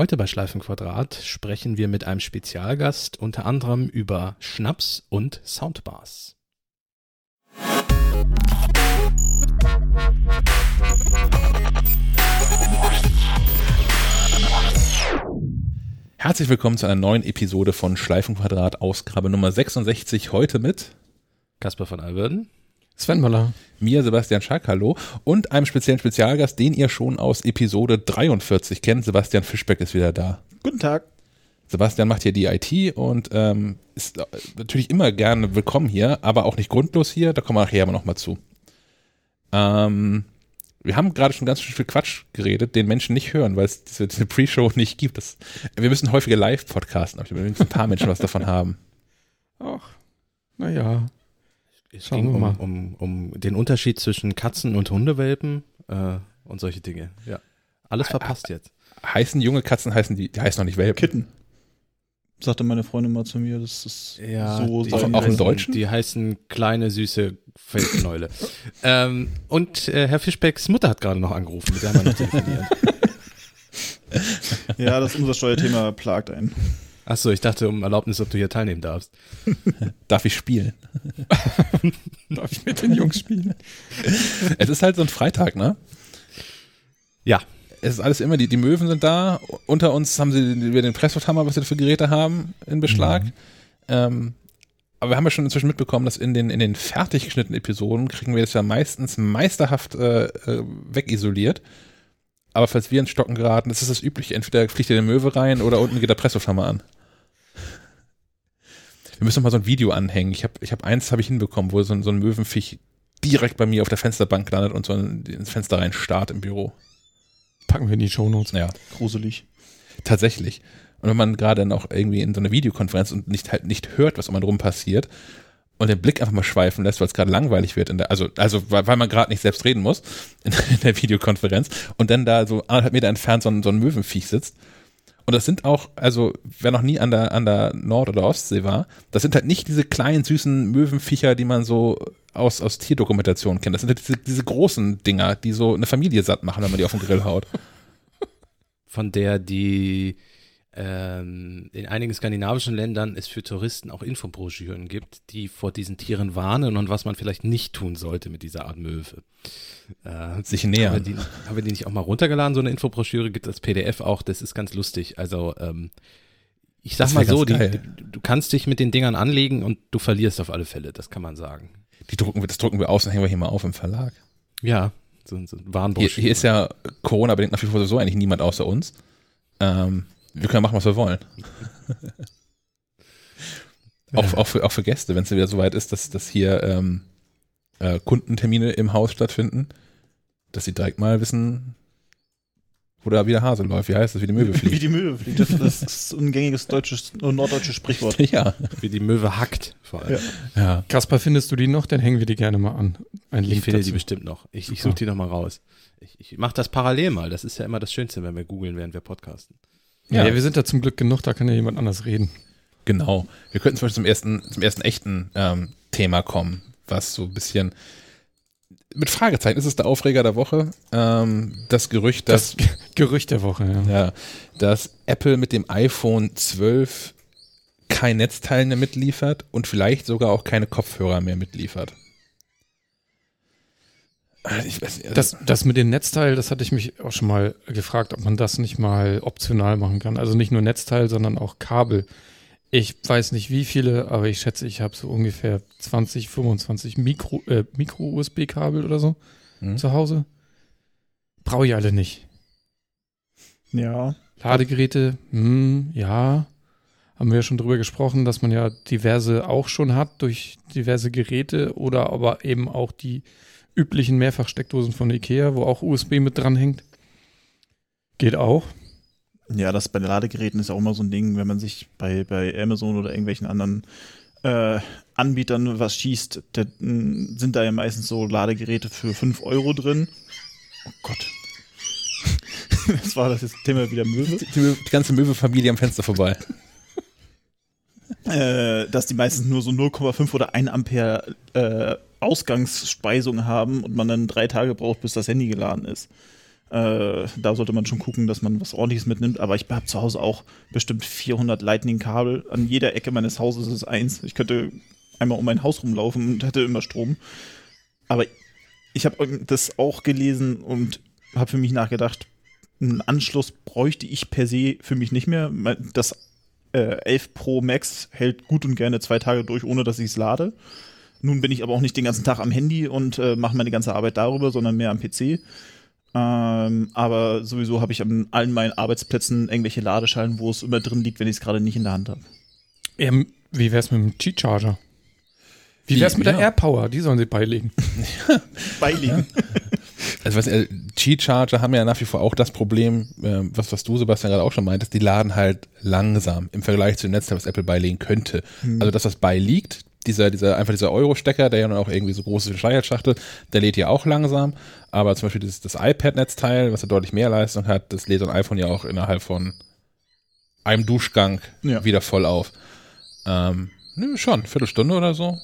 Heute bei Schleifenquadrat sprechen wir mit einem Spezialgast unter anderem über Schnaps und Soundbars. Herzlich willkommen zu einer neuen Episode von Schleifenquadrat, Ausgabe Nummer 66. Heute mit Kasper von Alverden. Sven Möller. Mir, Sebastian Schack, hallo. Und einem speziellen Spezialgast, den ihr schon aus Episode 43 kennt. Sebastian Fischbeck ist wieder da. Guten Tag. Sebastian macht hier die IT und ähm, ist natürlich immer gerne willkommen hier, aber auch nicht grundlos hier. Da kommen wir nachher aber nochmal zu. Ähm, wir haben gerade schon ganz schön viel Quatsch geredet, den Menschen nicht hören, weil es diese, diese Pre-Show nicht gibt. Das, wir müssen häufiger live podcasten, aber ich will ein paar Menschen was davon haben. Ach, naja. Es Schauen ging um, um, um den Unterschied zwischen Katzen und Hundewelpen äh, und solche Dinge. Ja. Alles verpasst jetzt. Heißen junge Katzen heißen die, die heißen noch nicht Welpen. Kitten. Sagte meine Freundin mal zu mir, das ist ja, so die, auch, auch im Deutschen. Die heißen kleine, süße Feldknäule. ähm, und äh, Herr Fischbecks Mutter hat gerade noch angerufen, mit der haben wir noch telefoniert. ja, das Umsatzsteuerthema plagt einen. Achso, ich dachte um Erlaubnis, ob du hier teilnehmen darfst. Darf ich spielen? Darf ich mit den Jungs spielen? Es ist halt so ein Freitag, ne? Ja. Es ist alles immer, die, die Möwen sind da. Unter uns haben sie über den Presslufthammer, was sie für Geräte haben, in Beschlag. Mhm. Ähm, aber wir haben ja schon inzwischen mitbekommen, dass in den, in den fertig geschnittenen Episoden kriegen wir das ja meistens meisterhaft äh, äh wegisoliert. Aber falls wir ins Stocken geraten, das ist das übliche. Entweder fliegt der Möwe rein oder unten geht der Presslufthammer an. Wir müssen mal so ein Video anhängen. Ich habe ich hab eins habe ich hinbekommen, wo so ein, so ein Möwenfisch direkt bei mir auf der Fensterbank landet und so ins Fenster rein starrt im Büro. Packen wir in die Shownotes. Ja. Gruselig. Tatsächlich. Und wenn man gerade noch irgendwie in so einer Videokonferenz und nicht halt nicht hört, was um einen rum passiert und den Blick einfach mal schweifen lässt, weil es gerade langweilig wird, in der, also, also weil man gerade nicht selbst reden muss in, in, der Videokonferenz und dann da so anderthalb Meter entfernt so ein, so ein Möwenviech sitzt und das sind auch, also wer noch nie an der, an der Nord- oder Ostsee war, das sind halt nicht diese kleinen, süßen Möwenviecher, die man so aus, aus Tierdokumentation kennt. Das sind halt diese, diese großen Dinger, die so eine Familie satt machen, wenn man die auf den Grill haut. Von der die in einigen skandinavischen Ländern es für Touristen auch Infobroschüren gibt, die vor diesen Tieren warnen und was man vielleicht nicht tun sollte mit dieser Art Möwe. Äh, Sich nähern. Haben wir, die, haben wir die nicht auch mal runtergeladen? So eine Infobroschüre gibt es PDF auch, das ist ganz lustig. Also ähm, ich sag mal so, die, du kannst dich mit den Dingern anlegen und du verlierst auf alle Fälle, das kann man sagen. Die drucken wir, das drucken wir aus und hängen wir hier mal auf im Verlag. Ja, so, so ein Warnbroschüre. Hier, hier ist ja Corona-bedingt nach wie vor so eigentlich niemand außer uns. Ähm, wir können machen, was wir wollen. auch, auch, für, auch für Gäste, wenn es wieder soweit ist, dass, dass hier ähm, äh, Kundentermine im Haus stattfinden, dass sie direkt mal wissen, wo da wieder Hase läuft. Wie heißt das? Wie die Möwe fliegt. Wie die Möwe fliegt. Das, das ist ein gängiges deutsches, norddeutsches Sprichwort. Ja, wie die Möwe hackt. Vor allem. Ja. ja. Kasper, findest du die noch? Dann hängen wir die gerne mal an. Ein Link ich finde dazu. die bestimmt noch. Ich, ich suche die noch mal raus. Ich, ich mache das parallel mal. Das ist ja immer das Schönste, wenn wir googeln, während wir podcasten. Ja. ja, wir sind da zum Glück genug, da kann ja jemand anders reden. Genau. Wir könnten zum Beispiel zum ersten, zum ersten echten ähm, Thema kommen, was so ein bisschen mit Fragezeichen ist es der Aufreger der Woche. Ähm, das Gerücht, dass. Das Gerücht der Woche, ja. ja. Dass Apple mit dem iPhone 12 kein Netzteil mehr mitliefert und vielleicht sogar auch keine Kopfhörer mehr mitliefert. Nicht, also das, das mit dem Netzteil, das hatte ich mich auch schon mal gefragt, ob man das nicht mal optional machen kann. Also nicht nur Netzteil, sondern auch Kabel. Ich weiß nicht wie viele, aber ich schätze, ich habe so ungefähr 20, 25 Mikro, äh, Micro-USB-Kabel oder so hm. zu Hause. Brauche ich alle nicht. Ja. Ladegeräte, hm, ja. Haben wir ja schon drüber gesprochen, dass man ja diverse auch schon hat durch diverse Geräte oder aber eben auch die üblichen Mehrfachsteckdosen von Ikea, wo auch USB mit dran hängt. Geht auch. Ja, das bei den Ladegeräten ist auch immer so ein Ding, wenn man sich bei, bei Amazon oder irgendwelchen anderen äh, Anbietern was schießt, da, sind da ja meistens so Ladegeräte für 5 Euro drin. Oh Gott. das war das jetzt Thema wieder Möwe. Die, die ganze Möwe-Familie am Fenster vorbei. äh, dass die meistens nur so 0,5 oder 1 Ampere äh, Ausgangsspeisung haben und man dann drei Tage braucht, bis das Handy geladen ist. Äh, da sollte man schon gucken, dass man was ordentliches mitnimmt. Aber ich habe zu Hause auch bestimmt 400 Lightning-Kabel. An jeder Ecke meines Hauses ist eins. Ich könnte einmal um mein Haus rumlaufen und hätte immer Strom. Aber ich habe das auch gelesen und habe für mich nachgedacht, einen Anschluss bräuchte ich per se für mich nicht mehr. Das äh, 11 Pro Max hält gut und gerne zwei Tage durch, ohne dass ich es lade. Nun bin ich aber auch nicht den ganzen Tag am Handy und äh, mache meine ganze Arbeit darüber, sondern mehr am PC. Ähm, aber sowieso habe ich an allen meinen Arbeitsplätzen irgendwelche Ladeschalen, wo es immer drin liegt, wenn ich es gerade nicht in der Hand habe. Ähm, wie wär's mit dem Qi-Charger? Wie wär's mit ja. der AirPower? Die sollen sie beilegen. beilegen. Also was äh, Qi-Charger haben ja nach wie vor auch das Problem, äh, was, was du, Sebastian, gerade auch schon meintest, die laden halt langsam im Vergleich zu dem Netzteil, was Apple beilegen könnte. Hm. Also das, was beiliegt, dieser, dieser, einfach dieser Euro-Stecker, der ja dann auch irgendwie so groß ist wie Schleierschachtel, der lädt ja auch langsam. Aber zum Beispiel das, das iPad-Netzteil, was ja deutlich mehr Leistung hat, das lädt ein iPhone ja auch innerhalb von einem Duschgang ja. wieder voll auf. Ähm, nö, schon, Viertelstunde oder so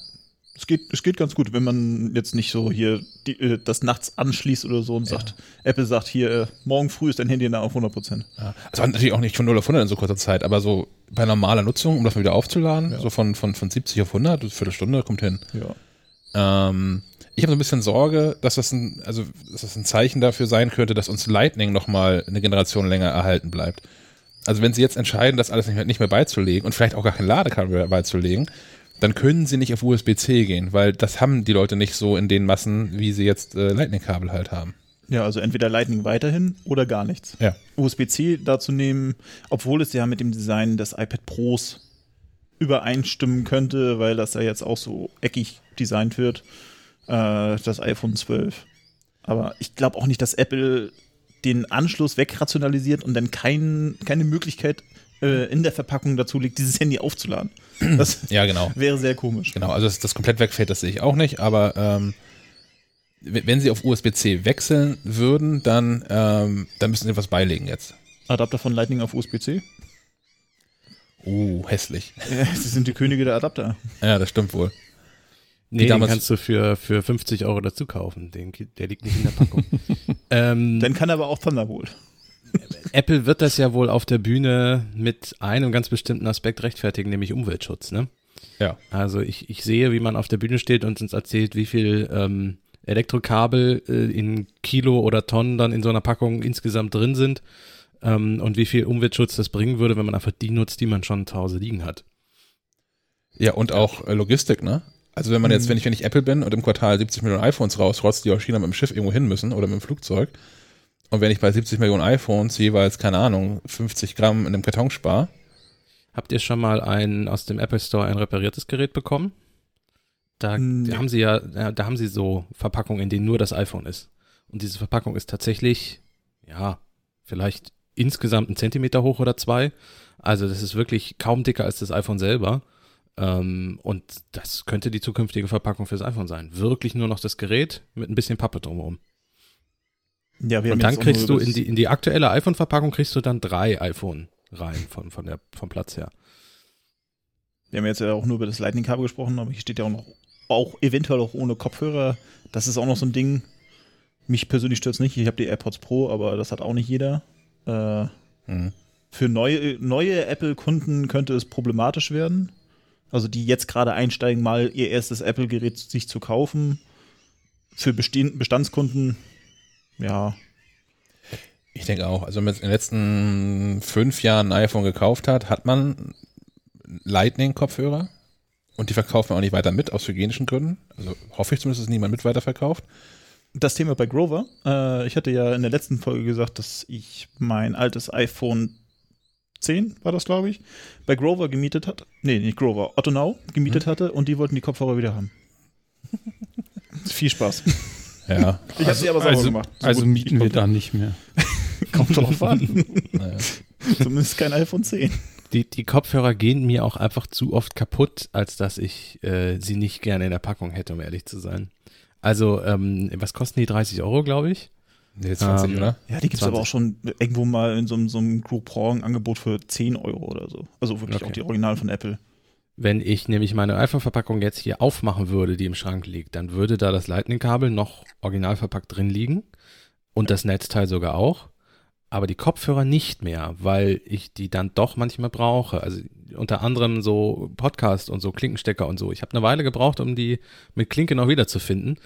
es geht, es geht ganz gut, wenn man jetzt nicht so hier die, äh, das nachts anschließt oder so und ja. sagt, Apple sagt hier, äh, morgen früh ist dein Handy auf 100 Prozent. Ja. Also natürlich auch nicht von 0 auf 100 in so kurzer Zeit, aber so bei normaler Nutzung, um das mal wieder aufzuladen, ja. so von, von, von 70 auf 100, eine Viertelstunde kommt hin. Ja. Ähm, ich habe so ein bisschen Sorge, dass das ein, also, dass das ein Zeichen dafür sein könnte, dass uns Lightning nochmal eine Generation länger erhalten bleibt. Also wenn sie jetzt entscheiden, das alles nicht mehr, nicht mehr beizulegen und vielleicht auch gar kein Ladekabel beizulegen, dann können sie nicht auf USB-C gehen, weil das haben die Leute nicht so in den Massen, wie sie jetzt äh, Lightning-Kabel halt haben. Ja, also entweder Lightning weiterhin oder gar nichts. Ja. USB-C dazu nehmen, obwohl es ja mit dem Design des iPad Pros übereinstimmen könnte, weil das ja jetzt auch so eckig designt wird, äh, das iPhone 12. Aber ich glaube auch nicht, dass Apple den Anschluss wegrationalisiert und dann kein, keine Möglichkeit äh, in der Verpackung dazu liegt, dieses Handy aufzuladen. Das ja, genau. wäre sehr komisch. Genau, also dass das komplett wegfällt, das sehe ich auch nicht, aber ähm, wenn sie auf USB-C wechseln würden, dann, ähm, dann müssen sie was beilegen jetzt. Adapter von Lightning auf USB-C? Oh, hässlich. Ja, sie sind die Könige der Adapter. Ja, das stimmt wohl. Nee, den kannst du für, für 50 Euro dazu kaufen. Den, der liegt nicht in der Packung. ähm, Dann kann aber auch Thunderbolt. Apple wird das ja wohl auf der Bühne mit einem ganz bestimmten Aspekt rechtfertigen, nämlich Umweltschutz, ne? Ja. Also ich, ich sehe, wie man auf der Bühne steht und uns erzählt, wie viel ähm, Elektrokabel äh, in Kilo oder Tonnen dann in so einer Packung insgesamt drin sind ähm, und wie viel Umweltschutz das bringen würde, wenn man einfach die nutzt, die man schon zu Hause liegen hat. Ja, und auch äh, Logistik, ne? Also wenn man jetzt, mhm. wenn ich, wenn ich Apple bin und im Quartal 70 Millionen iPhones rausrotzt, die aus China mit dem Schiff irgendwo hin müssen oder mit dem Flugzeug, und wenn ich bei 70 Millionen iPhones jeweils, keine Ahnung, 50 Gramm in einem Karton spare. Habt ihr schon mal ein aus dem Apple Store ein repariertes Gerät bekommen? Da nee. haben sie ja, da haben sie so Verpackungen, in denen nur das iPhone ist. Und diese Verpackung ist tatsächlich, ja, vielleicht insgesamt einen Zentimeter hoch oder zwei. Also das ist wirklich kaum dicker als das iPhone selber. Ähm, und das könnte die zukünftige Verpackung fürs iPhone sein. Wirklich nur noch das Gerät mit ein bisschen Pappe drumherum. Ja, wir und dann kriegst du in die, in die aktuelle iPhone-Verpackung kriegst du dann drei iPhone rein von, von der, vom Platz her. Wir haben jetzt ja auch nur über das Lightning-Kabel gesprochen, aber hier steht ja auch noch, auch eventuell auch ohne Kopfhörer. Das ist auch noch so ein Ding. Mich persönlich stört es nicht. Ich habe die AirPods Pro, aber das hat auch nicht jeder. Äh, mhm. Für neue, neue Apple-Kunden könnte es problematisch werden. Also die jetzt gerade einsteigen, mal ihr erstes Apple-Gerät sich zu kaufen. Für Bestandskunden ja. Ich denke auch. Also, wenn man in den letzten fünf Jahren ein iPhone gekauft hat, hat man Lightning-Kopfhörer. Und die verkauft man auch nicht weiter mit, aus hygienischen Gründen. Also hoffe ich zumindest, dass niemand mit weiterverkauft. Das Thema bei Grover. Äh, ich hatte ja in der letzten Folge gesagt, dass ich mein altes iPhone 10 war das, glaube ich, bei Grover gemietet hat. Nee, nicht Grover, Otto Now gemietet mhm. hatte und die wollten die Kopfhörer wieder haben. Viel Spaß. Ja. Ich habe sie aber sauber also, gemacht. So also mieten wir da nicht mehr. Kommt drauf an. naja. Zumindest kein iPhone 10. Die, die Kopfhörer gehen mir auch einfach zu oft kaputt, als dass ich äh, sie nicht gerne in der Packung hätte, um ehrlich zu sein. Also, ähm, was kosten die? 30 Euro, glaube ich? Nee, 20, ähm, oder? Ja, die gibt es aber auch schon irgendwo mal in so, so einem Groupon-Angebot für 10 Euro oder so. Also wirklich okay. auch die Originalen von Apple. Wenn ich nämlich meine iPhone-Verpackung jetzt hier aufmachen würde, die im Schrank liegt, dann würde da das Lightning-Kabel noch original verpackt drin liegen. und das Netzteil sogar auch, aber die Kopfhörer nicht mehr, weil ich die dann doch manchmal brauche. Also unter anderem so Podcast und so Klinkenstecker und so. Ich habe eine Weile gebraucht, um die mit Klinke noch wiederzufinden.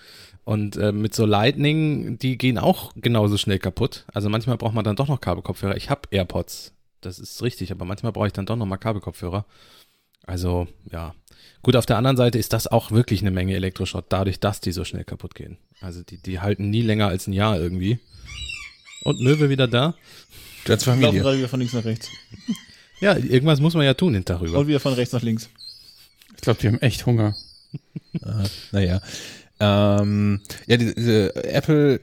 Und äh, mit so Lightning, die gehen auch genauso schnell kaputt. Also manchmal braucht man dann doch noch Kabelkopfhörer. Ich habe AirPods, das ist richtig, aber manchmal brauche ich dann doch noch mal Kabelkopfhörer. Also ja. Gut, auf der anderen Seite ist das auch wirklich eine Menge Elektroschrott, dadurch, dass die so schnell kaputt gehen. Also die, die halten nie länger als ein Jahr irgendwie. Und Möwe wieder da. Laufen Familie. gerade wieder von links nach rechts. Ja, irgendwas muss man ja tun den Tag über. Und wieder von rechts nach links. Ich glaube, die haben echt Hunger. Aha, naja. Ähm, ja, diese, diese Apple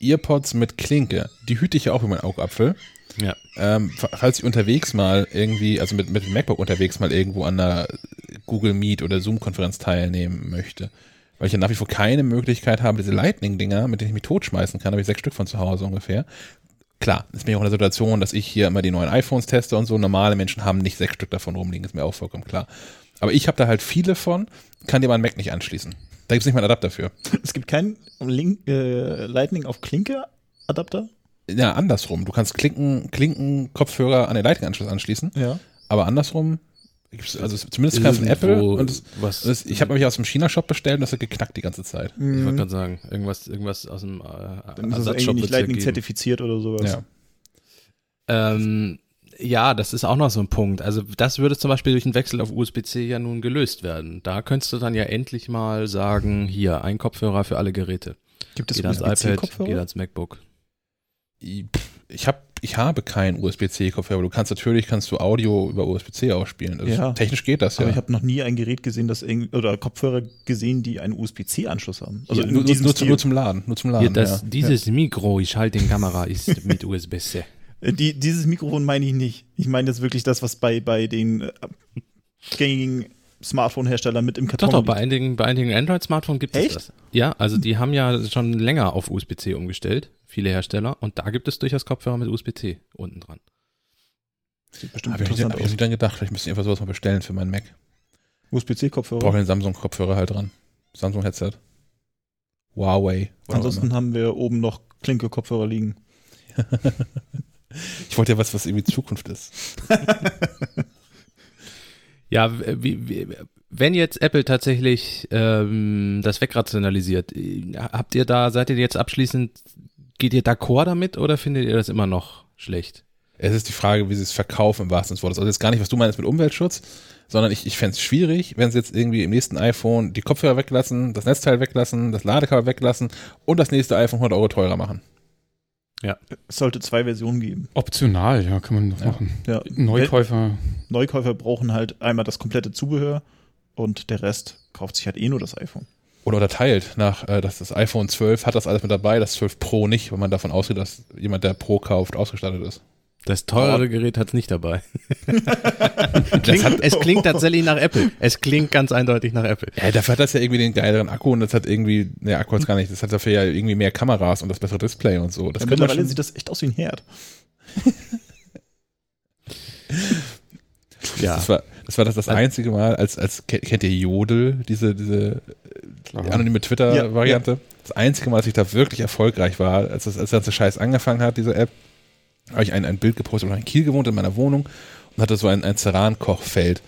Earpods mit Klinke, die hüte ich ja auch über meinen Augapfel. Ja. Ähm, fa- falls ich unterwegs mal irgendwie, also mit, mit dem MacBook unterwegs mal irgendwo an einer Google Meet oder Zoom-Konferenz teilnehmen möchte. Weil ich ja nach wie vor keine Möglichkeit habe, diese Lightning-Dinger, mit denen ich mich totschmeißen kann, habe ich sechs Stück von zu Hause ungefähr. Klar, ist mir auch in der Situation, dass ich hier immer die neuen iPhones teste und so. Normale Menschen haben nicht sechs Stück davon rumliegen, ist mir auch vollkommen klar. Aber ich habe da halt viele von, kann dir meinen Mac nicht anschließen. Da gibt's nicht mal einen Adapter für. Es gibt keinen Link, äh, Lightning auf Klinke Adapter. Ja, andersrum. Du kannst Klinken, Klinken, Kopfhörer an den Lightning-Anschluss anschließen, Ja. aber andersrum gibt's also zumindest keinen von Apple. Und es, was, das, ich habe mich aus dem China-Shop bestellt und das hat geknackt die ganze Zeit. ich wollte Mhm. gerade sagen, irgendwas, irgendwas aus dem äh, Dann ist irgendwie nicht Lightning zertifiziert oder sowas. Ja. Ähm, ja, das ist auch noch so ein Punkt. Also das würde zum Beispiel durch einen Wechsel auf USB-C ja nun gelöst werden. Da könntest du dann ja endlich mal sagen, hier, ein Kopfhörer für alle Geräte. Gibt es Geht ans iPad, geht USB-C-Kopfhörer? ans MacBook. Ich, habe ich habe keinen USB-C-Kopfhörer, aber du kannst natürlich kannst du Audio über USB-C ausspielen. Also Ja. Technisch geht das Aber ja. ich habe noch nie ein Gerät gesehen, das oder Kopfhörer gesehen, die einen USB-C-Anschluss haben. Also Ja, nur, nur, Stil. nur zum Laden, nur zum Laden. Hier, das, ja. dieses Mikro, ich halte den Kamera, ist mit USB-C. Die, dieses Mikrofon meine ich nicht. Ich meine jetzt wirklich das, was bei, bei den äh, gängigen Smartphone-Herstellern mit im Doch, Karton doch, bei liegt. einigen, bei einigen Android-Smartphones gibt Echt? es das. Ja, also die haben ja schon länger auf USB-C umgestellt, viele Hersteller, und da gibt es durchaus Kopfhörer mit USB-C unten dran. Sieht bestimmt Hab ich, hab ich dran gedacht, vielleicht müsste ich einfach sowas mal bestellen für meinen Mac. Brauche USB-C-Kopfhörer. den Samsung-Kopfhörer halt dran. Samsung-Headset. Huawei. Ansonsten haben wir oben noch Klinke-Kopfhörer liegen. Ich wollte ja was, was irgendwie Zukunft ist. Ja, wie, wie, wenn jetzt Apple tatsächlich ähm, das wegrationalisiert, äh, habt ihr da, seid ihr jetzt abschließend, geht ihr d'accord damit oder findet ihr das immer noch schlecht? Es ist die Frage, wie sie es verkaufen im wahrsten Sinne des Wortes. Also jetzt gar nicht, was du meinst mit Umweltschutz, sondern ich, ich fände es schwierig, wenn sie jetzt irgendwie im nächsten iPhone die Kopfhörer weglassen, das Netzteil weglassen, das Ladekabel weglassen und das nächste iPhone 100 Euro teurer machen. Es sollte zwei Versionen geben. Optional, ja, kann man doch Ja. machen. Ja. Neukäufer, Neukäufer brauchen halt einmal das komplette Zubehör und der Rest kauft sich halt eh nur das iPhone. Oder unterteilt nach, äh, dass das iPhone 12 hat das alles mit dabei, das 12 Pro nicht, weil man davon ausgeht, dass jemand, der Pro kauft, ausgestattet ist. Das teurere Gerät hat's nicht dabei. Klingt, hat, es klingt tatsächlich nach Apple. Es klingt ganz eindeutig nach Apple. ja, dafür hat das ja irgendwie den geileren Akku und das hat irgendwie, ne, Akku hat's gar nicht, das hat dafür ja irgendwie mehr Kameras und das bessere Display und so. Das ja, mittlerweile schon, sieht das echt aus wie ein Herd. Ja. Das war das, war das, das einzige Mal, als, als ke- kennt ihr Jodel, diese, diese klar. anonyme Twitter-Variante? Das einzige Mal, als ich da wirklich erfolgreich war, als das, als der ganze Scheiß angefangen hat, diese App, habe ich ein, ein Bild gepostet, ich in Kiel gewohnt in meiner Wohnung und hatte so ein, ein Ceran-Kochfeld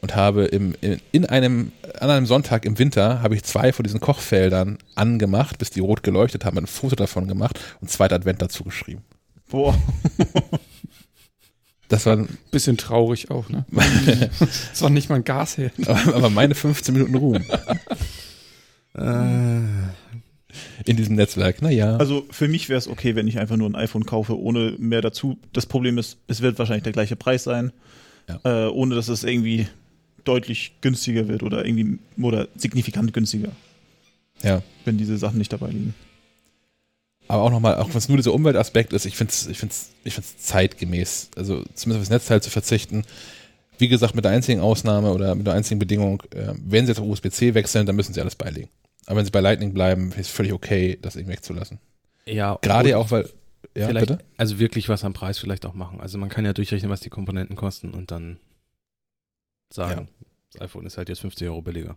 und habe im, in, in einem, an einem Sonntag im Winter habe ich zwei von diesen Kochfeldern angemacht, bis die rot geleuchtet haben, ein Foto davon gemacht und zweiter Advent dazu geschrieben. Boah. Das war Bisschen traurig auch, ne? Es war nicht mal ein Gasherd. aber meine 15 Minuten Ruhm Äh, in diesem Netzwerk. Naja. Also für mich wäre es okay, wenn ich einfach nur ein iPhone kaufe, ohne mehr dazu. Das Problem ist, es wird wahrscheinlich der gleiche Preis sein, äh, ohne dass es irgendwie deutlich günstiger wird oder irgendwie oder signifikant günstiger, ja. wenn diese Sachen nicht dabei liegen. Aber auch nochmal, auch wenn es nur dieser Umweltaspekt ist, ich finde es ich find's, ich find's zeitgemäß. Also zumindest auf das Netzteil zu verzichten. Wie gesagt, mit der einzigen Ausnahme oder mit der einzigen Bedingung, äh, wenn sie jetzt auf USB-C wechseln, dann müssen sie alles beilegen. Aber wenn sie bei Lightning bleiben, ist es völlig okay, das irgendwie wegzulassen. ja, Gerade auch, weil. Ja, vielleicht, bitte? also wirklich was am Preis vielleicht auch machen. Also man kann ja durchrechnen, was die Komponenten kosten und dann sagen, das iPhone ist halt jetzt 50 Euro billiger.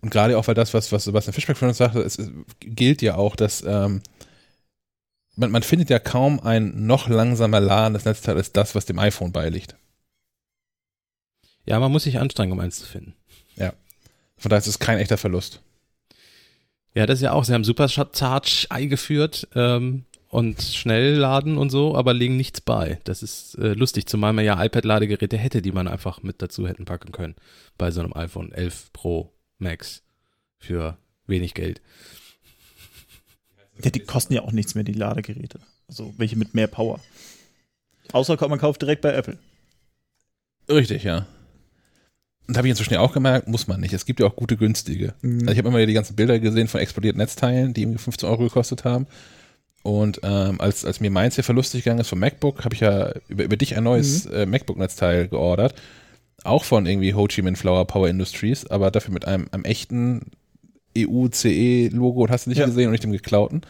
Und gerade auch, weil das, was, was Sebastian Fischbeck von uns sagte, es, es gilt ja auch, dass ähm, man, man findet ja kaum ein noch langsamer ladendes Netzteil als das, was dem iPhone beiliegt. Ja, man muss sich anstrengen, um eins zu finden. Von daher ist es kein echter Verlust. Ja, das ist ja auch, sie haben Supercharge eingeführt ähm, und Schnellladen und so, aber legen nichts bei. Das ist äh, lustig, zumal man ja iPad-Ladegeräte hätte, die man einfach mit dazu hätten packen können. Bei so einem iPhone 11 Pro Max für wenig Geld. Ja, die kosten ja auch nichts mehr, die Ladegeräte. Also welche mit mehr Power. Außer man kauft direkt bei Apple. Richtig, ja. Und habe ich inzwischen ja auch gemerkt, muss man nicht. Es gibt ja auch gute günstige. Mhm. Also ich habe immer die ganzen Bilder gesehen von explodierten Netzteilen, die irgendwie 15 Euro gekostet haben. Und ähm, als, als mir meins hier verlustig gegangen ist vom MacBook, habe ich ja über, über dich ein neues äh, MacBook-Netzteil geordert. Auch von irgendwie Ho Chi Minh Flower Power Industries, aber dafür mit einem, einem echten EU-CE-Logo und hast du nicht Ja. gesehen und nicht dem geklauten.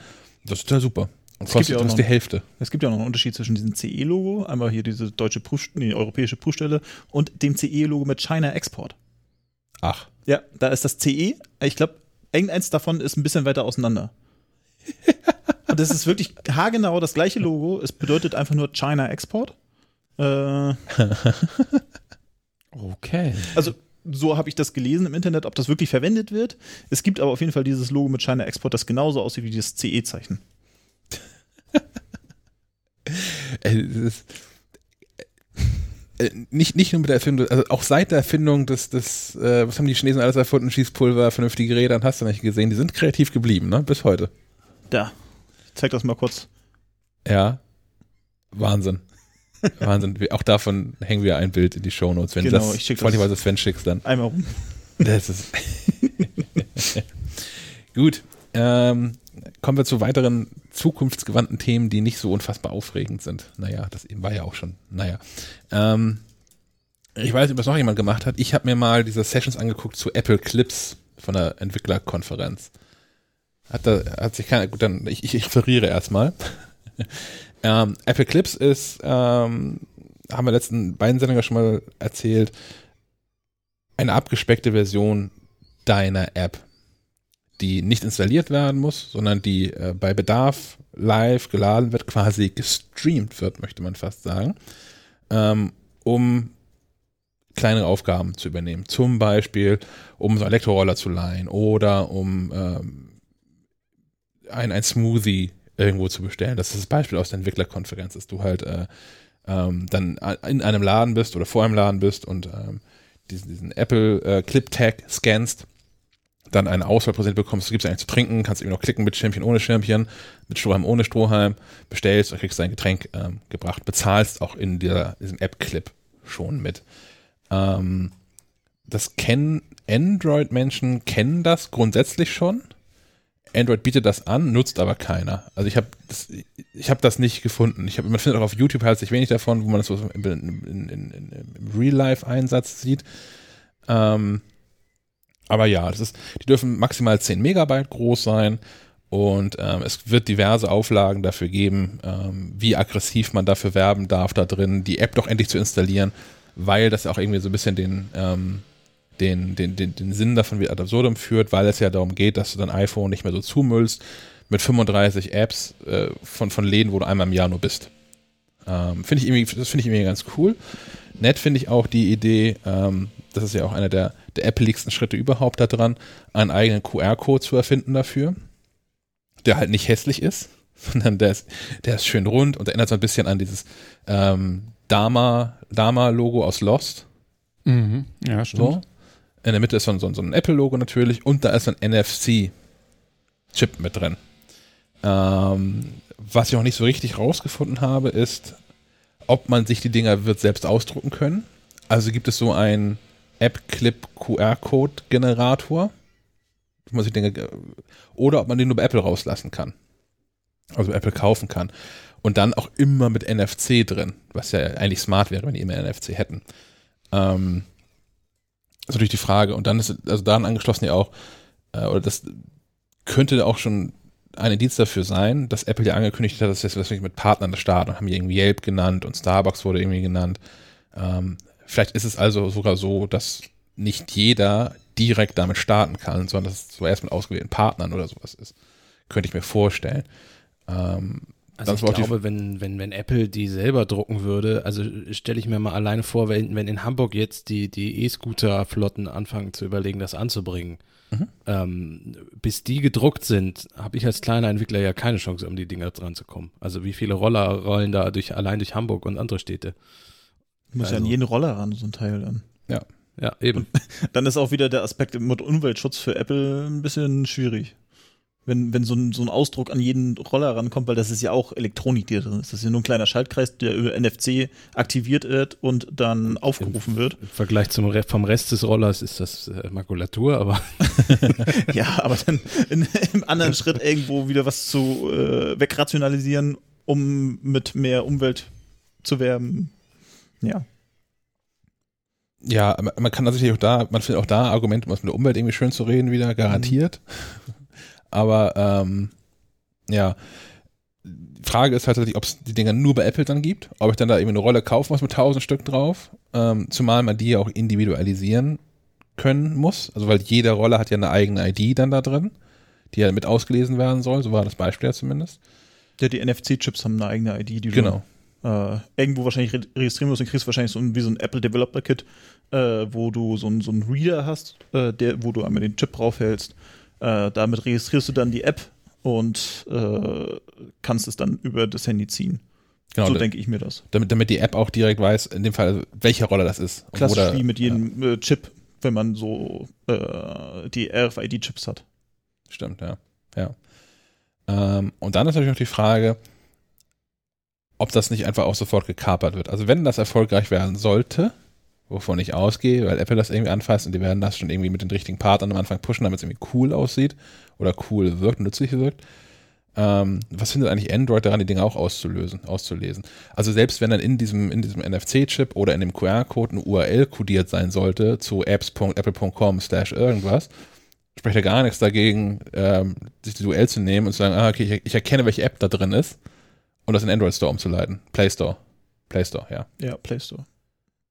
Das ist ja super. Es gibt kostet ja auch noch- die Hälfte. Es gibt ja noch einen Unterschied zwischen diesem CE-Logo, einmal hier diese deutsche Prüf nee, europäische Prüfstelle, und dem CE-Logo mit China Export. Ach. Ja, da ist das CE, ich glaube, irgendeins davon ist ein bisschen weiter auseinander. Und das ist wirklich haargenau das gleiche Logo. Es bedeutet einfach nur China Export. Äh, Okay. also so habe ich das gelesen im Internet, ob das wirklich verwendet wird. Es gibt aber auf jeden Fall dieses Logo mit China Export, das genauso aussieht wie das CE-Zeichen. Äh, ist, äh, nicht, nicht nur mit der Erfindung, also auch seit der Erfindung des, des äh, was haben die Chinesen alles erfunden, Schießpulver, vernünftige Räder, dann hast du nicht gesehen, die sind kreativ geblieben, ne, bis heute. Da. Ich zeig das mal kurz. Ja. Wahnsinn. Wahnsinn. Auch davon hängen wir ein Bild in die Shownotes, wenn Genau, das ich schick das- freundlicherweise Sven schickst dann. Einmal rum. Das ist Gut. Ähm, kommen wir zu weiteren zukunftsgewandten Themen, die nicht so unfassbar aufregend sind. Naja, das eben war ja auch schon. Naja. Ähm, ich weiß nicht, ob das noch jemand gemacht hat. Ich habe mir mal diese Sessions angeguckt zu Apple Clips von der Entwicklerkonferenz. Hat, da, hat sich keiner, gut, dann, ich, ich referiere erstmal. ähm, Apple Clips ist, ähm, haben wir letzten beiden Sendungen schon mal erzählt, eine abgespeckte Version deiner App, die nicht installiert werden muss, sondern die äh, bei Bedarf live geladen wird, quasi gestreamt wird, möchte man fast sagen, ähm, um kleinere Aufgaben zu übernehmen. Zum Beispiel, um so einen Elektroroller zu leihen oder um ähm, ein, ein Smoothie irgendwo zu bestellen. Das ist das Beispiel aus der Entwicklerkonferenz, dass du halt äh, ähm, dann in einem Laden bist oder vor einem Laden bist und ähm, diesen, diesen Apple äh, Clip Tag scannst, dann eine Auswahl präsentiert bekommst, du gibst eigentlich zu trinken, kannst eben noch klicken mit Schirmchen, ohne Schirmchen, mit Strohhalm, ohne Strohhalm, bestellst und kriegst dein Getränk ähm, gebracht, bezahlst auch in dieser, diesem App-Clip schon mit. Ähm, das kennen Android-Menschen, kennen das grundsätzlich schon. Android bietet das an, nutzt aber keiner. Also ich habe das, habe das nicht gefunden. Ich hab, man findet auch auf YouTube halt sich wenig davon, wo man das so im, in, in, im Real-Life-Einsatz sieht. Ähm, aber ja, das ist, die dürfen maximal 10 Megabyte groß sein und ähm, es wird diverse Auflagen dafür geben, ähm, wie aggressiv man dafür werben darf, da drin die App doch endlich zu installieren, weil das auch irgendwie so ein bisschen den, ähm, den, den, den, den Sinn davon wieder ad absurdum führt, weil es ja darum geht, dass du dein iPhone nicht mehr so zumüllst mit 35 Apps äh, von, von Läden, wo du einmal im Jahr nur bist. Ähm, finde ich irgendwie, das finde ich irgendwie ganz cool. Nett finde ich auch die Idee, ähm, das ist ja auch einer der, der appeligsten Schritte überhaupt daran, einen eigenen QR-Code zu erfinden dafür, der halt nicht hässlich ist, sondern der ist, der ist schön rund und erinnert so ein bisschen an dieses ähm, Dama, Dama-Logo aus Lost. Mhm. Ja, stimmt. So. In der Mitte ist so ein, so ein, ein Apple-Logo natürlich und da ist ein NFC-Chip mit drin. Ähm, was ich noch nicht so richtig rausgefunden habe, ist, ob man sich die Dinger wird selbst ausdrucken können. Also gibt es so einen App-Clip QR-Code-Generator, wo man sich Dinge, oder ob man den nur bei Apple rauslassen kann. Also Apple kaufen kann. Und dann auch immer mit NFC drin, was ja eigentlich smart wäre, wenn die immer NFC hätten. Ähm, ist natürlich die Frage. Und dann ist, also daran angeschlossen ja auch, äh, oder das könnte auch schon ein Indiz dafür sein, dass Apple ja angekündigt hat, dass sie jetzt mit Partnern starten und haben irgendwie Yelp genannt und Starbucks wurde irgendwie genannt. Ähm, vielleicht ist es also sogar so, dass nicht jeder direkt damit starten kann, sondern dass es zuerst mit ausgewählten Partnern oder sowas ist. Könnte ich mir vorstellen. Ähm, Also ich glaube, wenn, wenn, wenn Apple die selber drucken würde, also stelle ich mir mal alleine vor, wenn, wenn in Hamburg jetzt die, die E-Scooter-Flotten anfangen zu überlegen, das anzubringen, Mhm. ähm, bis die gedruckt sind, habe ich als kleiner Entwickler ja keine Chance, um die Dinger dran zu kommen. Also wie viele Roller rollen da durch, allein durch Hamburg und andere Städte? Muss ja Also- an jeden Roller ran, so ein Teil dann. Ja, eben. Dann ist auch wieder der Aspekt mit Umweltschutz für Apple ein bisschen schwierig. Wenn, wenn so, ein, so ein Ausdruck an jeden Roller rankommt, weil das ist ja auch Elektronik, die da drin ist. Das ist ja nur ein kleiner Schaltkreis, der über NFC aktiviert wird und dann aufgerufen wird. Im Vergleich zum Re vom Rest des Rollers ist das äh, Makulatur, aber Ja, aber dann in, im anderen Schritt irgendwo wieder was zu äh, wegrationalisieren, um mit mehr Umwelt zu werben. Ja. Ja, man kann natürlich auch da, man findet auch da Argumente, um was mit der Umwelt irgendwie schön zu reden, wieder garantiert. Aber ähm, ja, die Frage ist halt ob es die Dinger nur bei Apple dann gibt, ob ich dann da irgendwie eine Rolle kaufen muss mit tausend Stück drauf, ähm, zumal man die ja auch individualisieren können muss, also weil jeder Roller hat ja eine eigene ID dann da drin, die ja mit ausgelesen werden soll, so war das Beispiel ja zumindest. ja die NFC-Chips haben eine eigene ID, die Genau. Äh, irgendwo wahrscheinlich re registrieren musst. Dann kriegst du wahrscheinlich so ein, wie so ein Apple Developer Kit, äh, wo du so, ein, so einen Reader hast, äh, der, wo du einmal den Chip draufhältst. Äh, damit registrierst du dann die App und äh, kannst es dann über das Handy ziehen. Genau, so denke ich mir das. damit, damit die App auch direkt weiß, in dem Fall, welcher Roller das ist. Klassisch Oder- wie mit jedem äh, Chip, wenn man so die RFID-Chips hat. Stimmt, ja. ja. Ähm, und dann ist natürlich noch die Frage, ob das nicht einfach auch sofort gekapert wird. Also wenn das erfolgreich werden sollte, wovon ich ausgehe, weil Apple das irgendwie anfasst und die werden das schon irgendwie mit den richtigen Partnern am Anfang pushen, damit es irgendwie cool aussieht oder cool wirkt, nützlich wirkt. Ähm, was findet eigentlich Android daran, die Dinge auch auszulösen, auszulesen? Also selbst wenn dann in diesem, in diesem NFC-Chip oder in dem QR-Code eine URL kodiert sein sollte zu apps.apple.com slash irgendwas, spricht ja gar nichts dagegen, ähm, sich die URL zu nehmen und zu sagen, ah, okay, ich, ich erkenne, welche App da drin ist und das in Android Store umzuleiten. Play Store. Play Store, ja. Ja, Play Store.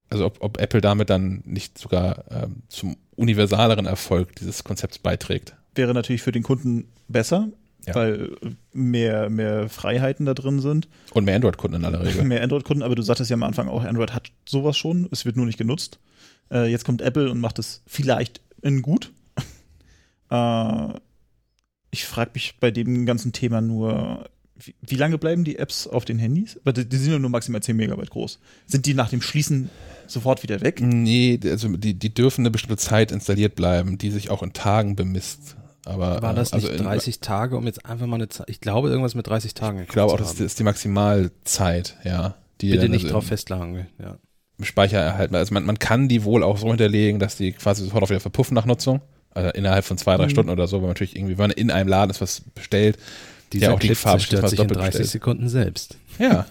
Also ob, ob Apple damit dann nicht sogar ähm, zum universaleren Erfolg dieses Konzepts beiträgt. Wäre natürlich für den Kunden besser, Ja. weil mehr, mehr Freiheiten da drin sind. Und mehr Android-Kunden in aller Regel. Mehr Android-Kunden, aber du sagtest ja am Anfang auch, Android hat sowas schon, es wird nur nicht genutzt. Äh, jetzt kommt Apple und macht es vielleicht in gut. äh, ich frage mich bei dem ganzen Thema nur, wie, wie lange bleiben die Apps auf den Handys? Weil die, die sind ja nur maximal 10 Megabyte groß. Sind die nach dem Schließen sofort wieder weg? Nee, also die, die dürfen eine bestimmte Zeit installiert bleiben, die sich auch in Tagen bemisst. Aber, war das nicht also in- 30 Tage, um jetzt einfach mal eine Zeit, ich glaube irgendwas mit 30 Tagen. Ich glaube auch, das ist die Maximalzeit, ja. Die Bitte nicht also drauf festlagen, ja. im Speicher erhalten. Also man, man kann die wohl auch so hinterlegen, dass die quasi sofort auch wieder verpuffen nach Nutzung. Also innerhalb von zwei, drei Mhm. Stunden oder so, weil man natürlich irgendwie, wenn man in einem Laden ist was bestellt. Dieser auch die Clip Farbe zerstört sich in doppelt 30 bestellt. Sekunden selbst. Ja.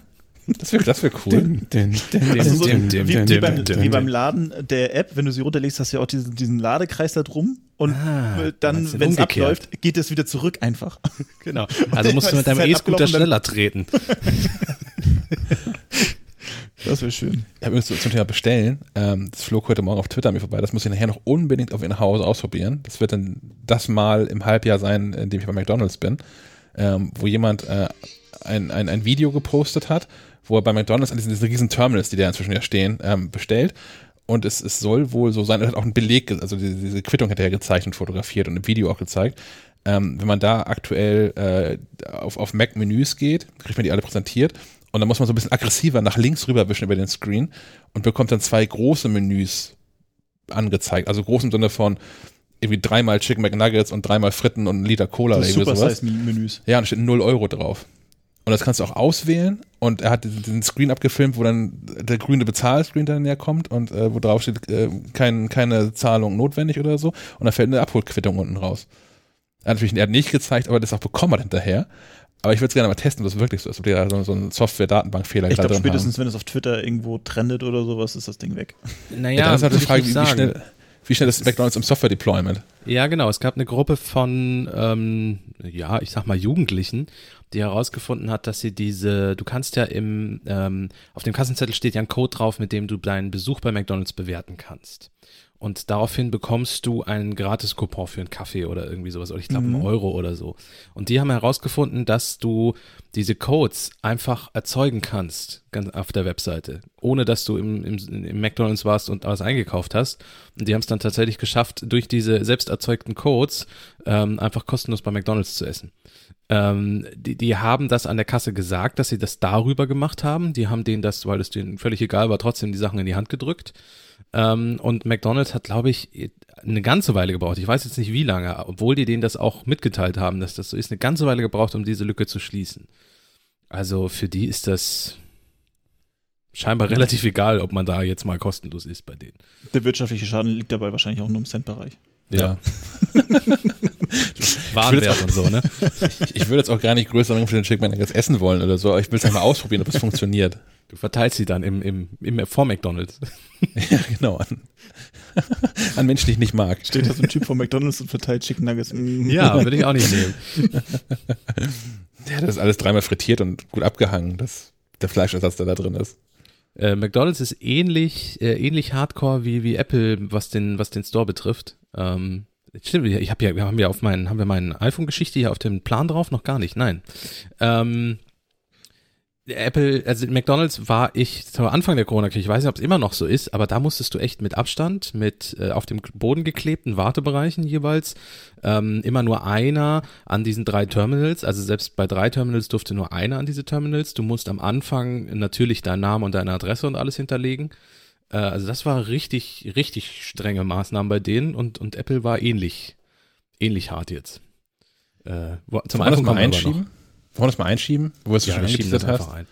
Das wäre das wär cool. Din, din, din, Also so, din, wie, din, wie, din, beim, Laden der App, wenn du sie runterlegst, hast du ja auch diesen, diesen Ladekreis da drum und Ah, äh, dann, wenn es abläuft, geht es wieder zurück einfach. Genau. Also musst du mit deinem E-Scooter dann- schneller treten. Das wäre schön. Ich habe übrigens zum Thema Bestellen. Ähm, das flog heute Morgen auf Twitter an mir vorbei. Das muss ich nachher noch unbedingt auf Ihr Haus ausprobieren. Das wird dann das Mal im Halbjahr sein, in dem ich bei McDonalds bin, ähm, wo jemand äh, ein, ein, ein Video gepostet hat, wo er bei McDonalds an diesen, diesen riesen Terminals, die da inzwischen ja stehen, ähm, bestellt. Und es, es soll wohl so sein, er hat auch einen Beleg, also diese, diese Quittung hat er ja gezeichnet, fotografiert und im Video auch gezeigt. Ähm, wenn man da aktuell äh, auf, auf Mac-Menüs geht, kriegt man die alle präsentiert und dann muss man so ein bisschen aggressiver nach links rüberwischen über den Screen und bekommt dann zwei große Menüs angezeigt. Also groß im Sinne von irgendwie dreimal Chicken McNuggets und dreimal Fritten und ein Liter Cola oder irgendwie sowas. Super-Size-Menüs. Ja, und da steht 0 Euro drauf. Und das kannst du auch auswählen und er hat diesen Screen abgefilmt, wo dann der grüne Bezahlscreen dann näher kommt und äh, wo drauf steht, äh, kein, keine Zahlung notwendig oder so. Und da fällt eine Abholquittung unten raus. Er hat natürlich er hat nicht gezeigt, aber das auch bekommen hat hinterher. Aber ich würde es gerne mal testen, ob das wirklich so ist, ob die da so, so einen Software-Datenbankfehler Ich gerade glaube, drin haben. spätestens wenn es auf Twitter irgendwo trendet oder sowas, ist das Ding weg. Naja, Ja, dann ist halt die Frage, ich wie, nicht wie, sagen. schnell, wie schnell ist McDonalds im Software-Deployment? Ja, genau. Es gab eine Gruppe von, ähm, ja, ich sag mal Jugendlichen, die herausgefunden hat, dass sie diese, du kannst ja im, ähm, auf dem Kassenzettel steht ja ein Code drauf, mit dem du deinen Besuch bei McDonalds bewerten kannst. Und daraufhin bekommst du einen Gratis-Coupon für einen Kaffee oder irgendwie sowas, oder ich glaube Mhm. einen Euro oder so. Und die haben herausgefunden, dass du diese Codes einfach erzeugen kannst ganz auf der Webseite, ohne dass du im, im, im McDonalds warst und alles eingekauft hast. Und die haben es dann tatsächlich geschafft, durch diese selbst erzeugten Codes ähm, einfach kostenlos bei McDonalds zu essen. Ähm, die, die haben das an der Kasse gesagt, dass sie das darüber gemacht haben. Die haben denen das, weil es denen völlig egal war, trotzdem die Sachen in die Hand gedrückt. Ähm, und McDonald's hat, glaube ich, eine ganze Weile gebraucht. Ich weiß jetzt nicht wie lange, obwohl die denen das auch mitgeteilt haben, dass das so ist, eine ganze Weile gebraucht, um diese Lücke zu schließen. Also für die ist das scheinbar relativ egal, ob man da jetzt mal kostenlos ist bei denen. Der wirtschaftliche Schaden liegt dabei wahrscheinlich auch nur im Centbereich. Ja. Warenwert und so, ne? Ich, ich würde jetzt auch gar nicht größere für den Chicken McNuggets essen wollen oder so, aber ich will es einfach mal ausprobieren, ob es funktioniert. Du verteilst sie dann im, im, im vor McDonalds. ja, genau. An, an Menschen, die ich nicht mag. Steht da so ein Typ von McDonalds und verteilt Chicken Nuggets. Ja, würde ich auch nicht nehmen. Ja, das ist alles dreimal frittiert und gut abgehangen, dass der Fleischersatz, der da drin ist. Äh, McDonalds ist ähnlich, äh, ähnlich hardcore wie, wie Apple, was den, was den Store betrifft. Ähm, stimmt, ich habe ja, wir haben ja auf meinen, haben wir meine iPhone-Geschichte hier auf dem Plan drauf? Noch gar nicht, nein. Ähm, Apple, also McDonalds war ich zu Anfang der Corona-Krise, ich weiß nicht, ob es immer noch so ist, aber da musstest du echt mit Abstand, mit äh, auf dem Boden geklebten Wartebereichen jeweils, ähm, immer nur einer an diesen drei Terminals, also selbst bei drei Terminals durfte nur einer an diese Terminals. Du musst am Anfang natürlich deinen Namen und deine Adresse und alles hinterlegen. Äh, also das war richtig, richtig strenge Maßnahmen bei denen und, und Apple war ähnlich, ähnlich hart jetzt. Äh, wo, zum iPhone mal einschieben? Wollen wir das mal einschieben, wo du es Ja, schon wir einfach hast? ein.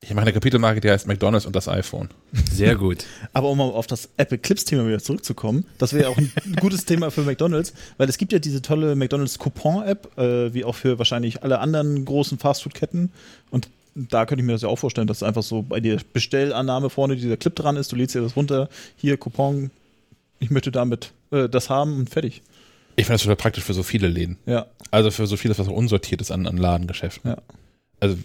Ich mache eine Kapitelmarke, die heißt McDonalds und das iPhone. Sehr gut. Aber um mal auf das Apple Clips Thema wieder zurückzukommen, das wäre ja auch ein gutes Thema für McDonalds, weil es gibt ja diese tolle McDonalds Coupon App, äh, wie auch für wahrscheinlich alle anderen großen Fastfood-Ketten. Und da könnte ich mir das ja auch vorstellen, dass einfach so bei der Bestellannahme vorne dieser Clip dran ist, du lädst dir das runter, hier Coupon, ich möchte damit äh, das haben und fertig. Ich finde das total praktisch für so viele Läden. Ja, Also für so vieles, was auch unsortiert ist an, an Ladengeschäften. ja. Also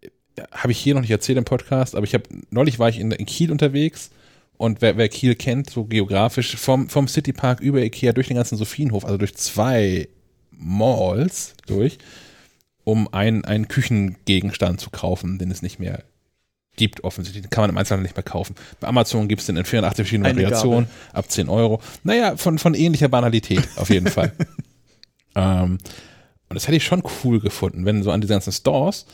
äh, habe ich hier noch nicht erzählt im Podcast, aber ich habe neulich war ich in, in Kiel unterwegs und wer, wer Kiel kennt, so geografisch, vom, vom Citypark über Ikea durch den ganzen Sophienhof, also durch zwei Malls durch, um einen, einen Küchengegenstand zu kaufen, den es nicht mehr gibt offensichtlich. Den kann man im Einzelnen nicht mehr kaufen. Bei Amazon gibt es den in 84 verschiedenen Eine Variationen ab 10 Euro. Naja, von, von ähnlicher Banalität auf jeden Fall. ähm, und das hätte ich schon cool gefunden, wenn so an diesen ganzen Stores,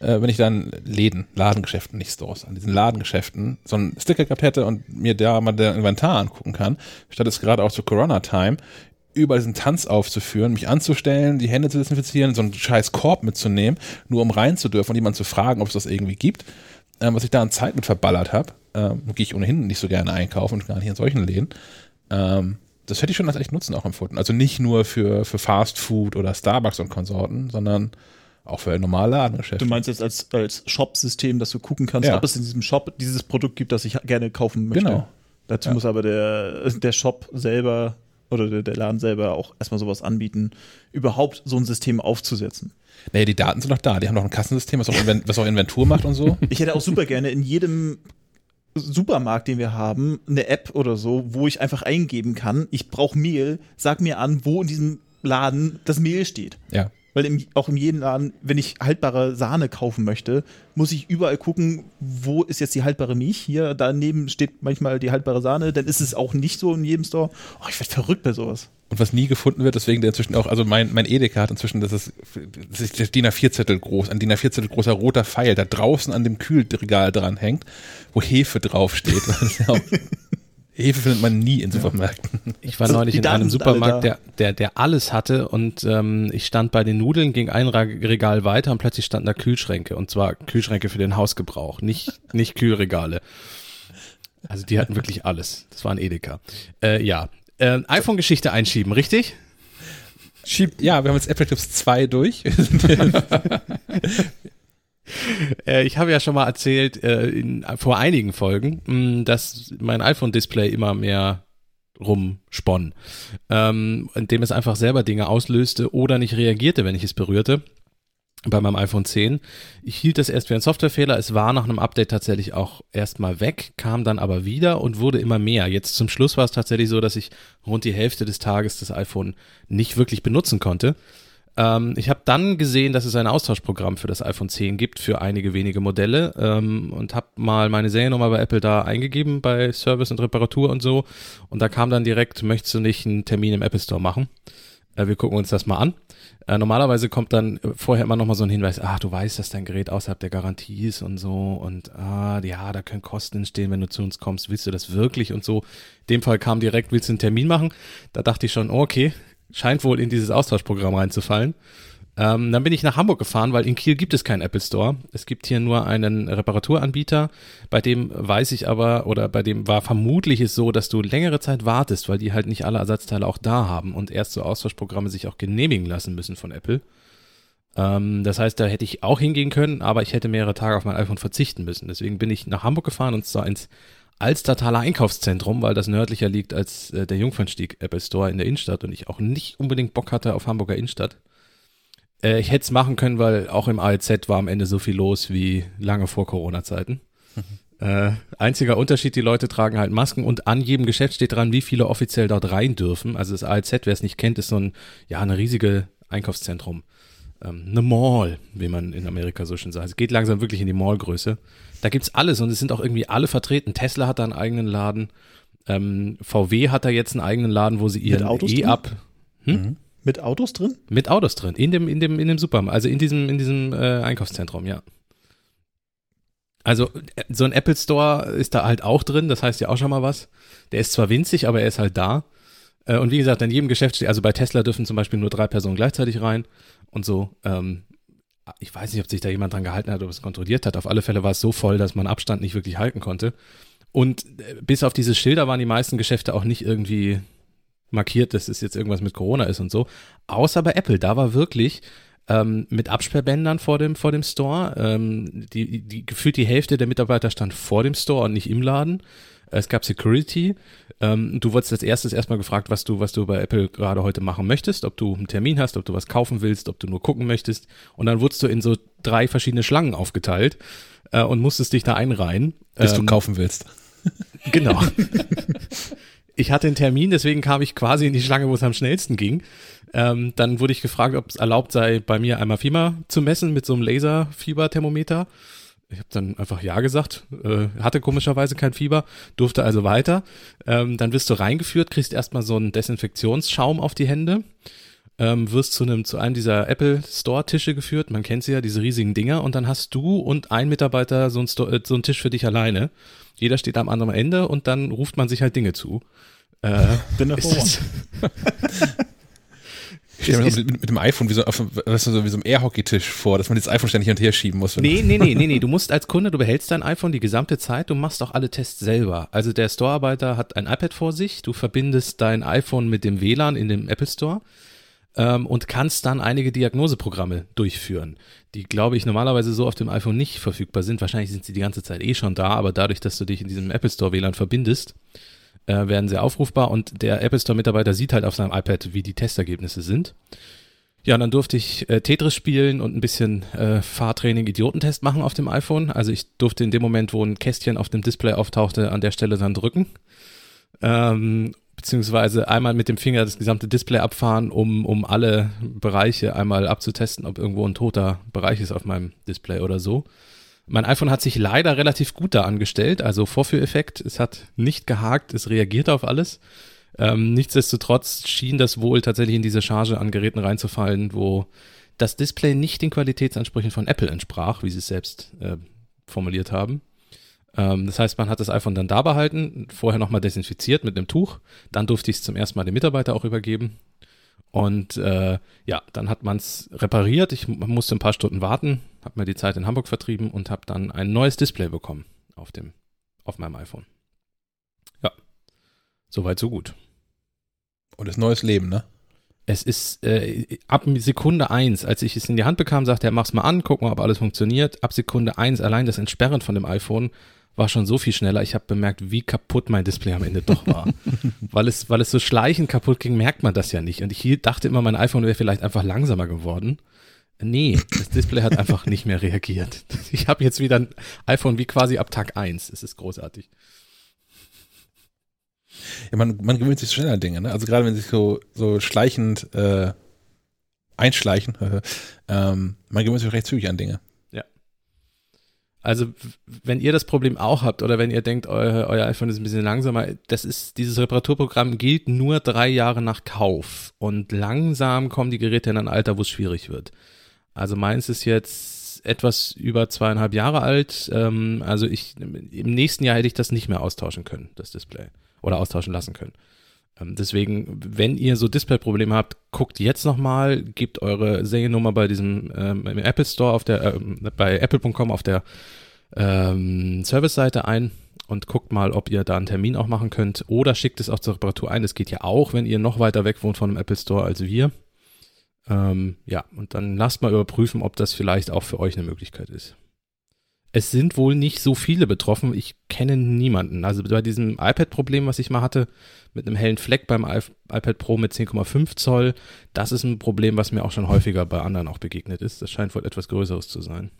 äh, wenn ich dann Läden, Ladengeschäften, nicht Stores, an diesen Ladengeschäften so einen Sticker gehabt hätte und mir da mal der Inventar angucken kann, statt es gerade auch zu Corona-Time über diesen Tanz aufzuführen, mich anzustellen, die Hände zu desinfizieren, so einen scheiß Korb mitzunehmen, nur um rein zu dürfen und jemanden zu fragen, ob es das irgendwie gibt, ähm, was ich da an Zeit mit verballert habe, ähm, gehe ich ohnehin nicht so gerne einkaufen und gar nicht in solchen Läden. Ähm, das hätte ich schon als echt Nutzen auch empfunden. Also nicht nur für, für Fast Food oder Starbucks und Konsorten, sondern auch für normale Ladengeschäfte. Du meinst jetzt als, als Shop-System, dass du gucken kannst, Ja. ob es in diesem Shop dieses Produkt gibt, das ich gerne kaufen möchte. Genau. Dazu Ja. muss aber der, der Shop selber oder der, der Laden selber auch erstmal sowas anbieten, überhaupt so ein System aufzusetzen. Naja, die Daten sind noch da. Die haben noch ein Kassensystem, was auch, Inven was auch Inventur macht und so. Ich hätte auch super gerne in jedem Supermarkt, den wir haben, eine App oder so, wo ich einfach eingeben kann, ich brauche Mehl, sag mir an, wo in diesem Laden das Mehl steht. Ja. Weil im, auch in jedem Laden, wenn ich haltbare Sahne kaufen möchte, muss ich überall gucken, wo ist jetzt die haltbare Milch. Hier daneben steht manchmal die haltbare Sahne, dann ist es auch nicht so in jedem Store. Oh, ich werde verrückt bei sowas. Und was nie gefunden wird, deswegen der inzwischen auch, also mein, mein Edeka hat inzwischen, das ist, ist DIN A4-Zettel groß, ein DIN A4-Zettel großer roter Pfeil, der draußen an dem Kühlregal dran hängt, wo Hefe draufsteht. Ja Hefe findet man nie in Supermärkten. Ich war Also, neulich in Daten einem Supermarkt, der, der, der alles hatte und ähm, ich stand bei den Nudeln, ging ein Regal weiter und plötzlich standen da Kühlschränke und zwar Kühlschränke für den Hausgebrauch, nicht, nicht Kühlregale. Also die hatten wirklich alles. Das war ein Edeka. Äh, ja. Äh, iPhone-Geschichte einschieben, richtig? Schieb, ja, wir haben jetzt Apple Clips 2 durch. Äh, ich habe ja schon mal erzählt äh, in, vor einigen Folgen, mh, dass mein iPhone-Display immer mehr rumsponn, ähm, indem es einfach selber Dinge auslöste oder nicht reagierte, wenn ich es berührte. Bei meinem iPhone 10. Ich hielt das erst für einen Softwarefehler. Es war nach einem Update tatsächlich auch erstmal weg, kam dann aber wieder und wurde immer mehr. Jetzt zum Schluss war es tatsächlich so, dass ich rund die Hälfte des Tages das iPhone nicht wirklich benutzen konnte. Ähm, ich habe dann gesehen, dass es ein Austauschprogramm für das iPhone 10 gibt für einige wenige Modelle ähm, und habe mal meine Seriennummer bei Apple da eingegeben bei Service und Reparatur und so. Und da kam dann direkt, möchtest du nicht einen Termin im Apple Store machen? Äh, wir gucken uns das mal an. Äh, normalerweise kommt dann vorher immer noch mal so ein Hinweis, ach, du weißt, dass dein Gerät außerhalb der Garantie ist und so und ah, ja, da können Kosten entstehen, wenn du zu uns kommst, willst du das wirklich und so. In dem Fall kam direkt, willst du einen Termin machen? Da dachte ich schon, okay, scheint wohl in dieses Austauschprogramm reinzufallen. Ähm, dann bin ich nach Hamburg gefahren, weil in Kiel gibt es keinen Apple Store. Es gibt hier nur einen Reparaturanbieter, bei dem weiß ich aber, oder bei dem war vermutlich es so, dass du längere Zeit wartest, weil die halt nicht alle Ersatzteile auch da haben und erst so Austauschprogramme sich auch genehmigen lassen müssen von Apple. Ähm, das heißt, da hätte ich auch hingehen können, aber ich hätte mehrere Tage auf mein iPhone verzichten müssen. Deswegen bin ich nach Hamburg gefahren und zwar ins Alstertaler Einkaufszentrum, weil das nördlicher liegt als äh, der Jungfernstieg Apple Store in der Innenstadt und ich auch nicht unbedingt Bock hatte auf Hamburger Innenstadt. Äh, ich hätte es machen können, weil auch im ALZ war am Ende so viel los wie lange vor Corona-Zeiten. Mhm. Äh, einziger Unterschied, die Leute tragen halt Masken und an jedem Geschäft steht dran, wie viele offiziell dort rein dürfen. Also das ALZ, wer es nicht kennt, ist so ein, ja, eine riesige Einkaufszentrum. Ähm, eine Mall, wie man in Amerika so schön sagt. Es geht langsam wirklich in die Mallgröße. Da gibt's alles und es sind auch irgendwie alle vertreten. Tesla hat da einen eigenen Laden. Ähm, VW hat da jetzt einen eigenen Laden, wo sie ihren E-Up. Hm? Mhm. Mit Autos drin? Mit Autos drin, in dem, in dem, in dem Supermarkt, also in diesem, in diesem äh, Einkaufszentrum, ja. Also äh, so ein Apple Store ist da halt auch drin, das heißt ja auch schon mal was. Der ist zwar winzig, aber er ist halt da. Äh, und wie gesagt, in jedem Geschäft steht, also bei Tesla dürfen zum Beispiel nur drei Personen gleichzeitig rein und so. Ähm, ich weiß nicht, ob sich da jemand dran gehalten hat oder es kontrolliert hat. Auf alle Fälle war es so voll, dass man Abstand nicht wirklich halten konnte. Und äh, bis auf diese Schilder waren die meisten Geschäfte auch nicht irgendwie markiert, dass es jetzt irgendwas mit Corona ist und so. Außer bei Apple, da war wirklich ähm, mit Absperrbändern vor dem, vor dem Store. Ähm, die, die, gefühlt die Hälfte der Mitarbeiter stand vor dem Store und nicht im Laden. Es gab Security. Ähm, du wurdest als erstes erstmal gefragt, was du, was du bei Apple gerade heute machen möchtest, ob du einen Termin hast, ob du was kaufen willst, ob du nur gucken möchtest. Und dann wurdest du in so drei verschiedene Schlangen aufgeteilt äh, und musstest dich da einreihen. Bis du ähm, kaufen willst. Genau. ich hatte einen Termin, deswegen kam ich quasi in die Schlange, wo es am schnellsten ging. Ähm, dann wurde ich gefragt, ob es erlaubt sei, bei mir einmal Fieber zu messen mit so einem Laserfieberthermometer. Ich habe dann einfach ja gesagt, äh, hatte komischerweise kein Fieber, durfte also weiter. Ähm, dann wirst du reingeführt, kriegst erstmal so einen Desinfektionsschaum auf die Hände, ähm, wirst zu einem zu einem dieser Apple Store Tische geführt. Man kennt sie ja, diese riesigen Dinger. Und dann hast du und ein Mitarbeiter so ein, äh, so ein Tisch für dich alleine. Jeder steht am anderen Ende und dann ruft man sich halt Dinge zu. Äh, one. Ich stelle mir mit, mit, dem iPhone wie so, auf, weißt du, so, wie so einem Airhockey-Tisch vor, dass man das iPhone ständig hin und her schieben muss. Nee, nee, nee, nee, nee. Du musst als Kunde, du behältst dein iPhone die gesamte Zeit, du machst auch alle Tests selber. Also der Store-Arbeiter hat ein iPad vor sich, du verbindest dein iPhone mit dem WLAN in dem Apple Store ähm, und kannst dann einige Diagnoseprogramme durchführen, die, glaube ich, normalerweise so auf dem iPhone nicht verfügbar sind. Wahrscheinlich sind sie die ganze Zeit eh schon da, aber dadurch, dass du dich in diesem Apple Store WLAN verbindest, äh, werden sie aufrufbar und der Apple Store Mitarbeiter sieht halt auf seinem iPad, wie die Testergebnisse sind. Ja, und dann durfte ich äh, Tetris spielen und ein bisschen äh, Fahrtraining Idiotentest machen auf dem iPhone. Also ich durfte in dem Moment, wo ein Kästchen auf dem Display auftauchte, an der Stelle dann drücken. Ähm, beziehungsweise einmal mit dem Finger das gesamte Display abfahren, um, um alle Bereiche einmal abzutesten, ob irgendwo ein toter Bereich ist auf meinem Display oder so. Mein iPhone hat sich leider relativ gut da angestellt, also Vorführeffekt. Es hat nicht gehakt, es reagiert auf alles. Ähm, nichtsdestotrotz schien das wohl tatsächlich in diese Charge an Geräten reinzufallen, wo das Display nicht den Qualitätsansprüchen von Apple entsprach, wie sie es selbst äh, formuliert haben. Ähm, das heißt, man hat das iPhone dann da behalten, vorher nochmal desinfiziert mit einem Tuch. Dann durfte ich es zum ersten Mal dem Mitarbeiter auch übergeben. Und äh, ja, dann hat man es repariert. Ich musste ein paar Stunden warten, habe mir die Zeit in Hamburg vertrieben und habe dann ein neues Display bekommen auf dem, auf meinem iPhone. Ja, soweit so gut. Und das neues Leben, ne? Es ist äh, ab Sekunde eins, als ich es in die Hand bekam, sagte er, mach's mal an, guck mal, ob alles funktioniert. Ab Sekunde eins allein das Entsperren von dem iPhone war schon so viel schneller. Ich habe bemerkt, wie kaputt mein Display am Ende doch war. weil, es, weil es so schleichend kaputt ging, merkt man das ja nicht. Und ich dachte immer, mein iPhone wäre vielleicht einfach langsamer geworden. Nee, das Display hat einfach nicht mehr reagiert. Ich habe jetzt wieder ein iPhone wie quasi ab Tag 1. Es ist großartig. Ja, man, man gewöhnt sich schnell an Dinge, ne? Also gerade wenn sich so, so schleichend äh, einschleichen. ähm, man gewöhnt sich recht zügig an Dinge. Also, wenn ihr das Problem auch habt oder wenn ihr denkt, euer, euer iPhone ist ein bisschen langsamer, das ist, dieses Reparaturprogramm gilt nur drei Jahre nach Kauf und langsam kommen die Geräte in ein Alter, wo es schwierig wird. Also meins ist jetzt etwas über zweieinhalb Jahre alt. Ähm, also ich, im nächsten Jahr hätte ich das nicht mehr austauschen können, das Display. Oder austauschen lassen können. Ähm, deswegen, wenn ihr so Display-Probleme habt, guckt jetzt nochmal, gebt eure Seriennummer bei diesem ähm, Apple Store auf der, ähm, bei apple.com auf der ähm, Service-Seite ein und guckt mal, ob ihr da einen Termin auch machen könnt oder schickt es auch zur Reparatur ein. Das geht ja auch, wenn ihr noch weiter weg wohnt von dem Apple Store als wir. Ähm, ja, und dann lasst mal überprüfen, ob das vielleicht auch für euch eine Möglichkeit ist. Es sind wohl nicht so viele betroffen. Ich kenne niemanden. Also bei diesem iPad-Problem, was ich mal hatte, mit einem hellen Fleck beim iP- iPad Pro mit 10,5 Zoll, das ist ein Problem, was mir auch schon häufiger bei anderen auch begegnet ist. Das scheint wohl etwas Größeres zu sein.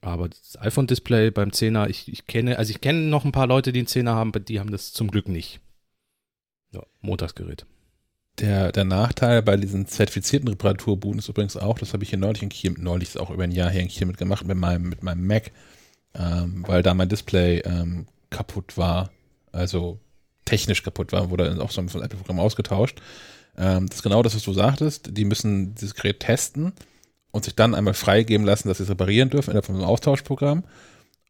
Aber das iPhone-Display beim 10er, ich, ich kenne, also ich kenne noch ein paar Leute, die einen 10er haben, die haben das zum Glück nicht. Ja, Montagsgerät. Der, der Nachteil bei diesen zertifizierten Reparaturbuden ist übrigens auch, das habe ich hier neulich in Kiel, neulich ist auch über ein Jahr her in Kiel mitgemacht, mit meinem, mit meinem Mac, ähm, weil da mein Display ähm, kaputt war, also technisch kaputt war, wurde dann auch so ein Apple-Programm ausgetauscht. Ähm, das ist genau das, was du sagtest. Die müssen dieses Gerät testen und sich dann einmal freigeben lassen, dass sie es reparieren dürfen innerhalb von einem Austauschprogramm.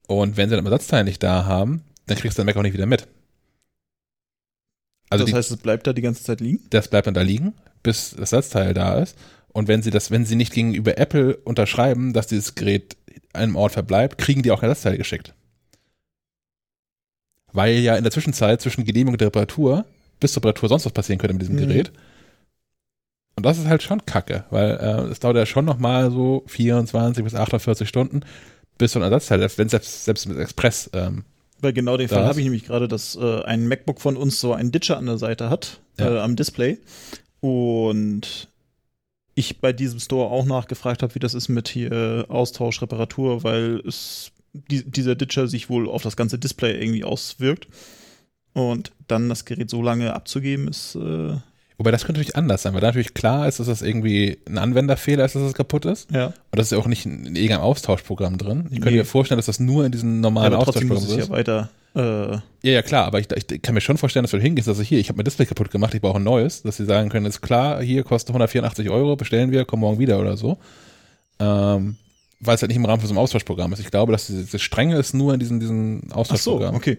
Und wenn sie dann Ersatzteil nicht da haben, dann kriegst du dein Mac auch nicht wieder mit. Also das die, heißt, es bleibt da die ganze Zeit liegen? das bleibt dann da liegen, bis das Ersatzteil da ist. Und wenn sie das, wenn sie nicht gegenüber Apple unterschreiben, dass dieses Gerät an einem Ort verbleibt, kriegen die auch kein Ersatzteil geschickt. Weil ja in der Zwischenzeit zwischen Genehmigung der Reparatur bis zur Reparatur sonst was passieren könnte mit diesem Mhm. Gerät. Und das ist halt schon kacke, weil äh, es dauert ja schon nochmal so 24 bis 48 Stunden, bis so ein Ersatzteil, wenn selbst, selbst mit Express ähm, Weil genau den Fall habe ich nämlich gerade, dass äh, ein MacBook von uns so einen Ditcher an der Seite hat, Ja. äh, am Display. Und ich bei diesem Store auch nachgefragt habe, wie das ist mit hier äh, Austausch, Reparatur, weil es die, dieser Ditcher sich wohl auf das ganze Display irgendwie auswirkt. Und dann das Gerät so lange abzugeben, ist äh, Wobei das könnte natürlich anders sein, weil da natürlich klar ist, dass das irgendwie ein Anwenderfehler ist, dass es kaputt ist. ja. Und das ist ja auch nicht in in irgendeinem Austauschprogramm drin. Ich könnte Nee. mir vorstellen, dass das nur in diesen normalen aber trotzdem muss Austauschprogrammen es ja ist. weiter. Äh, Ja, ja, klar, aber ich, ich kann mir schon vorstellen, dass du hingehst, dass ich hier, ich habe mein Display kaputt gemacht, ich brauche ein neues, dass sie sagen können, ist klar, hier kostet 184 Euro, bestellen wir, kommen morgen wieder oder so. Ähm, weil es halt nicht im Rahmen von so einem Austauschprogramm ist. Ich glaube, dass diese, diese Strenge ist nur in diesen, diesen ach so, okay.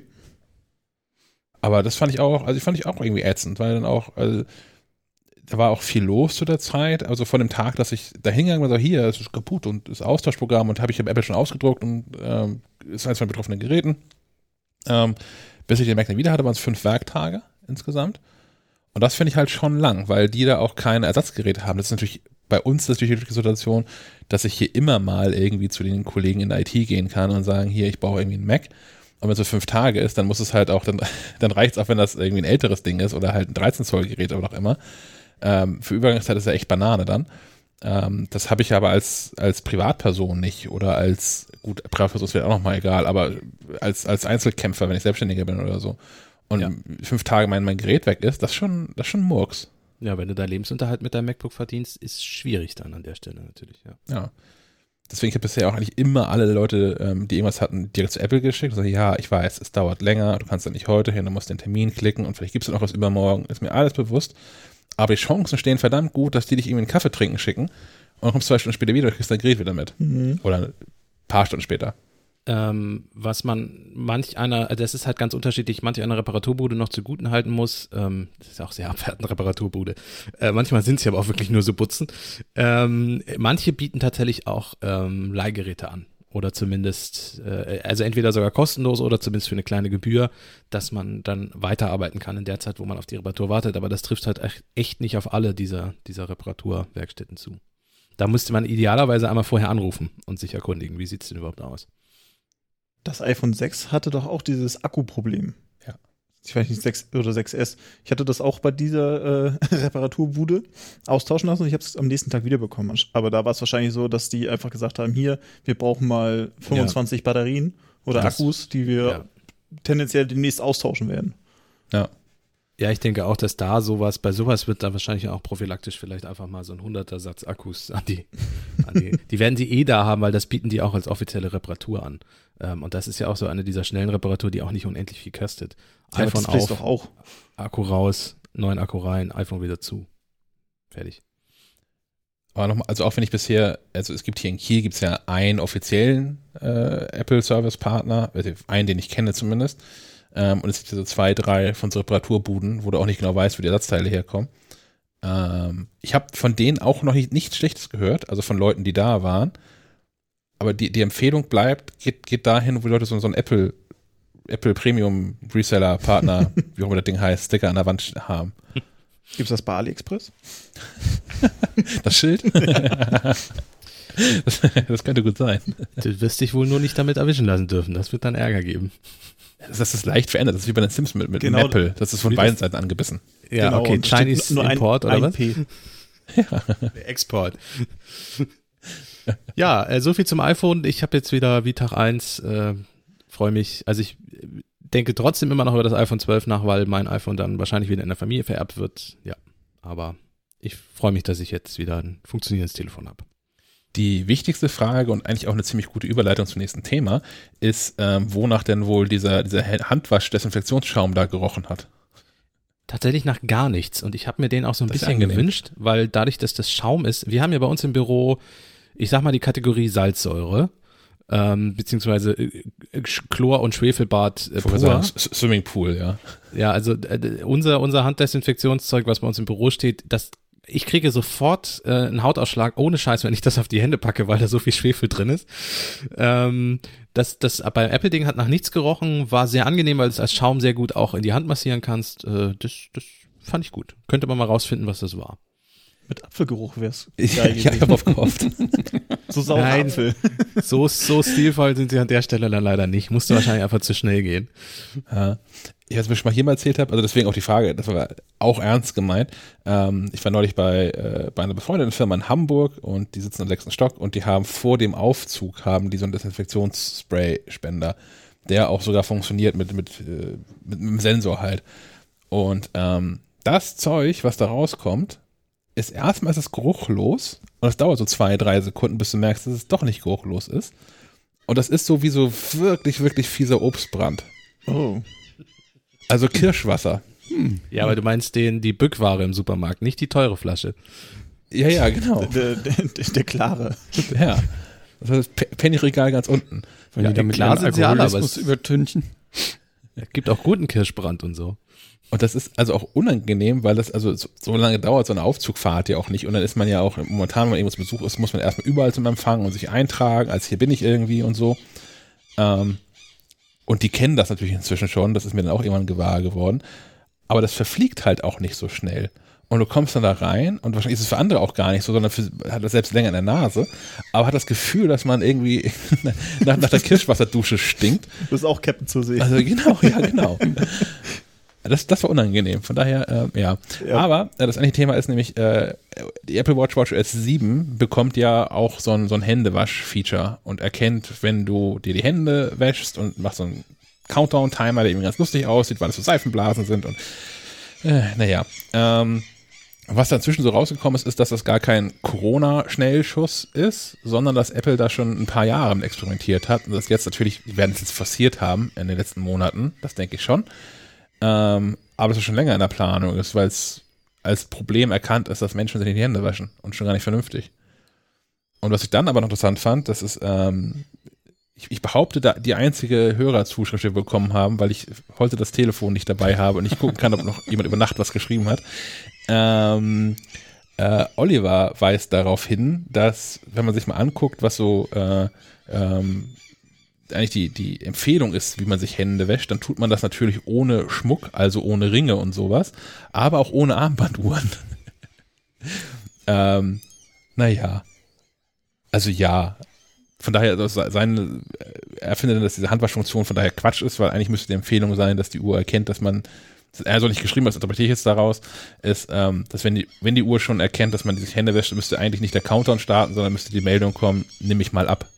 Aber das fand ich auch, also ich fand ich auch irgendwie ätzend, weil dann auch, also, da war auch viel los zu der Zeit, also von dem Tag, dass ich da hingegangen und sage, hier, es ist kaputt und ist Austauschprogramm und habe ich im Apple schon ausgedruckt und ähm, ist eins von betroffenen Geräten. Ähm, bis ich den Mac dann wieder hatte, waren es fünf Werktage insgesamt. Und das finde ich halt schon lang, weil die da auch keine Ersatzgeräte haben. Das ist natürlich, bei uns natürlich die Situation, dass ich hier immer mal irgendwie zu den Kollegen in der IT gehen kann und sagen, hier, ich brauche irgendwie einen Mac. Und wenn es so fünf Tage ist, dann muss es halt auch, dann, dann reicht es auch, wenn das irgendwie ein älteres Ding ist oder halt ein 13 Zoll Gerät oder noch immer. Ähm, für Übergangszeit ist ja echt Banane dann. Ähm, das habe ich aber als, als Privatperson nicht oder als, gut, Privatperson ist vielleicht auch nochmal egal, aber als, als Einzelkämpfer, wenn ich Selbstständiger bin oder so. Und Ja. fünf Tage mein, mein Gerät weg ist, das ist schon, das ist schon Murks. Ja, wenn du deinen Lebensunterhalt mit deinem MacBook verdienst, ist schwierig dann an der Stelle natürlich, ja. Ja. Deswegen habe ich bisher auch eigentlich immer alle Leute, ähm, die irgendwas hatten, direkt zu Apple geschickt und sagen, ja, ich weiß, es dauert länger, du kannst dann nicht heute hin, du musst den Termin klicken und vielleicht gibt es noch was übermorgen, ist mir alles bewusst. Aber die Chancen stehen verdammt gut, dass die dich irgendwie einen Kaffee trinken schicken und dann kommst du zwei Stunden später wieder und kriegst dein Gerät wieder mit. Mhm. Oder ein paar Stunden später. Ähm, was man manch einer, also das ist halt ganz unterschiedlich, manch einer Reparaturbude noch zuguten halten muss. Ähm, das ist auch sehr abwertend, Reparaturbude. Äh, manchmal sind sie aber auch wirklich nur so Putzen. Ähm, manche bieten tatsächlich auch ähm, Leihgeräte an. Oder zumindest, äh, also entweder sogar kostenlos oder zumindest für eine kleine Gebühr, dass man dann weiterarbeiten kann in der Zeit, wo man auf die Reparatur wartet. Aber das trifft halt echt- nicht auf alle dieser, dieser Reparaturwerkstätten zu. Da müsste man idealerweise einmal vorher anrufen und sich erkundigen, wie sieht's denn überhaupt aus. Das iPhone 6 hatte doch auch dieses Akkuproblem. Ja. Ich weiß nicht, 6 oder 6S. Ich hatte das auch bei dieser äh, Reparaturbude austauschen lassen und ich habe es am nächsten Tag wiederbekommen. Aber da war es wahrscheinlich so, dass die einfach gesagt haben, hier, wir brauchen mal 25 Batterien oder Das- Akkus, die wir Ja. tendenziell demnächst austauschen werden. Ja. Ja, ich denke auch, dass da sowas, bei sowas wird da wahrscheinlich auch prophylaktisch vielleicht einfach mal so ein 100er Satz Akkus an die, an die, die werden sie eh da haben, weil das bieten die auch als offizielle Reparatur an. Ähm, und das ist ja auch so eine dieser schnellen Reparatur, die auch nicht unendlich viel kostet. Ja, iPhone auf, doch auch. Akku raus, neuen Akku rein, iPhone wieder zu. Fertig. Aber nochmal, also auch wenn ich bisher, also es gibt hier in Kiel gibt es ja einen offiziellen äh, Apple Service Partner, also einen, den ich kenne zumindest. Ähm, und es gibt ja so zwei, drei von so Reparaturbuden, wo du auch nicht genau weißt, wo die Ersatzteile herkommen. Ähm, ich habe von denen auch noch nicht, nichts Schlechtes gehört, also von Leuten, die da waren. Aber die, die Empfehlung bleibt, geht, geht dahin, wo Leute so, so einen Apple, Apple Premium Reseller Partner, wie auch immer das Ding heißt, Sticker an der Wand haben. Gibt's das bei AliExpress? Das Schild? das, das könnte gut sein. Du wirst dich wohl nur nicht damit erwischen lassen dürfen. Das wird dann Ärger geben. Das ist leicht verändert. Das ist wie bei den Sims mit, mit Genau. Apple. Das ist von Wie beiden Seiten angebissen. Ja, Genau, okay. es Chinese nur ein- Import oder ein was? P. Export. Ja, äh, so viel zum iPhone. Ich habe jetzt wieder wie Tag 1, äh, freue mich. Also ich äh, denke trotzdem immer noch über das iPhone 12 nach, weil mein iPhone dann wahrscheinlich wieder in der Familie vererbt wird. Ja, aber ich freue mich, dass ich jetzt wieder ein funktionierendes Telefon habe. Die wichtigste Frage und eigentlich auch eine ziemlich gute Überleitung zum nächsten Thema ist, ähm, wonach denn wohl dieser, dieser Handwasch-Desinfektionsschaum da gerochen hat. Tatsächlich nach gar nichts. Und ich habe mir den auch so ein Das bisschen gewünscht, weil dadurch, dass das Schaum ist, wir haben ja bei uns im Büro, ich sag mal, die Kategorie Salzsäure, ähm, beziehungsweise äh, Chlor- und Schwefelbad äh, pur. sagen, Swimmingpool, ja. Ja, also äh, unser, unser Handdesinfektionszeug, was bei uns im Büro steht, das ich kriege sofort äh, einen Hautausschlag ohne Scheiß, wenn ich das auf die Hände packe, weil da so viel Schwefel drin ist. Ähm, das, das beim Apple-Ding hat nach nichts gerochen, war sehr angenehm, weil du es als Schaum sehr gut auch in die Hand massieren kannst. Äh, das, das fand ich gut. Könnte man mal rausfinden, was das war. Mit Apfelgeruch wär's Ich, geil ich habe darauf gehofft. So saurer Nein. Apfel. So, so stilvoll sind sie an der Stelle dann leider nicht. Musste wahrscheinlich einfach zu schnell gehen. Ja. Ich was ich schon mal hier mal erzählt habe, also deswegen auch die Frage, das war auch ernst gemeint. Ähm, ich war neulich bei, äh, bei einer befreundeten Firma in Hamburg und die sitzen im sechsten Stock und die haben vor dem Aufzug haben die so einen Desinfektionsspray-Spender, der auch sogar funktioniert mit, mit, äh, mit, mit einem Sensor halt. Und ähm, das Zeug, was da rauskommt, ist erstmal ist es geruchlos und es dauert so zwei, drei Sekunden, bis du merkst, dass es doch nicht geruchlos ist. Und das ist so wie so wirklich, wirklich fieser Obstbrand. Oh. Also Kirschwasser. Ja, aber du meinst den, die Bückware im Supermarkt, nicht die teure Flasche. Ja, ja, genau. Der, der, der, der klare. Ja. Das ist das Pe- Pennyregal ganz unten. Wenn Ja, die damit klar sind sie alle, aber übertünchen. Es gibt auch guten Kirschbrand und so. Und das ist also auch unangenehm, weil das also so, so lange dauert so eine Aufzugfahrt ja auch nicht. Und dann ist man ja auch momentan, wenn man irgendwo zu Besuch ist, muss man erstmal überall zum Empfang und sich eintragen, als hier bin ich irgendwie und so. Ähm, und die kennen das natürlich inzwischen schon, das ist mir dann auch irgendwann gewahr geworden. Aber das verfliegt halt auch nicht so schnell. Und du kommst dann da rein und wahrscheinlich ist es für andere auch gar nicht so, sondern für, hat das selbst länger in der Nase, aber hat das Gefühl, dass man irgendwie nach, nach der Kirschwasserdusche stinkt. Das ist auch Captain zur See. Also genau, ja, genau. Das, das war unangenehm. Von daher, äh, ja. Ja. Aber äh, das eigentliche Thema ist nämlich, äh, die Apple Watch Watch OS 7 bekommt ja auch so ein, so ein Händewasch-Feature und erkennt, wenn du dir die Hände wäschst und macht so einen Countdown-Timer, der irgendwie ganz lustig aussieht, weil es so Seifenblasen sind und äh, naja. Ähm, was dazwischen so rausgekommen ist, ist, dass das gar kein Corona-Schnellschuss ist, sondern dass Apple da schon ein paar Jahre experimentiert hat und das jetzt natürlich, die werden es jetzt forciert haben in den letzten Monaten, das denke ich schon. Ähm, aber es ist schon länger in der Planung ist, weil es als Problem erkannt ist, dass Menschen sich die Hände waschen und schon gar nicht vernünftig. Und was ich dann aber noch interessant fand, das ist, ähm, ich, ich behaupte, da die einzige Hörerzuschrift, die wir bekommen haben, weil ich heute das Telefon nicht dabei habe und nicht gucken kann, ob noch jemand über Nacht was geschrieben hat. Ähm, äh, Oliver weist darauf hin, dass, wenn man sich mal anguckt, was so äh, ähm, eigentlich die, die Empfehlung ist, wie man sich Hände wäscht, dann tut man das natürlich ohne Schmuck, also ohne Ringe und sowas, aber auch ohne Armbanduhren. ähm, naja. Also ja. Von daher, das seine, er findet, dass diese Handwaschfunktion von daher Quatsch ist, weil eigentlich müsste die Empfehlung sein, dass die Uhr erkennt, dass man, er soll nicht geschrieben, das interpretiere ich jetzt daraus, ist, ähm, dass wenn die, wenn die Uhr schon erkennt, dass man sich Hände wäscht, müsste eigentlich nicht der Countdown starten, sondern müsste die Meldung kommen, nimm mich mal ab.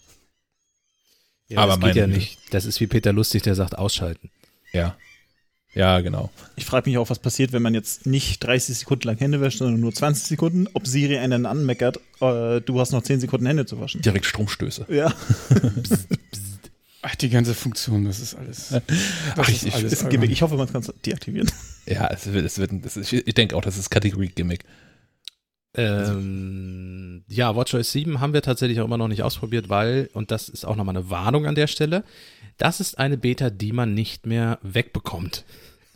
Ja, Aber das geht ja nicht. Das ist wie Peter Lustig, der sagt, ausschalten. Ja. Ja, genau. Ich frage mich auch, was passiert, wenn man jetzt nicht 30 Sekunden lang Hände wäscht, sondern nur 20 Sekunden, ob Siri einen anmeckert, äh, du hast noch 10 Sekunden Hände zu waschen. Direkt Stromstöße. Ja. Ach, die ganze Funktion, das ist alles. Das Ach, ich- ich- alles Ist ein. Gimmick. Ich hoffe, man kann es deaktivieren. Ja, es wird, es wird, es ist, ich denke auch, das ist Kategorie-Gimmick. Ähm, ja, WatchOS 7 haben wir tatsächlich auch immer noch nicht ausprobiert, weil, und das ist auch nochmal eine Warnung an der Stelle, das ist eine Beta, die man nicht mehr wegbekommt.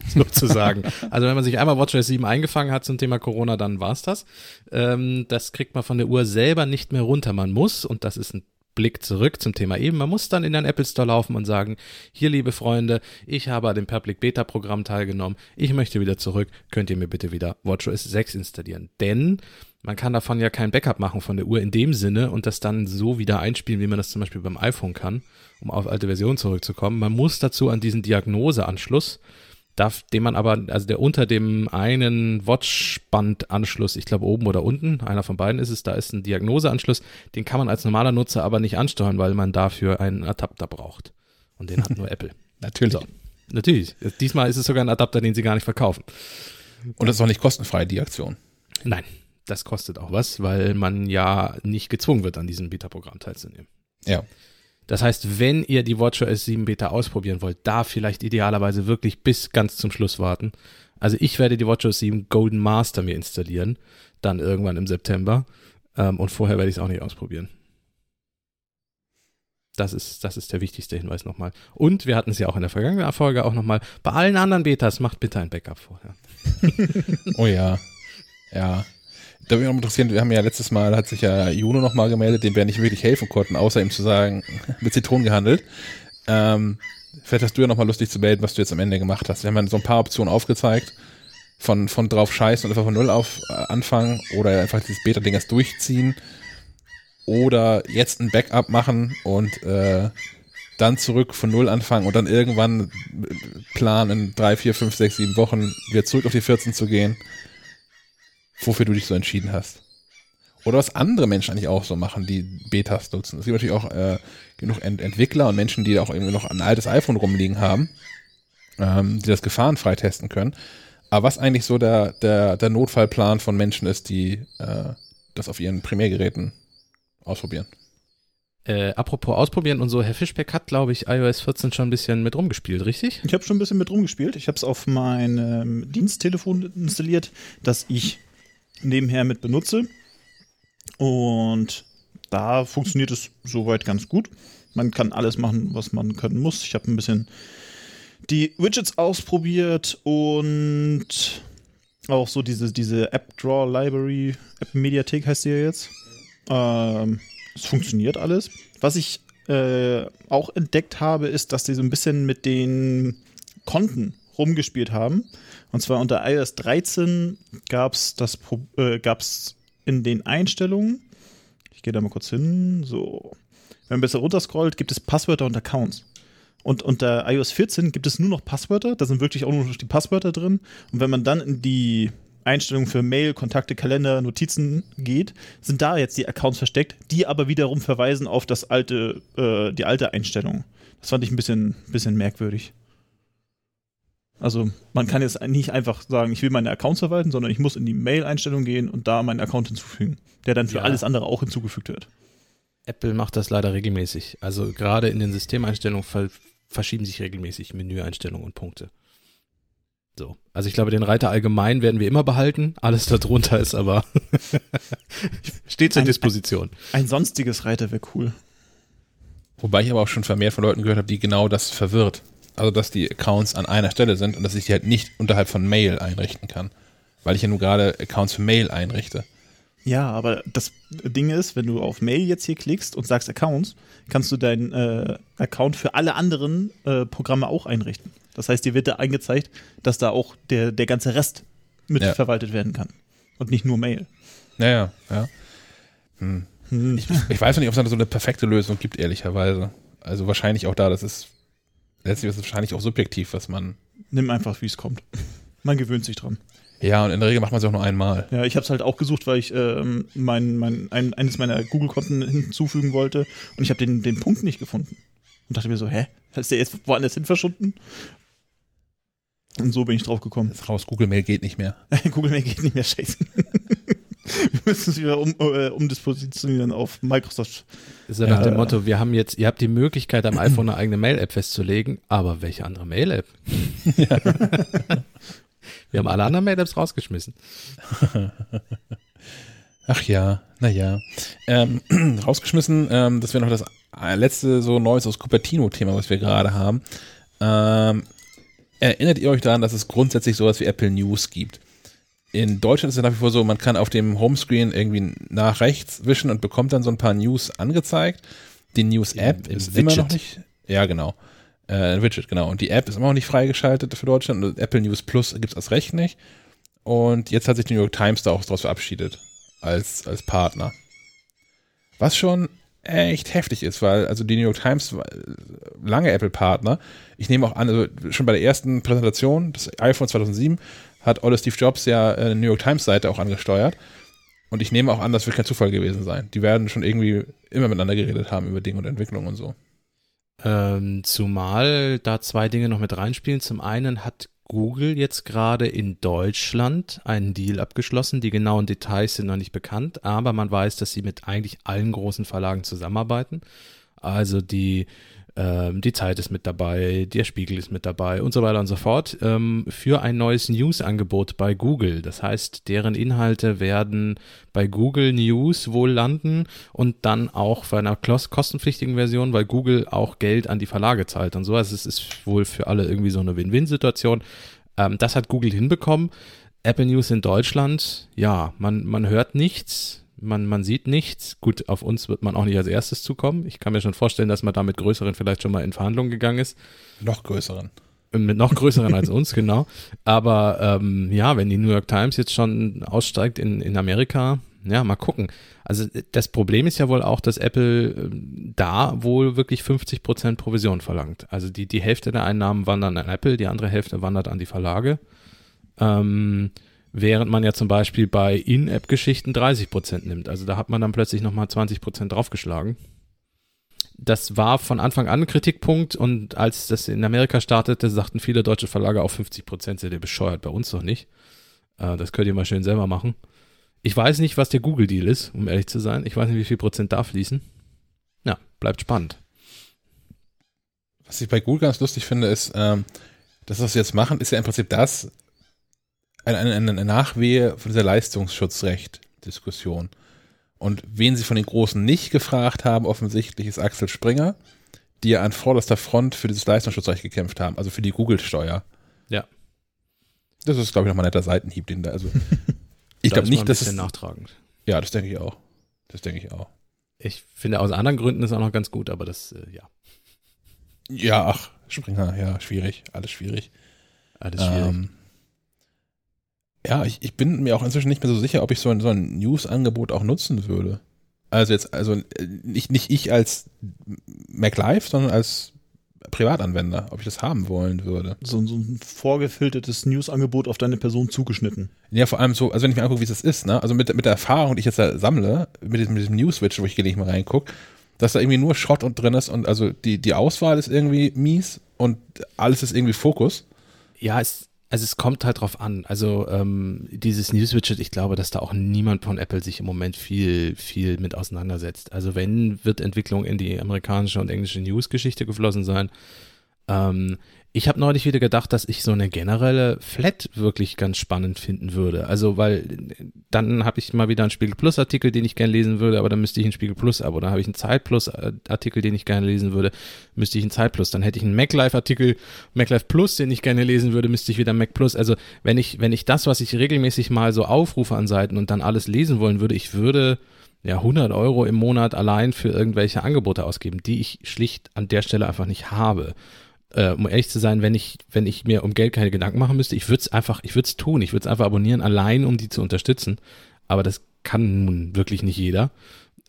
Sozusagen. also wenn man sich einmal WatchOS 7 eingefangen hat zum Thema Corona, dann war's das. Ähm, das kriegt man von der Uhr selber nicht mehr runter. Man muss, und das ist ein Blick zurück zum Thema eben, man muss dann in den Apple Store laufen und sagen, hier liebe Freunde, ich habe an dem Public Beta Programm teilgenommen, ich möchte wieder zurück, könnt ihr mir bitte wieder WatchOS 6 installieren. Denn man kann davon ja kein Backup machen von der Uhr in dem Sinne und das dann so wieder einspielen, wie man das zum Beispiel beim iPhone kann, um auf alte Versionen zurückzukommen. Man muss dazu an diesen Diagnoseanschluss, darf, den man aber, also der unter dem einen Watchband-Anschluss, ich glaube oben oder unten, einer von beiden ist es, da ist ein Diagnoseanschluss, den kann man als normaler Nutzer aber nicht ansteuern, weil man dafür einen Adapter braucht. Und den hat nur Apple. Natürlich. So. Natürlich. Diesmal ist es sogar ein Adapter, den sie gar nicht verkaufen. Und das ist auch nicht kostenfrei, die Aktion. Nein, das kostet auch was, weil man ja nicht gezwungen wird, an diesem Beta-Programm teilzunehmen. Ja. Das heißt, wenn ihr die WatchOS 7 Beta ausprobieren wollt, da vielleicht idealerweise wirklich bis ganz zum Schluss warten. Also ich werde die WatchOS 7 Golden Master mir installieren, dann irgendwann im September. Ähm, und vorher werde ich es auch nicht ausprobieren. Das ist, das ist der wichtigste Hinweis nochmal. Und wir hatten es ja auch in der vergangenen Folge auch nochmal, bei allen anderen Betas macht bitte ein Backup vorher. Oh ja. Ja. Da würde mich noch interessieren, wir haben ja letztes Mal, hat sich ja Juno nochmal gemeldet, dem wir nicht wirklich helfen konnten, außer ihm zu sagen, mit Zitronen gehandelt. Ähm, vielleicht hast du ja nochmal lustig zu melden, was du jetzt am Ende gemacht hast. Wir haben ja so ein paar Optionen aufgezeigt, von, von drauf scheißen und einfach von Null auf äh, anfangen oder einfach dieses Beta-Ding erst durchziehen oder jetzt ein Backup machen und äh, dann zurück von Null anfangen und dann irgendwann äh, planen, in drei, vier, fünf, sechs, sieben Wochen wieder zurück auf die 14 zu gehen wofür du dich so entschieden hast. Oder was andere Menschen eigentlich auch so machen, die Betas nutzen. Es gibt natürlich auch äh, genug Ent Entwickler und Menschen, die auch irgendwie noch ein altes iPhone rumliegen haben, ähm, die das gefahrenfrei testen können. Aber was eigentlich so der, der, der Notfallplan von Menschen ist, die äh, das auf ihren Primärgeräten ausprobieren. Äh, apropos ausprobieren und so, Herr Fischbeck hat, glaube ich, iOS 14 schon ein bisschen mit rumgespielt, richtig? Ich habe schon ein bisschen mit rumgespielt. Ich habe es auf mein ähm, Diensttelefon installiert, das ich nebenher mit benutze. Und da funktioniert es soweit ganz gut. Man kann alles machen, was man können muss. Ich habe ein bisschen die Widgets ausprobiert und auch so diese, diese App Draw Library, App Mediathek heißt die ja jetzt. Ähm, es funktioniert alles. Was ich äh, auch entdeckt habe, ist, dass die so ein bisschen mit den Konten rumgespielt haben. Und zwar unter iOS 13 gab es das äh, gab's in den Einstellungen. Ich gehe da mal kurz hin. So. Wenn man besser runterscrollt, gibt es Passwörter und Accounts. Und unter iOS 14 gibt es nur noch Passwörter. Da sind wirklich auch nur noch die Passwörter drin. Und wenn man dann in die Einstellungen für Mail, Kontakte, Kalender, Notizen geht, sind da jetzt die Accounts versteckt, die aber wiederum verweisen auf das alte, äh, die alte Einstellung. Das fand ich ein bisschen, bisschen merkwürdig. Also man kann jetzt nicht einfach sagen, ich will meine Accounts verwalten, sondern ich muss in die Mail-Einstellung gehen und da meinen Account hinzufügen, der dann für Ja. alles andere auch hinzugefügt wird. Apple macht das leider regelmäßig. Also gerade in den Systemeinstellungen ver verschieben sich regelmäßig Menüeinstellungen und Punkte. So. Also ich glaube, den Reiter allgemein werden wir immer behalten. Alles darunter ist aber steht zur Ein- Disposition. Ein sonstiges Reiter wäre cool. Wobei ich aber auch schon vermehrt von Leuten gehört habe, die genau das verwirrt. Also, dass die Accounts an einer Stelle sind und dass ich die halt nicht unterhalb von Mail einrichten kann. Weil ich ja nur gerade Accounts für Mail einrichte. Ja, aber das Ding ist, wenn du auf Mail jetzt hier klickst und sagst Accounts, kannst du deinen äh, Account für alle anderen äh, Programme auch einrichten. Das heißt, dir wird da angezeigt, dass da auch der, der ganze Rest mit Ja. verwaltet werden kann. Und nicht nur Mail. Naja, ja. Hm. Hm. Ich, ich weiß noch nicht, ob es da so eine perfekte Lösung gibt, ehrlicherweise. Also wahrscheinlich auch da, das ist letztlich ist es wahrscheinlich auch subjektiv, was man. Nimm einfach, wie es kommt. Man gewöhnt sich dran. Ja, und in der Regel macht man es auch nur einmal. Ja, ich habe es halt auch gesucht, weil ich ähm, mein, mein, ein, eines meiner Google-Konten hinzufügen wollte und ich habe den, den Punkt nicht gefunden. Und dachte mir so, hä? Ist der jetzt woanders hin verschwunden? Und so bin ich drauf gekommen. Jetzt raus, Google Mail geht nicht mehr. Google Mail geht nicht mehr scheiße. wir müssen es wieder um, äh, umdispositionieren auf Microsoft. So nach Ja. dem Motto, wir haben jetzt, ihr habt die Möglichkeit, am iPhone eine eigene Mail-App festzulegen, aber welche andere Mail-App? wir haben alle anderen Mail-Apps rausgeschmissen. Ach ja, naja. Ähm, rausgeschmissen, ähm, das wäre noch das äh, letzte so Neues aus Cupertino-Thema, was wir gerade haben. Ähm, erinnert ihr euch daran, dass es grundsätzlich sowas wie Apple News gibt? In Deutschland ist es nach wie vor so, man kann auf dem Homescreen irgendwie nach rechts wischen und bekommt dann so ein paar News angezeigt. Die News-App ist immer noch Widget. nicht. Ja, genau. Äh, ein Widget, genau. Und die App ist immer noch nicht freigeschaltet für Deutschland. Und Apple News Plus gibt es als Recht nicht. Und jetzt hat sich die New York Times da auch draus verabschiedet als, als Partner. Was schon echt heftig ist, weil also die New York Times war lange Apple-Partner. Ich nehme auch an, also schon bei der ersten Präsentation des iPhone 2007 hat Olle Steve Jobs ja äh, New York Times-Seite auch angesteuert. Und ich nehme auch an, das wird kein Zufall gewesen sein. Die werden schon irgendwie immer miteinander geredet haben über Dinge und Entwicklung und so. Ähm, zumal da zwei Dinge noch mit reinspielen. Zum einen hat Google jetzt gerade in Deutschland einen Deal abgeschlossen. Die genauen Details sind noch nicht bekannt, aber man weiß, dass sie mit eigentlich allen großen Verlagen zusammenarbeiten. Also die, ähm, die Zeit ist mit dabei, der Spiegel ist mit dabei und so weiter und so fort ähm, für ein neues News-Angebot bei Google. Das heißt, deren Inhalte werden bei Google News wohl landen und dann auch für einer kostenpflichtigen Version, weil Google auch Geld an die Verlage zahlt und so. Also es ist wohl für alle irgendwie so eine Win-Win-Situation. Ähm, das hat Google hinbekommen. Apple News in Deutschland, ja, man, man hört nichts, man, man sieht nichts. Gut, auf uns wird man auch nicht als erstes zukommen. Ich kann mir schon vorstellen, dass man da mit größeren vielleicht schon mal in Verhandlungen gegangen ist. Noch größeren. Mit noch größeren als uns, genau. Aber ähm, ja, wenn die New York Times jetzt schon aussteigt in, in Amerika, ja, mal gucken. Also das Problem ist ja wohl auch, dass Apple ähm, da wohl wirklich 50% Provision verlangt. Also die, die Hälfte der Einnahmen wandern an Apple, die andere Hälfte wandert an die Verlage. Ähm, während man ja zum Beispiel bei In-App-Geschichten 30% nimmt. Also da hat man dann plötzlich nochmal 20% draufgeschlagen das war von Anfang an ein Kritikpunkt und als das in Amerika startete, sagten viele deutsche Verlage auf 50 Prozent seid ihr bescheuert, bei uns doch nicht. Äh, das könnt ihr mal schön selber machen. Ich weiß nicht, was der Google-Deal ist, um ehrlich zu sein. Ich weiß nicht, wie viel Prozent da fließen. Ja, bleibt spannend. Was ich bei Google ganz lustig finde, ist, ähm, das, was sie jetzt machen, ist ja im Prinzip das, eine, eine, eine Nachwehe von dieser Leistungsschutzrecht-Diskussion. Und wen sie von den Großen nicht gefragt haben, offensichtlich ist Axel Springer, die ja an vorderster Front für dieses Leistungsschutzrecht gekämpft haben, also für die Google-Steuer. Ja. Das ist, glaube ich, nochmal ein netter Seitenhieb, den da, also. Ich Da glaube ist nicht, dass bisschen es. nachtragend. Ja, das denke ich auch. Das denke ich auch. Ich finde, aus anderen Gründen ist auch noch ganz gut, aber das, äh, ja, Ja, ach, Springer, ja, schwierig. Alles schwierig. alles schwierig. Ähm, ja, ich, ich bin mir auch inzwischen nicht mehr so sicher, ob ich so ein, so ein News-Angebot auch nutzen würde. Also jetzt, also äh, nicht, nicht ich als MacLive, sondern als Privatanwender, ob ich das haben wollen würde. So, so ein vorgefiltertes News-Angebot auf deine Person zugeschnitten. Ja, vor allem so, also wenn ich mir angucke, wie es das ist, ne? Also mit, der- mit der Erfahrung, die ich jetzt da sammle, mit diesem, mit diesem News-Switch, wo ich gelegentlich mal reingucke, dass da irgendwie nur Schrott und drin ist und also die, die Auswahl ist irgendwie mies und alles ist irgendwie Fokus. Ja, es, also es kommt halt drauf an. Also ähm, dieses News-Widget, ich glaube, dass da auch niemand von Apple sich im Moment viel, viel mit auseinandersetzt. Also wenn, wird Entwicklung in die amerikanische und englische News-Geschichte geflossen sein. Ähm, ich habe neulich wieder gedacht, dass ich so eine generelle Flat wirklich ganz spannend finden würde. Also, weil dann habe ich mal wieder einen Spiegel Plus Artikel, den ich gerne lesen würde, aber dann müsste ich einen Spiegel Plus Abo. Dann habe ich einen Zeit Plus äh, Artikel, den ich gerne lesen würde, müsste ich einen Zeit Plus. Dann hätte ich einen MacLife Artikel, MacLife Plus, den ich gerne lesen würde, müsste ich wieder Mac Plus. Also, wenn ich, wenn ich das, was ich regelmäßig mal so aufrufe an Seiten und dann alles lesen wollen würde, ich würde ja 100 Euro im Monat allein für irgendwelche Angebote ausgeben, die ich schlicht an der Stelle einfach nicht habe äh, um ehrlich zu sein, wenn ich, wenn ich mir um Geld keine Gedanken machen müsste, ich würde es einfach, ich würde es tun, ich würde es einfach abonnieren, allein um die zu unterstützen. Aber das kann nun wirklich nicht jeder.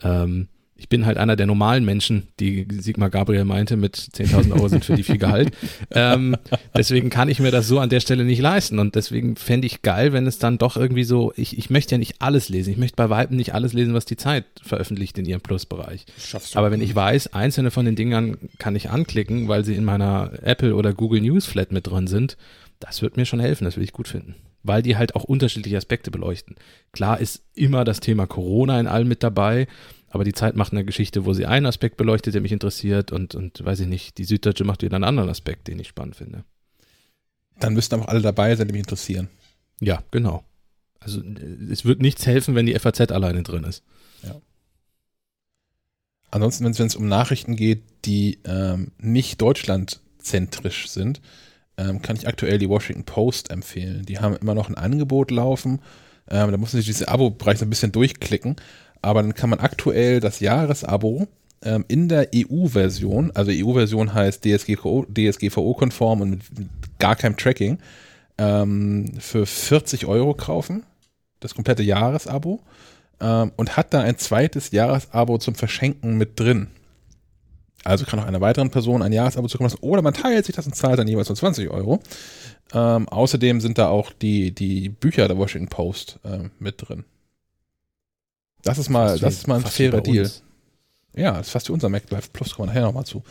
Ähm, ich bin halt einer der normalen Menschen, die Sigmar Gabriel meinte, mit 10.000 Euro sind für die viel Gehalt. ähm, deswegen kann ich mir das so an der Stelle nicht leisten. Und deswegen fände ich geil, wenn es dann doch irgendwie so, ich, ich möchte ja nicht alles lesen. Ich möchte bei Weitem nicht alles lesen, was die Zeit veröffentlicht in ihrem Plusbereich. Schaffst du. Aber wenn ich weiß, einzelne von den Dingern kann ich anklicken, weil sie in meiner Apple oder Google News Flat mit drin sind, das wird mir schon helfen, das will ich gut finden. Weil die halt auch unterschiedliche Aspekte beleuchten. Klar ist immer das Thema Corona in allem mit dabei, aber die Zeit macht eine Geschichte, wo sie einen Aspekt beleuchtet, der mich interessiert und, und weiß ich nicht, die Süddeutsche macht wieder einen anderen Aspekt, den ich spannend finde. Dann müssten auch alle dabei sein, die mich interessieren. Ja, genau. Also es wird nichts helfen, wenn die FAZ alleine drin ist. Ansonsten, wenn es um Nachrichten geht, die ähm, nicht deutschlandzentrisch sind, ähm, kann ich aktuell die Washington Post empfehlen. Die haben immer noch ein Angebot laufen. Ähm, da muss man sich diese Abo-Bereich so ein bisschen durchklicken. Aber dann kann man aktuell das Jahresabo ähm, in der EU-Version, also EU-Version heißt DSGVO, DSGVO-konform und mit gar keinem Tracking, ähm, für 40 Euro kaufen. Das komplette Jahresabo. Ähm, und hat da ein zweites Jahresabo zum Verschenken mit drin. Also kann auch einer weiteren Person ein Jahresabo zukommen lassen. Oder man teilt sich das und zahlt dann jeweils nur 20 Euro. Ähm, außerdem sind da auch die, die Bücher der Washington Post ähm, mit drin. Das ist mal, das ist mal ein fairer Deal. uns. Ja, das ist fast wie unser MacLife Plus, kommen wir nachher nochmal zu.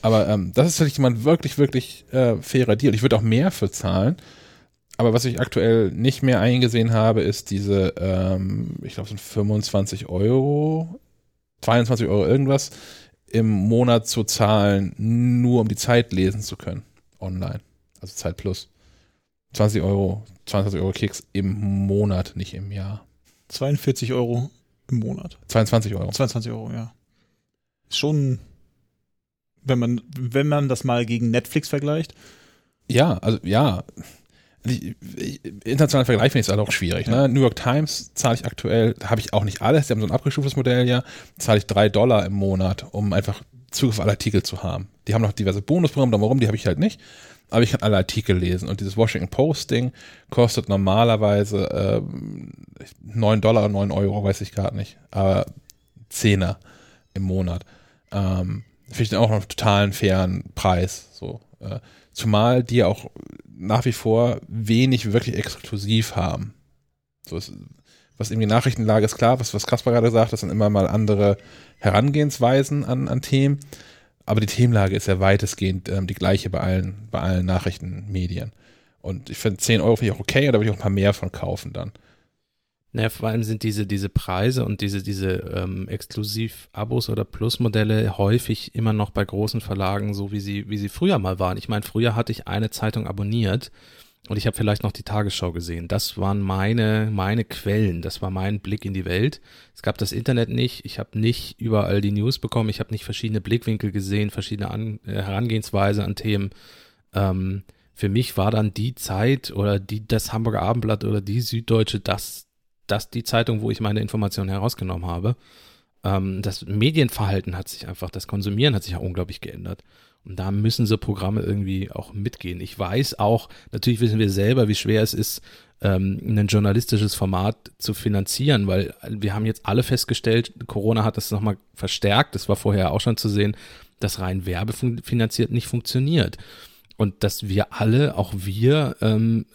Aber ähm, das ist wirklich mal ein wirklich, wirklich äh, fairer Deal. Ich würde auch mehr für zahlen. Aber was ich aktuell nicht mehr eingesehen habe, ist diese, ähm, ich glaube, es sind 25 Euro, 22 Euro irgendwas im Monat zu zahlen, nur um die Zeit lesen zu können. Online. Also Zeit plus. 20 Euro, 22 Euro Kicks im Monat, nicht im Jahr. 42 Euro im Monat. 22 Euro. 22 Euro, ja. Ist schon, wenn man, wenn man das mal gegen Netflix vergleicht. Ja, also ja. Die- ich- International Vergleich finde ich es halt auch schwierig. Ne? New York Times zahle ich aktuell, habe ich auch nicht alles, die haben so ein abgestuftes Modell ja, zahle ich drei Dollar im Monat, um einfach Zugriff auf alle Artikel zu haben. Die haben noch diverse Bonusprogramme drumherum, die habe ich halt nicht, aber ich kann alle Artikel lesen. Und dieses Washington Post-Ding kostet normalerweise ähm, 9 Dollar, 9 Euro, weiß ich gerade nicht, aber Zehner im Monat. Ähm, Finde ich dann auch noch einen totalen fairen Preis. So. Äh, zumal die auch nach wie vor wenig wirklich exklusiv haben. So ist, was irgendwie Nachrichtenlage ist klar, was, was Kaspar gerade sagt, das sind immer mal andere Herangehensweisen an, an Themen. Aber die Themenlage ist ja weitestgehend ähm, die gleiche bei allen, bei allen Nachrichtenmedien. Und ich finde 10 Euro finde ich auch okay, da würde ich auch ein paar mehr von kaufen dann. Naja, vor allem sind diese, diese Preise und diese, diese ähm, Exklusiv-Abos oder Plus-Modelle häufig immer noch bei großen Verlagen so, wie sie, wie sie früher mal waren. Ich meine, früher hatte ich eine Zeitung abonniert und ich habe vielleicht noch die Tagesschau gesehen. Das waren meine, meine Quellen, das war mein Blick in die Welt. Es gab das Internet nicht, ich habe nicht überall die News bekommen, ich habe nicht verschiedene Blickwinkel gesehen, verschiedene an, äh, Herangehensweise an Themen. Ähm, für mich war dann die Zeit oder die, das Hamburger Abendblatt oder die Süddeutsche das, das die Zeitung, wo ich meine Informationen herausgenommen habe. Ähm, das Medienverhalten hat sich einfach, das Konsumieren hat sich ja unglaublich geändert. Und da müssen so Programme irgendwie auch mitgehen. Ich weiß auch, natürlich wissen wir selber, wie schwer es ist, ähm, ein journalistisches Format zu finanzieren, weil wir haben jetzt alle festgestellt, Corona hat das nochmal verstärkt, das war vorher auch schon zu sehen, dass rein werbefinanziert nicht funktioniert. Und dass wir alle, auch wir, ähm,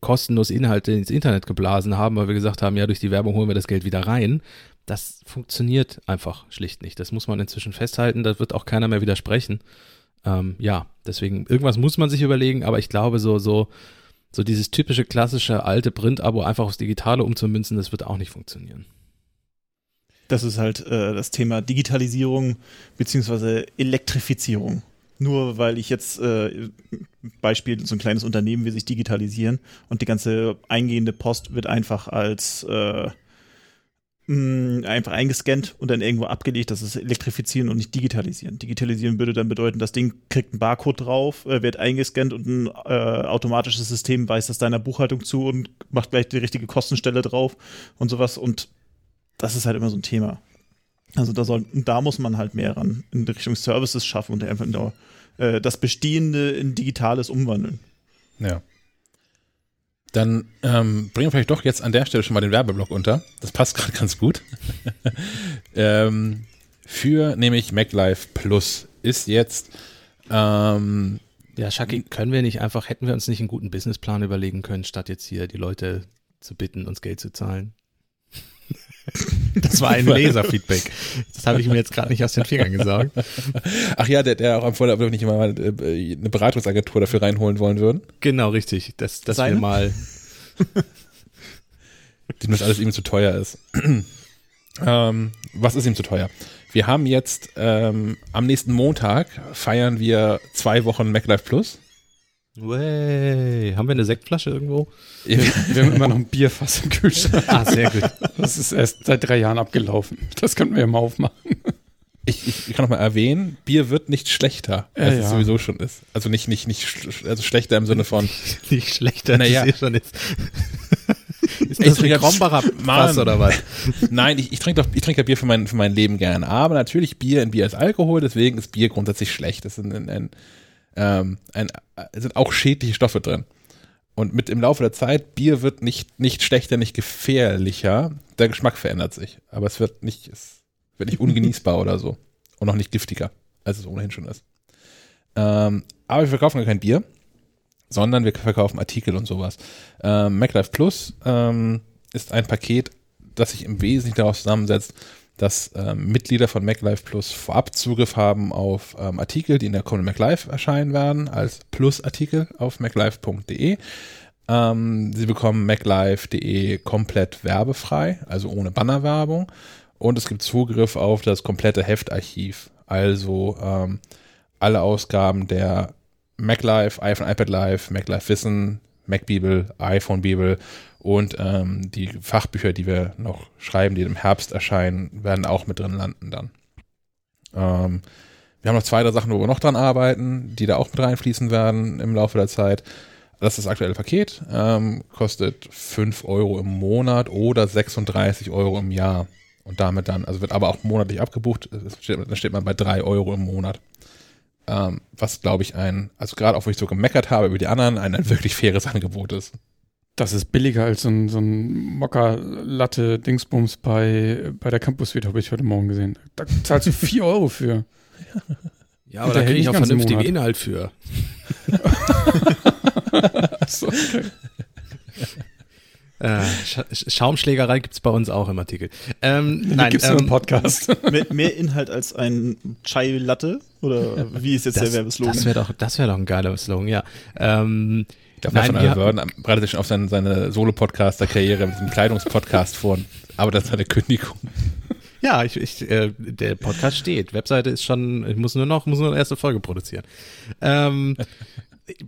kostenlos Inhalte ins Internet geblasen haben, weil wir gesagt haben, ja, durch die Werbung holen wir das Geld wieder rein. Das funktioniert einfach schlicht nicht. Das muss man inzwischen festhalten. Da wird auch keiner mehr widersprechen. Ähm, ja, deswegen, irgendwas muss man sich überlegen, aber ich glaube, so, so, so dieses typische, klassische, alte Print-Abo einfach aufs Digitale umzumünzen, das wird auch nicht funktionieren. Das ist halt äh, das Thema Digitalisierung beziehungsweise Elektrifizierung. Nur weil ich jetzt äh, Beispiel so ein kleines Unternehmen will sich digitalisieren und die ganze eingehende Post wird einfach als äh, mh, einfach eingescannt und dann irgendwo abgelegt. Das ist elektrifizieren und nicht digitalisieren. Digitalisieren würde dann bedeuten, das Ding kriegt einen Barcode drauf, äh, wird eingescannt und ein äh, automatisches System weist das deiner Buchhaltung zu und macht gleich die richtige Kostenstelle drauf und sowas. Und das ist halt immer so ein Thema. Also da, soll, da muss man halt mehr ran in Richtung Services schaffen und einfach äh, das Bestehende in Digitales umwandeln. Ja. Dann ähm, bringen wir vielleicht doch jetzt an der Stelle schon mal den Werbeblock unter. Das passt gerade ganz gut. ähm, für nämlich MacLife Plus ist jetzt ähm, Ja, Shaki, können wir nicht einfach, hätten wir uns nicht einen guten Businessplan überlegen können, statt jetzt hier die Leute zu bitten, uns Geld zu zahlen? Das war ein Leserfeedback. Das habe ich mir jetzt gerade nicht aus den Fingern gesagt. Ach ja, der, der auch ob wir nicht mal äh, eine Beratungsagentur dafür reinholen wollen würden. Genau, richtig. Dass, dass wir mal. dem das alles ihm zu teuer ist. ähm, was ist ihm zu teuer? Wir haben jetzt ähm, am nächsten Montag feiern wir zwei Wochen MacLife Plus. Wey, haben wir eine Sektflasche irgendwo? Wir, wir haben immer noch ein Bierfass im Kühlschrank. Ah, sehr gut. Das ist erst seit drei Jahren abgelaufen. Das könnten wir ja mal aufmachen. Ich, ich, ich kann noch mal erwähnen, Bier wird nicht schlechter, Ja, als es ja. sowieso schon ist. Also nicht, nicht, nicht, sch- also schlechter im Sinne von, Nicht schlechter, Naja. als es eh schon ist. Ist Ich das ein trinke- Krombacher Mann. Fass oder was? nein, ich, ich trinke doch, ich trinke ja Bier für mein, für mein Leben gern. Aber natürlich Bier in Bier ist Alkohol, deswegen ist Bier grundsätzlich schlecht. Es sind, ein, ein, ähm, ein, es sind auch schädliche Stoffe drin. Und mit im Laufe der Zeit, Bier wird nicht, nicht schlechter, nicht gefährlicher. Der Geschmack verändert sich. Aber es wird nicht, es wird nicht ungenießbar oder so. Und auch nicht giftiger, als es ohnehin schon ist. Ähm, aber wir verkaufen gar kein Bier, sondern wir verkaufen Artikel und sowas. Ähm, MacLife Plus ähm, ist ein Paket, das sich im Wesentlichen daraus zusammensetzt, dass ähm, Mitglieder von MacLife Plus vorab Zugriff haben auf ähm, Artikel, die in der kommenden MacLife erscheinen werden, als Plus-Artikel auf maclife.de. Ähm, sie bekommen maclife.de komplett werbefrei, also ohne Bannerwerbung. Und es gibt Zugriff auf das komplette Heftarchiv, also ähm, alle Ausgaben der MacLife, iPhone, iPad Live, MacLife Wissen, MacBibel, iPhone Bibel und ähm, die Fachbücher, die wir noch schreiben, die im Herbst erscheinen, werden auch mit drin landen dann. Ähm, wir haben noch zwei, drei Sachen, wo wir noch dran arbeiten, die da auch mit reinfließen werden im Laufe der Zeit. Das ist das aktuelle Paket, ähm, kostet 5 Euro im Monat oder 36 Euro im Jahr. Und damit dann, also wird aber auch monatlich abgebucht, steht, dann steht man bei 3 Euro im Monat. Ähm, was glaube ich ein, also gerade auch wo ich so gemeckert habe über die anderen, ein, ein wirklich faires Angebot ist. Das ist billiger als so ein, so ein Mokka-Latte-Dingsbums bei, bei der Campus Suite, habe ich heute Morgen gesehen. Da zahlst du 4 Euro für. Ja, aber da kriege ich auch vernünftigen Monat. Inhalt für. Achso, okay. Äh, Scha Schaumschlägerei gibt's bei uns auch im Artikel. Ähm, Nein, gibt's nur ähm, im Podcast. mehr, mehr Inhalt als ein Chai Latte? Oder wie ist jetzt der das, Werbeslogan? das wäre doch, das wäre doch ein geiler Slogan, ja. Ähm, Ich glaube, Nein, von Wörden bereitet sich schon auf seine, seine Solo-Podcaster-Karriere mit diesem Kleidungspodcast vor. Aber das ist eine Kündigung. Ja, ich, ich, äh, der Podcast steht. Webseite ist schon, ich muss nur noch, muss nur eine erste Folge produzieren. Ähm,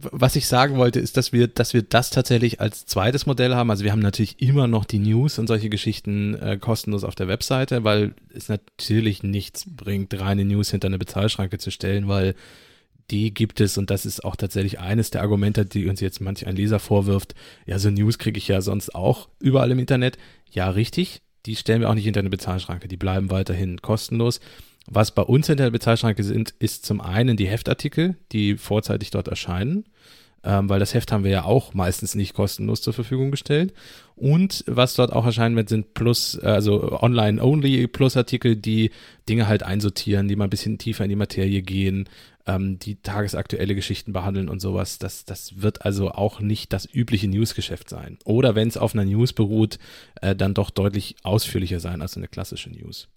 was ich sagen wollte, ist, dass wir, dass wir das tatsächlich als zweites Modell haben. Also wir haben natürlich immer noch die News und solche Geschichten äh, kostenlos auf der Webseite, weil es natürlich nichts bringt, reine News hinter eine Bezahlschranke zu stellen, weil die gibt es und das ist auch tatsächlich eines der Argumente, die uns jetzt manch ein Leser vorwirft. Ja, so News kriege ich ja sonst auch überall im Internet. Ja, richtig. Die stellen wir auch nicht hinter eine Bezahlschranke. Die bleiben weiterhin kostenlos. Was bei uns hinter der Bezahlschranke sind, ist zum einen die Heftartikel, die vorzeitig dort erscheinen, ähm, weil das Heft haben wir ja auch meistens nicht kostenlos zur Verfügung gestellt. Und was dort auch erscheinen wird, sind Plus, also Online-Only Plus-Artikel, die Dinge halt einsortieren, die mal ein bisschen tiefer in die Materie gehen, ähm, die tagesaktuelle Geschichten behandeln und sowas. Das, das wird also auch nicht das übliche Newsgeschäft sein. Oder wenn es auf einer News beruht, äh, dann doch deutlich ausführlicher sein als eine klassische News.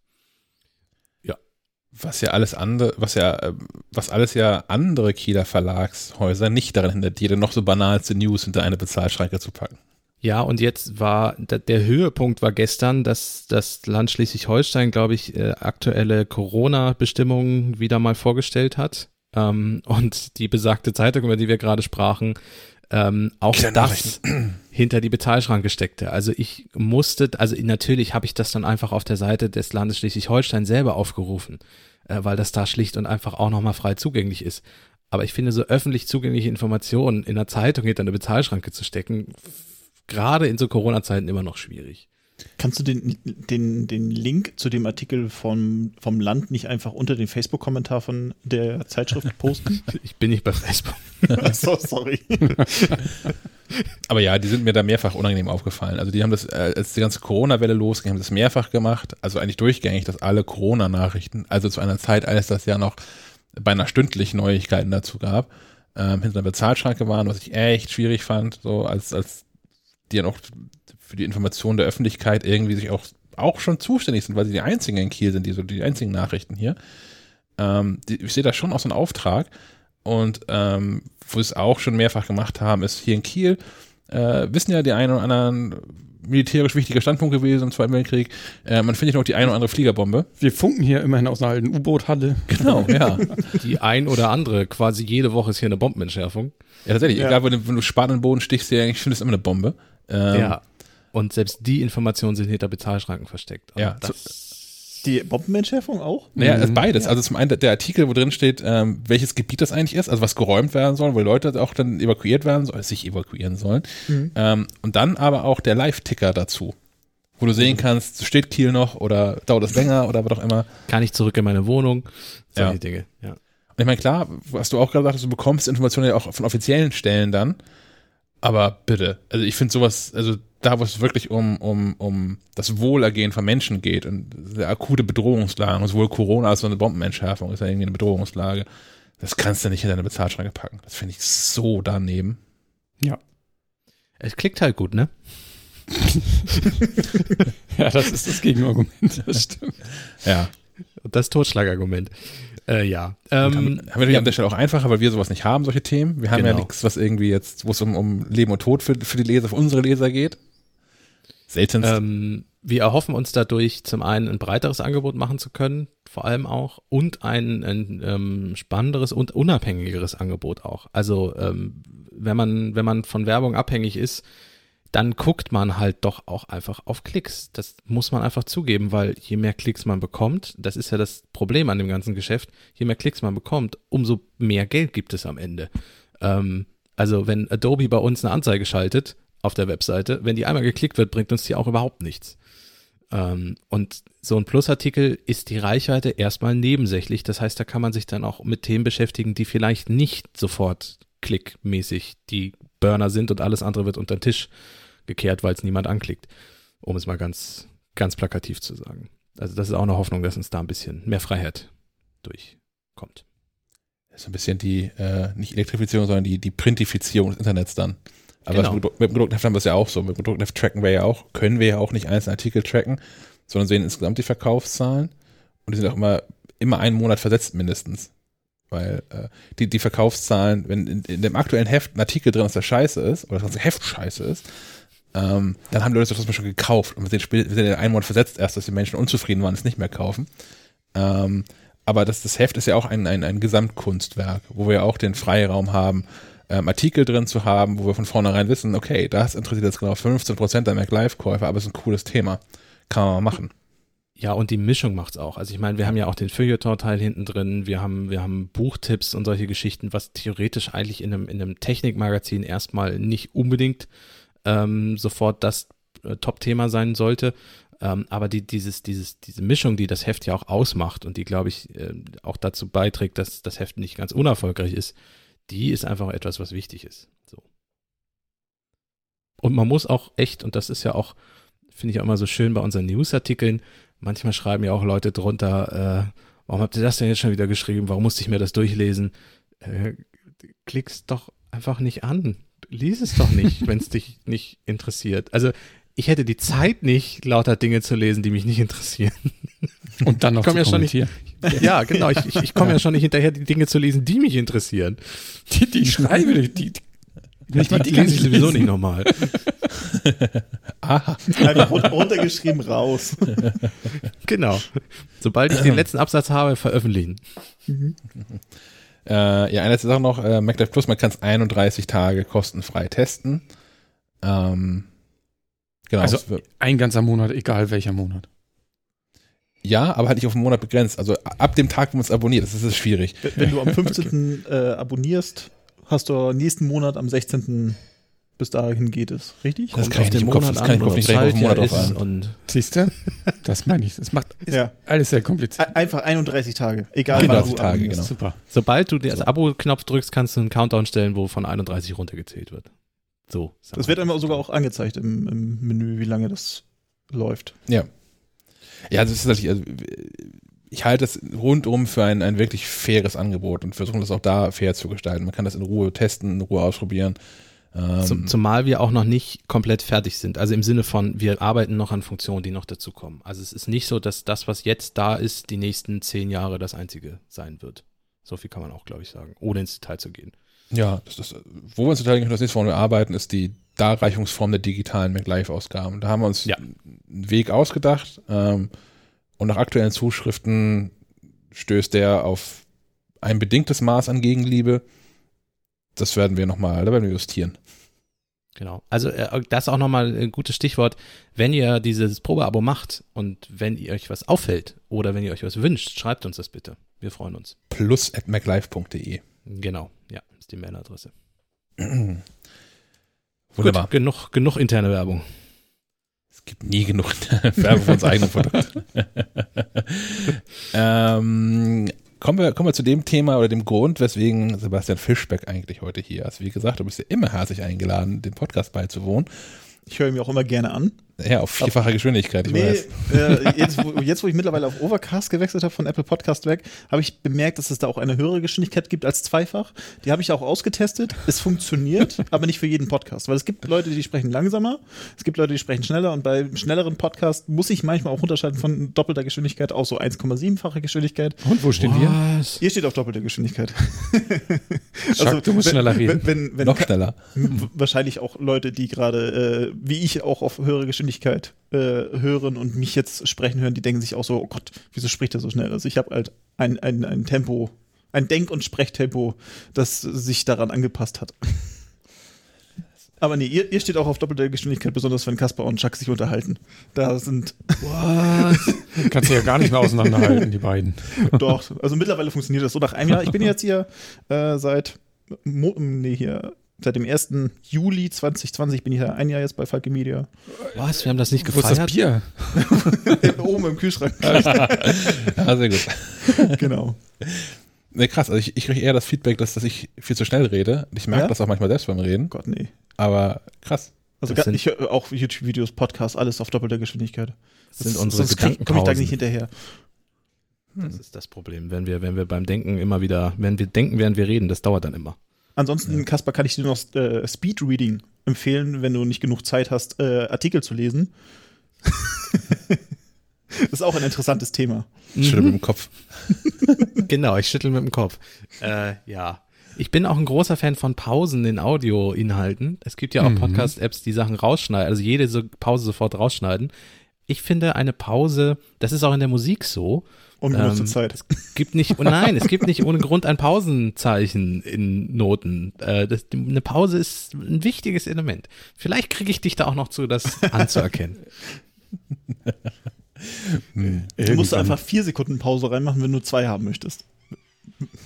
Was ja alles andere, was ja, äh, was alles ja andere Kieler Verlagshäuser nicht daran hindert, jede noch so banalste News hinter eine Bezahlschranke zu packen. Ja, und jetzt war der Höhepunkt war gestern, dass das Land Schleswig-Holstein, glaube ich, äh, aktuelle Corona-Bestimmungen wieder mal vorgestellt hat. Ähm, und die besagte Zeitung, über die wir gerade sprachen, ähm, auch Kieler das hinter die Bezahlschranke steckte. Also ich musste, also natürlich habe ich das dann einfach auf der Seite des Landes Schleswig-Holstein selber aufgerufen, äh, weil das da schlicht und einfach auch nochmal frei zugänglich ist. Aber ich finde, so öffentlich zugängliche Informationen in der Zeitung hinter eine Bezahlschranke zu stecken, gerade in so Corona-Zeiten immer noch schwierig. Kannst du den, den, den Link zu dem Artikel vom, vom Land nicht einfach unter den Facebook-Kommentar von der Zeitschrift posten? Ich bin nicht bei Facebook. so, sorry. Aber ja, die sind mir da mehrfach unangenehm aufgefallen. Also die haben das, äh, als die ganze Corona-Welle losging, haben das mehrfach gemacht. Also eigentlich durchgängig, dass alle Corona-Nachrichten, also zu einer Zeit, als das ja noch beinahe stündlich Neuigkeiten dazu gab, ähm, hinter einer Bezahlschranke waren, was ich echt schwierig fand, so als, als die ja noch für die Information der Öffentlichkeit irgendwie sich auch, auch schon zuständig sind, weil sie die einzigen in Kiel sind, die so die einzigen Nachrichten hier. Ähm, die, ich sehe da schon auch so einen Auftrag und ähm, wo wir es auch schon mehrfach gemacht haben, ist hier in Kiel, äh, wissen ja die einen oder anderen militärisch wichtiger Standpunkt gewesen im Zweiten Weltkrieg. Äh, man findet noch die eine oder andere Fliegerbombe. Wir funken hier immerhin aus einer alten U-Boot-Halle. Genau, ja. Die ein oder andere, quasi jede Woche ist hier eine Bombenentschärfung. Ja, tatsächlich. Ja. Egal, wenn du, wenn du Span in den Boden stichst, ja, ich finde es immer eine Bombe. Ähm, ja. Und selbst die Informationen sind hinter Bezahlschranken versteckt. Und Ja, das, Die Bombenentschärfung auch? Naja, Mhm. also beides. Also zum einen der Artikel, wo drin steht, ähm, welches Gebiet das eigentlich ist, also was geräumt werden soll, wo Leute auch dann evakuiert werden sollen, sich evakuieren sollen. Mhm. Ähm, und dann aber auch der Live-Ticker dazu, wo du sehen kannst, steht Kiel noch oder dauert es länger oder was auch immer. kann ich zurück in meine Wohnung? Solche Ja. Dinge. Ja. Und ich meine, klar, was du auch gerade sagtest, du bekommst Informationen ja auch von offiziellen Stellen dann. Aber bitte, also ich finde sowas, also da, wo es wirklich um, um, um das Wohlergehen von Menschen geht und eine akute Bedrohungslage, und sowohl Corona als auch eine Bombenentschärfung ist ja irgendwie eine Bedrohungslage, das kannst du nicht in deine Bezahlschranke packen. Das finde ich so daneben. Es klickt halt gut, ne? Ja, das ist das Gegenargument. Das stimmt. Ja. Und das Totschlagargument. Äh, ja. Ähm, haben, haben wir natürlich an der Stelle auch einfacher, weil wir sowas nicht haben, solche Themen. Wir haben ja Genau. nichts, was irgendwie jetzt, wo es um, um Leben und Tod für, für die Leser, für unsere Leser geht. Selten. ähm, wir erhoffen uns dadurch zum einen ein breiteres Angebot machen zu können, vor allem auch, und ein, ein ähm, spannenderes und unabhängigeres Angebot auch. Also ähm, wenn man, wenn man von Werbung abhängig ist, dann guckt man halt doch auch einfach auf Klicks. Das muss man einfach zugeben, weil je mehr Klicks man bekommt, das ist ja das Problem an dem ganzen Geschäft, je mehr Klicks man bekommt, umso mehr Geld gibt es am Ende. Ähm, also wenn Adobe bei uns eine Anzeige schaltet auf der Webseite, wenn die einmal geklickt wird, bringt uns die auch überhaupt nichts. Ähm, und so ein Plusartikel ist die Reichweite erstmal nebensächlich. Das heißt, da kann man sich dann auch mit Themen beschäftigen, die vielleicht nicht sofort klickmäßig die Burner sind und alles andere wird unter den Tisch gekehrt, weil es niemand anklickt. Um es mal ganz, ganz plakativ zu sagen. Also das ist auch eine Hoffnung, dass uns da ein bisschen mehr Freiheit durchkommt. Das ist ein bisschen die, äh, nicht Elektrifizierung, sondern die, die Printifizierung des Internets dann. Aber Genau. mit, mit dem gedruckten Heft haben wir es ja auch so. Mit dem gedruckten Heft tracken wir ja auch, können wir ja auch nicht einzelne Artikel tracken, sondern sehen insgesamt die Verkaufszahlen. Und die sind auch immer, immer einen Monat versetzt mindestens. Weil äh, die, die Verkaufszahlen, wenn in, in dem aktuellen Heft ein Artikel drin ist, der scheiße ist, oder das ganze Heft scheiße ist, ähm, dann haben die Leute das Beispiel gekauft. Und wir sehen, wir sehen in einen Monat versetzt erst, dass die Menschen unzufrieden waren, es nicht mehr kaufen. Ähm, aber das, das Heft ist ja auch ein, ein, ein Gesamtkunstwerk, wo wir ja auch den Freiraum haben, ähm, Artikel drin zu haben, wo wir von vornherein wissen, okay, das interessiert jetzt genau 15% der MacLive-Käufer, aber es ist ein cooles Thema. Kann man mal machen. Ja, und die Mischung macht's auch. Also ich meine, wir haben ja auch den Feuilleton-Teil hinten drin, wir haben, wir haben Buchtipps und solche Geschichten, was theoretisch eigentlich in einem, in einem Technikmagazin erstmal nicht unbedingt ähm, sofort das äh, Top-Thema sein sollte. Ähm, aber die, dieses, dieses, diese Mischung, die das Heft ja auch ausmacht und die, glaube ich, äh, auch dazu beiträgt, dass das Heft nicht ganz unerfolgreich ist, die ist einfach etwas, was wichtig ist. So. Und man muss auch echt, und das ist ja auch, finde ich auch immer so schön bei unseren Newsartikeln, manchmal schreiben ja auch Leute drunter, äh, warum habt ihr das denn jetzt schon wieder geschrieben? Warum musste ich mir das durchlesen? Äh, klick's doch einfach nicht an. Lies es doch nicht, wenn es dich nicht interessiert. Also ich hätte die Zeit nicht, lauter Dinge zu lesen, die mich nicht interessieren. Und dann noch Komm zu ja schon nicht- kommentieren. ja, genau. Ich, ich, ich komme ja schon nicht hinterher, die Dinge zu lesen, die mich interessieren. Die, die ich schreibe, die, die, Die, die lese ich sowieso nicht nochmal. Aha. Einfach run- runtergeschrieben raus. Genau. Sobald ich den letzten Absatz habe, veröffentlichen. Äh, ja, eine letzte Sache noch, äh, MacLive Plus, man kann es 31 Tage kostenfrei testen. Ähm, genau. Also- Ein ganzer Monat, egal welcher Monat. Ja, aber halt nicht auf einen Monat begrenzt. Also ab dem Tag, wo man es abonniert, das ist es schwierig. Wenn du am 15. äh, abonnierst, hast du nächsten Monat am 16. bis dahin geht es, richtig? Das kann ich nicht im Kopf- das kann ich im Kopf nicht auf den Monat an. und Siehst du? Das meine ich. Das macht ist Ja. alles sehr kompliziert. Ein- Einfach 31 Tage, egal Genau, wann 31 du Tage, abonnierst. genau. Super. sobald du den Abo-Knopf drückst, kannst du einen Countdown stellen, wo von 31 runtergezählt wird. So. Das wir. wird einmal sogar auch angezeigt im, im Menü, wie lange das läuft. Ja. Ja, das ist natürlich, also, ich halte es rundum für ein, ein wirklich faires Angebot und versuche das auch da fair zu gestalten. Man kann das in Ruhe testen, in Ruhe ausprobieren. Ähm, Zum, zumal wir auch noch nicht komplett fertig sind. Also im Sinne von, wir arbeiten noch an Funktionen, die noch dazukommen. Also es ist nicht so, dass das, was jetzt da ist, die nächsten zehn Jahre das einzige sein wird. So viel kann man auch, glaube ich, sagen, ohne ins Detail zu gehen. Ja, das ist, wo wir uns total das nächste, woran wir arbeiten, ist die Darreichungsform der digitalen MacLive-Ausgaben. Da haben wir uns Ja. einen Weg ausgedacht ähm, und nach aktuellen Zuschriften stößt der auf ein bedingtes Maß an Gegenliebe. Das werden wir nochmal, da werden wir justieren. Genau. Also äh, das ist auch nochmal ein gutes Stichwort. Wenn ihr dieses Probeabo macht und wenn ihr euch was auffällt oder wenn ihr euch was wünscht, schreibt uns das bitte. Wir freuen uns. Plus at maclive.de. Genau, ja, ist die Mailadresse. Wunderbar. Gut, genug, genug interne Werbung. Es gibt nie genug Werbung für uns eigene Produkte. ähm, kommen, wir, kommen wir zu dem Thema oder dem Grund, weswegen Sebastian Fischbeck eigentlich heute hier ist. Wie gesagt, du bist ja immer herzlich eingeladen, dem Podcast beizuwohnen. Ich höre ihn mir auch immer gerne an. Ja, auf vierfache Geschwindigkeit, ich Nee, weiß. äh, jetzt, wo, jetzt, wo ich mittlerweile auf Overcast gewechselt habe von Apple Podcast weg, habe ich bemerkt, dass es da auch eine höhere Geschwindigkeit gibt als zweifach. Die habe ich auch ausgetestet. Es funktioniert, aber nicht für jeden Podcast. Weil es gibt Leute, die sprechen langsamer, es gibt Leute, die sprechen schneller und bei schnelleren Podcasts muss ich manchmal auch unterscheiden von doppelter Geschwindigkeit auf so 1,7-fache Geschwindigkeit. Und wo stehen wir? Ihr steht auf doppelte Geschwindigkeit. Chuck, du musst wenn, schneller reden. Wenn, wenn, wenn, Noch schneller. wahrscheinlich auch Leute, die gerade, äh, wie ich, auch auf höhere Geschwindigkeit äh, hören und mich jetzt sprechen hören, die denken sich auch so, oh Gott, wieso spricht er so schnell? Also ich habe halt ein, ein, ein Tempo, ein Denk- und Sprechtempo, das sich daran angepasst hat. Aber nee, ihr, ihr steht auch auf doppelter Geschwindigkeit, besonders wenn Kaspar und Chuck sich unterhalten. Da sind Kannst du ja gar nicht mehr auseinanderhalten, die beiden. doch, also mittlerweile funktioniert das so nach einem Jahr. Ich bin jetzt hier äh, seit, Mo nee, hier, seit dem 1. Juli 2020 bin ich ja ein Jahr jetzt bei Falke Media. Was? Wir haben das nicht Wo ist das gefeiert? Bier? Oben im Kühlschrank. Ja, sehr gut. genau. Nee, krass, also ich, ich kriege eher das Feedback, dass, dass ich viel zu schnell rede. Ich merke Ja? das auch manchmal selbst beim Reden, Gott, nee. aber krass. Also gar, ich höre auch YouTube-Videos, Podcasts, alles auf doppelter Geschwindigkeit. Das sind unsere sonst komme ich da nicht hinterher. Das ist das Problem. Wenn wir, wenn wir beim Denken immer wieder, wenn wir denken, während wir reden, das dauert dann immer. Ansonsten, Kaspar, kann ich dir noch äh, Speedreading empfehlen, wenn du nicht genug Zeit hast, äh, Artikel zu lesen. das ist auch ein interessantes Thema. Schüttel mit dem Kopf. Genau, ich schüttel mit dem Kopf. Äh, ja. Ich bin auch ein großer Fan von Pausen in Audioinhalten. Es gibt ja auch Mhm. Podcast-Apps, die Sachen rausschneiden, also jede so Pause sofort rausschneiden. Ich finde eine Pause, das ist auch in der Musik so, Ungenutzte Ähm, Zeit. gibt nicht, oh nein, es gibt nicht ohne Grund ein Pausenzeichen in Noten. Äh, das, eine Pause ist ein wichtiges Element. Vielleicht kriege ich dich da auch noch zu, das anzuerkennen. Du musst einfach vier Sekunden Pause reinmachen, wenn du zwei haben möchtest.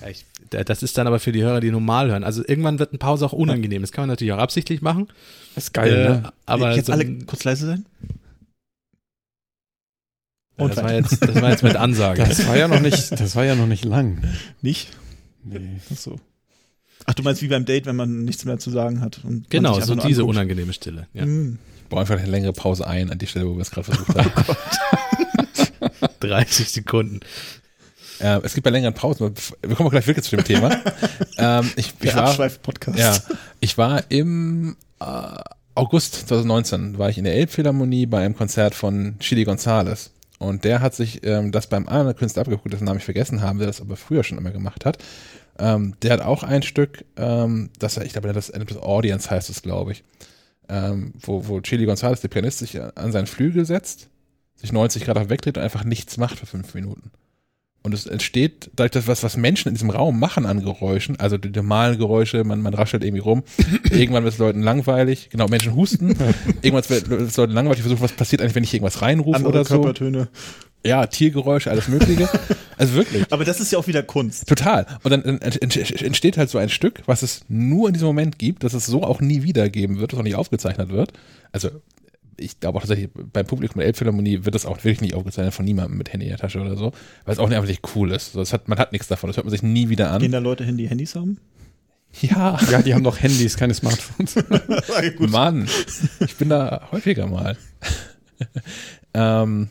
Ja, ich, da- das ist dann aber für die Hörer, die normal hören. Also irgendwann wird eine Pause auch unangenehm. Das kann man natürlich auch absichtlich machen. Das ist geil, Äh, ne? Aber Jetzt so, alle kurz leise sein. Und das, war jetzt, das war jetzt mit Ansage. Das war ja noch nicht, das war ja noch nicht lang. Nicht? Nee. Ach so. Ach, du meinst wie beim Date, wenn man nichts mehr zu sagen hat. Und genau, so diese anguckt. unangenehme Stille. Ja. Mm. Ich baue einfach eine längere Pause ein an die Stelle, wo wir es gerade versucht haben. 30 Sekunden. äh, es gibt bei längeren Pausen, wir kommen auch gleich wirklich zu dem Thema. ähm, ich, ich war, Abschweif-Podcast. Ja, ich war im äh, August 2019 war ich in der Elbphilharmonie bei einem Konzert von Chili Gonzales. Und der hat sich ähm, das beim anderen Künstler abgeguckt, dessen Namen ich vergessen habe, der das aber früher schon immer gemacht hat. Ähm, der hat auch ein Stück, ähm, das ich glaube, das Audience heißt es, glaube ich, ähm, wo, wo Chili Gonzales, der Pianist, sich an seinen Flügel setzt, sich 90 Grad wegdreht und einfach nichts macht für fünf Minuten. Und es entsteht dadurch, dass was, was Menschen in diesem Raum machen an Geräuschen, also die normalen Geräusche, man, man raschelt irgendwie rum. Irgendwann wird es Leuten langweilig. Genau, Menschen husten. Irgendwann wird es Leuten langweilig. Versuchen, was passiert eigentlich, wenn ich irgendwas reinrufe Andere oder so. Körpertöne. Ja, Tiergeräusche, alles Mögliche. also wirklich. Aber das ist ja auch wieder Kunst. Total. Und dann ent- ent- entsteht halt so ein Stück, was es nur in diesem Moment gibt, dass es so auch nie wieder geben wird, was auch nicht aufgezeichnet wird. Also ich glaube auch tatsächlich, beim Publikum der Elbphilharmonie wird das auch wirklich nicht aufgezeichnet von niemandem mit Handy in der Tasche oder so, weil es auch nicht einfach nicht cool ist. Das hat, man hat nichts davon, das hört man sich nie wieder Gehen an. da Leute hin, die Handys haben? Ja, Ja, die haben noch Handys, keine Smartphones. Gut. Mann, ich bin da häufiger mal. ähm,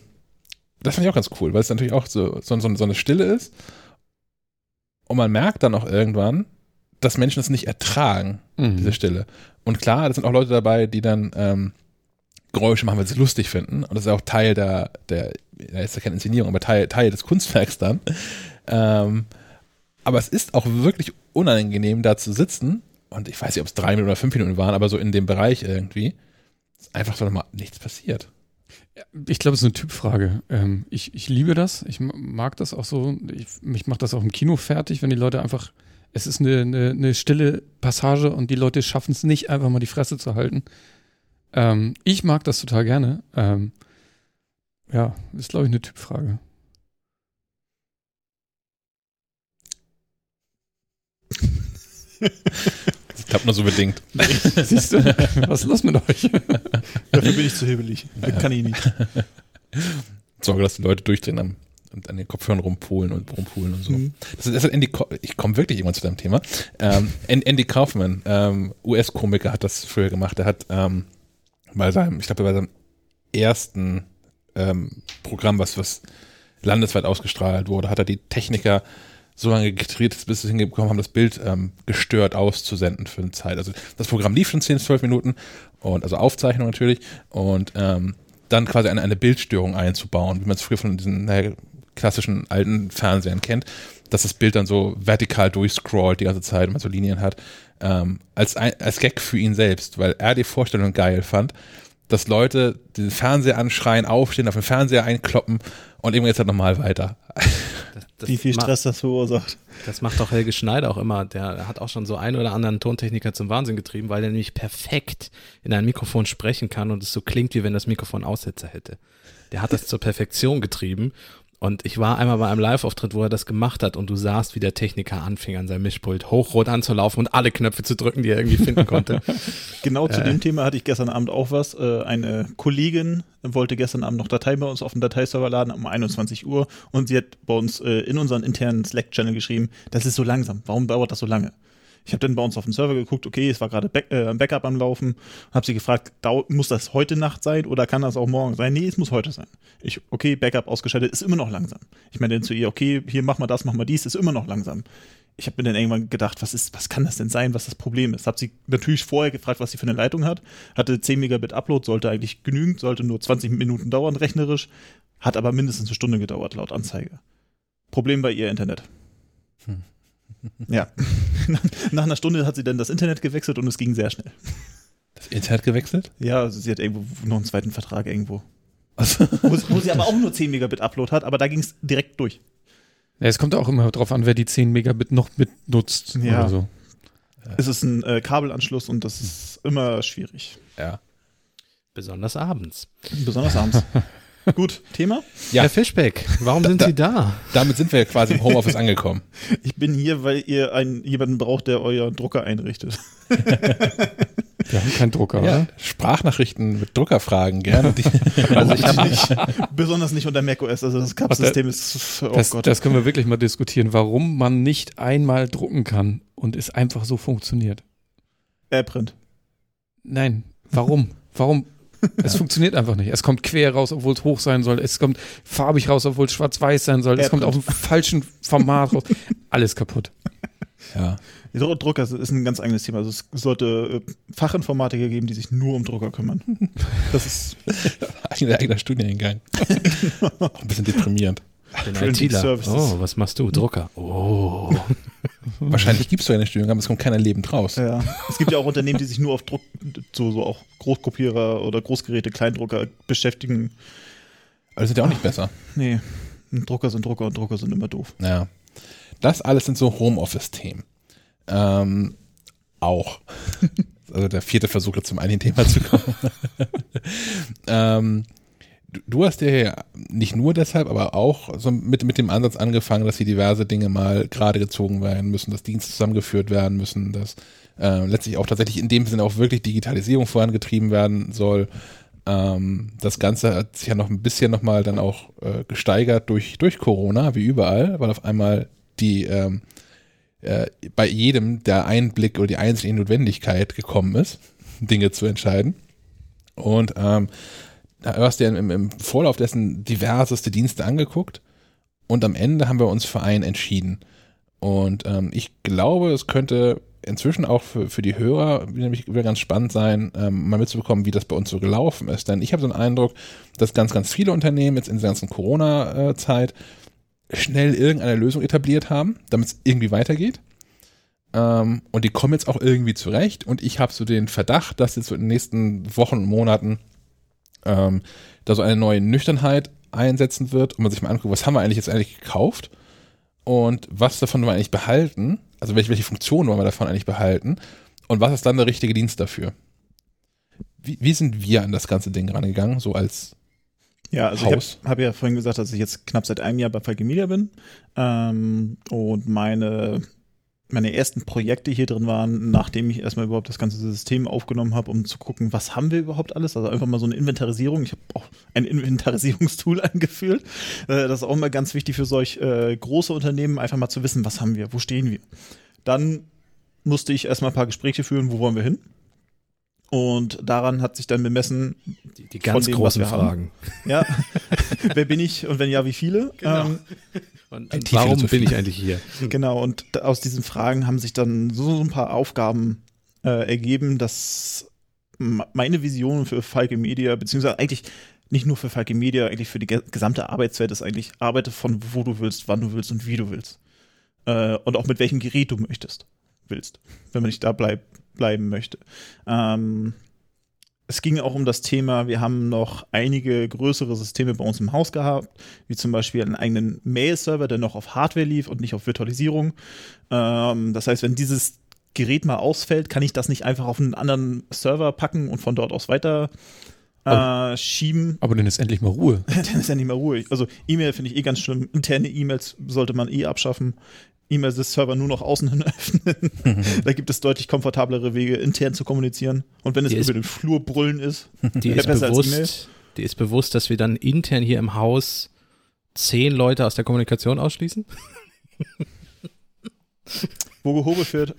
das fand ich auch ganz cool, weil es natürlich auch so, so, so, so eine Stille ist. Und man merkt dann auch irgendwann, dass Menschen es nicht ertragen, Mhm. diese Stille. Und klar, da sind auch Leute dabei, die dann ähm, Geräusche machen, weil sie es lustig finden. Und das ist auch Teil der, der, ja, ist ja keine Inszenierung, aber Teil, Teil des Kunstwerks dann. Ähm, aber es ist auch wirklich unangenehm, da zu sitzen. Und ich weiß nicht, ob es drei Minuten oder fünf Minuten waren, aber so in dem Bereich irgendwie. Ist einfach so nochmal nichts passiert. Ich glaube, es ist eine Typfrage. Ähm, ich, ich liebe das. Ich ma- mag das auch so. Ich, mich macht das auch im Kino fertig, wenn die Leute einfach. Es ist eine, eine, eine stille Passage und die Leute schaffen es nicht, einfach mal die Fresse zu halten. Ähm, ich mag das total gerne. Ähm, ja, ist, glaube ich, eine Typfrage. Das klappt nur so bedingt. Siehst du, was ist los mit euch? Dafür bin ich zu hibbelig. Kann ich nicht. Sorge, dass die Leute durchdrehen am, und an den Kopfhörern rumpulen und rumpulen und so. Mhm. Das ist, das ist Andy, ich komme wirklich irgendwann zu deinem Thema. Ähm, An- Andy Kaufman, ähm, US-Komiker, hat das früher gemacht. Er hat ähm, bei seinem, ich glaube, bei seinem ersten ähm, Programm, was, was landesweit ausgestrahlt wurde, hat er die Techniker so lange gedreht, bis sie hingekommen haben, das Bild ähm, gestört auszusenden für eine Zeit. Also das Programm lief schon 10, 12 Minuten und also Aufzeichnung natürlich und ähm, dann quasi eine, eine Bildstörung einzubauen, wie man es früher von diesen naja, klassischen alten Fernsehern kennt, dass das Bild dann so vertikal durchscrollt die ganze Zeit und man so Linien hat, ähm, als, ein, als Gag für ihn selbst, weil er die Vorstellung geil fand, dass Leute den Fernseher anschreien, aufstehen, auf den Fernseher einkloppen und irgendwann jetzt halt nochmal weiter. Das, das Wie viel Stress das verursacht. Das macht doch Helge Schneider auch immer. Der hat auch schon so einen oder anderen Tontechniker zum Wahnsinn getrieben, weil er nämlich perfekt in ein Mikrofon sprechen kann und es so klingt, wie wenn das Mikrofon Aussetzer hätte. Der hat das zur Perfektion getrieben. Und ich war einmal bei einem Live-Auftritt, wo er das gemacht hat und du sahst, wie der Techniker anfing, an seinem Mischpult hochrot anzulaufen und alle Knöpfe zu drücken, die er irgendwie finden konnte. Genau zu Äh. dem Thema hatte ich gestern Abend auch was. Äh, eine Kollegin wollte gestern Abend noch Dateien bei uns auf dem Dateiserver laden um 21 Uhr und sie hat bei uns äh, in unseren internen Slack-Channel geschrieben, das ist so langsam. Warum dauert das so lange? Ich habe dann bei uns auf dem Server geguckt, okay, es war gerade Back, äh, Backup am Laufen, habe sie gefragt, muss das heute Nacht sein oder kann das auch morgen sein? Nee, es muss heute sein. Ich, okay, Backup ausgeschaltet, ist immer noch langsam. Ich meine dann zu ihr, okay, hier mach mal das, mach mal dies, ist immer noch langsam. Ich habe mir dann irgendwann gedacht, was ist, was kann das denn sein, was das Problem ist? Hab sie natürlich vorher gefragt, was sie für eine Leitung hat. Hatte 10 Megabit Upload, sollte eigentlich genügend, sollte nur 20 Minuten dauern, rechnerisch. Hat aber mindestens eine Stunde gedauert, laut Anzeige. Problem bei ihr Internet. Hm. Ja. Nach einer Stunde hat sie dann das Internet gewechselt und es ging sehr schnell. Das Internet gewechselt? Ja, also sie hat irgendwo noch einen zweiten Vertrag irgendwo. Also, Wo, wo sie aber auch nur 10 Megabit Upload hat, aber da ging es direkt durch. Ja, es kommt auch immer drauf an, wer die 10 Megabit noch mitnutzt Ja. oder so. Es ist ein äh, Kabelanschluss und das ist immer schwierig. ja. Besonders abends. Besonders abends. Gut, Thema? Ja. Herr Fischbeck, warum sind Da- Sie da? Damit sind wir ja quasi im Homeoffice angekommen. Ich bin hier, weil ihr einen, jemanden braucht, der euren Drucker einrichtet. Wir haben keinen Drucker, Ja, oder? Sprachnachrichten mit Druckerfragen gerne. Also ich habe nicht, besonders nicht unter macOS. Also das Cup-System ist, oh Das, Gott. das können wir wirklich mal diskutieren, warum man nicht einmal drucken kann und es einfach so funktioniert. AirPrint. Nein, warum? Warum? Es funktioniert einfach nicht. Es kommt quer raus, obwohl es hoch sein soll. Es kommt farbig raus, obwohl es schwarz-weiß sein soll. Es kommt auf dem falschen Format raus. Alles kaputt. ja. Drucker ist ein ganz eigenes Thema. Also es sollte äh, Fachinformatiker geben, die sich nur um Drucker kümmern. Das ist Eigener, eigener Studiengang. Auch ein bisschen deprimierend. Bin ITler. Oh, was machst du? Drucker. Oh. Wahrscheinlich gibt es so eine Studiengang, aber es kommt keiner lebend raus. ja. Es gibt ja auch Unternehmen, die sich nur auf Druck, so, so auch Großkopierer oder Großgeräte, Kleindrucker beschäftigen. Das sind ja auch nicht besser. Nee, Drucker sind Drucker und Drucker sind immer doof. Ja. Das alles sind so Homeoffice-Themen. Ähm, auch. Also der vierte Versuch, jetzt zum einen Thema zu kommen. ähm, du, hast ja nicht nur deshalb, aber auch so mit, mit dem Ansatz angefangen, dass hier diverse Dinge mal gerade gezogen werden müssen, dass Dienste zusammengeführt werden müssen, dass äh, letztlich auch tatsächlich in dem Sinne auch wirklich Digitalisierung vorangetrieben werden soll. Ähm, das Ganze hat sich ja noch ein bisschen nochmal dann auch äh, gesteigert durch, durch Corona, wie überall, weil auf einmal die, ähm, äh, bei jedem der Einblick oder die in Notwendigkeit gekommen ist, Dinge zu entscheiden. Und ähm, hast ja im, im Vorlauf dessen diverseste Dienste angeguckt und am Ende haben wir uns für einen entschieden. Und ähm, ich glaube, es könnte inzwischen auch für, für die Hörer nämlich wieder ganz spannend sein, ähm, mal mitzubekommen, wie das bei uns so gelaufen ist. Denn ich habe so einen Eindruck, dass ganz, ganz viele Unternehmen jetzt in der ganzen Corona-Zeit schnell irgendeine Lösung etabliert haben, damit es irgendwie weitergeht. Ähm, und die kommen jetzt auch irgendwie zurecht. Und ich habe so den Verdacht, dass jetzt so in den nächsten Wochen und Monaten ähm, da so eine neue Nüchternheit einsetzen wird und man sich mal anguckt, was haben wir eigentlich jetzt eigentlich gekauft und was davon wollen wir eigentlich behalten, also welche, welche Funktionen wollen wir davon eigentlich behalten und was ist dann der richtige Dienst dafür. Wie, wie sind wir an das ganze Ding rangegangen, so als ja, also Haus. ich habe hab ja vorhin gesagt, dass ich jetzt knapp seit einem Jahr bei Falke Media bin ähm, und meine meine ersten Projekte hier drin waren, nachdem ich erstmal überhaupt das ganze System aufgenommen habe, um zu gucken, was haben wir überhaupt alles. Also einfach mal so eine Inventarisierung. Ich habe auch ein Inventarisierungstool eingeführt. Äh, das ist auch immer ganz wichtig für solch äh, große Unternehmen, einfach mal zu wissen, was haben wir, wo stehen wir. Dann musste ich erstmal ein paar Gespräche führen, wo wollen wir hin. Und daran hat sich dann bemessen. Die, die ganz dem, großen Fragen. Ja. Wer bin ich und wenn ja, wie viele? Genau. Ähm, und, und warum bin ich eigentlich hier? Genau, und aus diesen Fragen haben sich dann so, so ein paar Aufgaben äh, ergeben, dass meine Vision für Falke Media, beziehungsweise eigentlich nicht nur für Falke Media, eigentlich für die gesamte Arbeitswelt ist eigentlich, arbeite von wo du willst, wann du willst und wie du willst. Äh, und auch mit welchem Gerät du möchtest, willst, wenn man nicht da bleibt bleiben möchte. Ähm, es ging auch um das Thema, wir haben noch einige größere Systeme bei uns im Haus gehabt, wie zum Beispiel einen eigenen Mail-Server, der noch auf Hardware lief und nicht auf Virtualisierung. Ähm, das heißt, wenn dieses Gerät mal ausfällt, kann ich das nicht einfach auf einen anderen Server packen und von dort aus weiter äh, schieben. Aber dann ist endlich mal Ruhe. dann ist endlich mal Ruhe. Also E-Mail finde ich eh ganz schlimm. Interne E-Mails sollte man eh abschaffen. E-Mail-Server nur noch außen hin öffnen. da gibt es deutlich komfortablere Wege, intern zu kommunizieren. Und wenn es die über den Flur brüllen ist, die ist bewusst, die ist bewusst, dass wir dann intern hier im Haus zehn Leute aus der Kommunikation ausschließen? wo gehobelt wird.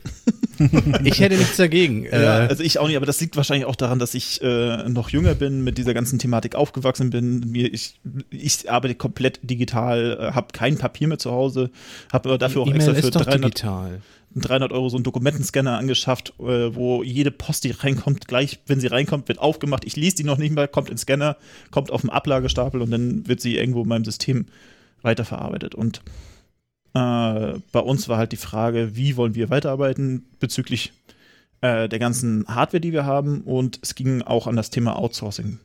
ich hätte nichts dagegen. Ja, äh, also ich auch nicht, aber das liegt wahrscheinlich auch daran, dass ich äh, noch jünger bin, mit dieser ganzen Thematik aufgewachsen bin. Mir, ich, ich arbeite komplett digital, äh, habe kein Papier mehr zu Hause, habe aber dafür auch e extra für 300, digital. 300 Euro so einen Dokumentenscanner angeschafft, äh, wo jede Post, die reinkommt, gleich, wenn sie reinkommt, wird aufgemacht. Ich lese die noch nicht mal, kommt in den Scanner, kommt auf den Ablagestapel und dann wird sie irgendwo in meinem System weiterverarbeitet. Und äh, bei uns war halt die Frage, wie wollen wir weiterarbeiten bezüglich äh, der ganzen Hardware, die wir haben. Und es ging auch an das Thema Outsourcing.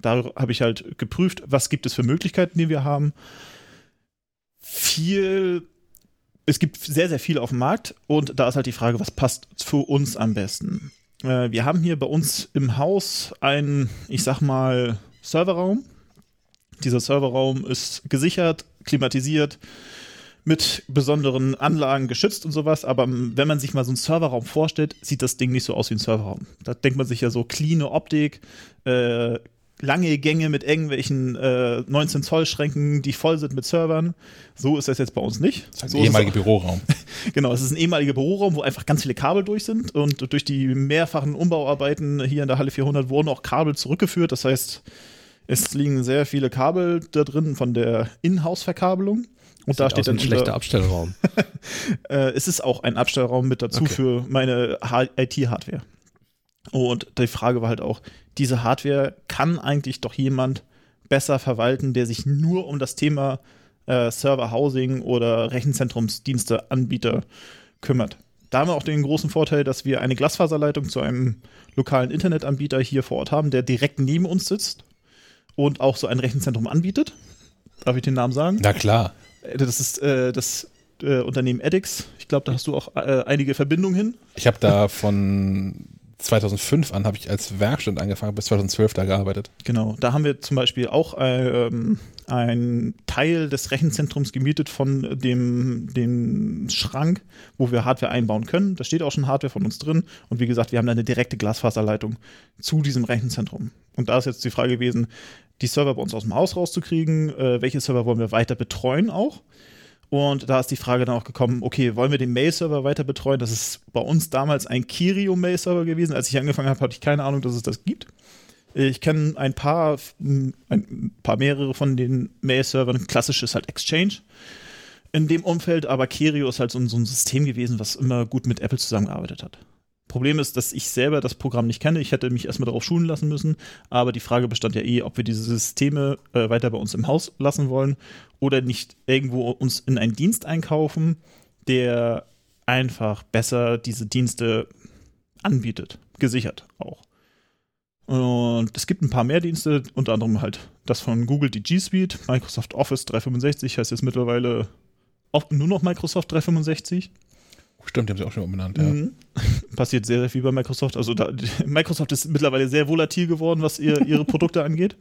Da habe ich halt geprüft, was gibt es für Möglichkeiten, die wir haben. Viel, es gibt sehr, sehr viel auf dem Markt und da ist halt die Frage, was passt für uns am besten. Äh, wir haben hier bei uns im Haus einen, ich sag mal, Serverraum. Dieser Serverraum ist gesichert, klimatisiert, mit besonderen Anlagen geschützt und sowas, aber wenn man sich mal so einen Serverraum vorstellt, sieht das Ding nicht so aus wie ein Serverraum. Da denkt man sich ja so cleane Optik, äh, lange Gänge mit irgendwelchen äh, 19 Zoll Schränken, die voll sind mit Servern. So ist das jetzt bei uns nicht. Das ist ein so ehemaliger Büroraum. genau, es ist ein ehemaliger Büroraum, wo einfach ganz viele Kabel durch sind und durch die mehrfachen Umbauarbeiten hier in der Halle 400 wurden auch Kabel zurückgeführt. Das heißt, es liegen sehr viele Kabel da drin von der Inhouse-Verkabelung. Und da steht dann ein schlechter Abstellraum. äh, es ist auch ein Abstellraum mit dazu okay. für meine IT-Hardware. Und die Frage war halt auch, diese Hardware kann eigentlich doch jemand besser verwalten, der sich nur um das Thema äh, Server-Housing oder Rechenzentrumsdienste-Anbieter kümmert. Da haben wir auch den großen Vorteil, dass wir eine Glasfaserleitung zu einem lokalen Internetanbieter hier vor Ort haben, der direkt neben uns sitzt und auch so ein Rechenzentrum anbietet. Darf ich den Namen sagen? Na klar. Äh, das ist äh, das äh, Unternehmen Edix. Ich glaube, da hast du auch äh, einige Verbindungen hin. Ich habe da von 2005 an habe ich als Werkstatt angefangen, bis 2012 da gearbeitet. Genau, da haben wir zum Beispiel auch ähm, einen Teil des Rechenzentrums gemietet von dem, dem Schrank, wo wir Hardware einbauen können. Da steht auch schon Hardware von uns drin. Und wie gesagt, wir haben da eine direkte Glasfaserleitung zu diesem Rechenzentrum. Und da ist jetzt die Frage gewesen, die Server bei uns aus dem Haus rauszukriegen, äh, welche Server wollen wir weiter betreuen auch Und da ist die Frage dann auch gekommen, okay, wollen wir den Mail-Server weiter betreuen? Das ist bei uns damals ein Kirio-Mail-Server gewesen. Als ich angefangen habe, hatte ich keine Ahnung, dass es das gibt. Ich kenne ein paar, ein paar mehrere von den Mail-Servern. Klassisch ist halt Exchange in dem Umfeld, aber Kirio ist halt so so ein System gewesen, was immer gut mit Apple zusammengearbeitet hat. Problem ist, dass ich selber das Programm nicht kenne. Ich hätte mich erstmal darauf schulen lassen müssen. Aber die Frage bestand ja eh, ob wir diese Systeme äh, weiter bei uns im Haus lassen wollen oder nicht irgendwo uns in einen Dienst einkaufen, der einfach besser diese Dienste anbietet. Gesichert auch. Und es gibt ein paar mehr Dienste, unter anderem halt das von Google, die G Suite, Microsoft Office 365 heißt jetzt mittlerweile nur noch Microsoft 365. Stimmt, die haben sie auch schon umbenannt, ja. Mhm. Passiert sehr, sehr viel bei Microsoft. Also da, Microsoft ist mittlerweile sehr volatil geworden, was ihr, ihre Produkte angeht.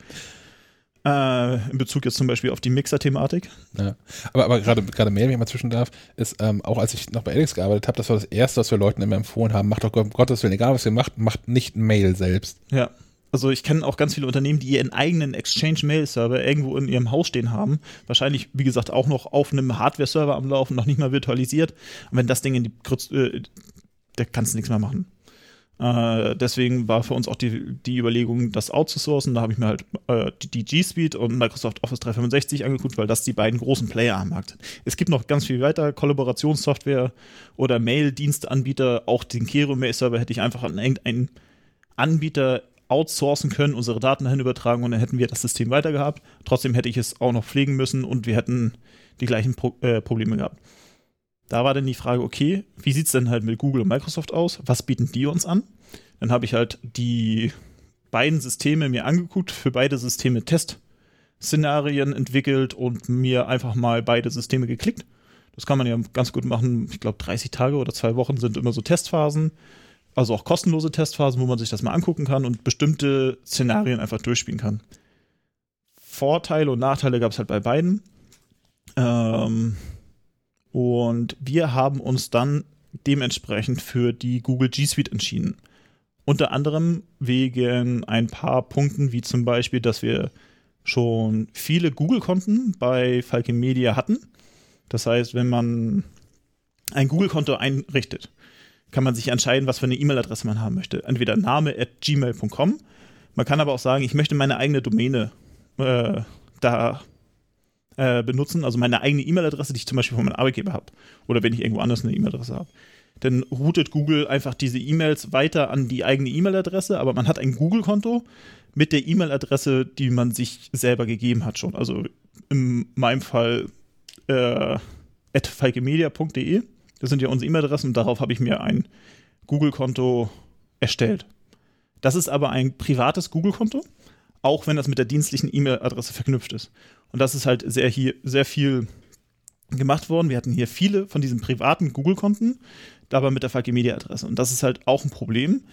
Äh, in Bezug jetzt zum Beispiel auf die Mixer-Thematik. Ja. Aber, aber gerade, gerade mehr, wenn ich mal zwischen darf, ist, ähm, auch als ich noch bei Alex gearbeitet habe, das war das Erste, was wir Leuten immer empfohlen haben, macht doch um Gottes Willen, egal was ihr macht, macht nicht Mail selbst. Ja. Also ich kenne auch ganz viele Unternehmen, die ihren eigenen Exchange-Mail-Server irgendwo in ihrem Haus stehen haben. Wahrscheinlich, wie gesagt, auch noch auf einem Hardware-Server am Laufen, noch nicht mal virtualisiert. Und wenn das Ding in die äh, da kannst du nichts mehr machen. Äh, deswegen war für uns auch die, die Überlegung, das outzusourcen. Da habe ich mir halt äh, die, die G Suite und Microsoft Office 365 angeguckt, weil das die beiden großen Player am Markt sind. Es gibt noch ganz viel weiter, Kollaborationssoftware oder Mail-Dienstanbieter. Auch den Kero Mail-Server hätte ich einfach an irgendeinen Anbieter outsourcen können, unsere Daten dahin übertragen und dann hätten wir das System weiter gehabt. Trotzdem hätte ich es auch noch pflegen müssen und wir hätten die gleichen Pro äh, Probleme gehabt. Da war dann die Frage, okay, wie sieht es denn halt mit Google und Microsoft aus? Was bieten die uns an? Dann habe ich halt die beiden Systeme mir angeguckt, für beide Systeme Testszenarien entwickelt und mir einfach mal beide Systeme geklickt. Das kann man ja ganz gut machen. Ich glaube, 30 Tage oder zwei Wochen sind immer so Testphasen also auch kostenlose Testphasen, wo man sich das mal angucken kann und bestimmte Szenarien einfach durchspielen kann. Vorteile und Nachteile gab es halt bei beiden. Ähm, und wir haben uns dann dementsprechend für die Google G Suite entschieden. Unter anderem wegen ein paar Punkten, wie zum Beispiel, dass wir schon viele Google-Konten bei Falcon Media hatten. Das heißt, wenn man ein Google-Konto einrichtet, kann man sich entscheiden, was für eine E-Mail-Adresse man haben möchte. Entweder name at gmail.com. Man kann aber auch sagen, ich möchte meine eigene Domäne äh, da äh, benutzen, also meine eigene E-Mail-Adresse, die ich zum Beispiel von meinem Arbeitgeber habe. Oder wenn ich irgendwo anders eine E-Mail-Adresse habe. Dann routet Google einfach diese E-Mails weiter an die eigene E-Mail-Adresse, aber man hat ein Google-Konto mit der E-Mail-Adresse, die man sich selber gegeben hat schon. Also in meinem Fall äh, at falkemedia.de das sind ja unsere E-Mail-Adressen und darauf habe ich mir ein Google-Konto erstellt. Das ist aber ein privates Google-Konto, auch wenn das mit der dienstlichen E-Mail-Adresse verknüpft ist. Und das ist halt sehr, hier, sehr viel gemacht worden. Wir hatten hier viele von diesen privaten Google-Konten, aber mit der Falke Media-Adresse. Und das ist halt auch ein Problem,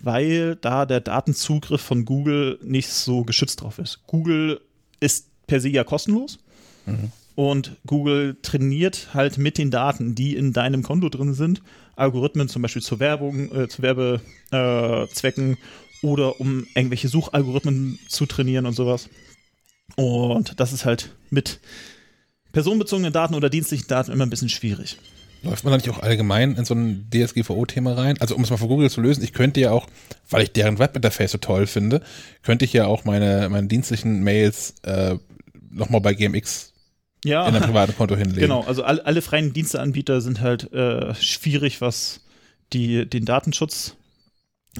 weil da der Datenzugriff von Google nicht so geschützt drauf ist. Google ist per se ja kostenlos. Mhm. Und Google trainiert halt mit den Daten, die in deinem Konto drin sind, Algorithmen zum Beispiel zur Werbung, äh, zu Werbezwecken äh, oder um irgendwelche Suchalgorithmen zu trainieren und sowas. Und das ist halt mit personenbezogenen Daten oder dienstlichen Daten immer ein bisschen schwierig. Läuft man da nicht auch allgemein in so ein DSGVO-Thema rein? Also um es mal von Google zu lösen, ich könnte ja auch, weil ich deren Webinterface so toll finde, könnte ich ja auch meine, meine dienstlichen Mails äh, nochmal bei GMX ja. in ein privates Konto hinlegen. Genau, also alle, alle freien Diensteanbieter sind halt äh, schwierig, was die, den Datenschutz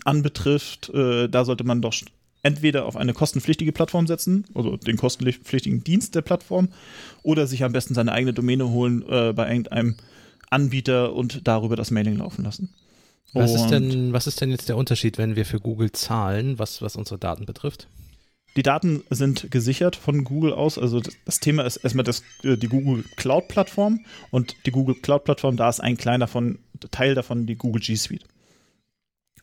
anbetrifft. Äh, da sollte man doch entweder auf eine kostenpflichtige Plattform setzen, also den kostenpflichtigen Dienst der Plattform, oder sich am besten seine eigene Domäne holen äh, bei irgendeinem Anbieter und darüber das Mailing laufen lassen. Was ist, denn, was ist denn jetzt der Unterschied, wenn wir für Google zahlen, was, was unsere Daten betrifft? Die Daten sind gesichert von Google aus. Also das Thema ist erstmal das, äh, die Google Cloud Plattform und die Google Cloud Plattform, da ist ein kleiner von, Teil davon die Google G Suite.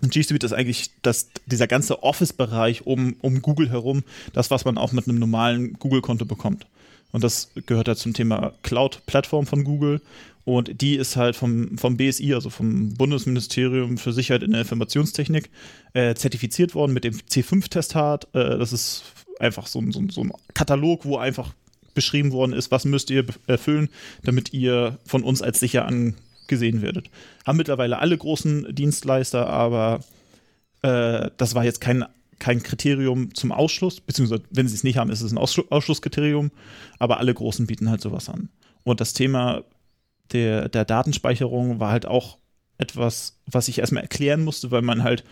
Und G Suite ist eigentlich das, dieser ganze Office-Bereich um, um Google herum, das, was man auch mit einem normalen Google-Konto bekommt. Und das gehört halt zum Thema Cloud-Plattform von Google. Und die ist halt vom, vom BSI, also vom Bundesministerium für Sicherheit in der Informationstechnik, äh, zertifiziert worden mit dem C5-Testat. Äh, das ist einfach so, so, so ein Katalog, wo einfach beschrieben worden ist, was müsst ihr erfüllen, damit ihr von uns als sicher angesehen werdet. Haben mittlerweile alle großen Dienstleister, aber äh, das war jetzt kein, kein Kriterium zum Ausschluss, beziehungsweise wenn sie es nicht haben, ist es ein Ausschlu Ausschlusskriterium, aber alle großen bieten halt sowas an. Und das Thema der, der Datenspeicherung war halt auch etwas, was ich erstmal erklären musste, weil man halt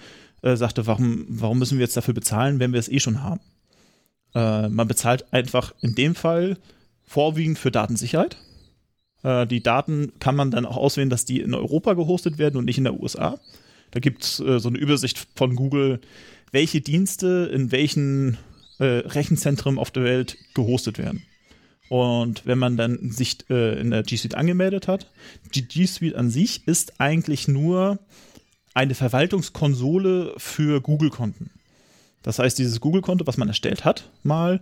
äh, sagte, warum, warum müssen wir jetzt dafür bezahlen, wenn wir es eh schon haben? Äh, man bezahlt einfach in dem Fall vorwiegend für Datensicherheit. Äh, die Daten kann man dann auch auswählen, dass die in Europa gehostet werden und nicht in der USA. Da gibt es äh, so eine Übersicht von Google, welche Dienste in welchen äh, Rechenzentren auf der Welt gehostet werden. Und wenn man dann sich äh, in der G Suite angemeldet hat, die G Suite an sich ist eigentlich nur eine Verwaltungskonsole für Google-Konten. Das heißt, dieses Google-Konto, was man erstellt hat, mal,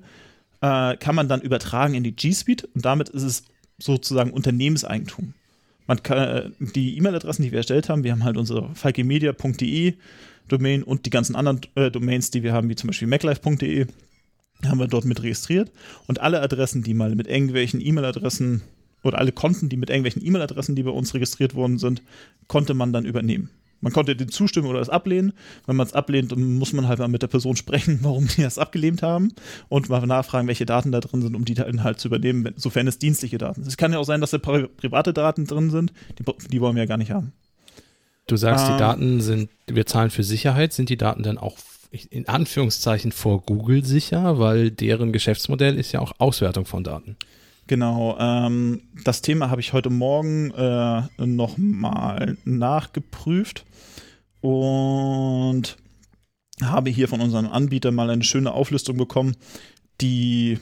äh, kann man dann übertragen in die G Suite und damit ist es sozusagen Unternehmenseigentum. Man kann äh, die E-Mail-Adressen, die wir erstellt haben, wir haben halt unsere falkemedia.de Domain und die ganzen anderen äh, Domains, die wir haben, wie zum Beispiel maclife.de, haben wir dort mit registriert und alle Adressen, die mal mit irgendwelchen E-Mail-Adressen oder alle Konten, die mit irgendwelchen E-Mail-Adressen, die bei uns registriert worden sind, konnte man dann übernehmen. Man konnte dem zustimmen oder es ablehnen. Wenn man es ablehnt, dann muss man halt mal mit der Person sprechen, warum die das abgelehnt haben und mal nachfragen, welche Daten da drin sind, um die dann halt zu übernehmen, sofern es dienstliche Daten sind. Es kann ja auch sein, dass da private Daten drin sind, die, die wollen wir ja gar nicht haben. Du sagst, ähm, die Daten sind, wir zahlen für Sicherheit. Sind die Daten dann auch in Anführungszeichen vor Google sicher, weil deren Geschäftsmodell ist ja auch Auswertung von Daten. Genau, ähm, das Thema habe ich heute Morgen äh, nochmal nachgeprüft und habe hier von unseren Anbietern mal eine schöne Auflistung bekommen, die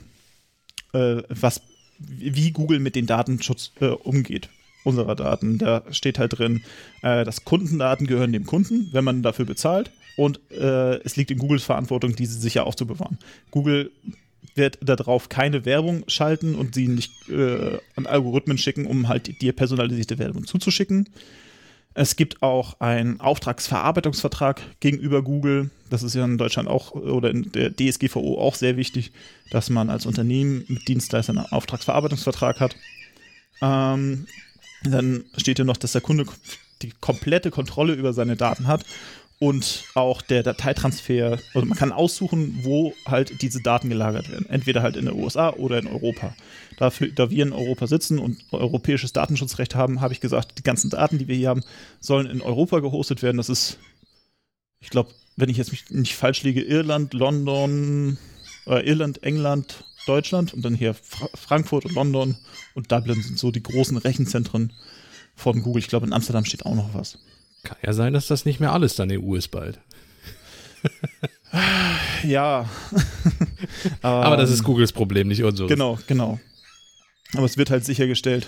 äh, was wie Google mit den Datenschutz äh, umgeht unserer Daten. Da steht halt drin, äh, dass Kundendaten gehören dem Kunden, wenn man dafür bezahlt und äh, es liegt in Googles Verantwortung, diese sicher aufzubewahren. Google wird darauf keine Werbung schalten und sie nicht äh, an Algorithmen schicken, um halt dir personalisierte Werbung zuzuschicken. Es gibt auch einen Auftragsverarbeitungsvertrag gegenüber Google. Das ist ja in Deutschland auch oder in der DSGVO auch sehr wichtig, dass man als Unternehmen mit Dienstleistern einen Auftragsverarbeitungsvertrag hat. Ähm, dann steht hier noch, dass der Kunde die komplette Kontrolle über seine Daten hat und auch der Dateitransfer, also man kann aussuchen, wo halt diese Daten gelagert werden. Entweder halt in den USA oder in Europa. Dafür, da wir in Europa sitzen und europäisches Datenschutzrecht haben, habe ich gesagt, die ganzen Daten, die wir hier haben, sollen in Europa gehostet werden. Das ist, ich glaube, wenn ich jetzt mich nicht falsch liege, Irland, London, äh, Irland, England, Deutschland und dann hier Fra Frankfurt und London und Dublin sind so die großen Rechenzentren von Google. Ich glaube, in Amsterdam steht auch noch was. Kann ja sein, dass das nicht mehr alles dann EU ist bald. ja. Aber das ist Googles Problem, nicht unseres. Genau, genau. Aber es wird halt sichergestellt,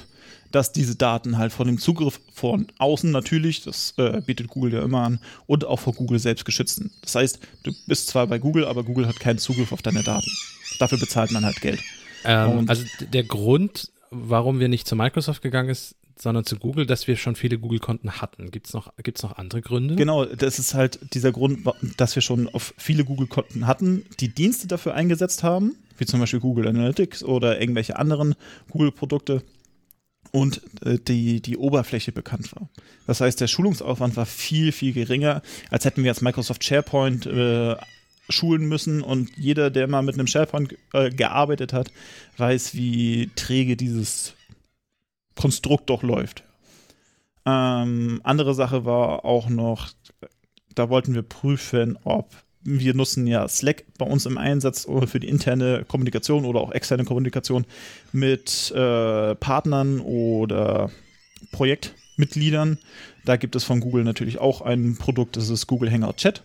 dass diese Daten halt von dem Zugriff von außen natürlich, das äh, bietet Google ja immer an, und auch vor Google selbst geschützt sind. Das heißt, du bist zwar bei Google, aber Google hat keinen Zugriff auf deine Daten. Dafür bezahlt man halt Geld. Ähm, also der Grund, warum wir nicht zu Microsoft gegangen ist, sondern zu Google, dass wir schon viele Google-Konten hatten. Gibt es noch, gibt's noch andere Gründe? Genau, das ist halt dieser Grund, dass wir schon auf viele Google-Konten hatten, die Dienste dafür eingesetzt haben, wie zum Beispiel Google Analytics oder irgendwelche anderen Google-Produkte und äh, die, die Oberfläche bekannt war. Das heißt, der Schulungsaufwand war viel, viel geringer, als hätten wir jetzt Microsoft SharePoint äh, schulen müssen und jeder, der mal mit einem SharePoint äh, gearbeitet hat, weiß, wie träge dieses Konstrukt doch läuft. Ähm, andere Sache war auch noch, da wollten wir prüfen, ob wir nutzen ja Slack bei uns im Einsatz für die interne Kommunikation oder auch externe Kommunikation mit äh, Partnern oder Projektmitgliedern. Da gibt es von Google natürlich auch ein Produkt, das ist Google Hangout Chat.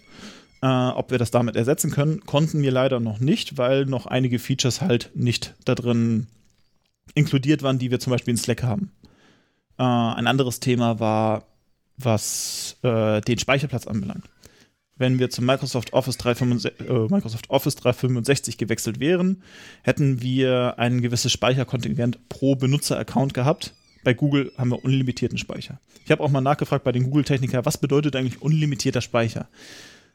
Äh, ob wir das damit ersetzen können, konnten wir leider noch nicht, weil noch einige Features halt nicht da drin inkludiert waren, die wir zum Beispiel in Slack haben. Äh, ein anderes Thema war, was äh, den Speicherplatz anbelangt. Wenn wir zu Microsoft Office, 365, äh, Microsoft Office 365 gewechselt wären, hätten wir ein gewisses Speicherkontingent pro Benutzer-Account gehabt. Bei Google haben wir unlimitierten Speicher. Ich habe auch mal nachgefragt bei den Google-Technikern, was bedeutet eigentlich unlimitierter Speicher?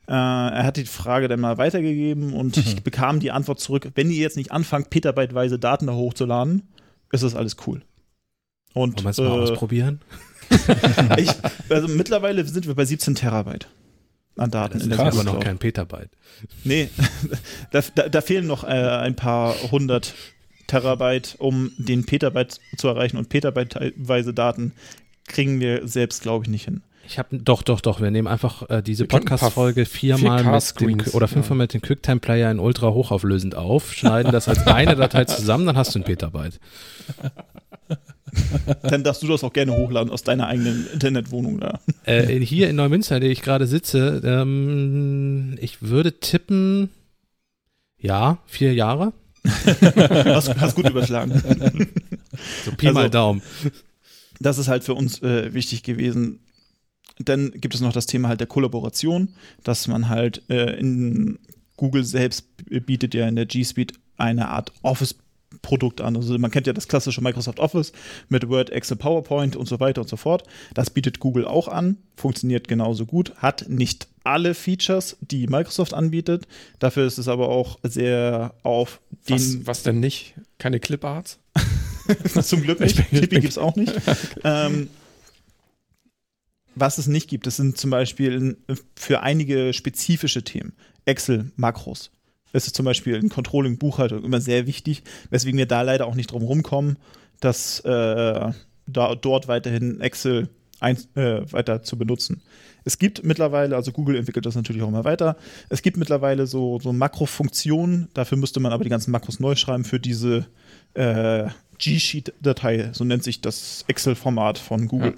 Äh, er hat die Frage dann mal weitergegeben und Mhm. ich bekam die Antwort zurück, wenn ihr jetzt nicht anfangt, petabyteweise Daten da hochzuladen, ist das alles cool. Und Wollen wir es mal äh, ausprobieren? ich, also mittlerweile sind wir bei 17 Terabyte an Daten. Das in ist der aber noch kein Petabyte. Nee, da, da, da fehlen noch äh, ein paar hundert Terabyte, um den Petabyte zu erreichen. Und petabyteweise Daten kriegen wir selbst, glaube ich, nicht hin. Ich habe doch, doch, doch. Wir nehmen einfach äh, diese Podcast-Folge viermal mit dem, 4K-Screens, oder fünfmal ja. mit dem QuickTime-Player in ultra hochauflösend auf, schneiden das als eine Datei zusammen, dann hast du ein Petabyte. Dann darfst du das auch gerne hochladen aus deiner eigenen Internetwohnung da. Äh, hier in Neumünster, in der ich gerade sitze, ähm, ich würde tippen, ja, vier Jahre. Hast, hast gut überschlagen. So Pi Also- mal Daumen. Das ist halt für uns äh, wichtig gewesen. Dann gibt es noch das Thema halt der Kollaboration, dass man halt äh, in Google selbst bietet ja in der G Suite eine Art Office-Produkt an. Also man kennt ja das klassische Microsoft Office mit Word, Excel, PowerPoint und so weiter und so fort. Das bietet Google auch an, funktioniert genauso gut, hat nicht alle Features, die Microsoft anbietet. Dafür ist es aber auch sehr auf den Was, was denn nicht? Keine Cliparts? Zum Glück nicht. Clippy gibt es auch nicht. ähm, was es nicht gibt, das sind zum Beispiel für einige spezifische Themen. Excel, Makros. Das ist zum Beispiel in Controlling, Buchhaltung immer sehr wichtig, weswegen wir da leider auch nicht drum rumkommen, dass äh, da dort weiterhin Excel ein, äh, weiter zu benutzen. Es gibt mittlerweile, also Google entwickelt das natürlich auch immer weiter, es gibt mittlerweile so, so Makrofunktionen, dafür müsste man aber die ganzen Makros neu schreiben für diese äh, G-Sheet-Datei, so nennt sich das Excel-Format von Google.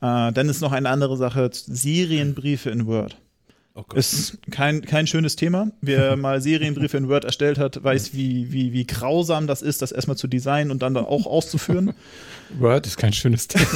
Äh, dann ist noch eine andere Sache, Serienbriefe in Word. Oh. Ist kein, kein schönes Thema. Wer mal Serienbriefe in Word erstellt hat, weiß, wie, wie, wie grausam das ist, das erstmal zu designen und dann, dann auch auszuführen. Word ist kein schönes Thema.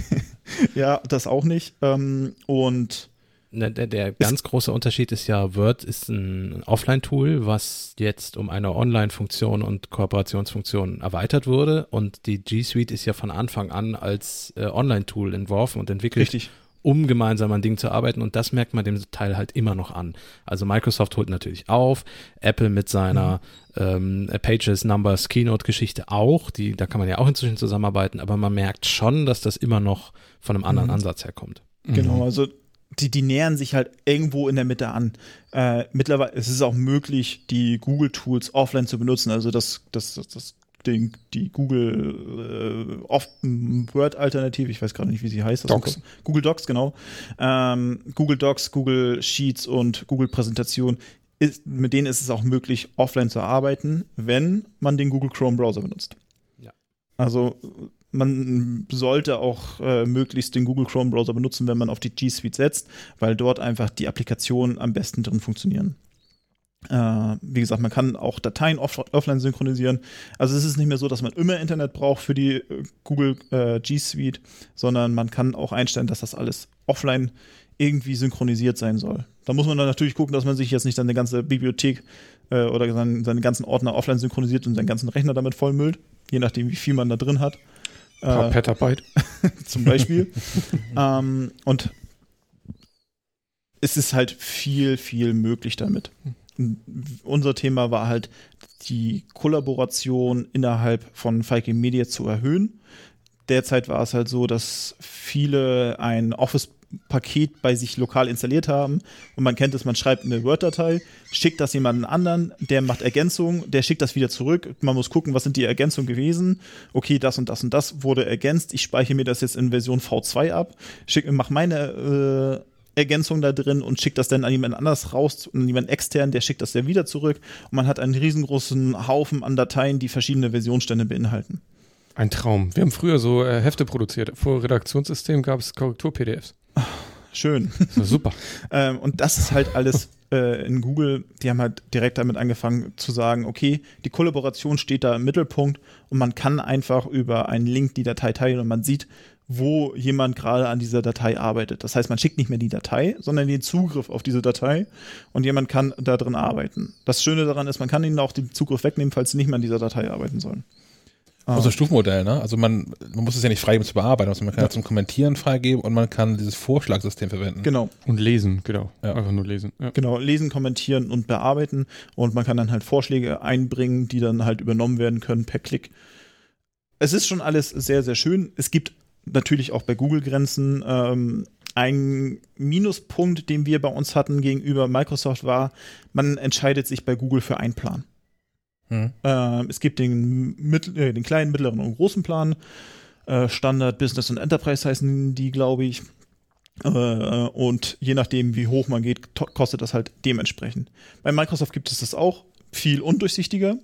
ja, das auch nicht. Ähm, und Der, der ganz große Unterschied ist ja, Word ist ein Offline-Tool, was jetzt um eine Online-Funktion und Kooperationsfunktion erweitert wurde. Und die G Suite ist ja von Anfang an als äh, Online-Tool entworfen und entwickelt, richtig. um gemeinsam an Dingen zu arbeiten. Und das merkt man dem Teil halt immer noch an. Also Microsoft holt natürlich auf, Apple mit seiner ähm, Pages, Numbers, Keynote-Geschichte auch. Die, da kann man ja auch inzwischen zusammenarbeiten, aber man merkt schon, dass das immer noch von einem anderen Mhm. Ansatz herkommt. Genau, also die, die nähern sich halt irgendwo in der Mitte an. Äh, mittlerweile es ist auch möglich, die Google-Tools offline zu benutzen. Also das, das, das, das den, die Google äh, off- Word-Alternative, ich weiß gerade nicht, wie sie heißt. dem Docs. Google Docs, genau. Ähm, Google Docs, Google Sheets und Google Präsentation. Ist, mit denen ist es auch möglich, offline zu arbeiten, wenn man den Google Chrome Browser benutzt. Ja. Also man sollte auch äh, möglichst den Google Chrome Browser benutzen, wenn man auf die G Suite setzt, weil dort einfach die Applikationen am besten drin funktionieren. Äh, wie gesagt, man kann auch Dateien off offline synchronisieren. Also es ist nicht mehr so, dass man immer Internet braucht für die äh, Google äh, G Suite, sondern man kann auch einstellen, dass das alles offline irgendwie synchronisiert sein soll. Da muss man dann natürlich gucken, dass man sich jetzt nicht seine ganze Bibliothek äh, oder seinen, seine ganzen Ordner offline synchronisiert und seinen ganzen Rechner damit vollmüllt, je nachdem, wie viel man da drin hat. Paar Äh, Petabyte. zum Beispiel. ähm, und es ist halt viel, viel möglich damit. Unser Thema war halt, die Kollaboration innerhalb von Falke Media zu erhöhen. Derzeit war es halt so, dass viele ein Office-Paket bei sich lokal installiert haben und man kennt es, man schreibt eine Word-Datei, schickt das jemanden anderen, der macht Ergänzungen, der schickt das wieder zurück. Man muss gucken, was sind die Ergänzungen gewesen. Okay, das und das und das wurde ergänzt. Ich speichere mir das jetzt in Version V2 ab, schick, mach meine äh, Ergänzung da drin und schickt das dann an jemand anders raus, an jemand extern, der schickt das dann wieder zurück und man hat einen riesengroßen Haufen an Dateien, die verschiedene Versionsstände beinhalten. Ein Traum. Wir haben früher so äh, Hefte produziert. Vor Redaktionssystem gab es Korrektur-PDFs. Schön. Das super. Ähm, und das ist halt alles äh, in Google, die haben halt direkt damit angefangen zu sagen, okay, die Kollaboration steht da im Mittelpunkt und man kann einfach über einen Link die Datei teilen und man sieht, wo jemand gerade an dieser Datei arbeitet. Das heißt, man schickt nicht mehr die Datei, sondern den Zugriff auf diese Datei und jemand kann da drin arbeiten. Das Schöne daran ist, man kann ihnen auch den Zugriff wegnehmen, falls sie nicht mehr an dieser Datei arbeiten sollen. Auch so ein Stufenmodell, ne? Also man, man muss es ja nicht freigeben zu bearbeiten, also man kann ja. zum Kommentieren freigeben und man kann dieses Vorschlagsystem verwenden. Genau. Und lesen, genau. Ja. Einfach nur lesen. Ja. Genau, lesen, kommentieren und bearbeiten. Und man kann dann halt Vorschläge einbringen, die dann halt übernommen werden können per Klick. Es ist schon alles sehr, sehr schön. Es gibt natürlich auch bei Google Grenzen. Ähm, ein Minuspunkt, den wir bei uns hatten gegenüber Microsoft war, man entscheidet sich bei Google für einen Plan. Hm. Ähm, es gibt den, mittel, äh, den kleinen, mittleren und großen Plan. Äh, Standard, Business und Enterprise heißen die, glaube ich. Äh, und je nachdem, wie hoch man geht, kostet das halt dementsprechend. Bei Microsoft gibt es das auch viel undurchsichtiger.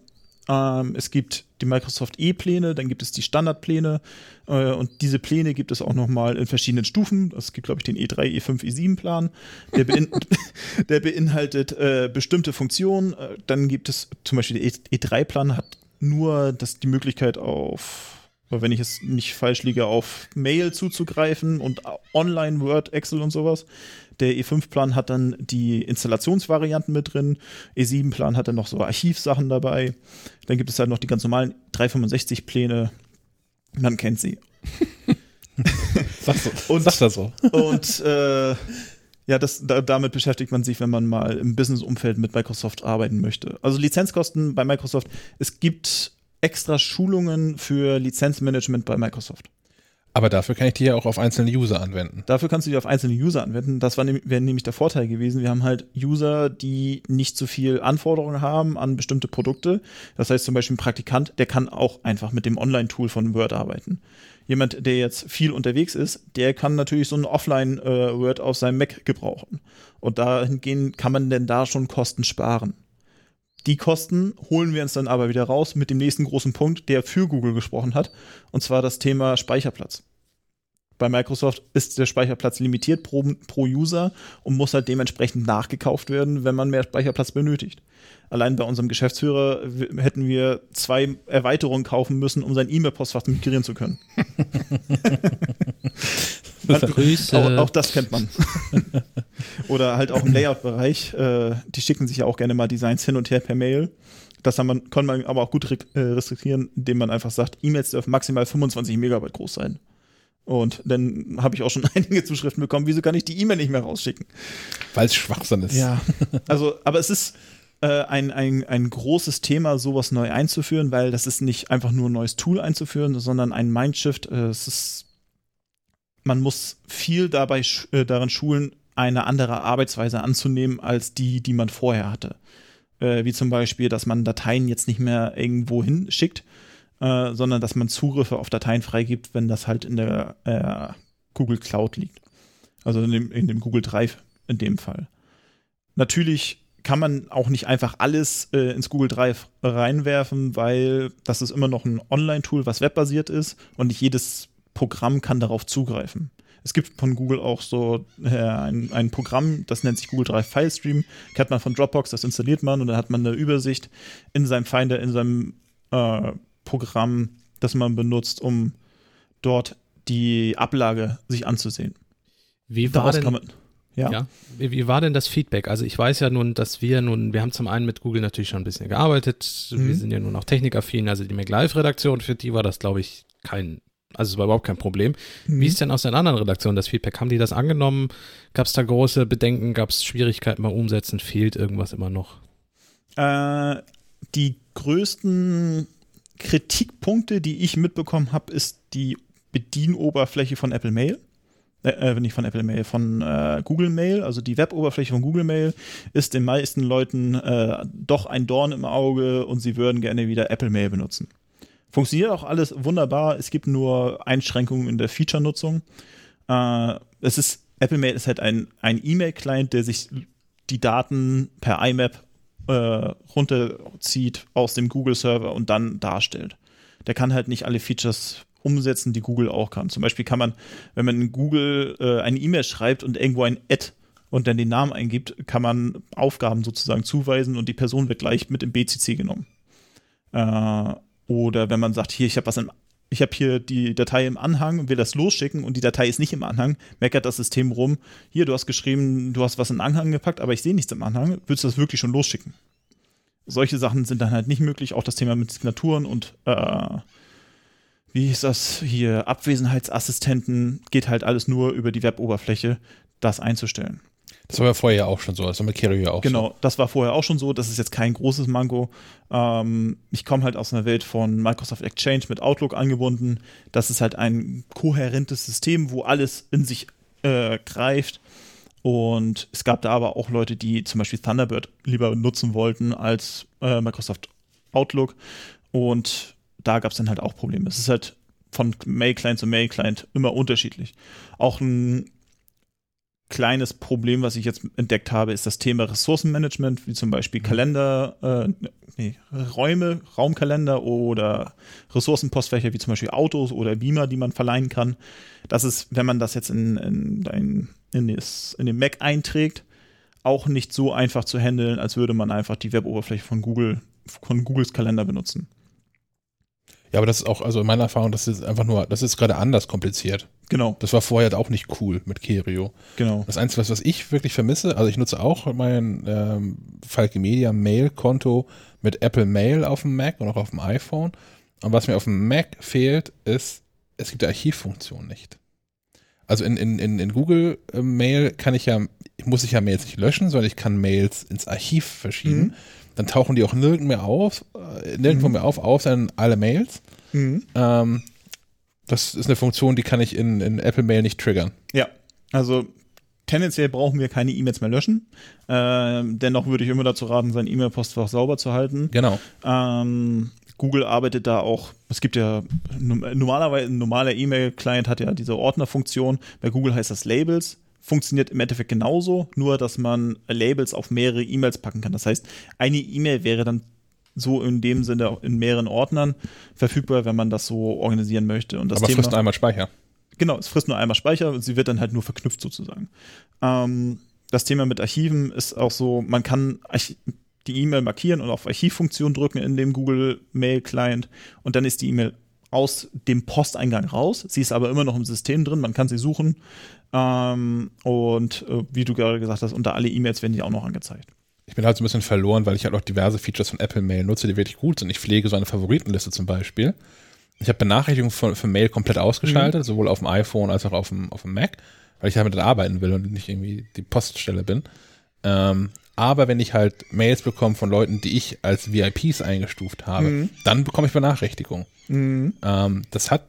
Ähm, es gibt die Microsoft E-Pläne, dann gibt es die Standardpläne äh, und diese Pläne gibt es auch nochmal in verschiedenen Stufen. Es gibt, glaube ich, den E E3, E5, E7-Plan. Der, bein der beinhaltet äh, bestimmte Funktionen. Äh, dann gibt es zum Beispiel der E E3-Plan hat nur das, die Möglichkeit auf, wenn ich es nicht falsch liege, auf Mail zuzugreifen und online Word, Excel und sowas. Der E5-Plan hat dann die Installationsvarianten mit drin. E7-Plan hat dann noch so Archivsachen dabei. Dann gibt es halt noch die ganz normalen 365-Pläne. Man kennt sie. Sag so. Und- Sag das so. Und äh, ja, das, da, damit beschäftigt man sich, wenn man mal im Business-Umfeld mit Microsoft arbeiten möchte. Also Lizenzkosten bei Microsoft. Es gibt extra Schulungen für Lizenzmanagement bei Microsoft. Aber dafür kann ich die ja auch auf einzelne User anwenden. Dafür kannst du die auf einzelne User anwenden. Das wäre nämlich der Vorteil gewesen. Wir haben halt User, die nicht so viel Anforderungen haben an bestimmte Produkte. Das heißt zum Beispiel ein Praktikant, der kann auch einfach mit dem Online-Tool von Word arbeiten. Jemand, der jetzt viel unterwegs ist, der kann natürlich so ein Offline-Word auf seinem Mac gebrauchen. Und dahingehend kann man denn da schon Kosten sparen. Die Kosten holen wir uns dann aber wieder raus mit dem nächsten großen Punkt, der für Google gesprochen hat, und zwar das Thema Speicherplatz. Bei Microsoft ist der Speicherplatz limitiert pro, pro User und muss halt dementsprechend nachgekauft werden, wenn man mehr Speicherplatz benötigt. Allein bei unserem Geschäftsführer hätten wir zwei Erweiterungen kaufen müssen, um sein E-Mail-Postfach migrieren zu können. Grüße. Auch, auch das kennt man. Oder halt auch im Layout-Bereich. Äh, die schicken sich ja auch gerne mal Designs hin und her per Mail. Das kann man, kann man aber auch gut äh, restriktieren, indem man einfach sagt, E-Mails dürfen maximal 25 Megabyte groß sein. Und dann habe ich auch schon einige Zuschriften bekommen, wieso kann ich die E-Mail nicht mehr rausschicken? Weil es Schwachsinn ist. Ja, also, aber es ist äh, ein, ein, ein großes Thema, sowas neu einzuführen, weil das ist nicht einfach nur ein neues Tool einzuführen, sondern ein Mindshift. Äh, es ist, man muss viel dabei äh, daran schulen, eine andere Arbeitsweise anzunehmen als die, die man vorher hatte. Äh, wie zum Beispiel, dass man Dateien jetzt nicht mehr irgendwo hinschickt, äh, sondern dass man Zugriffe auf Dateien freigibt, wenn das halt in der äh, Google Cloud liegt. Also in dem, in dem Google Drive in dem Fall. Natürlich kann man auch nicht einfach alles äh, ins Google Drive reinwerfen, weil das ist immer noch ein Online-Tool, was webbasiert ist und nicht jedes Programm kann darauf zugreifen. Es gibt von Google auch so äh, ein, ein Programm, das nennt sich Google Drive File Stream. Kennt man von Dropbox, das installiert man und dann hat man eine Übersicht in seinem Finder, in seinem äh, Programm, das man benutzt, um dort die Ablage sich anzusehen. Wie war Daraus denn, man. Ja. Ja. Wie, wie war denn das Feedback? Also ich weiß ja nun, dass wir nun, wir haben zum einen mit Google natürlich schon ein bisschen gearbeitet. Wir Mhm. sind ja nun auch technikaffin. Also die MacLive-Redaktion, für die war das, glaube ich, kein, also es war überhaupt kein Problem. Mhm. Wie ist denn aus den anderen Redaktionen das Feedback? Haben die das angenommen? Gab es da große Bedenken? Gab es Schwierigkeiten beim Umsetzen? Fehlt irgendwas immer noch? Äh, die größten Kritikpunkte, die ich mitbekommen habe, ist die Bedienoberfläche von Apple Mail. Äh, äh, nicht von Apple Mail, von äh, Google Mail, also die Weboberfläche von Google Mail ist den meisten Leuten äh, doch ein Dorn im Auge und sie würden gerne wieder Apple Mail benutzen. Funktioniert auch alles wunderbar, es gibt nur Einschränkungen in der Feature-Nutzung. Äh, es ist, Apple Mail ist halt ein, ein E-Mail-Client, der sich die Daten per IMAP äh, runterzieht aus dem Google-Server und dann darstellt. Der kann halt nicht alle Features umsetzen, die Google auch kann. Zum Beispiel kann man, wenn man in Google äh, eine E-Mail schreibt und irgendwo ein Ad und dann den Namen eingibt, kann man Aufgaben sozusagen zuweisen und die Person wird gleich mit im BCC genommen. Äh, oder wenn man sagt, hier, ich habe was im ich habe hier die Datei im Anhang will das losschicken und die Datei ist nicht im Anhang, meckert das System rum. Hier, du hast geschrieben, du hast was in den Anhang gepackt, aber ich sehe nichts im Anhang. Willst du das wirklich schon losschicken? Solche Sachen sind dann halt nicht möglich. Auch das Thema mit Signaturen und äh, wie ist das hier, Abwesenheitsassistenten, geht halt alles nur über die Weboberfläche, das einzustellen. Das war ja vorher auch schon so, das war mit Kerio ja auch Genau, so. das war vorher auch schon so. Das ist jetzt kein großes Mango. Ähm, ich komme halt aus einer Welt von Microsoft Exchange mit Outlook angebunden. Das ist halt ein kohärentes System, wo alles in sich äh, greift. Und es gab da aber auch Leute, die zum Beispiel Thunderbird lieber nutzen wollten als äh, Microsoft Outlook. Und da gab es dann halt auch Probleme. Es ist halt von Mail-Client zu Mail-Client immer unterschiedlich. Auch ein kleines Problem, was ich jetzt entdeckt habe, ist das Thema Ressourcenmanagement, wie zum Beispiel Kalender, äh, nee, Räume, Raumkalender oder Ressourcenpostfächer, wie zum Beispiel Autos oder Beamer, die man verleihen kann. Das ist, wenn man das jetzt in, in, dein, in, das, in den Mac einträgt, auch nicht so einfach zu handeln, als würde man einfach die Weboberfläche von Google, von Googles Kalender benutzen. Ja, aber das ist auch, also in meiner Erfahrung, das ist einfach nur, das ist gerade anders kompliziert. Genau, Das war vorher auch nicht cool mit Kerio. genau. Das Einzige, was, was ich wirklich vermisse, also ich nutze auch mein ähm, Falke Media Mail-Konto mit Apple Mail auf dem Mac und auch auf dem iPhone. Und was mir auf dem Mac fehlt, ist, es gibt die Archivfunktion nicht. Also in, in, in, in Google äh, Mail kann ich ja, muss ich ja Mails nicht löschen, sondern ich kann Mails ins Archiv verschieben. Mhm. Dann tauchen die auch nirgendwo mehr auf, äh, nirgendwo Mhm. mehr auf, außer in alle Mails. Mhm. Ähm, das ist eine Funktion, die kann ich in, in Apple Mail nicht triggern. Ja, also tendenziell brauchen wir keine E-Mails mehr löschen. Ähm, dennoch würde ich immer dazu raten, sein E-Mail-Postfach sauber zu halten. Genau. Ähm, Google arbeitet da auch, es gibt ja normalerweise ein normaler E-Mail-Client hat ja diese Ordnerfunktion. Bei Google heißt das Labels. Funktioniert im Endeffekt genauso, nur dass man Labels auf mehrere E-Mails packen kann. Das heißt, eine E-Mail wäre dann so in dem Sinne auch in mehreren Ordnern verfügbar, wenn man das so organisieren möchte. Und das Aber Thema, frisst nur einmal Speicher. Genau, es frisst nur einmal Speicher und sie wird dann halt nur verknüpft sozusagen. Ähm, das Thema mit Archiven ist auch so, man kann Archi die E-Mail markieren und auf Archivfunktion drücken in dem Google Mail Client und dann ist die E-Mail aus dem Posteingang raus. Sie ist aber immer noch im System drin, man kann sie suchen. Ähm, und äh, wie du gerade gesagt hast, unter alle E-Mails werden die auch noch angezeigt. Ich bin halt so ein bisschen verloren, weil ich halt auch diverse Features von Apple Mail nutze, die wirklich gut sind. Ich pflege so eine Favoritenliste zum Beispiel. Ich habe Benachrichtigungen für, für Mail komplett ausgeschaltet, sowohl auf dem iPhone als auch auf dem, auf dem Mac, weil ich damit arbeiten will und nicht irgendwie die Poststelle bin. Ähm, aber wenn ich halt Mails bekomme von Leuten, die ich als VIPs eingestuft habe, Mhm. dann bekomme ich Benachrichtigungen. Mhm. Ähm, das hat,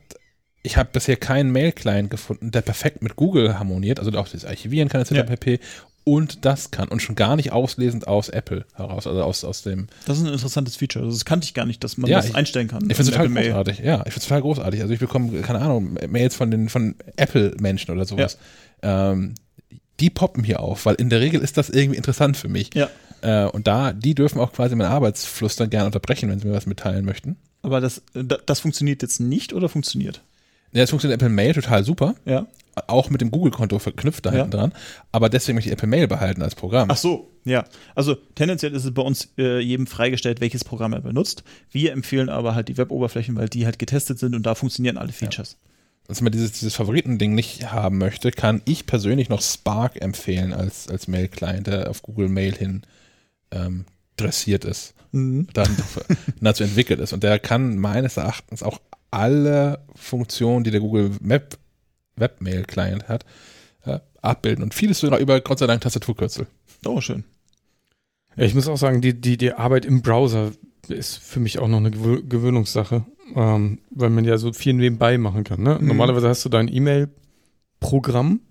ich habe bisher keinen Mail-Client gefunden, der perfekt mit Google harmoniert, also auch das Archivieren kann etc. Ja. pp. Und das kann und schon gar nicht auslesend aus Apple heraus, also aus, aus dem. Das ist ein interessantes Feature. Also Das kannte ich gar nicht, dass man Ja, das ich- einstellen kann. Ich finde es total Apple Mail. großartig. Ja, ich finde es total großartig. Also ich bekomme, keine Ahnung, Mails von den von Apple-Menschen oder sowas. Ähm, die poppen hier auf, weil in der Regel ist das irgendwie interessant für mich. Ja. Äh, und da, die dürfen auch quasi meinen Arbeitsfluss dann gerne unterbrechen, wenn sie mir was mitteilen möchten. Aber das, da- das funktioniert jetzt nicht oder funktioniert? Ja, das funktioniert Apple Mail total super. Ja. auch mit dem Google-Konto verknüpft da Ja. hinten dran. Aber deswegen möchte ich Apple Mail behalten als Programm. Ach so, ja. Also tendenziell ist es bei uns äh, jedem freigestellt, welches Programm er benutzt. Wir empfehlen aber halt die Web-Oberflächen, weil die halt getestet sind und da funktionieren alle Features. Dass man dieses, dieses Favoriten-Ding nicht haben möchte, kann ich persönlich noch Spark empfehlen als, als Mail-Client, der auf Google Mail hin ähm, dressiert ist, Mhm. dann dazu entwickelt ist. Und der kann meines Erachtens auch alle Funktionen, die der Google Map Webmail-Client hat, äh, abbilden. Und vieles sogar über, Gott sei Dank, Tastaturkürzel. Oh, schön. Ja, ich muss auch sagen, die, die, die Arbeit im Browser ist für mich auch noch eine Gewö Gewöhnungssache, ähm, weil man ja so viel nebenbei machen kann. Ne? Mhm. Normalerweise hast du dein E-Mail-Programm.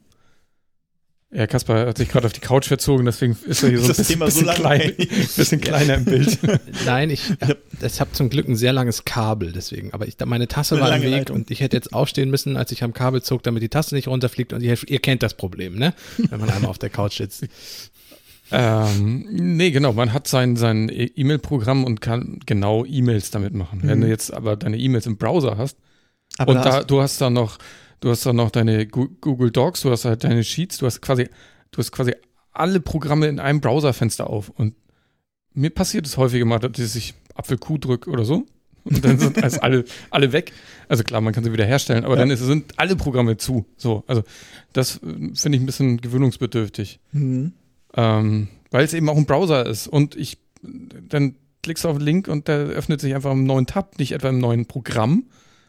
Ja, Kaspar hat sich gerade auf die Couch verzogen, deswegen ist er hier so ein Das bisschen, so bisschen, klein, bisschen kleiner im Bild. Nein, ich hab, ich habe zum Glück ein sehr langes Kabel, deswegen. Aber ich, meine Tasse Eine war im Weg Leitung. und ich hätte jetzt aufstehen müssen, als ich am Kabel zog, damit die Tasse nicht runterfliegt. Und ihr, ihr kennt das Problem, ne? Wenn man einmal auf der Couch sitzt. Ähm, nee, genau. Man hat sein, sein E-Mail-Programm und kann genau E-Mails damit machen. Wenn Mhm. du jetzt aber deine E-Mails im Browser hast Aber und da da, hast- du hast dann noch, du hast dann noch deine Google Docs, du hast halt deine Sheets, du hast quasi, du hast quasi alle Programme in einem Browserfenster auf. Und mir passiert es häufiger mal, dass ich Apfel Q drücke oder so. Und dann sind also alle, alle weg. Also klar, man kann sie wieder herstellen, aber Ja. dann ist, sind alle Programme zu. So, also das äh, finde ich ein bisschen gewöhnungsbedürftig. Mhm. Ähm, weil es eben auch ein Browser ist und ich dann klickst du auf den Link und der öffnet sich einfach im neuen Tab, nicht etwa im neuen Programm,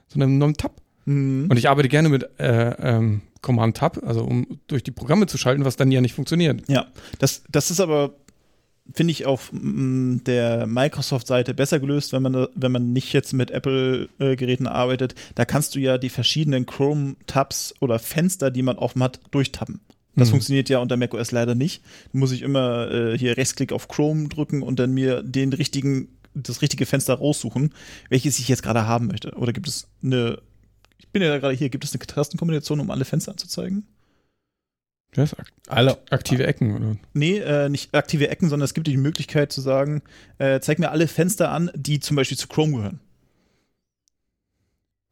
sondern einem neuen Tab. Mhm. Und ich arbeite gerne mit äh, ähm, Command Tab, also um durch die Programme zu schalten, was dann ja nicht funktioniert. Ja, das, das ist aber, finde ich, auf mm, der Microsoft-Seite besser gelöst, wenn man, wenn man nicht jetzt mit Apple-Geräten arbeitet. Da kannst du ja die verschiedenen Chrome-Tabs oder Fenster, die man offen hat, durchtappen. Das Mhm. funktioniert ja unter macOS leider nicht. Da muss ich immer äh, hier Rechtsklick auf Chrome drücken und dann mir den richtigen, das richtige Fenster raussuchen, welches ich jetzt gerade haben möchte. Oder gibt es eine, bin ja gerade hier, gibt es eine Tastenkombination, um alle Fenster anzuzeigen? Das ak Alle, aktive Ecken, oder? Nee, äh, nicht aktive Ecken, sondern es gibt die Möglichkeit zu sagen, äh, zeig mir alle Fenster an, die zum Beispiel zu Chrome gehören.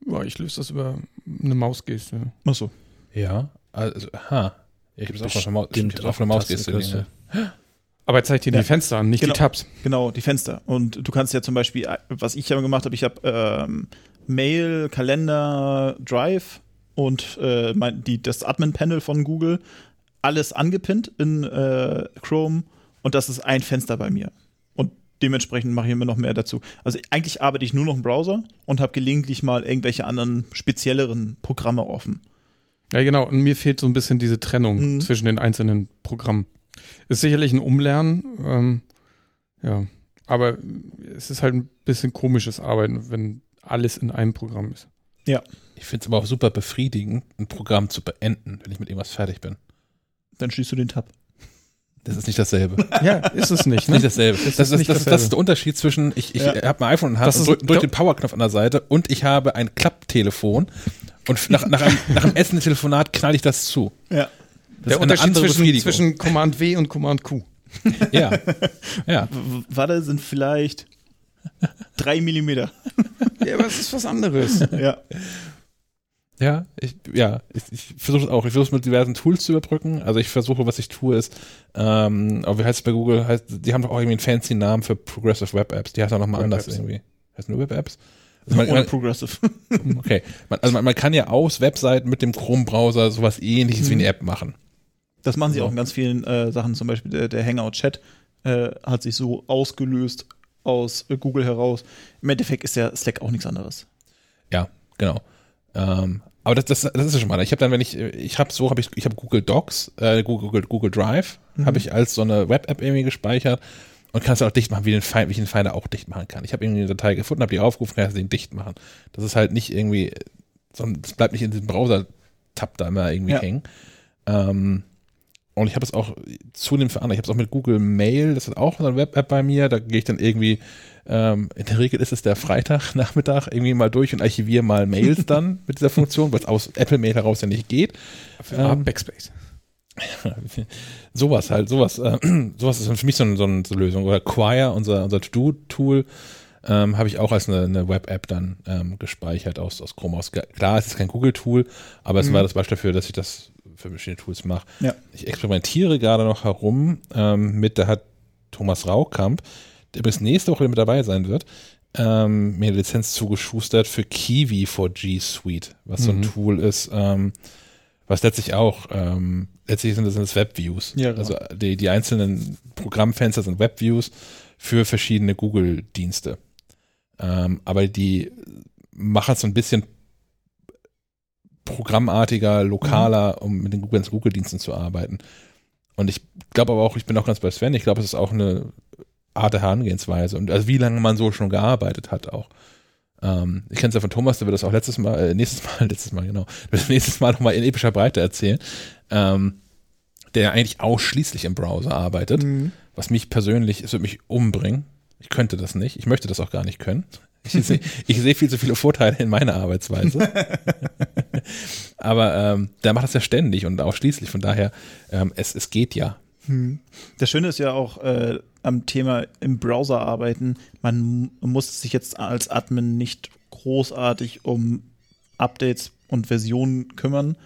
Ja, ich löse das über eine Mausgeste. Achso. ja, also, ha. Ja, ich habe es auch auf der Maus, ich Bestimmt hab's auf der Mausgeste. Liegen, Aber er zeigt dir Ja. die Fenster an, nicht Genau. die Tabs. Genau, die Fenster. Und du kannst ja zum Beispiel, äh, was ich ja gemacht habe, ich habe ähm, Mail, Kalender, Drive und äh, mein, die, das Admin-Panel von Google alles angepinnt in äh, Chrome und das ist ein Fenster bei mir. Und dementsprechend mache ich immer noch mehr dazu. Also eigentlich arbeite ich nur noch im Browser und habe gelegentlich mal irgendwelche anderen spezielleren Programme offen. Ja, genau. Und mir fehlt so ein bisschen diese Trennung Mhm. zwischen den einzelnen Programmen. Ist sicherlich ein Umlernen, ähm, ja. Aber es ist halt ein bisschen komisches Arbeiten, wenn alles in einem Programm ist. Ich finde es aber auch super befriedigend, ein Programm zu beenden, wenn ich mit irgendwas fertig bin. Dann schließt du den Tab. Das ist nicht dasselbe. Ja, ist es nicht, Das ist nicht ne? dasselbe. Das Das, ist nicht das, das, dasselbe. ist der Unterschied zwischen, ich, ich Ja. habe mein iPhone in der Hand Das und drück da- den Powerknopf an der Seite und ich habe ein Klapptelefon und nach, nach, einem, nach einem Essen Telefonat knall ich das zu. Ja. Das Der ist Unterschied zwischen, zwischen Command W und Command Q. Ja. ja. Warte, sind vielleicht drei Millimeter. Ja, aber es ist was anderes. Ja. Ja, ich, ja, ich, ich versuche es auch. Ich versuche es mit diversen Tools zu überbrücken. Also ich versuche, was ich tue, ist, ähm, aber wie heißt es bei Google? Heißt, die haben doch auch irgendwie einen fancy Namen für Progressive Web Apps. Die heißt auch nochmal Web anders Apps. irgendwie. Heißt nur Web Apps? Also man, man, Progressive. okay. Man, also man, man kann ja aus Webseiten mit dem Chrome-Browser sowas ähnliches wie eine App machen. Das machen sie So. auch in ganz vielen äh, Sachen. Zum Beispiel der, der Hangout-Chat äh, hat sich so ausgelöst aus äh, Google heraus. Im Endeffekt ist der Slack auch nichts anderes. Ja, genau. Ähm, aber das, das, das ist ja schon mal. Ich habe dann, wenn ich, ich habe so, habe ich, ich habe Google Docs, äh, Google, Google Drive, Mhm. habe ich als so eine Web-App irgendwie gespeichert und kann es auch dicht machen, wie, den Find, wie ich den Finder auch dicht machen kann. Ich habe irgendwie eine Datei gefunden, habe die aufgerufen, kann ich den dicht machen. Das ist halt nicht irgendwie, sondern es bleibt nicht in diesem Browser-Tab da immer irgendwie Ja. hängen. Ähm, und ich habe es auch zunehmend verändert. Ich habe es auch mit Google Mail, das ist auch so eine Web-App bei mir. Da gehe ich dann irgendwie, ähm, in der Regel ist es der Freitagnachmittag, irgendwie mal durch und archiviere mal Mails dann mit dieser Funktion, was aus Apple Mail heraus ja nicht geht. Ähm, Backspace. sowas halt, sowas, äh, sowas ist für mich so eine, so eine Lösung. Oder Quire, unser, unser To-Do-Tool, ähm, habe ich auch als eine, eine Web-App dann ähm, gespeichert aus, aus Chrome aus. Klar, es ist kein Google-Tool, aber es Mhm. war das Beispiel dafür, dass ich das für verschiedene Tools mache. Ja. Ich experimentiere gerade noch herum ähm, mit, da hat Thomas Raukamp, der bis nächste Woche mit dabei sein wird, ähm, mir eine Lizenz zugeschustert für Kiwi for G Suite, was so ein Mhm. Tool ist, ähm, was letztlich auch, ähm, letztlich sind das, sind das Webviews. Ja, genau. Also die, die einzelnen Programmfenster sind Webviews für verschiedene Google-Dienste. Ähm, aber die machen es so ein bisschen programmartiger, lokaler, um mit den Google- Google-Diensten zu arbeiten. Und ich glaube aber auch, ich bin auch ganz bei Sven, ich glaube, es ist auch eine Art der Herangehensweise und also wie lange man so schon gearbeitet hat auch. Ähm, ich kenne es ja von Thomas, der wird das auch letztes Mal, äh, nächstes Mal, letztes Mal, genau, wird das nächstes Mal nochmal in epischer Breite erzählen, ähm, der eigentlich ausschließlich im Browser arbeitet, was mich persönlich, es wird mich umbringen. Ich könnte das nicht, ich möchte das auch gar nicht können. Ich sehe sehe viel zu viele Vorteile in meiner Arbeitsweise. Aber ähm, der macht das ja ständig und ausschließlich, von daher, ähm, es, es geht ja. Hm. Das Schöne ist ja auch äh, am Thema im Browser arbeiten, man muss sich jetzt als Admin nicht großartig um Updates und Versionen kümmern,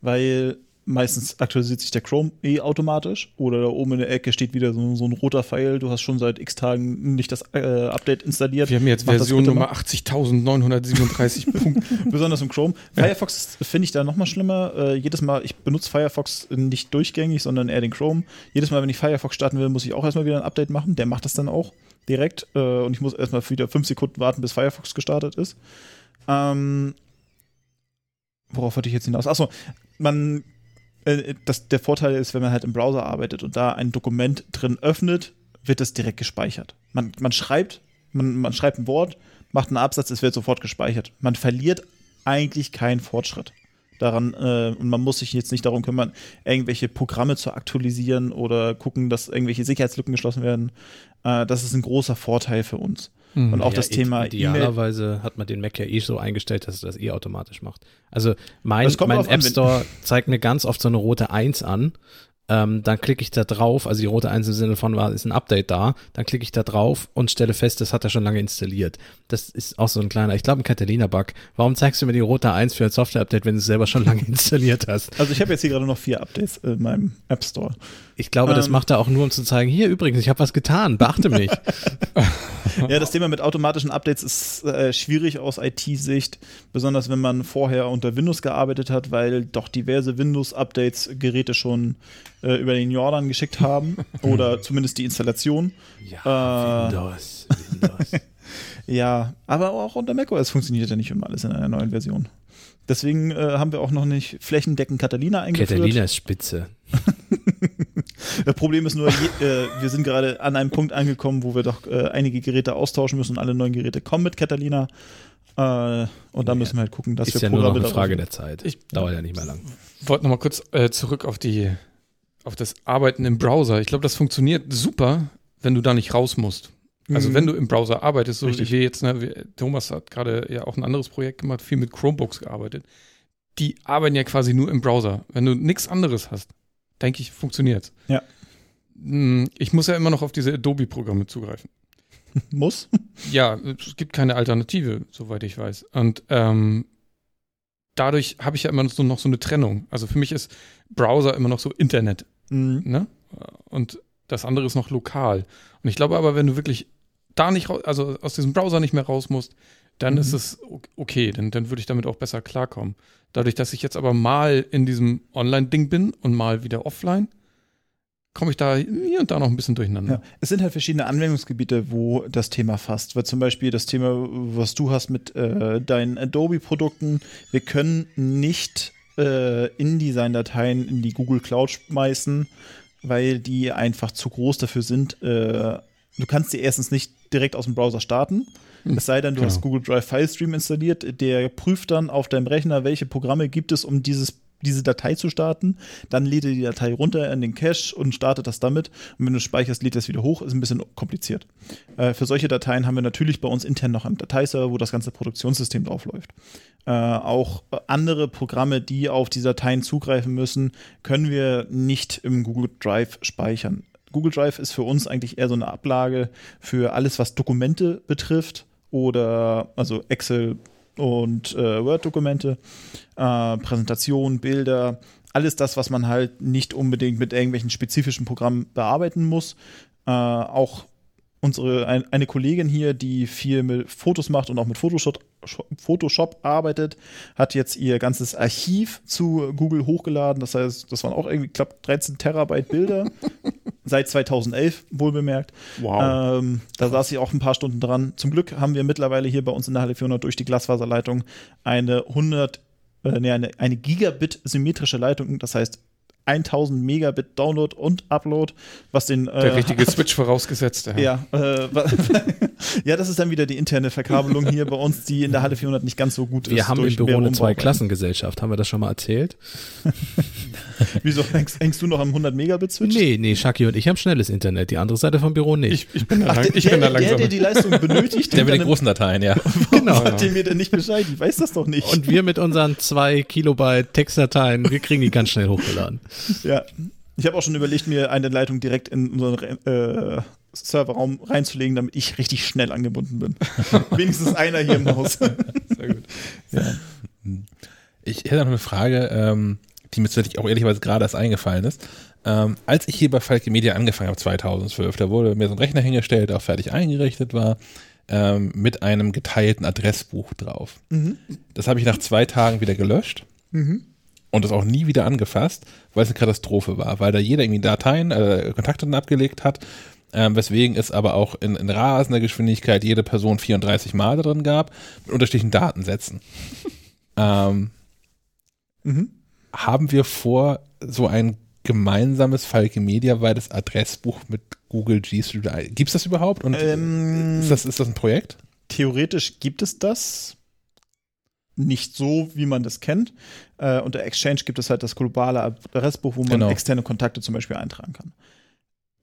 weil meistens aktualisiert sich der Chrome eh automatisch oder da oben in der Ecke steht wieder so, so ein roter Pfeil, du hast schon seit x Tagen nicht das äh, Update installiert. Wir haben jetzt Mach Version Nummer 80.937 Punkt. Besonders im Chrome. Firefox finde ich da noch mal schlimmer. Äh, jedes Mal, ich benutze Firefox nicht durchgängig, sondern eher den Chrome. Jedes Mal, wenn ich Firefox starten will, muss ich auch erstmal wieder ein Update machen. Der macht das dann auch direkt. Äh, und ich muss erstmal wieder fünf Sekunden warten, bis Firefox gestartet ist. Ähm, worauf wollte ich jetzt hinaus? Achso, man, äh, das, der Vorteil ist, wenn man halt im Browser arbeitet und da ein Dokument drin öffnet, wird es direkt gespeichert. Man, man schreibt, man, man schreibt ein Wort, macht einen Absatz, es wird sofort gespeichert. Man verliert eigentlich keinen Fortschritt daran äh, und man muss sich jetzt nicht darum kümmern, irgendwelche Programme zu aktualisieren oder gucken, dass irgendwelche Sicherheitslücken geschlossen werden. Äh, das ist ein großer Vorteil für uns. Mhm. Und auch Ja, das Thema. Idealerweise hat man den Mac ja eh so eingestellt, dass es das eh automatisch macht. Also mein, Das mein App Store zeigt mir ganz oft so eine rote 1 an. Ähm, dann klicke ich da drauf, also die rote 1 im Sinne von, ist ein Update da, dann klicke ich da drauf und stelle fest, das hat er schon lange installiert. Das ist auch so ein kleiner, ich glaube ein Catalina-Bug. Warum zeigst du mir die rote 1 für ein Software-Update, wenn du es selber schon lange installiert hast? Also ich habe jetzt hier gerade noch vier Updates in meinem App Store. Ich glaube, das Ähm. macht er auch nur, um zu zeigen, hier übrigens, ich habe was getan, beachte mich. Ja, das Thema mit automatischen Updates ist äh, schwierig aus IT-Sicht, besonders wenn man vorher unter Windows gearbeitet hat, weil doch diverse Windows-Updates Geräte schon äh, über den Jordan geschickt haben oder zumindest die Installation. Ja, Äh. Windows, Windows. Ja, aber auch unter macOS funktioniert ja nicht immer alles in einer neuen Version. Deswegen äh, haben wir auch noch nicht flächendeckend Catalina eingeführt. Catalina ist spitze. Das Problem ist nur, je, äh, wir sind gerade an einem Punkt angekommen, wo wir doch äh, einige Geräte austauschen müssen und alle neuen Geräte kommen mit Catalina. Äh, und da Ja. müssen wir halt gucken, dass ist wir ja nur noch eine Frage der Zeit. Ich- Dauert ja nicht mehr lang. wollte noch mal kurz äh, zurück auf die auf das Arbeiten im Browser. Ich glaube, das funktioniert super, wenn du da nicht raus musst. Also Mhm. wenn du im Browser arbeitest, so Richtig. wie wir jetzt, ne, Thomas hat gerade ja auch ein anderes Projekt gemacht, viel mit Chromebooks gearbeitet. Die arbeiten ja quasi nur im Browser. Wenn du nichts anderes hast, denke ich, funktioniert's. Ja. Hm, Ich muss ja immer noch auf diese Adobe-Programme zugreifen. muss. Ja, es gibt keine Alternative, soweit ich weiß. Und ähm, dadurch habe ich ja immer so noch so eine Trennung. Also für mich ist Browser immer noch so Internet, Mhm. ne? Und das andere ist noch lokal. Und ich glaube aber, wenn du wirklich da nicht raus, also aus diesem Browser nicht mehr raus musst, dann Mhm. ist es okay, dann, dann würde ich damit auch besser klarkommen. Dadurch, dass ich jetzt aber mal in diesem Online-Ding bin und mal wieder offline, komme ich da hier und da noch ein bisschen durcheinander. Ja. Es sind halt verschiedene Anwendungsgebiete, wo das Thema fasst. Weil zum Beispiel das Thema, was du hast mit äh, deinen Adobe-Produkten, wir können nicht äh, InDesign-Dateien in die Google Cloud schmeißen, weil die einfach zu groß dafür sind. Äh, du kannst die erstens nicht direkt aus dem Browser starten. Es sei denn, du genau. hast Google Drive Filestream installiert, der prüft dann auf deinem Rechner, welche Programme gibt es, um dieses, diese Datei zu starten. Dann lädt er die Datei runter in den Cache und startet das damit. Und wenn du speicherst, lädt er es wieder hoch. Ist ein bisschen kompliziert. Äh, für solche Dateien haben wir natürlich bei uns intern noch einen Dateiserver, wo das ganze Produktionssystem drauf läuft. Äh, auch andere Programme, die auf die Dateien zugreifen müssen, können wir nicht im Google Drive speichern. Google Drive ist für uns eigentlich eher so eine Ablage für alles, was Dokumente betrifft oder also Excel und äh, Word-Dokumente, äh, Präsentationen, Bilder, alles das, was man halt nicht unbedingt mit irgendwelchen spezifischen Programmen bearbeiten muss. Äh, auch unsere ein, eine Kollegin hier, die viel mit Fotos macht und auch mit Photoshop, Photoshop arbeitet, hat jetzt ihr ganzes Archiv zu Google hochgeladen. Das heißt, das waren auch irgendwie, ich glaube, 13 Terabyte Bilder. Seit 2011, wohl bemerkt. Wow. Ähm, da saß ich auch ein paar Stunden dran. Zum Glück haben wir mittlerweile hier bei uns in der Halle 400 durch die Glasfaserleitung eine 100, äh, nee, eine, eine Gigabit symmetrische Leitung. Das heißt 1000 Megabit Download und Upload, was den äh, Der richtige Switch vorausgesetzt. Ja. ja, äh, ja, das ist dann wieder die interne Verkabelung hier bei uns, die in der Halle 400 nicht ganz so gut ist. Wir haben im Büro eine. Zweiklassengesellschaft. Haben wir das schon mal erzählt? Wieso hängst, hängst du noch am 100 Megabit Switch? Nee, nee, Shaki und ich haben schnelles Internet. Die andere Seite vom Büro nicht. Ich, ich bin da, Ach, lang, der, ich bin da der, der, langsam. der die Leistung benötigt, Der mit den großen Dateien, ja. Genau. Ja. Sagt ihr mir denn nicht Bescheid? Ich weiß das doch nicht. und wir mit unseren zwei Kilobyte Textdateien, wir kriegen die ganz schnell hochgeladen. Ja. Ich habe auch schon überlegt, mir eine Leitung direkt in unseren äh, Serverraum reinzulegen, damit ich richtig schnell angebunden bin. Wenigstens einer hier im Haus. Sehr gut. ja. Ich hätte noch eine Frage, ähm, die mir tatsächlich auch ehrlicherweise gerade erst eingefallen ist. Ähm, als ich hier bei Falke Media angefangen habe, 2012, da wurde mir so ein Rechner hingestellt, der auch fertig eingerichtet war, ähm, mit einem geteilten Adressbuch drauf. Mhm. Das habe ich nach zwei Tagen wieder gelöscht Mhm. und das auch nie wieder angefasst, weil es eine Katastrophe war, weil da jeder irgendwie Dateien, äh, Kontaktdaten abgelegt hat ähm, weswegen es aber auch in, in rasender Geschwindigkeit jede Person 34 Mal drin gab, mit unterschiedlichen Datensätzen. ähm, Mhm. Haben wir vor, so ein gemeinsames Falke Media-weites Adressbuch mit Google G Suite? Gibt es das überhaupt? Und Ähm, ist, das, ist das ein Projekt? Theoretisch gibt es das. Nicht so, wie man das kennt. Äh, unter Exchange gibt es halt das globale Adressbuch, wo man Genau. externe Kontakte zum Beispiel eintragen kann.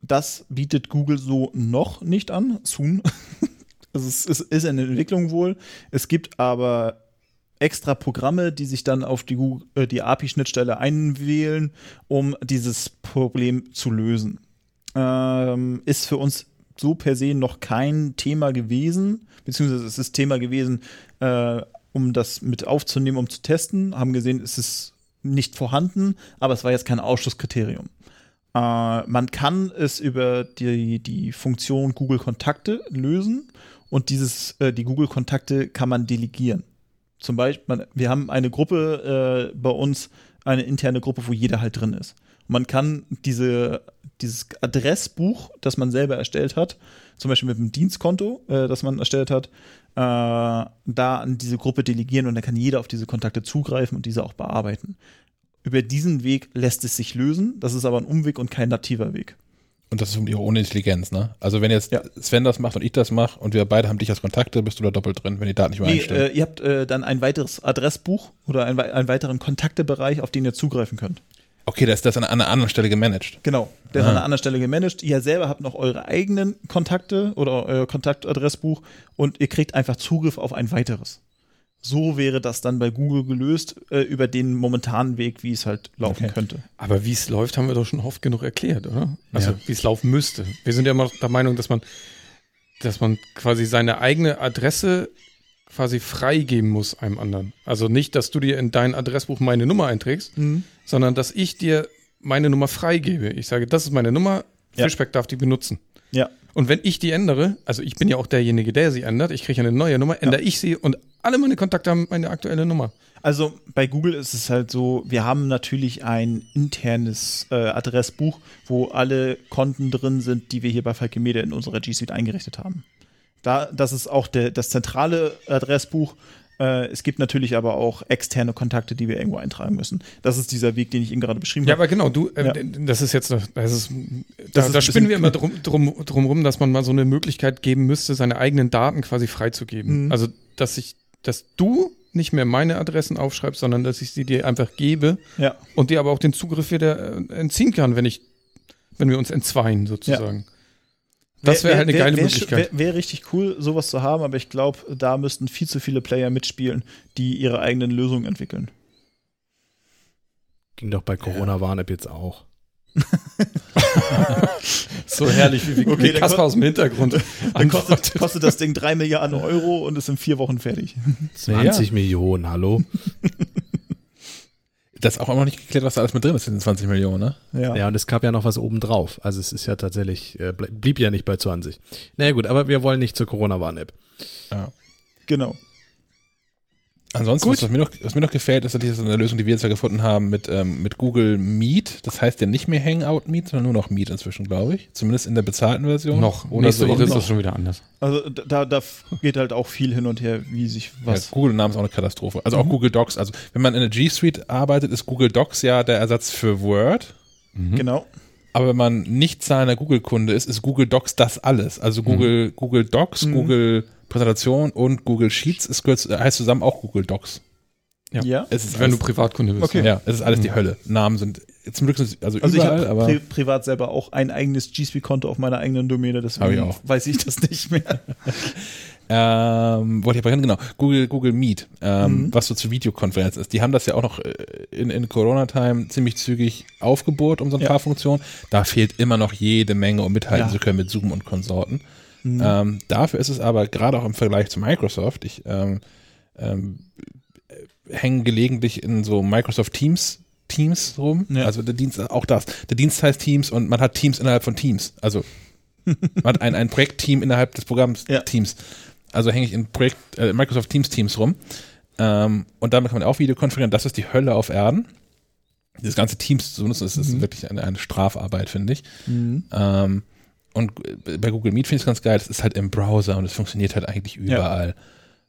Das bietet Google so noch nicht an. Soon. also es ist, ist in Entwicklung wohl. Es gibt aber extra Programme, die sich dann auf die, äh, die API-Schnittstelle einwählen, um dieses Problem zu lösen. Ähm, ist für uns so per se noch kein Thema gewesen, beziehungsweise es ist Thema gewesen, äh, um das mit aufzunehmen, um zu testen. Haben gesehen, es ist nicht vorhanden, aber es war jetzt kein Ausschlusskriterium. Äh, man kann es über die, die Funktion Google Kontakte lösen und dieses, äh, die Google Kontakte kann man delegieren. Zum Beispiel, man, wir haben eine Gruppe äh, bei uns, eine interne Gruppe, wo jeder halt drin ist. Man kann diese, dieses Adressbuch, das man selber erstellt hat, zum Beispiel mit einem Dienstkonto, äh, das man erstellt hat, äh, da an diese Gruppe delegieren und dann kann jeder auf diese Kontakte zugreifen und diese auch bearbeiten. Über diesen Weg lässt es sich lösen. Das ist aber ein Umweg und kein nativer Weg. Und das ist irgendwie auch ohne Intelligenz, ne? Also wenn jetzt Ja. Sven das macht und ich das mache und wir beide haben dich als Kontakte, bist du da doppelt drin, wenn die Daten nicht Nee, übereinstimmen. äh, ihr habt äh, dann ein weiteres Adressbuch oder ein, einen weiteren Kontaktebereich, auf den ihr zugreifen könnt. okay, das ist das an, an einer anderen Stelle gemanagt. Genau, der ist Ah. an einer anderen Stelle gemanagt. Ihr selber habt noch eure eigenen Kontakte oder euer Kontaktadressbuch und ihr kriegt einfach Zugriff auf ein weiteres. So wäre das dann bei Google gelöst äh, über den momentanen Weg, wie es halt laufen Okay. könnte. Aber wie es läuft, haben wir doch schon oft genug erklärt, oder? Also Ja. wie es laufen müsste. Wir sind ja immer noch der Meinung, dass man, dass man quasi seine eigene Adresse quasi freigeben muss einem anderen. Also nicht, dass du dir in dein Adressbuch meine Nummer einträgst, sondern dass ich dir meine Nummer freigebe. Ich sage, das ist meine Nummer, Ja. Fischbeck darf die benutzen. Ja, Und wenn ich die ändere, also ich bin ja auch derjenige, der sie ändert, ich kriege eine neue Nummer, ändere ich sie und alle meine Kontakte haben meine aktuelle Nummer. Also bei Google ist es halt so, wir haben natürlich ein internes äh, Adressbuch, wo alle Konten drin sind, die wir hier bei Falke Media in unserer G Suite eingerichtet haben. Da, das ist auch der, das zentrale Adressbuch. Äh, es gibt natürlich aber auch externe Kontakte, die wir irgendwo eintragen müssen. Das ist dieser Weg, den ich Ihnen gerade beschrieben Ja, habe. aber genau, du, äh, Ja. das ist jetzt, das ist, Das da, ist da spinnen wir immer drum, drum, drum rum, dass man mal so eine Möglichkeit geben müsste, seine eigenen Daten quasi freizugeben. Mhm. Also, dass ich, dass du nicht mehr meine Adressen aufschreibst, sondern dass ich sie dir einfach gebe Ja. und dir aber auch den Zugriff wieder äh, entziehen kann, wenn ich, wenn wir uns entzweien sozusagen. Das wäre halt eine geile wär, Möglichkeit. Wäre wär richtig cool, sowas zu haben, aber ich glaube, da müssten viel zu viele Player mitspielen, die ihre eigenen Lösungen entwickeln. Ging doch bei Corona Warn-App jetzt auch. So herrlich, wie, wie, Okay, Kasper aus dem Hintergrund Dann kostet, kostet das Ding drei Milliarden Euro und ist in vier Wochen fertig. 20 Millionen, hallo? Das ist auch immer noch nicht geklärt, was da alles mit drin ist in den 20 Millionen, ne? Ja. Ja, und es gab ja noch was obendrauf. Also es ist ja tatsächlich, äh, blieb ja nicht bei 20. Naja gut, aber wir wollen nicht zur Corona-Warn-App. Genau. Ansonsten, was mir, noch, was mir noch gefällt, ist natürlich so eine Lösung, die wir jetzt ja gefunden haben mit, ähm, mit Google Meet. Das heißt ja nicht mehr Hangout Meet, sondern nur noch Meet inzwischen, glaube ich. Zumindest in der bezahlten Version. Noch, Oder nächste so Woche ist das schon wieder anders. Also da, da geht halt auch viel hin und her, wie sich was. Ja, Google-Name ist auch eine Katastrophe. Also auch Google Docs. Also wenn man in der G Suite arbeitet, ist Google Docs ja der Ersatz für Word. Genau. Aber wenn man nicht zahlender Google-Kunde ist, ist Google Docs das alles. Also Google, Google Docs, Mhm. Google Präsentation und Google Sheets ist, gehört- heißt zusammen auch Google Docs. Ja. Ja. Es ist Wenn du alles, Privatkunde bist. Okay. ja, es ist alles die Mhm. Hölle. Namen sind zum Glück sind also, Also ich überall, habe aber pri privat selber auch ein eigenes G Suite-Konto auf meiner eigenen Domäne, deswegen ich auch. weiß ich das nicht mehr. ähm, wollte ich aber hin, genau, Google, Google Meet, ähm, Mhm. was so zur Videokonferenz ist. Die haben das ja auch noch äh, in, in Corona-Time ziemlich zügig aufgebohrt um so ein Ja. paar Funktionen. Da fehlt immer noch jede Menge, um mithalten Ja. zu können mit Zoom und Konsorten. Mhm. Ähm, dafür ist es aber gerade auch im Vergleich zu Microsoft, ich ähm, ähm, äh, hänge gelegentlich in so Microsoft Teams Teams rum. Ja. Also der Dienst, auch das. Der Dienst heißt Teams und man hat Teams innerhalb von Teams. Also man hat ein, ein Projektteam innerhalb des Programms Ja. Teams. Also hänge ich in Projekt, äh, Microsoft Teams Teams rum. Ähm, und damit kann man auch Videokonferieren. Das ist die Hölle auf Erden. Das ganze Teams zu benutzen, das ist Mhm. wirklich eine, eine Strafarbeit, finde ich. Mhm. Ähm, und äh, bei Google Meet finde ich es ganz geil, es ist halt im Browser und es funktioniert halt eigentlich überall.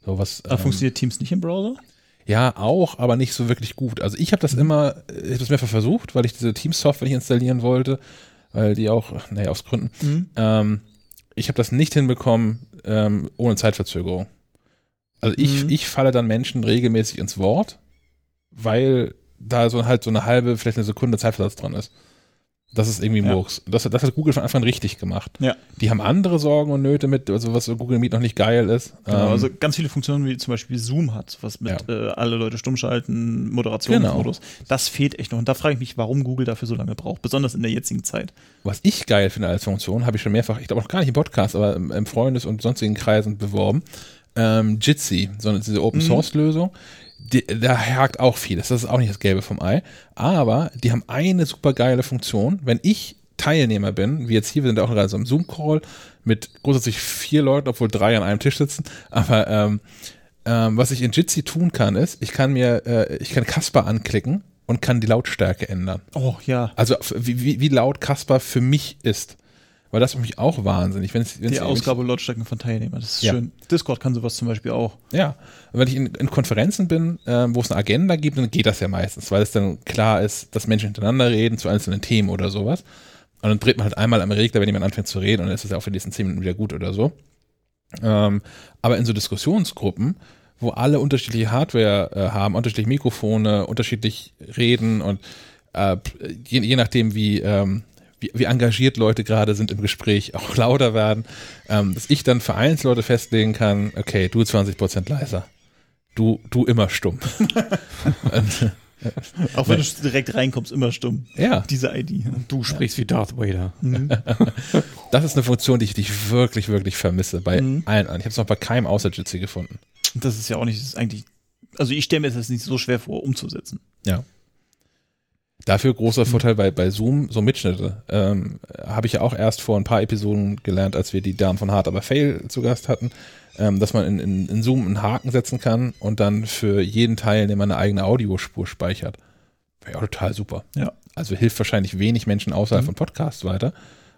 So was, Aber ähm, funktioniert Teams nicht im Browser? Ja, auch, aber nicht so wirklich gut. Also ich habe das immer, ich habe das mehrfach versucht, weil ich diese Teams-Software nicht installieren wollte, weil die auch, naja, aus Gründen. Mhm. Ähm, ich habe das nicht hinbekommen ähm, ohne Zeitverzögerung. Also ich, Mhm. ich falle dann Menschen regelmäßig ins Wort, weil da so halt so eine halbe, vielleicht eine Sekunde Zeitversatz dran ist. Das ist irgendwie Ja. Murks. Das, das hat Google von Anfang an richtig gemacht. Ja. Die haben andere Sorgen und Nöte mit, also was Google Meet noch nicht geil ist. Genau, Ähm, also ganz viele Funktionen, wie zum Beispiel Zoom hat, was mit äh, alle Leute stumm schalten, Genau. Moderationsmodus. Das fehlt echt noch. Und da frage ich mich, warum Google dafür so lange braucht, besonders in der jetzigen Zeit. Was ich geil finde als Funktion, habe ich schon mehrfach, ich glaube auch gar nicht im Podcast, aber im, im Freundes- und sonstigen Kreisen beworben. Ähm, Jitsi, sondern diese Open Mhm. Die, da hakt auch vieles. Das ist auch nicht das Gelbe vom Ei. Aber die haben eine super geile Funktion. Wenn ich Teilnehmer bin, wie jetzt hier, wir sind auch gerade so im Zoom-Call mit grundsätzlich vier Leuten, obwohl drei an einem Tisch sitzen. Aber ähm, ähm, was ich in Jitsi tun kann, ist, ich kann mir, äh, ich kann Casper anklicken und kann die Lautstärke ändern. Oh ja. Also wie, wie, wie laut Kasper für mich ist. Weil das macht mich auch wahnsinnig. Wenn es, wenn Die Ausgabe Lautstärken von Teilnehmern, das ist Ja. schön. Discord kann sowas zum Beispiel auch. Ja, wenn ich in, in Konferenzen bin, ähm, wo es eine Agenda gibt, dann geht das ja meistens, weil es dann klar ist, dass Menschen hintereinander reden zu einzelnen Themen oder sowas. Und dann dreht man halt einmal am Regler, wenn jemand anfängt zu reden, und dann ist es ja auch für die nächsten zehn Minuten wieder gut oder so. Ähm, aber in so Diskussionsgruppen, wo alle unterschiedliche Hardware äh, haben, unterschiedliche Mikrofone, unterschiedlich reden und äh, je, je nachdem, wie, ähm, wie, wie engagiert Leute gerade sind im Gespräch, auch lauter werden, ähm, dass ich dann für Einzelleute festlegen kann, okay, du 20% leiser. Du, du immer stumm. und, Auch wenn du direkt reinkommst, immer stumm. ja, Diese ID. Du sprichst wie Darth Vader. Mhm. das ist eine Funktion, die ich, die ich wirklich, wirklich vermisse bei Mhm. allen anderen. Ich habe es noch bei keinem außer Jitsi gefunden. Das ist ja auch nicht, das ist eigentlich, also ich stelle mir das nicht so schwer vor, umzusetzen. Ja. Dafür großer Mhm. Vorteil bei, bei Zoom, so Mitschnitte. Ähm, Habe ich ja auch erst vor ein paar Episoden gelernt, als wir die Damen von Hard aber Fail zu Gast hatten, ähm, dass man in, in, in Zoom einen Haken setzen kann und dann für jeden Teilnehmer eine eigene Audiospur speichert. Wäre ja total super. Ja. Also hilft wahrscheinlich wenig Menschen außerhalb Mhm. von Podcasts weiter.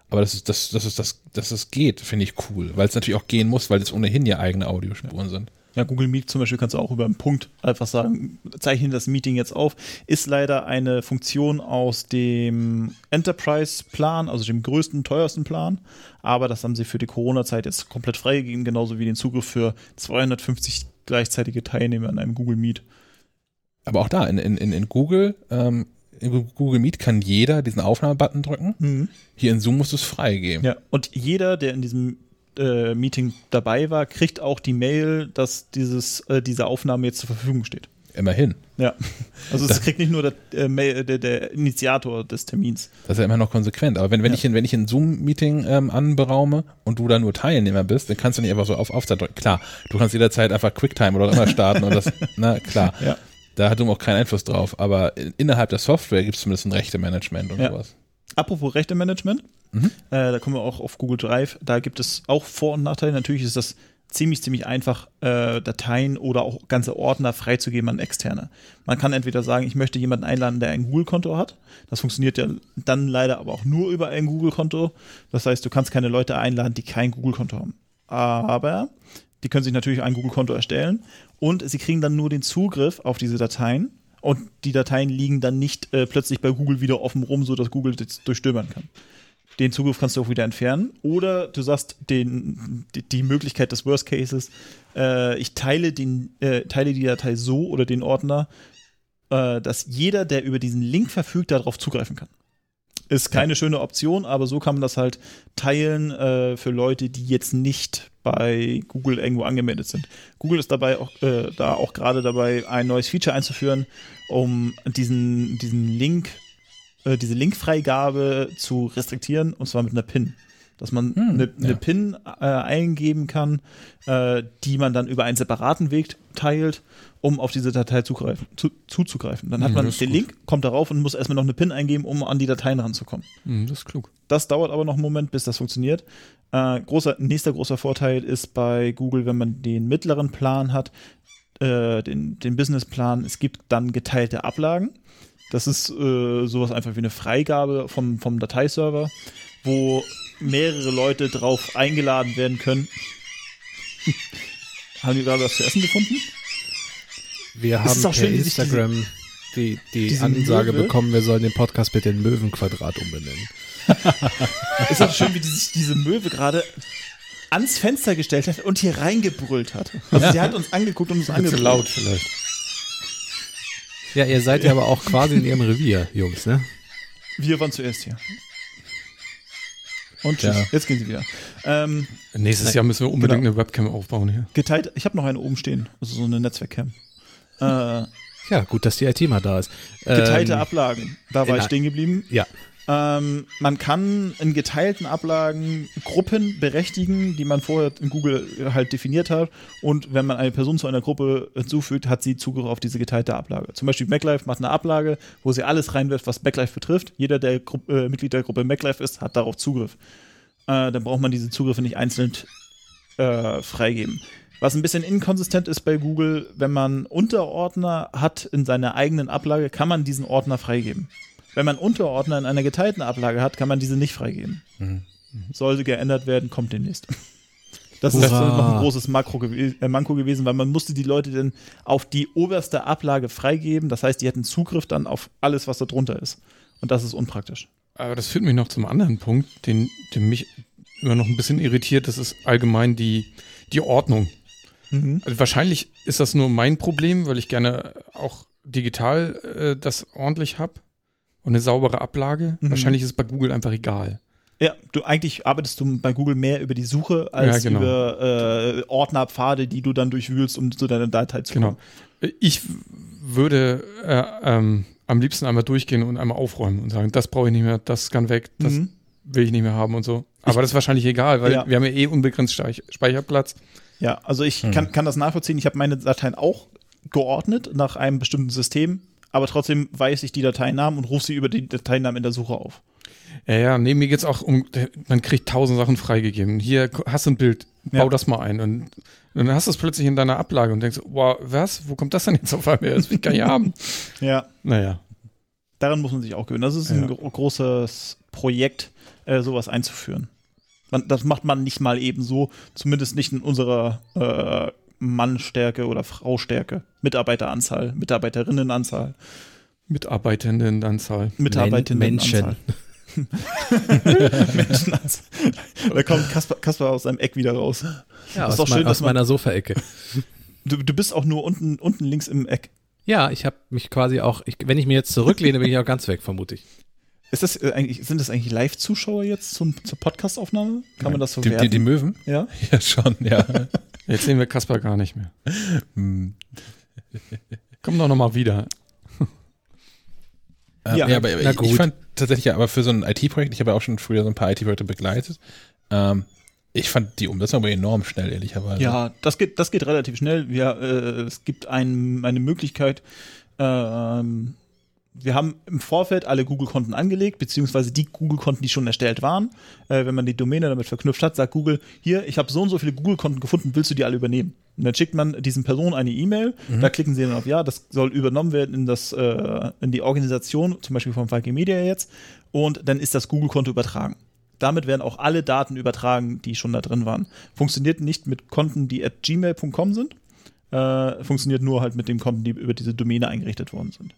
Aber das ist, das, das ist, das, dass es geht, finde ich cool. Weil es natürlich auch gehen muss, weil es ohnehin ja eigene Audiospuren sind. Ja, Google Meet zum Beispiel kannst du auch über einen Punkt einfach sagen, zeichne das Meeting jetzt auf. Ist leider eine Funktion aus dem Enterprise-Plan, also dem größten, teuersten Plan. Aber das haben sie für die Corona-Zeit jetzt komplett freigegeben, genauso wie den Zugriff für 250 gleichzeitige Teilnehmer in einem Google Meet. Aber auch da, in, in, in Google, ähm, in Google Meet kann jeder diesen Aufnahmebutton drücken. Hier in Zoom musst du es freigeben. Ja, und jeder, der in diesem äh, Meeting dabei war, kriegt auch die Mail, dass dieses, äh, diese Aufnahme jetzt zur Verfügung steht. Immerhin. Ja, also es kriegt nicht nur der, äh, Mail, der, der Initiator des Termins. Das ist ja immer noch konsequent. Aber wenn, wenn Ja. ich in, wenn ich ein Zoom-Meeting ähm, anberaume und du da nur Teilnehmer bist, dann kannst du nicht einfach so auf Aufzeit drücken. Klar, du kannst jederzeit einfach QuickTime oder immer starten und das, na klar. Ja. Da hat du auch keinen Einfluss drauf. Aber in, innerhalb der Software gibt es zumindest ein Rechte-Management und Ja. sowas. Apropos Rechtemanagement, Mhm. äh, da kommen wir auch auf Google Drive. Da gibt es auch Vor- und Nachteile. Natürlich ist das ziemlich, ziemlich einfach, äh, Dateien oder auch ganze Ordner freizugeben an Externe. Man kann entweder sagen, ich möchte jemanden einladen, der ein Google-Konto hat. Das funktioniert ja dann leider aber auch nur über ein Google-Konto. Das heißt, du kannst keine Leute einladen, die kein Google-Konto haben. Aber die können sich natürlich ein Google-Konto erstellen und sie kriegen dann nur den Zugriff auf diese Dateien und die Dateien liegen dann nicht äh, plötzlich bei Google wieder offen rum, sodass Google das durchstöbern kann. Den Zugriff kannst du auch wieder entfernen. Oder du sagst den, die, die Möglichkeit des Worst Cases, äh, ich teile, den, äh, teile die Datei so oder den Ordner, äh, dass jeder, der über diesen Link verfügt, darauf zugreifen kann. Ist keine schöne Option, aber so kann man das halt teilen äh, für Leute, die jetzt nicht bei Google irgendwo angemeldet sind. Google ist dabei auch, äh, da auch gerade dabei, ein neues Feature einzuführen, um diesen, diesen Link, äh, diese Linkfreigabe zu restriktieren, und zwar mit einer PIN. Dass man Hm, eine, eine ja. PIN äh, eingeben kann, äh, die man dann über einen separaten Weg teilt, um auf diese Datei zugreifen, zu, zuzugreifen. Dann hat Hm, man den gut. Link, kommt darauf und muss erstmal noch eine PIN eingeben, um an die Dateien ranzukommen. Hm, das ist klug. Das dauert aber noch einen Moment, bis das funktioniert. Äh, großer, nächster großer Vorteil ist bei Google, wenn man den mittleren Plan hat, äh, den, den Businessplan, es gibt dann geteilte Ablagen. Das ist äh, sowas einfach wie eine Freigabe vom, vom Dateiserver, wo mehrere Leute drauf eingeladen werden können. haben die gerade was zu essen gefunden? Wir Es haben auch per schön, Instagram die, die diese Ansage Möwe- bekommen, wir sollen den Podcast bitte in Möwenquadrat umbenennen. Ist auch schön, wie die sich diese Möwe gerade ans Fenster gestellt hat und hier reingebrüllt hat. Also sie hat uns angeguckt und uns Zu angebrüllt. laut vielleicht. Ja, ihr seid ja aber auch quasi in ihrem Revier, Jungs, ne? Wir waren zuerst hier. Und tschüss. Ja. Jetzt gehen sie wieder. Ähm, Nächstes Jahr müssen wir unbedingt Genau. eine Webcam aufbauen hier. geteilt, ich habe noch eine oben stehen, also so eine Netzwerkcam. Äh, Ja, gut, dass die IT mal da ist. geteilte Ähm, Ablagen, da war ich stehen geblieben. Ja. Ähm, man kann in geteilten Ablagen Gruppen berechtigen, die man vorher in Google halt definiert hat. Und wenn man eine Person zu einer Gruppe hinzufügt, hat sie Zugriff auf diese geteilte Ablage. Zum Beispiel MacLife macht eine Ablage, wo sie alles reinwirft, was MacLife betrifft. Jeder, der Gru äh, Mitglied der Gruppe MacLife ist, hat darauf Zugriff. Äh, dann braucht man diese Zugriffe nicht einzeln äh, freigeben. Was ein bisschen inkonsistent ist bei Google, wenn man Unterordner hat in seiner eigenen Ablage, kann man diesen Ordner freigeben. Wenn man Unterordner in einer geteilten Ablage hat, kann man diese nicht freigeben. Mhm. Sollte geändert werden, kommt demnächst. Das ist Hurra. noch ein großes Makro gew äh, Manko gewesen, weil man musste die Leute dann auf die oberste Ablage freigeben. Das heißt, die hätten Zugriff dann auf alles, was da drunter ist. Und das ist unpraktisch. Aber das führt mich noch zum anderen Punkt, den, den mich immer noch ein bisschen irritiert. Das ist allgemein die, die Ordnung. Also wahrscheinlich ist das nur mein Problem, weil ich gerne auch digital äh, das ordentlich habe und eine saubere Ablage. Mhm. Wahrscheinlich ist es bei Google einfach egal. Ja, du eigentlich arbeitest du bei Google mehr über die Suche als Ja, genau. über äh, Ordnerpfade, die du dann durchwühlst, um zu deiner Datei zu Genau. kommen. Ich w- würde äh, ähm, am liebsten einmal durchgehen und einmal aufräumen und sagen, das brauche ich nicht mehr, das kann weg, das Mhm. will ich nicht mehr haben und so. Aber das ist wahrscheinlich egal, weil Ja. wir haben ja eh unbegrenzt Steich- Speicherplatz. Ja, also ich Hm. kann, kann das nachvollziehen. Ich habe meine Dateien auch geordnet nach einem bestimmten System, aber trotzdem weiß ich die Dateinamen und rufe sie über die Dateinamen in der Suche auf. Ja, ja, nee, mir geht's auch um, man kriegt tausend Sachen freigegeben. Hier hast du ein Bild, bau Ja. das mal ein. Und, und dann hast du es plötzlich in deiner Ablage und denkst, wow, was? Wo kommt das denn jetzt auf einmal her? Das will ich gar nicht haben. Ja, Naja. daran muss man sich auch gewöhnen. Das ist Ja. ein gro großes Projekt, äh, sowas einzuführen. Man, das macht man nicht mal eben so, zumindest nicht in unserer äh, Mannstärke oder Fraustärke. Mitarbeiteranzahl, Mitarbeiterinnenanzahl, Mitarbeitendenanzahl. Mitarbeiterinnenanzahl. Menschen. Menschenanzahl. da kommt Kasper, Kasper aus seinem Eck wieder raus. Ja, Ist aus, schön, mein, aus meiner Sofaecke. Du, du bist auch nur unten, unten links im Eck. Ja, ich habe mich quasi auch, ich, wenn ich mir jetzt zurücklehne, bin ich auch ganz weg, vermute ich. Ist das äh, eigentlich, sind das eigentlich Live-Zuschauer jetzt zum, zur Podcastaufnahme? Kann man das so Die, die, werten? die Möwen? ja? Ja, schon, ja. Jetzt sehen wir Kasper gar nicht mehr. Komm doch nochmal wieder. Ja, ja, aber na ich, gut. ich fand tatsächlich, ja, aber für so ein IT-Projekt, ich habe ja auch schon früher so ein paar IT-Projekte begleitet, ähm, ich fand die Umsetzung aber enorm schnell, ehrlicherweise. Ja, das geht, das geht relativ schnell. Wir, äh, es gibt ein, eine Möglichkeit, ähm, wir haben im Vorfeld alle Google-Konten angelegt, beziehungsweise die Google-Konten, die schon erstellt waren. Äh, wenn man die Domäne damit verknüpft hat, sagt Google, hier, ich habe so und so viele Google-Konten gefunden, willst du die alle übernehmen? Und dann schickt man diesen Personen eine E-Mail, da klicken sie dann auf Ja, das soll übernommen werden in, das, äh, in die Organisation, zum Beispiel von Falke Media jetzt, und dann ist das Google-Konto übertragen. Damit werden auch alle Daten übertragen, die schon da drin waren. Funktioniert nicht mit Konten, die at gmail.com sind. Äh, funktioniert nur halt mit den Konten, die über diese Domäne eingerichtet worden sind.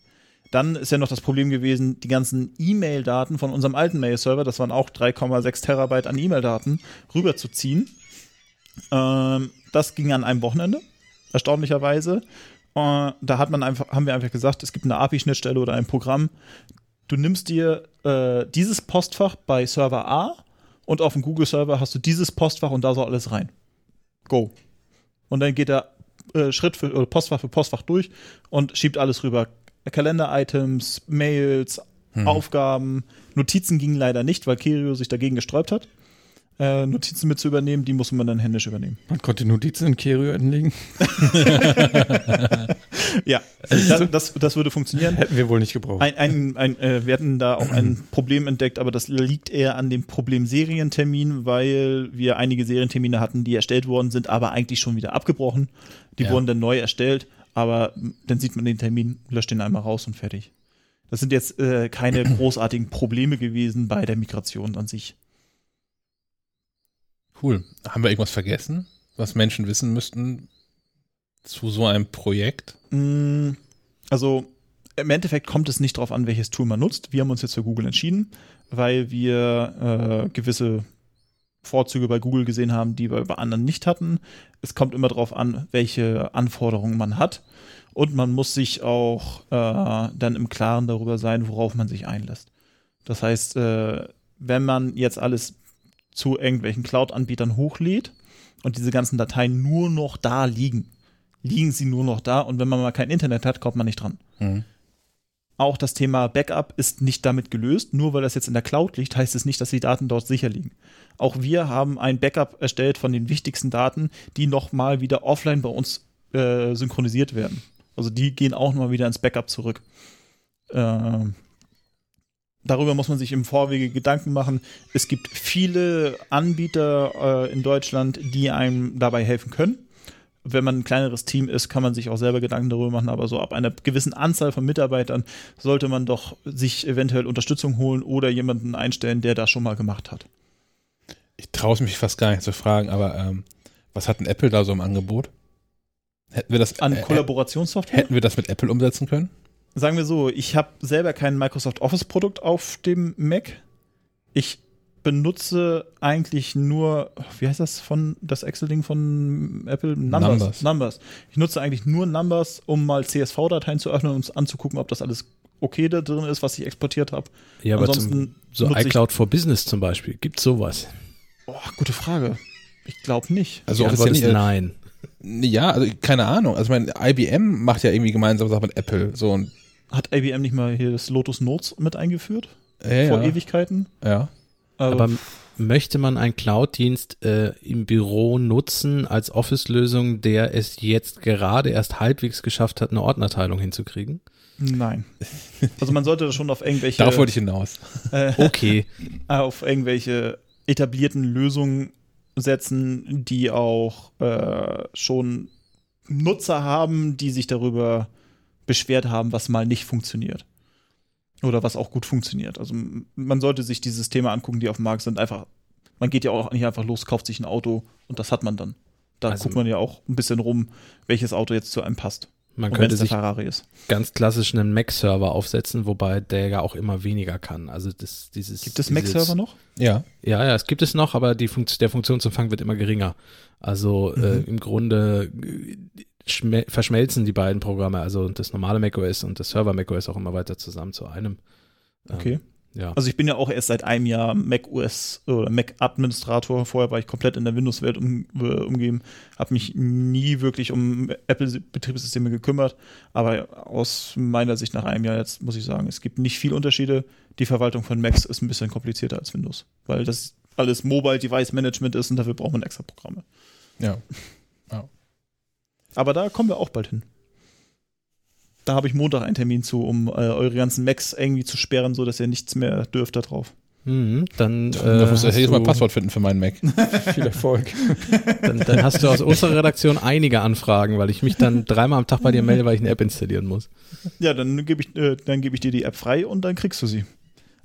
Dann ist ja noch das Problem gewesen, die ganzen E-Mail-Daten von unserem alten Mail-Server, das waren auch 3,6 Terabyte an E-Mail-Daten, rüberzuziehen. Ähm, das ging an einem Wochenende, erstaunlicherweise. Äh, da hat man einfach, haben wir einfach gesagt, es gibt eine API-Schnittstelle oder ein Programm. Du nimmst dir äh, dieses Postfach bei Server A und auf dem Google-Server hast du dieses Postfach und da soll alles rein. Go. Und dann geht er äh, Schritt für oder Postfach für Postfach durch und schiebt alles rüber. Kalender-Items, Mails, Hm. Aufgaben, Notizen gingen leider nicht, weil Kirio sich dagegen gesträubt hat. Äh, Notizen mit zu übernehmen, die muss man dann händisch übernehmen. Man konnte Notizen in Kerio anlegen. Ja, das, das, das würde funktionieren. Hätten wir wohl nicht gebraucht. Ein, ein, ein, äh, wir hatten da auch ein Problem entdeckt, aber das liegt eher an dem Problem Serientermin, weil wir einige Serientermine hatten, die erstellt worden sind, aber eigentlich schon wieder abgebrochen. Die Ja. wurden dann neu erstellt, aber dann sieht man den Termin, löscht den einmal raus und fertig. Das sind jetzt äh, keine großartigen Probleme gewesen bei der Migration an sich. Cool. Haben wir irgendwas vergessen, was Menschen wissen müssten zu so einem Projekt? Mm, Also im Endeffekt kommt es nicht darauf an, welches Tool man nutzt. Wir haben uns jetzt für Google entschieden, weil wir äh, gewisse Vorzüge bei Google gesehen haben, die wir bei anderen nicht hatten. Es kommt immer darauf an, welche Anforderungen man hat. Und man muss sich auch äh, dann im Klaren darüber sein, worauf man sich einlässt. Das heißt, äh, wenn man jetzt alles zu irgendwelchen Cloud-Anbietern hochlädt und diese ganzen Dateien nur noch da liegen, liegen sie nur noch da und wenn man mal kein Internet hat, kommt man nicht dran. Mhm. Auch das Thema Backup ist nicht damit gelöst. Nur weil das jetzt in der Cloud liegt, heißt es nicht, dass die Daten dort sicher liegen. Auch wir haben ein Backup erstellt von den wichtigsten Daten, die nochmal wieder offline bei uns äh, synchronisiert werden. Also die gehen auch nochmal wieder ins Backup zurück. Ähm, darüber muss man sich im Vorwege Gedanken machen. Es gibt viele Anbieter äh, in Deutschland, die einem dabei helfen können. Wenn man ein kleineres Team ist, kann man sich auch selber Gedanken darüber machen, aber so ab einer gewissen Anzahl von Mitarbeitern sollte man doch sich eventuell Unterstützung holen oder jemanden einstellen, der das schon mal gemacht hat. Ich traue mich fast gar nicht zu fragen, aber ähm, was hat denn Apple da so im Angebot? Hätten wir das, An äh, Kollaborationssoftware? hätten wir das mit Apple umsetzen können? Sagen wir so, ich habe selber kein Microsoft Office Produkt auf dem Mac. Ich benutze eigentlich nur, wie heißt das von das Excel-Ding von Apple? Numbers. Numbers. Ich nutze eigentlich nur Numbers, um mal CSV-Dateien zu öffnen und uns anzugucken, ob das alles okay da drin ist, was ich exportiert habe. Ja, aber zum, Ansonsten so iCloud for Business zum Beispiel. Gibt sowas? Oh, gute Frage. Ich glaube nicht. Also Die Antwort ist nein. Ja, also keine Ahnung. Also mein IBM macht ja irgendwie gemeinsam Sachen mit Apple. So und Hat IBM nicht mal hier das Lotus Notes mit eingeführt? ja, Vor ja, Ewigkeiten? ja. Aber m- möchte man einen Cloud-Dienst äh, im Büro nutzen als Office-Lösung, der es jetzt gerade erst halbwegs geschafft hat, eine Ordnerteilung hinzukriegen? Nein. Also man sollte das schon auf irgendwelche Darauf wollte ich hinaus. äh, Okay, auf irgendwelche etablierten Lösungen setzen, die auch äh, schon Nutzer haben, die sich darüber beschwert haben, was mal nicht funktioniert. Oder was auch gut funktioniert. Also man sollte sich die Systeme angucken, die auf dem Markt sind. Einfach, man geht ja auch nicht einfach los, kauft sich ein Auto und das hat man dann. Da Also- guckt man ja auch ein bisschen rum, welches Auto jetzt zu einem passt. Man Und könnte sich Ferrari ist. ganz klassisch einen Mac-Server aufsetzen, wobei der ja auch immer weniger kann. Also das, dieses, Gibt es Mac-Server noch? Ja. Ja, ja, es gibt es noch, aber die Funkt der Funktionsumfang wird immer geringer. Also äh, Mhm. im Grunde äh, schme- verschmelzen die beiden Programme, also das normale macOS und das Server macOS auch immer weiter zusammen zu einem. Ähm, Okay. Ja. Also ich bin ja auch erst seit einem Jahr Mac OS oder Mac Administrator. Vorher war ich komplett in der Windows-Welt um, äh, umgeben, habe mich nie wirklich um Apple-Betriebssysteme gekümmert. Aber aus meiner Sicht nach einem Jahr jetzt muss ich sagen, es gibt nicht viel Unterschiede. Die Verwaltung von Macs ist ein bisschen komplizierter als Windows, weil das alles Mobile Device Management ist und dafür braucht man extra Programme. Ja. Aber da kommen wir auch bald hin. Da habe ich Montag einen Termin zu, um äh, eure ganzen Macs irgendwie zu sperren, sodass ihr nichts mehr dürft da drauf. Mhm, dann, Äh, äh, da muss ich hast jedes Mal ein du, Passwort finden für meinen Mac. Viel Erfolg. dann, dann hast du aus unserer Redaktion einige Anfragen, weil ich mich dann dreimal am Tag bei dir melde, weil ich eine App installieren muss. Ja, dann gebe ich, äh, dann gebe ich dir die App frei und dann kriegst du sie.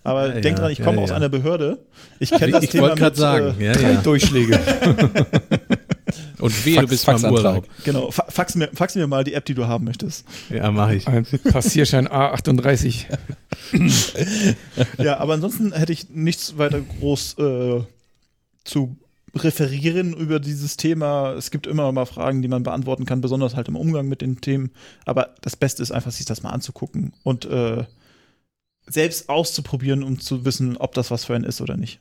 Aber Ja, denk ja, dran, ich ja, komme aus ja. einer Behörde. Ich kenne das ich Thema wollte gerade mit, sagen, Äh, ja, Drei ja. Durchschläge. Und wehe, du Fax- bist beim Faxantrag. Urlaub. genau, fa fax mir, fax mir mal die App, die du haben möchtest. Ja, mache ich. Ein Passierschein A38. ja, aber ansonsten hätte ich nichts weiter groß äh, zu referieren über dieses Thema. Es gibt immer mal Fragen, die man beantworten kann, besonders halt im Umgang mit den Themen. Aber das Beste ist einfach, sich das mal anzugucken und äh, selbst auszuprobieren, um zu wissen, ob das was für einen ist oder nicht.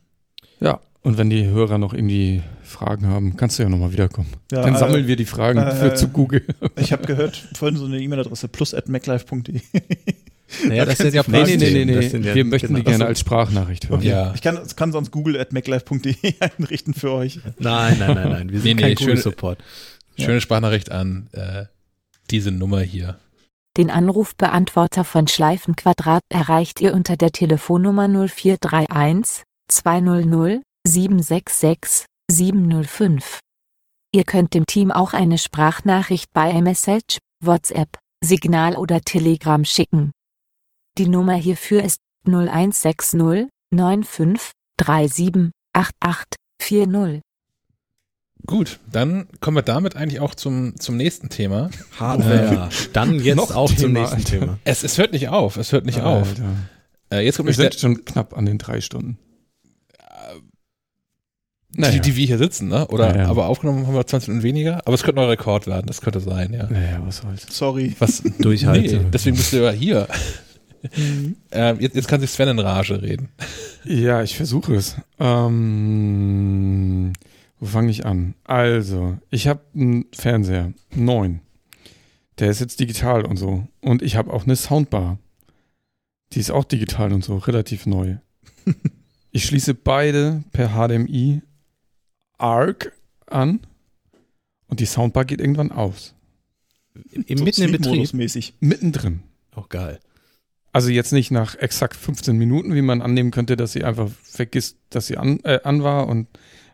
Ja, und wenn die Hörer noch irgendwie Fragen haben, kannst du ja nochmal wiederkommen. Ja, Dann äh, sammeln wir die Fragen äh, für zu Google. Ich habe gehört, vorhin so eine E-Mail-Adresse plus at maclife.de. Naja, das sind ja Nee, nee, nee, nee, Fragen, nee. das sind ja- wir möchten die genau. gerne als Sprachnachricht hören. Ja. Ich kann, kann sonst google at maclife.de einrichten für euch. Nein, nein, nein, nein. Wir sind Nee, kein nee, Google schön- Support. Schöne Sprachnachricht an äh, diese Nummer hier. Den Anrufbeantworter von Schleifenquadrat erreicht ihr unter der Telefonnummer 0431 200 766 705. Ihr könnt dem Team auch eine Sprachnachricht bei iMessage, WhatsApp, Signal oder Telegram schicken. Die Nummer hierfür ist 0160 95 37 88 40. Gut, dann kommen wir damit eigentlich auch zum, zum nächsten Thema. Hardware. Dann jetzt Noch auch zum Thema, nächsten Alter. Thema. Es, es hört nicht auf, es hört nicht auf. Alter. Äh, jetzt kommt Wir sind schon knapp an den drei Stunden. Der, die, die wir hier sitzen, ne? Oder, Ja, ja. aber aufgenommen haben wir 20 Minuten weniger. Aber es könnte ein Rekord werden, das könnte sein, ja. Naja, was soll's. Sorry. Was? Durchhalten. Nee, deswegen bist du ja hier. äh, jetzt, jetzt kann sich Sven in Rage reden. Ja, ich versuche es. Ähm, wo fange ich an? Also, ich habe einen Fernseher, neuen. Der ist jetzt digital und so. Und ich habe auch eine Soundbar. Die ist auch digital und so, relativ neu. ich schließe beide per HDMI ARC an und die Soundbar geht irgendwann aus. Im, mitten im Betrieb. Sleep-Modus-mäßig. Mittendrin. Auch geil. Also jetzt nicht nach exakt 15 Minuten, wie man annehmen könnte, dass sie einfach vergisst, dass sie an, äh, an war und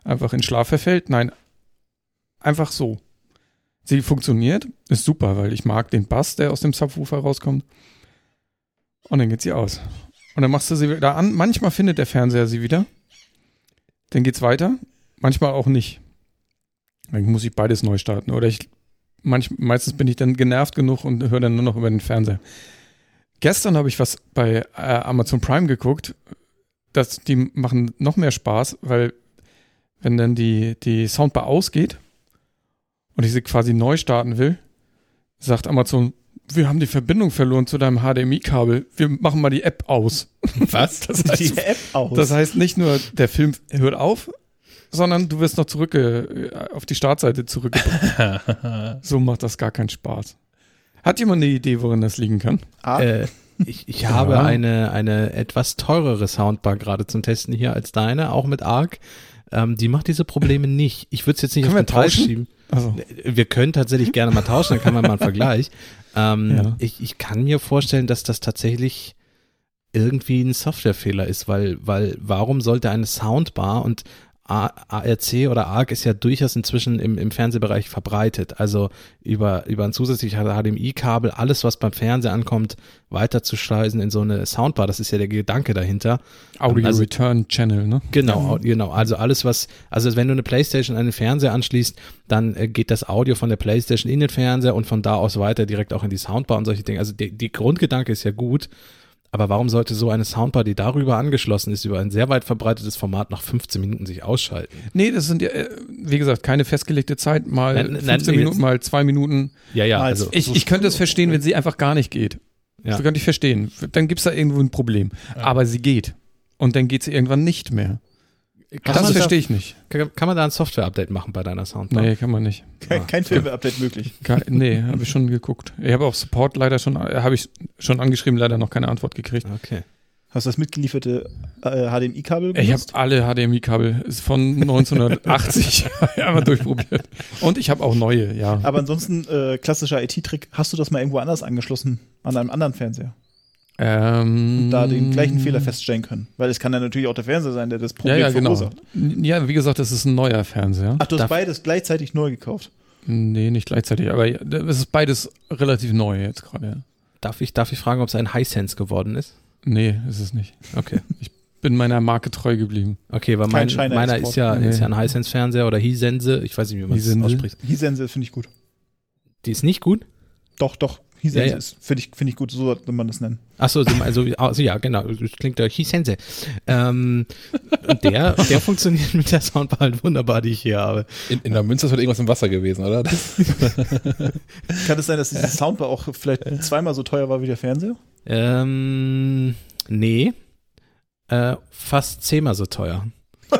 einfach in Schlaf verfällt. Nein, einfach so. Sie funktioniert, ist super, weil ich mag den Bass, der aus dem Subwoofer rauskommt. Und dann geht sie aus. Und dann machst du sie wieder an. Manchmal findet der Fernseher sie wieder. Dann geht's weiter. Manchmal auch nicht. Dann muss ich beides neu starten. Oder ich, manch, meistens bin ich dann genervt genug und höre dann nur noch über den Fernseher. Gestern habe ich was bei äh, Amazon Prime geguckt. Das, die machen noch mehr Spaß, weil wenn dann die, die Soundbar ausgeht und ich sie quasi neu starten will, sagt Amazon, wir haben die Verbindung verloren zu deinem HDMI-Kabel. Wir machen mal die App aus. Was? Das heißt, Die App aus. das heißt nicht nur, der Film hört auf, sondern du wirst noch zurück äh, auf die Startseite zurückgebracht. so macht das gar keinen Spaß. Hat jemand eine Idee, worin das liegen kann? ah, Äh, ich ich habe eine, eine etwas teurere Soundbar gerade zum Testen hier als deine, auch mit ARC. Ähm, die macht diese Probleme nicht. Ich würde es jetzt nicht Können auf den Preis schieben. Also, Wir können tatsächlich gerne mal tauschen, dann kann man mal einen Vergleich. Ähm, Ja. ich, ich kann mir vorstellen, dass das tatsächlich irgendwie ein Softwarefehler ist, weil, weil warum sollte eine Soundbar und ARC oder ARC ist ja durchaus inzwischen im, im Fernsehbereich verbreitet. Also über, über ein zusätzliches HDMI-Kabel, alles, was beim Fernseher ankommt, weiterzuschleisen in so eine Soundbar. Das ist ja der Gedanke dahinter. Audio Also- Return Channel, ne? Genau, genau. Also alles, was, also wenn du eine Playstation an den Fernseher anschließt, dann äh, geht das Audio von der Playstation in den Fernseher und von da aus weiter direkt auch in die Soundbar und solche Dinge. Also die, die Grundgedanke ist ja gut, aber warum sollte so eine Soundbar, die darüber angeschlossen ist, über ein sehr weit verbreitetes Format nach 15 Minuten sich ausschalten? Nee, das sind ja, äh, wie gesagt, keine festgelegte Zeit, mal Nein, nein, 15 nee, Minuten, jetzt- mal zwei Minuten. Ja, ja, also Ich, ich könnte es verstehen, wenn sie einfach gar nicht geht. Ja. Das könnte ich verstehen. Dann gibt es da irgendwo ein Problem. Aber sie geht. Und dann geht sie irgendwann nicht mehr. Kann, das da, verstehe ich nicht. kann, kann man da ein Software-Update machen bei deiner Soundbar? Nee, kann man nicht. kein, kein Firmware-Update möglich. Kein, nee, habe ich schon geguckt. Ich habe auch Support leider schon, äh, habe ich schon angeschrieben, leider noch keine Antwort gekriegt. Okay. Hast du das mitgelieferte äh, HDMI-Kabel Ich habe alle HDMI-Kabel ist von 1980 einmal durchprobiert. Und ich habe auch neue, ja. Aber ansonsten, äh, klassischer IT-Trick, hast du das mal irgendwo anders angeschlossen, an einem anderen Fernseher? Ähm, Und da den gleichen Fehler feststellen können. Weil es kann ja natürlich auch der Fernseher sein, der das Ja, Problem ja, genau. verursacht. Ja, wie gesagt, das ist ein neuer Fernseher. Ach, du hast Darf- beides gleichzeitig neu gekauft. Nee, nicht gleichzeitig, aber ja, es ist beides relativ neu jetzt gerade. Ja. Darf ich, darf ich fragen, ob es ein Hisense geworden ist? Nee, ist es nicht. Okay. Bin meiner Marke treu geblieben. Okay, weil mein, meiner ist ja, Nee. ist ja ein Hisense-Fernseher oder Hisense, ich weiß nicht, wie man es ausspricht. Hisense finde ich gut. Die ist nicht gut? Doch, doch. Hisense Ja, ja. ist finde ich, find ich gut, so sollte man das nennen. Achso, also, also ja, genau, das klingt ja Hisense. Ähm, und der, der funktioniert mit der Soundbar halt wunderbar, die ich hier habe. In, in der Münze ist halt irgendwas im Wasser gewesen, oder? Das, Kann es sein, dass diese Soundbar auch vielleicht zweimal so teuer war wie der Fernseher? Ähm, nee. Äh, fast zehnmal so teuer.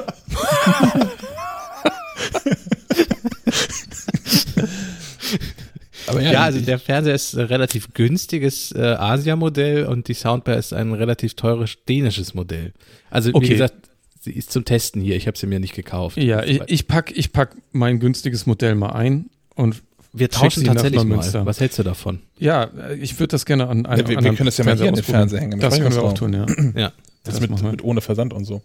aber Ja, also ich- der Fernseher ist ein relativ günstiges äh, Asia-Modell und die Soundbar ist ein relativ teures dänisches Modell. Also wie Okay. gesagt, sie ist zum Testen hier. Ich habe sie mir nicht gekauft. Ja, ich, ich pack, ich pack mein günstiges Modell mal ein und Wir tauschen sie nach tatsächlich mal. Neumünster. Was hältst du davon? ja, äh, ich würde das gerne an einem Ja, wir- wir anderen können das ja mal hier an den. Fernseher hängen, Das können wir auch tun, ja. Ja. das, das mit, mit ohne Versand und so.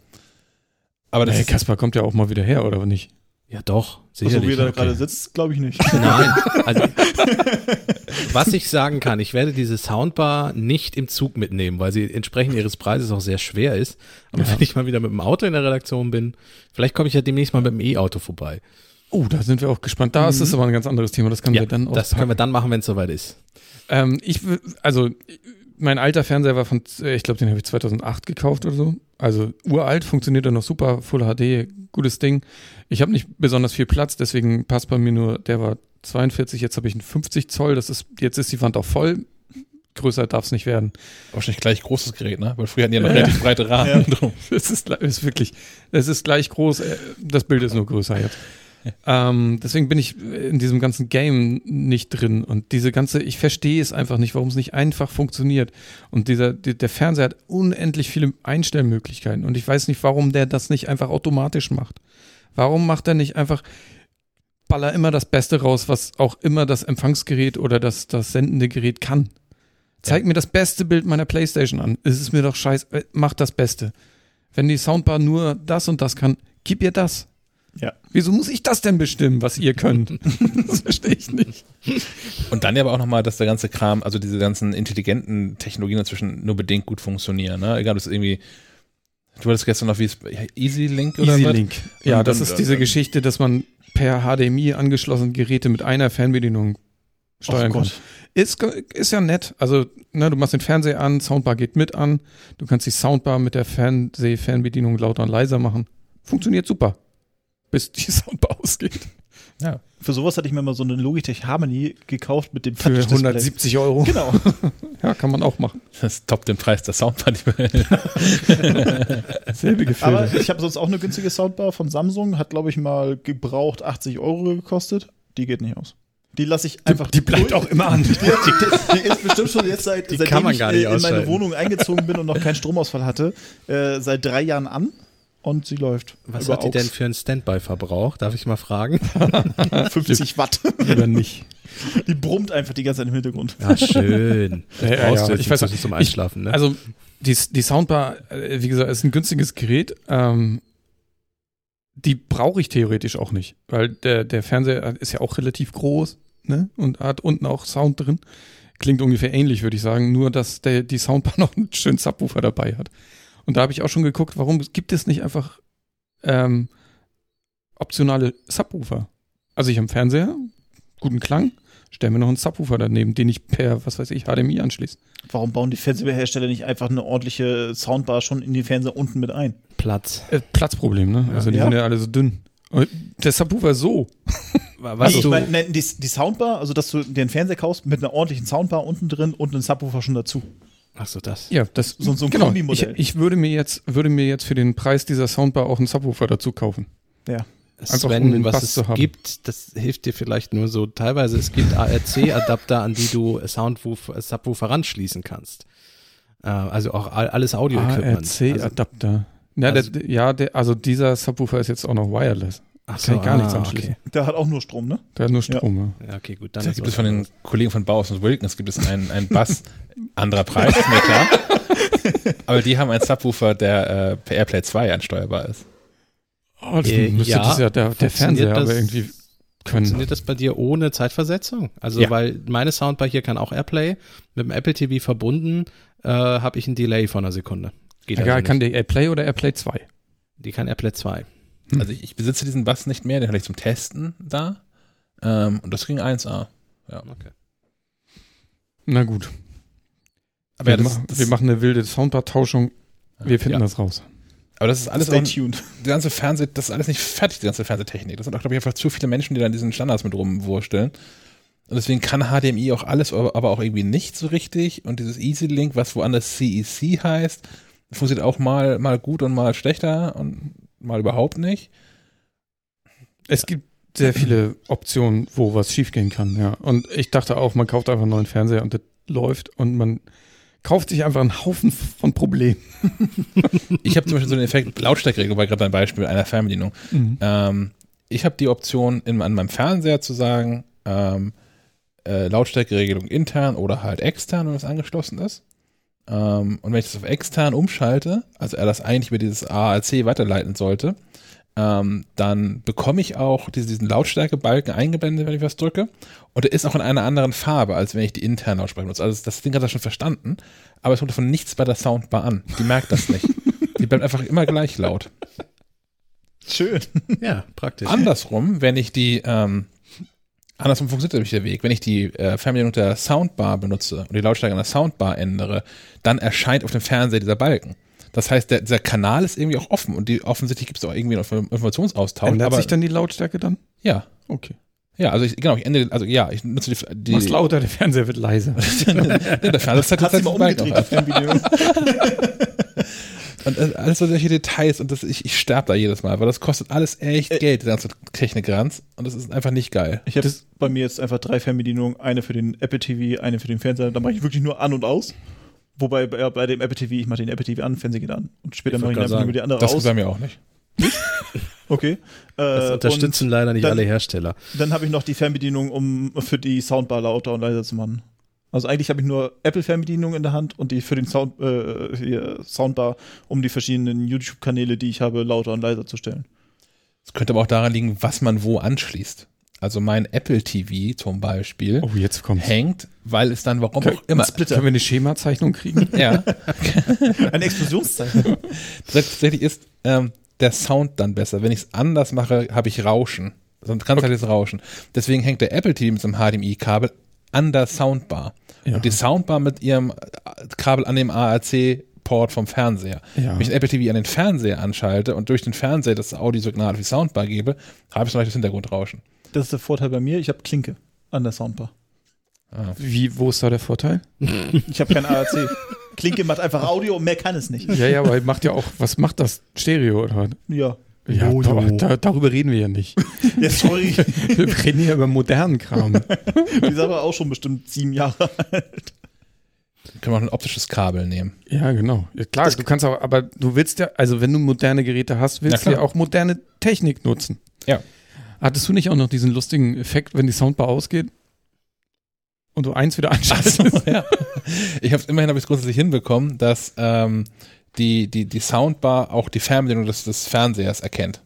Aber das Hey, ist, Kaspar kommt ja auch mal wieder her, oder nicht? Ja, doch, sicherlich. wie er da Okay. gerade sitzt, glaube ich nicht. Nein, also was ich sagen kann, ich werde diese Soundbar nicht im Zug mitnehmen, weil sie entsprechend ihres Preises auch sehr schwer ist. Aber Ja. wenn ich mal wieder mit dem Auto in der Redaktion bin, vielleicht komme ich ja demnächst mal mit dem E-Auto vorbei. Oh, da sind wir auch gespannt. Da ist es aber ein ganz anderes Thema. Das können Ja, wir dann das können wir dann machen, wenn es soweit ist. Ähm, ich, also, mein alter Fernseher war von, äh, ich glaube, den habe ich 2008 gekauft oder so. Also uralt, funktioniert er noch super, Full HD, gutes Ding. Ich habe nicht besonders viel Platz, deswegen passt bei mir nur, der war 42, jetzt habe ich einen 50 Zoll, das ist, jetzt ist die Wand auch voll. Größer darf es nicht werden. Wahrscheinlich gleich großes Gerät, ne? Weil früher hatten die ja noch Ja, relativ breite Rahmen drum. Es ist, ist wirklich, es ist gleich groß, äh, das Bild ist nur größer jetzt. Ähm, deswegen bin ich in diesem ganzen Game nicht drin und diese ganze, ich verstehe es einfach nicht, warum es nicht einfach funktioniert. Und dieser, die, der Fernseher hat unendlich viele Einstellmöglichkeiten und ich weiß nicht, warum der das nicht einfach automatisch macht. Warum macht er nicht einfach, baller immer das Beste raus, was auch immer das Empfangsgerät oder das, das sendende Gerät kann. Zeig mir das beste Bild meiner Playstation an. Es ist mir doch scheiße, äh, mach das Beste. Wenn die Soundbar nur das und das kann, gib ihr das. Ja. Wieso muss ich das denn bestimmen, was ihr könnt? das verstehe ich nicht. Und dann ja aber auch nochmal, dass der ganze Kram, also diese ganzen intelligenten Technologien dazwischen nur bedingt gut funktionieren, ne? Egal, ob das irgendwie, du hattest gestern noch wie es, Easy Link oder Easy was? Link. Ja, Und- das und- ist diese und- Geschichte, dass man per HDMI angeschlossene Geräte mit einer Fernbedienung steuern Oh kann. Ist, ist ja nett. Also, ne, du machst den Fernseher an, Soundbar geht mit an. Du kannst die Soundbar mit der Fernseh-Fernbedienung lauter und leiser machen. Funktioniert super. Bis die Soundbar ausgeht. Für sowas hatte ich mir mal so eine Logitech Harmony gekauft mit dem Für Touch-Display. 170 Euro. Genau. Ja, kann man auch machen. Das toppt den Preis der Soundbar. die wir- Selbe Aber Gefilde. ich habe sonst auch eine günstige Soundbar von Samsung, hat glaube ich mal gebraucht 80 Euro gekostet. Die geht nicht aus. Die lasse ich einfach. die bleibt auch immer an. Die, die, die ist bestimmt schon jetzt seit Die seitdem kann man ich äh, in meine. Wohnung eingezogen bin und noch keinen Stromausfall hatte, äh, seit drei Jahren an und sie läuft. Was hat die denn AUX. für einen Standby-Verbrauch? Darf ich mal fragen? 50 Watt. Lieber nicht. Die brummt einfach die ganze Zeit im Hintergrund. Ja, schön. Ja, ja, ja. Ich weiß nicht zum Einschlafen, ne? Also, die, die Soundbar, äh, wie gesagt, ist ein günstiges Gerät. Ähm, die brauche ich theoretisch auch nicht, weil der, der Fernseher ist ja auch relativ groß ne? und hat unten auch Sound drin. Klingt ungefähr ähnlich, würde ich sagen, nur dass der, die Soundbar noch einen schönen Subwoofer dabei hat. Und da habe ich auch schon geguckt, warum gibt es nicht einfach ähm, optionale Subwoofer? Also ich habe einen Fernseher, guten Klang, stelle mir noch einen Subwoofer daneben, den ich per, was weiß ich, HDMI anschließe. Warum bauen die Fernsehersteller nicht einfach eine ordentliche Soundbar schon in den Fernseher unten mit ein? Platz. Äh, Platzproblem, ne? Also die Ja. sind ja alle so dünn. Und der Subwoofer so. Was Also ich du, meine, ne, die, die Soundbar, also dass du dir einen Fernseher kaufst mit einer ordentlichen Soundbar unten drin und einen Subwoofer schon dazu. Ach so, das. Ja, das So- so ein genau. Ich, Kombimodell. ich würde mir jetzt würde mir jetzt für den Preis dieser Soundbar auch einen Subwoofer dazu kaufen. Ja. Einfach Sven, um den was Bass es zu haben. gibt, das hilft dir vielleicht nur so teilweise. Es gibt ARC-Adapter, an die du Soundwoofer, Subwoofer ranschließen kannst. Äh, also auch all- alles Audio-Equipment. Also, ARC-Adapter. Ja, also- der, ja der, also dieser Subwoofer ist jetzt auch noch wireless. Ach kann ich gar nichts ah, anschließen. Okay. Der hat auch nur Strom, ne? Der hat nur Strom. Ja. Ja, okay, gut. Dann Da gibt es von den. Kollegen von Bauhaus und Wilkins gibt es einen, einen Bass, anderer Preis, mir klar. Aber die haben einen Subwoofer, der äh, per Airplay 2 ansteuerbar ist. Oh, das Äh, müsste ja. das ja der, der Funktioniert Fernseher das- aber irgendwie können. Funktioniert das bei dir ohne Zeitversetzung? Also, Ja. weil meine Soundbar hier kann auch Airplay. Mit dem Apple TV verbunden äh, habe ich einen Delay von einer Sekunde. Geht Egal, also kann der AirPlay oder AirPlay 2? Die kann Airplay 2. Hm. Also ich, ich besitze diesen Bass nicht mehr, den hatte ich zum Testen da. Ähm, und das ging 1A. Okay. Na gut. Aber wir, ja, das, machen, das, wir machen eine wilde Soundbar-Tauschung. Wir finden ja. das raus. Aber das ist alles Stay auch, tuned. die ganze Fernseh, das ist alles nicht fertig, die ganze Fernsehtechnik. Das sind auch, glaube ich, einfach zu viele Menschen, die da an diesen Standards mit rumwursteln. Und deswegen kann HDMI auch alles, aber aber auch irgendwie nicht so richtig. Und dieses Easy Link, was woanders CEC heißt, funktioniert auch mal, mal gut und mal schlechter und mal überhaupt nicht. Es gibt sehr viele Optionen, wo was schiefgehen kann, ja. Und ich dachte auch, man kauft einfach einen neuen Fernseher und das läuft und man kauft sich einfach einen Haufen von Problemen. Ich habe zum Beispiel so den Effekt Lautstärkeregelung, war gerade ein Beispiel einer Fernbedienung. Ähm, ich habe die Option, in, an meinem Fernseher zu sagen, ähm, äh, Lautstärkeregelung intern oder halt extern, wenn es angeschlossen ist. Ähm, und wenn ich das auf extern umschalte, also er das eigentlich über dieses AAC weiterleiten sollte, ähm, dann bekomme ich auch diese, diesen Lautstärkebalken eingeblendet, wenn ich was drücke. Und er ist auch in einer anderen Farbe, als wenn ich die internen Lautsprecher nutze. Also das Ding hat das schon verstanden, aber es kommt davon nichts bei der Soundbar an. Die merkt das nicht. die bleibt einfach immer gleich laut. Schön. Ja, praktisch. Andersrum, wenn ich die, ähm, andersrum funktioniert nämlich der Weg. Wenn ich die äh, Fernbedienung der Soundbar benutze und die Lautstärke an der Soundbar ändere, dann erscheint auf dem Fernseher dieser Balken. Das heißt, der, dieser Kanal ist irgendwie auch offen und die, offensichtlich gibt es auch irgendwie einen Informationsaustausch. Ändert aber sich dann die Lautstärke dann? ja, Okay. ja, also ich, genau, ich ende, also ja, ich nutze die, die Mach's lauter, der Fernseher wird leiser. der Fernseher ist halt du halt umgedreht? Und äh, alles so solche Details und das, ich, ich sterbe da jedes Mal, weil das kostet alles echt Äh. Geld, der ganze Technikranz. Und das ist einfach nicht geil. Ich habe bei mir jetzt einfach drei Fernbedienungen, eine für den Apple TV, eine für den Fernseher. Da mache ich wirklich nur an und aus. Wobei bei, bei dem Apple TV, ich mache den Apple TV an, Fernseher geht an. Und später mache ich einfach grad nur die andere Das ist aus. bei mir auch nicht. Okay. Das Äh, unterstützen leider nicht dann- alle Hersteller. und dann habe ich noch die Fernbedienung, um für die Soundbar lauter und leiser zu machen. Also eigentlich habe ich nur Apple-Fernbedienung in der Hand und die für den Sound, äh, hier, Soundbar, um die verschiedenen YouTube-Kanäle, die ich habe, lauter und leiser zu stellen. Es könnte aber auch daran liegen, was man wo anschließt. Also mein Apple TV zum Beispiel Oh, jetzt kommt's. hängt, weil es dann warum Können- auch immer. Splitter. Können wir eine Schemazeichnung kriegen? Ja, Ein Explosionszeichen. tatsächlich ist ähm, der Sound dann besser. Wenn ich es anders mache, habe ich Rauschen. Sonst kann es halt jetzt Rauschen. Deswegen hängt der Apple TV mit so einem HDMI-Kabel an der Soundbar. Ja. Und die Soundbar mit ihrem äh, Kabel an dem ARC-Port vom Fernseher. Ja. Wenn ich den Apple TV an den Fernseher anschalte und durch den Fernseher das Audiosignal auf die Soundbar gebe, habe ich so das Hintergrundrauschen. Das ist der Vorteil bei mir. Ich habe Klinke an der Soundbar. Wie, wo ist da der Vorteil? Ich habe kein ARC. Klinke macht einfach Audio und mehr kann es nicht. Ja, ja, aber macht ja auch, was macht das? Stereo oder? was? Ja. Ja, Jojo. aber da, darüber reden wir ja nicht. Ja, sorry. Wir reden hier über modernen Kram. Die ist aber auch schon bestimmt sieben Jahre alt. Können wir auch ein optisches Kabel nehmen. Ja, genau. Ja, klar, du kannst auch, aber du willst ja, also wenn du moderne Geräte hast, willst Ja, du ja auch moderne Technik nutzen. Ja. Hattest du nicht auch noch diesen lustigen Effekt, wenn die Soundbar ausgeht und du eins wieder anschaltest? ja. Ich habe es immerhin habe ich es grundsätzlich hinbekommen, dass ähm, die, die, die Soundbar auch die Fernbedienung des, des Fernsehers erkennt.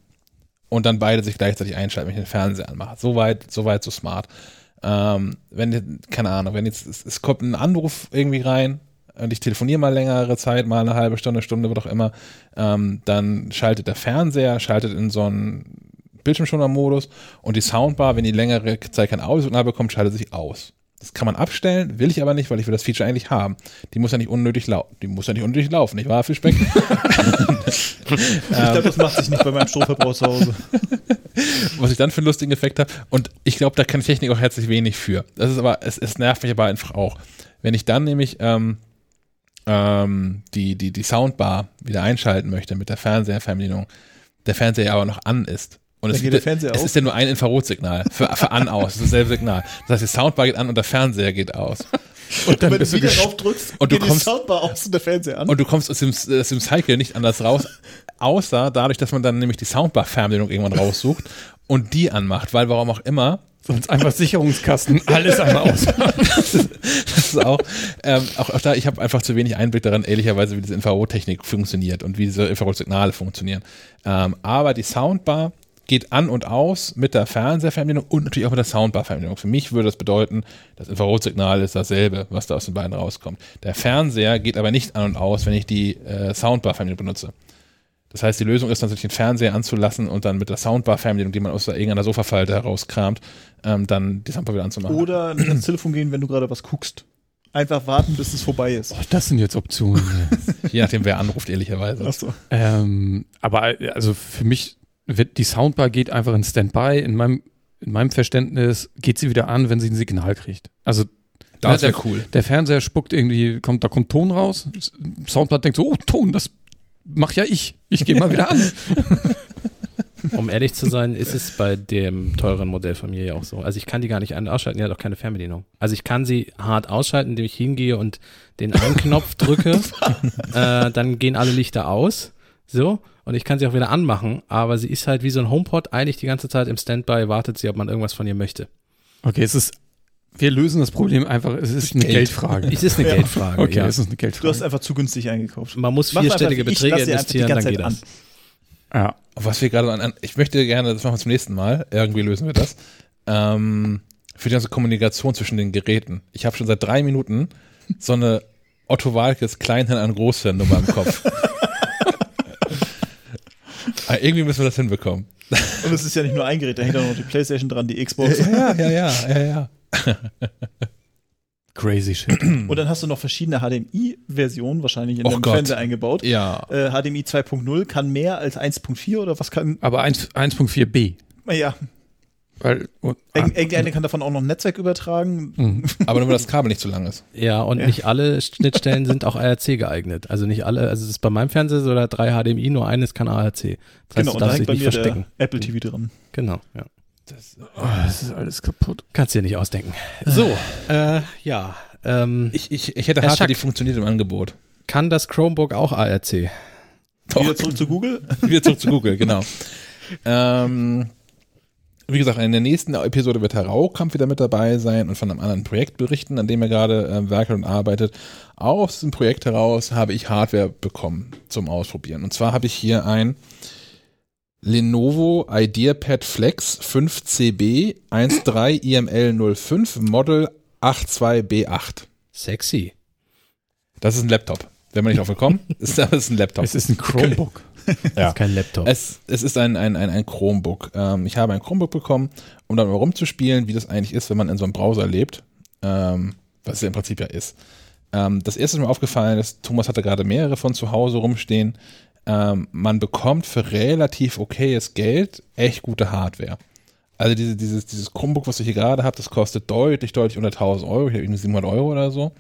Und dann beide sich gleichzeitig einschalten, wenn ich den Fernseher anmache. Soweit, soweit so smart. Ähm, wenn, keine Ahnung, wenn jetzt, es, es kommt ein Anruf irgendwie rein und ich telefoniere mal längere Zeit, mal eine halbe Stunde, Stunde, was auch immer, ähm, dann schaltet der Fernseher, schaltet in so einen Bildschirmschoner-Modus und die Soundbar, wenn die längere Zeit kein Audiosignal bekommt, schaltet sich aus. Das kann man abstellen, will ich aber nicht, weil ich will das Feature eigentlich haben. Die muss ja nicht unnötig laufen. Die muss ja nicht unnötig laufen, nicht wahr, Fischbeck? Ich glaube, das macht sich nicht bei meinem Stromverbrauch zu Hause. was ich dann für einen lustigen Effekt habe. Und ich glaube, da kann die Technik auch herzlich wenig für. Das ist aber, es, es nervt mich aber einfach auch. Wenn ich dann nämlich ähm, ähm, die, die, die Soundbar wieder einschalten möchte mit der Fernseherfernbedienung, der Fernseher aber noch an ist. Und es, Fernseher es ist ja nur ein Infrarotsignal für, für an aus, das ist dasselbe Signal. Das heißt, die Soundbar geht an und der Fernseher geht aus. Und dann Wenn du bist du wieder drauf drückst, und du geht kommst- die Soundbar aus und der Fernseher an. Und du kommst aus dem, aus dem Cycle nicht anders raus, außer dadurch, dass man dann nämlich die Soundbar-Fernbedienung irgendwann raussucht und die anmacht, weil warum auch immer, sonst einfach Sicherungskasten, alles einmal aus. das ist auch, ähm, auch, auch da, ich habe einfach zu wenig Einblick daran, ehrlicherweise, wie diese Infrarottechnik funktioniert und wie diese Infrarotsignale funktionieren. Ähm, aber die Soundbar geht an und aus mit der Fernseherfernbedienung und natürlich auch mit der Soundbar-Fernbedienung. Für mich würde das bedeuten, das Infrarotsignal ist dasselbe, was da aus den beiden rauskommt. Der Fernseher geht aber nicht an und aus, wenn ich die äh, Soundbar-Fernbedienung benutze. Das heißt, die Lösung ist natürlich den Fernseher anzulassen und dann mit der Soundbar-Fernbedienung, die man aus der- irgendeiner Sofafalte herauskramt, ähm, dann die Soundbar wieder anzumachen. Oder ans Telefon gehen, wenn du gerade was guckst. Einfach warten, bis es vorbei ist. Oh, das sind jetzt Optionen. Je nachdem, wer anruft, ehrlicherweise. Achso. ähm, aber also für mich die Soundbar geht einfach in Standby. In meinem, in meinem Verständnis geht sie wieder an, wenn sie ein Signal kriegt. Also Das Ja, wäre cool. der Fernseher spuckt irgendwie, kommt, da kommt Ton raus. Soundbar denkt so, oh, Ton, das mach ja ich. Ich gehe mal wieder an. Um ehrlich zu sein, ist es bei dem teuren Modell von mir ja auch so. Also ich kann die gar nicht an- ausschalten, die hat auch keine Fernbedienung. Also ich kann sie hart ausschalten, indem ich hingehe und den einen Knopf drücke, äh, dann gehen alle Lichter aus. So, und ich kann sie auch wieder anmachen, aber sie ist halt wie so ein HomePod eigentlich die ganze Zeit im Standby, wartet sie, ob man irgendwas von ihr möchte. Okay, es ist, wir lösen das Problem einfach, es ist eine Geld. Geldfrage. Es ist eine Ja. Geldfrage, Okay, ja. es ist eine Du hast Geldfrage. einfach zu günstig eingekauft. Man muss Mach vierstellige einfach, Beträge investieren, dann geht Zeit das. Ja. Was wir gerade an, an, ich möchte gerne, das machen wir zum nächsten Mal, irgendwie lösen wir das, ähm, für die ganze Kommunikation zwischen den Geräten. Ich habe schon seit drei Minuten so eine Otto Walkes Kleinhirn an Großhirn Nummer im Kopf. Ah, irgendwie müssen wir das hinbekommen. Und es ist ja nicht nur ein Gerät, da hängt auch noch die Playstation dran, die Xbox. Ja, ja, ja, ja, ja. Crazy shit. Und dann hast du noch verschiedene HDMI-Versionen wahrscheinlich in Oh deinem Gott. Fernseher eingebaut. Ja. Äh, HDMI 2.0 kann mehr als 1.4 oder was kann. Aber 1 1.4b. Ja, Weil, und, irgend- irgendeine kann davon auch noch ein Netzwerk übertragen. Mhm. Aber nur, weil das Kabel nicht zu lang ist. Ja, und Ja. nicht alle Schnittstellen sind auch ARC geeignet. Also nicht alle, also es ist bei meinem Fernseher so da drei HDMI, nur eines kann ARC. Das heißt, Genau, und da hängt bei nicht mir verstecken. der Apple TV dran. Genau, ja. Oh, das ist alles kaputt. Kannst dir nicht ausdenken. So, äh, ja. Ähm, Ich, ich, ich hätte Hardware, die funktioniert im Angebot. kann das Chromebook auch ARC? Doch. Wieder zurück zu Google. Wieder zurück zu Google, genau. ähm, wie gesagt, in der nächsten Episode wird Herr Raukamp wieder mit dabei sein und von einem anderen Projekt berichten, an dem er gerade äh, werkelt und arbeitet. Aus diesem Projekt heraus habe ich Hardware bekommen zum Ausprobieren. Und zwar habe ich hier ein Lenovo IdeaPad Flex 5CB 13 IML05 Model 82B8. Sexy. Das ist ein Laptop. Wenn man nicht drauf gekommen ist, das ist ein Laptop. Es ist ein Chromebook. Das ist kein Laptop. Es, es ist ein, ein, ein, ein Chromebook. Ähm, ich habe ein Chromebook bekommen, um dann mal rumzuspielen, wie das eigentlich ist, wenn man in so einem Browser lebt. Ähm, was es ja im Prinzip ja ist. Ähm, das erste ist mir aufgefallen, dass Thomas hatte gerade mehrere von zu Hause rumstehen. Ähm, man bekommt für relativ okayes Geld echt gute Hardware. Also diese, dieses, dieses Chromebook, was ich hier gerade habe, das kostet deutlich, deutlich unter 1000 Euro. Ich habe irgendwie 700 Euro oder so.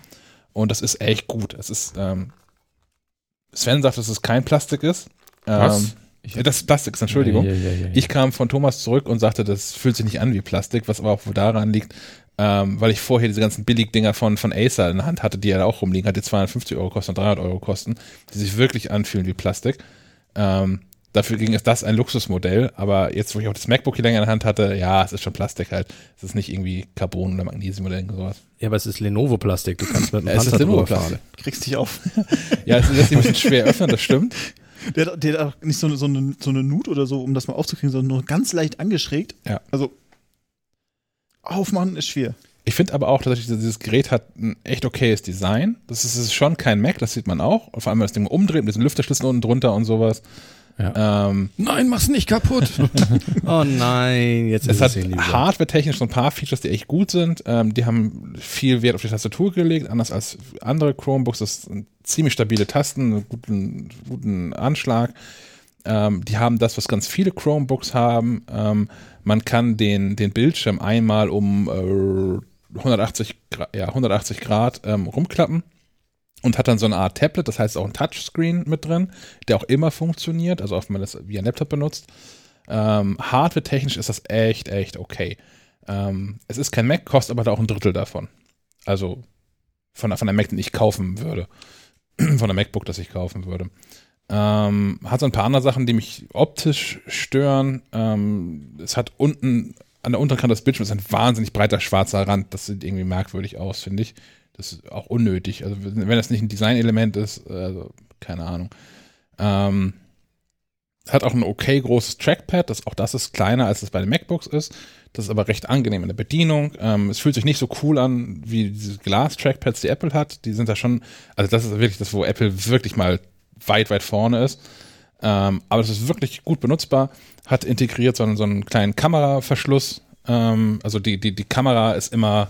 Und das ist echt gut. Es ist, ähm, Sven sagt, dass es kein Plastik ist. Was? Ähm, das ist Plastik, ist, Entschuldigung. Ja, ja, ja. Ich kam von Thomas zurück und sagte, das fühlt sich nicht an wie Plastik, was aber auch daran liegt, ähm, weil ich vorher diese ganzen Billigdinger von, von Acer in der Hand hatte, die ja auch rumliegen, hat die 250 Euro kosten und 300 Euro kosten, die sich wirklich anfühlen wie Plastik. Ähm, dafür ging ist das ein Luxusmodell, aber jetzt, wo ich auch das MacBook hier länger in der Hand hatte, ja, es ist schon Plastik halt. Es ist nicht irgendwie Carbon oder Magnesium oder sowas. ja, aber es ist Lenovo-Plastik. Du kannst mit einem Ja, es ist Panzer drüber Lenovo-Plastik. fahren. Kriegst dich auf. Ja, es sich ein bisschen schwer öffnen, das stimmt. Der, hat- der hat auch nicht so eine, so, eine, so eine Nut oder so, um das mal aufzukriegen, sondern nur ganz leicht angeschrägt. Ja. Also aufmachen ist schwer. Ich finde aber auch, dass dieses Gerät hat ein echt okayes Design. Das ist, ist schon kein Mac, das sieht man auch. Und vor allem, wenn man das Ding umdreht, mit diesen Lüfterschlüsseln unten drunter und sowas. Ähm, Nein, mach's nicht kaputt. Oh nein, jetzt ist es hat es hinüber. hardware-technisch so ein paar Features, die echt gut sind. Ähm, die haben viel Wert auf die Tastatur gelegt, anders als andere Chromebooks. Das sind ziemlich stabile Tasten, einen guten, guten Anschlag. Ähm, die haben das, was ganz viele Chromebooks haben. Ähm, man kann den, den Bildschirm einmal um äh, 180, Gra ja, 180 Grad ähm, rumklappen und hat dann so eine Art Tablet, das heißt auch ein Touchscreen mit drin, der auch immer funktioniert, also auch wenn man das ein Laptop benutzt. Ähm, Hardware-technisch ist das echt, echt okay. Ähm, es ist kein Mac, kostet aber da auch ein Drittel davon. Also von, von der Mac, den ich kaufen würde. von der MacBook, das ich kaufen würde. Ähm, hat so ein paar andere Sachen, die mich optisch stören. Ähm, es hat unten, an der unteren Kante des Bildschirms ein wahnsinnig breiter schwarzer Rand. Das sieht irgendwie merkwürdig aus, finde ich. Das ist auch unnötig. Also wenn das nicht ein Designelement ist, also keine Ahnung. Ähm, hat auch ein okay großes Trackpad, das, auch das ist kleiner, als es bei den MacBooks ist. Das ist aber recht angenehm in der Bedienung. Ähm, es fühlt sich nicht so cool an wie diese Glas-Trackpads, die Apple hat. Die sind da schon, also das ist wirklich das, wo Apple wirklich mal weit, weit vorne ist. Ähm, aber es ist wirklich gut benutzbar. Hat integriert so einen, so einen kleinen Kameraverschluss. Ähm, also die, die, die Kamera ist immer,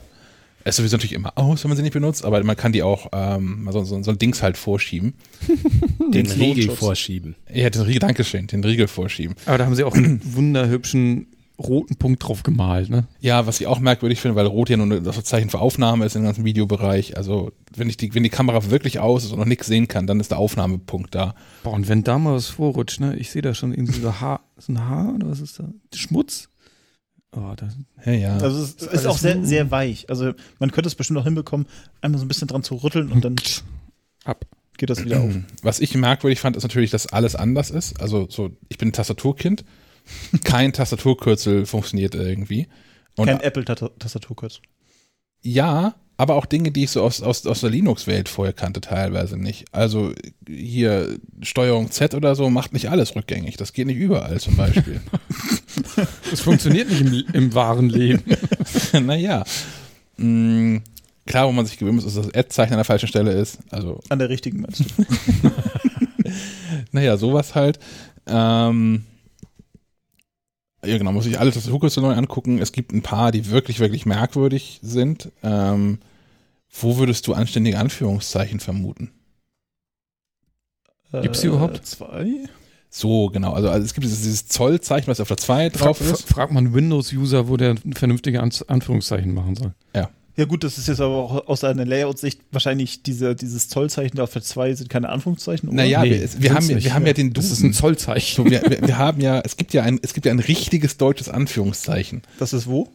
ist sowieso natürlich immer aus, wenn man sie nicht benutzt, aber man kann die auch ähm, so, so, so ein Dings halt vorschieben. Den Den Riegel vorschieben. Ja, den Riegel, Dankeschön, den Riegel vorschieben. Aber da haben sie auch einen wunderhübschen roten Punkt drauf gemalt, ne? Ja, was ich auch merkwürdig finde, weil Rot ja nur das Zeichen für Aufnahme ist im ganzen Videobereich. Also wenn ich die, wenn die Kamera wirklich aus ist und noch nichts sehen kann, dann ist der Aufnahmepunkt da. Boah, und wenn da mal was vorrutscht, ne? Ich sehe da schon irgendwie so Haar. Ist ein Haar oder was ist da? Schmutz? Oh, da, Ja, ja. Also es ist alles auch sehr, sehr weich. Also man könnte es bestimmt auch hinbekommen, einmal so ein bisschen dran zu rütteln und dann ab. geht das wieder auf. Was ich merkwürdig fand, ist natürlich, dass alles anders ist. Also so, ich bin ein Tastaturkind. Kein Tastaturkürzel funktioniert irgendwie. Und Kein Apple-Tastaturkürzel. ja, aber auch Dinge, die ich so aus, aus, aus der Linux-Welt vorher kannte, teilweise nicht. Also hier Steuerung Z oder so macht nicht alles rückgängig. Das geht nicht überall zum Beispiel. Das funktioniert nicht im, im wahren Leben. naja. Mm, klar, wo man sich gewöhnen muss, ist, dass das Ad-Zeichen an der falschen Stelle ist. Also An der richtigen meinst du? Naja, sowas halt. Ähm, ja, genau, muss ich alle Tastaturkürzel neu angucken. Es gibt ein paar, die wirklich, wirklich merkwürdig sind. Ähm, wo würdest du anständige Anführungszeichen vermuten? Gibt's die überhaupt? Äh, Zwei? So, genau. Also, also es gibt dieses, dieses Zollzeichen, was auf der 2 drauf fra ist. fragt man Windows-User, wo der vernünftige An Anführungszeichen machen soll. Ja gut, das ist jetzt aber auch aus einer Layout-Sicht wahrscheinlich diese, dieses Zollzeichen auf der 2 sind keine Anführungszeichen. oder? Naja, Nee, wir, wir, haben, ja- nicht, wir haben ja den Das ist ein Duden. Zollzeichen. So, wir, wir, wir haben ja, es gibt ja ein, es gibt ja ein richtiges deutsches Anführungszeichen. Das ist wo?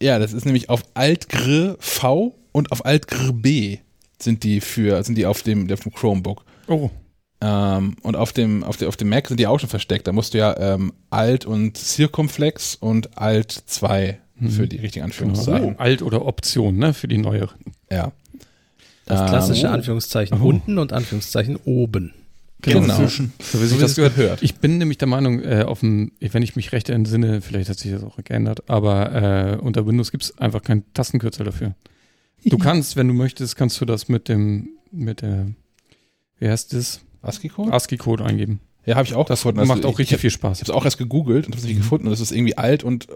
Ja, das ist nämlich auf Alt-Gr V und auf Alt-Gr B sind die für, sind die auf dem, auf dem Chromebook. Oh, Ähm, und auf dem, auf, der, auf dem Mac sind die auch schon versteckt. Da musst du ja ähm, Alt und Circumflex und Alt 2 für die richtigen Anführungszeichen. genau. Alt oder Option, ne, für die neueren. Ja. Das klassische Ähm, Anführungszeichen Oh. unten und Anführungszeichen oben. Genau. Zwischen. So wie So sich wie das gehört. Ich bin nämlich der Meinung, äh, auf dem, wenn ich mich recht entsinne, vielleicht hat sich das auch geändert, aber äh, unter Windows gibt es einfach keinen Tastenkürzel dafür. Du kannst, wenn du möchtest, kannst du das mit dem, mit der, wie heißt das? ASCII-Code? ASCII-Code eingeben. Ja, habe ich auch Das gefunden. Also macht auch ich, richtig ich, viel Spaß. Ich habe es auch erst gegoogelt und habe es nicht Mhm. gefunden. Und das ist irgendwie alt und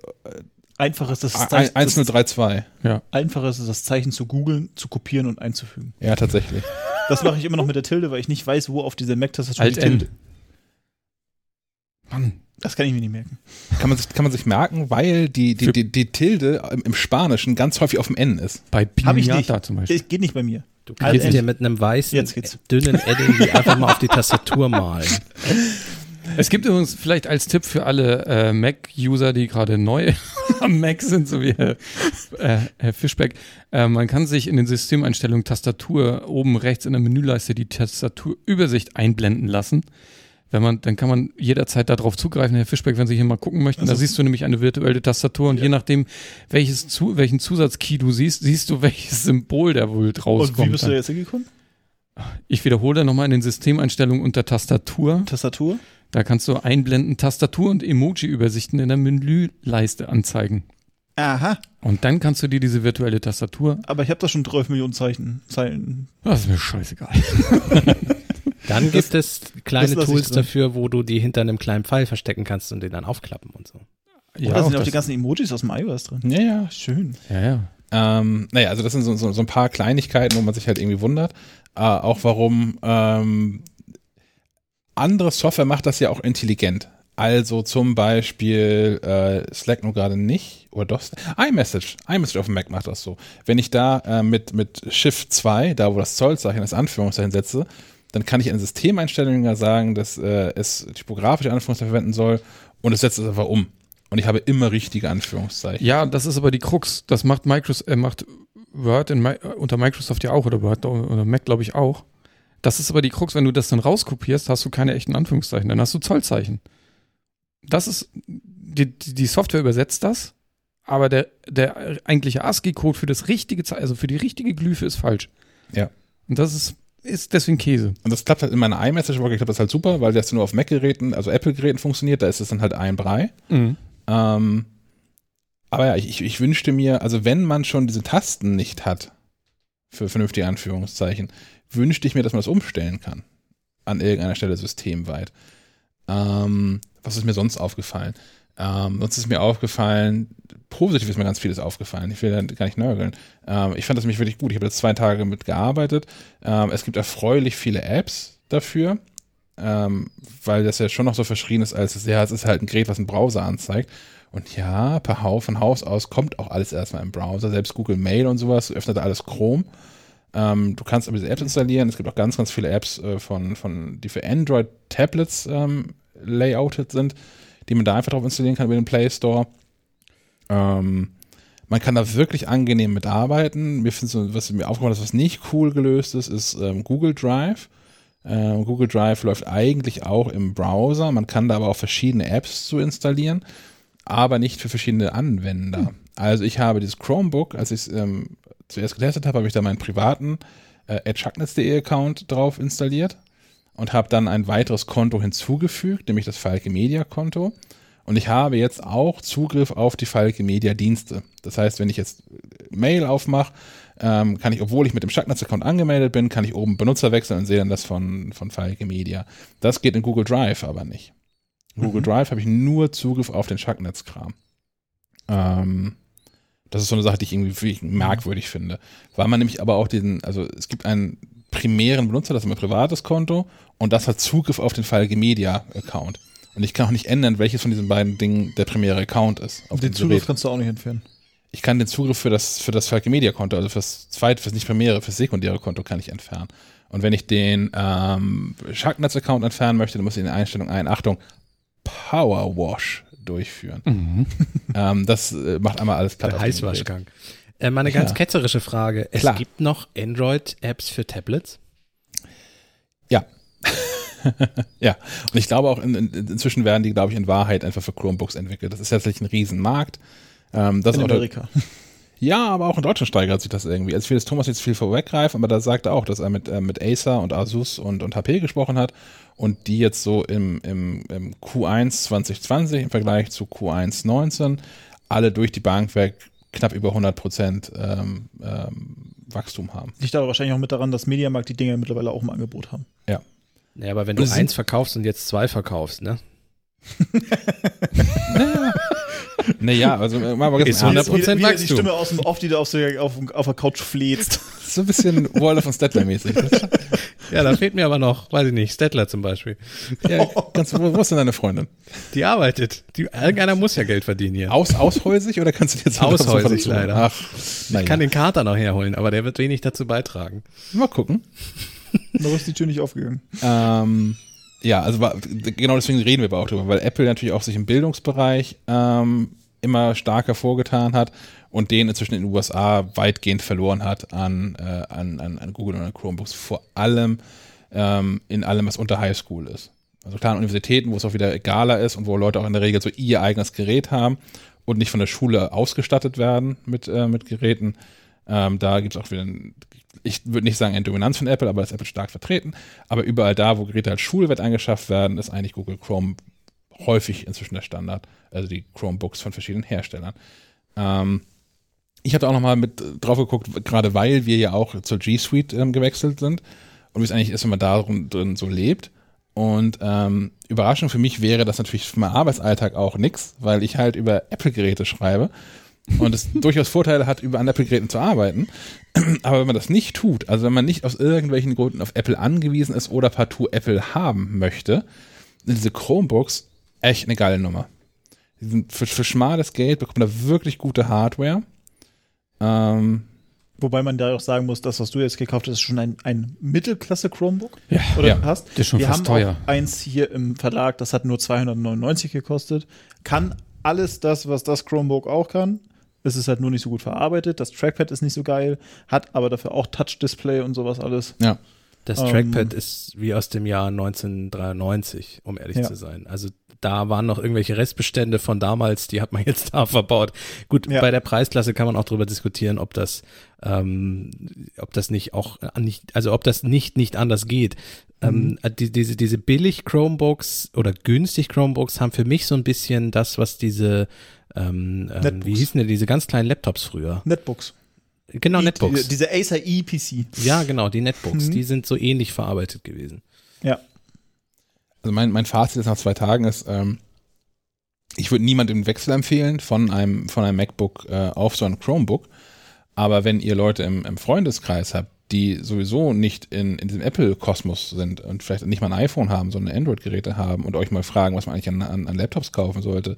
Einfach ist das, Zeichen, das 1032. einfacher ist es, das Zeichen zu googeln, zu kopieren und einzufügen. Ja, tatsächlich. Das mache ich immer noch mit der Tilde, weil ich nicht weiß, wo auf dieser Mac-Tastatur die Tilde. Mann, Das kann ich mir nicht merken. Kann man sich, kann man sich merken, weil die, die, die, die Tilde im, im Spanischen ganz häufig auf dem N ist. bei Hab ich nicht. Pinata zum Beispiel. Das geht nicht bei mir. Du kannst N. dir mit einem weißen, Jetzt geht's. dünnen Edding die einfach mal auf die Tastatur malen. Es gibt übrigens vielleicht als Tipp für alle äh, Mac-User, die gerade neu am Mac sind, so wie Herr, äh, Herr Fischbeck, äh, man kann sich in den Systemeinstellungen Tastatur oben rechts in der Menüleiste die Tastaturübersicht einblenden lassen. Wenn man, dann kann man jederzeit darauf zugreifen, Herr Fischbeck, wenn Sie hier mal gucken möchten. da Also- siehst du nämlich eine virtuelle Tastatur und je nachdem, welches zu, welchen Zusatzkey du siehst, siehst du, welches Symbol da wohl rauskommt. Und wie bist du da jetzt hingekommen? Ich wiederhole nochmal in den Systemeinstellungen unter Tastatur. Tastatur? Da kannst du einblenden Tastatur- und Emoji-Übersichten in der Menüleiste anzeigen. Aha. Und dann kannst du dir diese virtuelle Tastatur. Aber ich habe da schon 12 Millionen Zeichen. Zeilen. Das ist mir scheißegal. Dann gibt es kleine Tools dafür, wo du die hinter einem kleinen Pfeil verstecken kannst und den dann aufklappen und so. Ja, da sind auch auch die ganzen Emojis aus dem iOS drin. Ja, ja. Schön. ja, ja. Ähm, naja, also das sind so, so, so ein paar Kleinigkeiten, wo man sich halt irgendwie wundert. Äh, auch warum ähm, andere Software macht das ja auch intelligent. Also zum Beispiel äh, Slack nur gerade nicht oder doch iMessage. iMessage auf dem Mac macht das so. Wenn ich da äh, mit, mit Shift 2, da wo das Zollzeichen, das Anführungszeichen setze, dann kann ich in Systemeinstellungen sagen, dass äh, es typografische Anführungszeichen verwenden soll und es setzt es einfach um. Und ich habe immer richtige Anführungszeichen. ja, das ist aber die Krux. Das macht Microsoft, äh, macht Word in, unter Microsoft ja auch oder Word oder Mac, glaube ich, auch. Das ist aber die Krux, wenn du das dann rauskopierst, hast du keine echten Anführungszeichen, dann hast du Zollzeichen. Das ist, die, die Software übersetzt das, aber der, der eigentliche ASCII-Code für das richtige, Ze- also für die richtige Glyphe ist falsch. Ja. Und das ist, ist deswegen Käse. Und das klappt halt in meiner iMessage-Wolke, klappt das halt super, weil das nur auf Mac-Geräten, also Apple-Geräten funktioniert, da ist es dann halt ein Brei. Mhm. Ähm, aber ja, ich, ich wünschte mir, also wenn man schon diese Tasten nicht hat, für vernünftige Anführungszeichen, wünschte ich mir, dass man das umstellen kann. An irgendeiner Stelle systemweit. Ähm, was ist mir sonst aufgefallen? Ähm, sonst ist mir aufgefallen, positiv ist mir ganz vieles aufgefallen. Ich will da gar nicht nörgeln. Ähm, ich fand das nämlich wirklich gut. Ich habe jetzt zwei Tage mitgearbeitet. Ähm, es gibt erfreulich viele Apps dafür, ähm, weil das ja schon noch so verschrien ist, als ja, es ist halt ein Gerät, was einen Browser anzeigt. Und ja, per Haus, von Haus aus kommt auch alles erstmal im Browser. Selbst Google Mail und sowas öffnet alles Chrome. Ähm, du kannst aber diese Apps installieren. Es gibt auch ganz, ganz viele Apps, äh, von, von, die für Android-Tablets ähm, layoutet sind, die man da einfach drauf installieren kann über den Play Store. Ähm, man kann da wirklich angenehm mitarbeiten. Mir so, was mir aufgefallen ist, was nicht cool gelöst ist, ist ähm, Google Drive. Ähm, Google Drive läuft eigentlich auch im Browser. Man kann da aber auch verschiedene Apps zu installieren, aber nicht für verschiedene Anwender. Also ich habe dieses Chromebook, als ich es ähm, zuerst getestet habe, habe ich da meinen privaten äh, Account drauf installiert und habe dann ein weiteres Konto hinzugefügt, nämlich das Falke Media Konto. Und ich habe jetzt auch Zugriff auf die Falke Media Dienste. Das heißt, wenn ich jetzt Mail aufmache, ähm, kann ich, obwohl ich mit dem Shacknetz-Account angemeldet bin, kann ich oben Benutzer wechseln und sehe dann das von, von Falke Media. Das geht in Google Drive aber nicht. Google Mhm. Drive habe ich nur Zugriff auf den Schacknetzkram. Ähm, das ist so eine Sache, die ich irgendwie wirklich merkwürdig finde. Weil man nämlich aber auch diesen, also es gibt einen primären Benutzer, das ist mein privates Konto und das hat Zugriff auf den Falke Media Account. Und ich kann auch nicht ändern, welches von diesen beiden Dingen der primäre Account ist. Auf Den Zugriff Gerät. kannst du auch nicht entfernen. Ich kann den Zugriff für das, für das Falke Media Konto, also fürs zweite, fürs nicht primäre, fürs sekundäre Konto kann ich entfernen. Und wenn ich den ähm, Sharknetz Account entfernen möchte, dann muss ich in den Einstellungen ein, Achtung, Power Wash durchführen. Mhm. ähm, das äh, macht einmal alles platt. Der. Heißwaschgang. Äh, mal eine ganz Ja. ketzerische Frage. Es Klar. gibt noch Android-Apps für Tablets? Ja, und ich glaube auch in, in, inzwischen werden die, glaube ich, in Wahrheit einfach für Chromebooks entwickelt. Das ist tatsächlich ein Riesenmarkt. Ähm, das In ist auch Amerika. ja, aber auch in Deutschland steigert sich das irgendwie. Also ich will jetzt Thomas jetzt viel vorweggreifen, aber da sagt er auch, dass er mit, äh, mit Acer und Asus und, und HP gesprochen hat und die jetzt so im, im, im Q1 2020 im Vergleich zu Q1 19 alle durch die Bank weg knapp über 100 Prozent ähm, ähm, Wachstum haben. Liegt aber wahrscheinlich auch mit daran, dass Mediamarkt die Dinger mittlerweile auch im Angebot haben. Ja, aber wenn du Das eins verkaufst und jetzt zwei verkaufst, ne? Naja, also äh, mal ganz Ist im 100% Ernst. Wieder- wieder Die Wachstum. Stimme aus dem Off, die du auf, der- auf, auf der Couch fläzt. So ein bisschen Wall of Stettler mäßig. Ja, da fehlt mir aber noch, weiß ich nicht, Stettler zum Beispiel. Ja, ganz, wo, wo ist denn deine Freundin? Die arbeitet. Die, irgendeiner muss ja Geld verdienen hier. Aus, aushäusig oder kannst du dir jetzt Aushäusig leider. Ach, ich naja. kann den Kater noch herholen, aber der wird wenig dazu beitragen. mal gucken. Noch ist die Tür nicht aufgegangen. Ähm, ja, also genau deswegen reden wir aber auch drüber, weil Apple natürlich auch sich im Bildungsbereich ähm, immer stärker vorgetan hat und den inzwischen in den USA weitgehend verloren hat an, äh, an, an, Google und an Chromebooks, vor allem ähm, in allem, was unter Highschool ist. Also klar an Universitäten, wo es auch wieder egaler ist und wo Leute auch in der Regel so ihr eigenes Gerät haben und nicht von der Schule ausgestattet werden mit, äh, mit Geräten. Ähm, da gibt es auch wieder, ein, ich würde nicht sagen eine Dominanz von Apple, aber ist Apple stark vertreten. Aber überall da, wo Geräte als Schulwert eingeschafft werden, ist eigentlich Google Chrome häufig inzwischen der Standard. Also die Chromebooks von verschiedenen Herstellern. Ähm, ich hatte auch noch mal mit drauf geguckt, gerade weil wir ja auch zur G Suite ähm, gewechselt sind und wie es eigentlich ist, wenn man da drin, so lebt. Und ähm, Überraschung für mich wäre das natürlich für meinen Arbeitsalltag auch nix, weil ich halt über Apple-Geräte schreibe und es durchaus Vorteile hat, über an Apple-Geräten zu arbeiten. Aber wenn man das nicht tut, also wenn man nicht aus irgendwelchen Gründen auf Apple angewiesen ist oder partout Apple haben möchte, sind diese Chromebooks echt eine geile Nummer. Die sind für, für schmales Geld bekommt man da wirklich gute Hardware. Ähm, Wobei man da auch sagen muss, das, was du jetzt gekauft hast, ist schon ein, ein Mittelklasse-Chromebook. Ja, Oder Ja. hast. das ist schon Wir fast haben teuer. auch eins hier im Verlag, das hat nur 299 gekostet. Kann alles das, was das Chromebook auch kann. Es ist halt nur nicht so gut verarbeitet. Das Trackpad ist nicht so geil, hat aber dafür auch Touch-Display und sowas alles. ja. Das Ähm. Trackpad ist wie aus dem Jahr 1993, um ehrlich Ja. zu sein. Also da waren noch irgendwelche Restbestände von damals, die hat man jetzt da verbaut. Gut, Ja. bei der Preisklasse kann man auch drüber diskutieren, ob das, ähm, ob das nicht auch äh, nicht, also ob das nicht nicht anders geht. Mhm. Ähm, die, diese diese billig Chromebooks oder günstig Chromebooks haben für mich so ein bisschen das, was diese ähm, ähm, Netbooks. wie hießen denn diese ganz kleinen Laptops früher? Netbooks. Genau, Netbooks. Die, diese Acer ePC. ja, genau, die Netbooks, Mhm. die sind so ähnlich verarbeitet gewesen. Ja. Also mein, mein Fazit jetzt nach zwei Tagen ist, ähm, ich würde niemandem den Wechsel empfehlen von einem, von einem MacBook äh, auf so ein Chromebook. Aber wenn ihr Leute im, im Freundeskreis habt, die sowieso nicht in, in diesem Apple-Kosmos sind und vielleicht nicht mal ein iPhone haben, sondern Android-Geräte haben und euch mal fragen, was man eigentlich an, an, an Laptops kaufen sollte,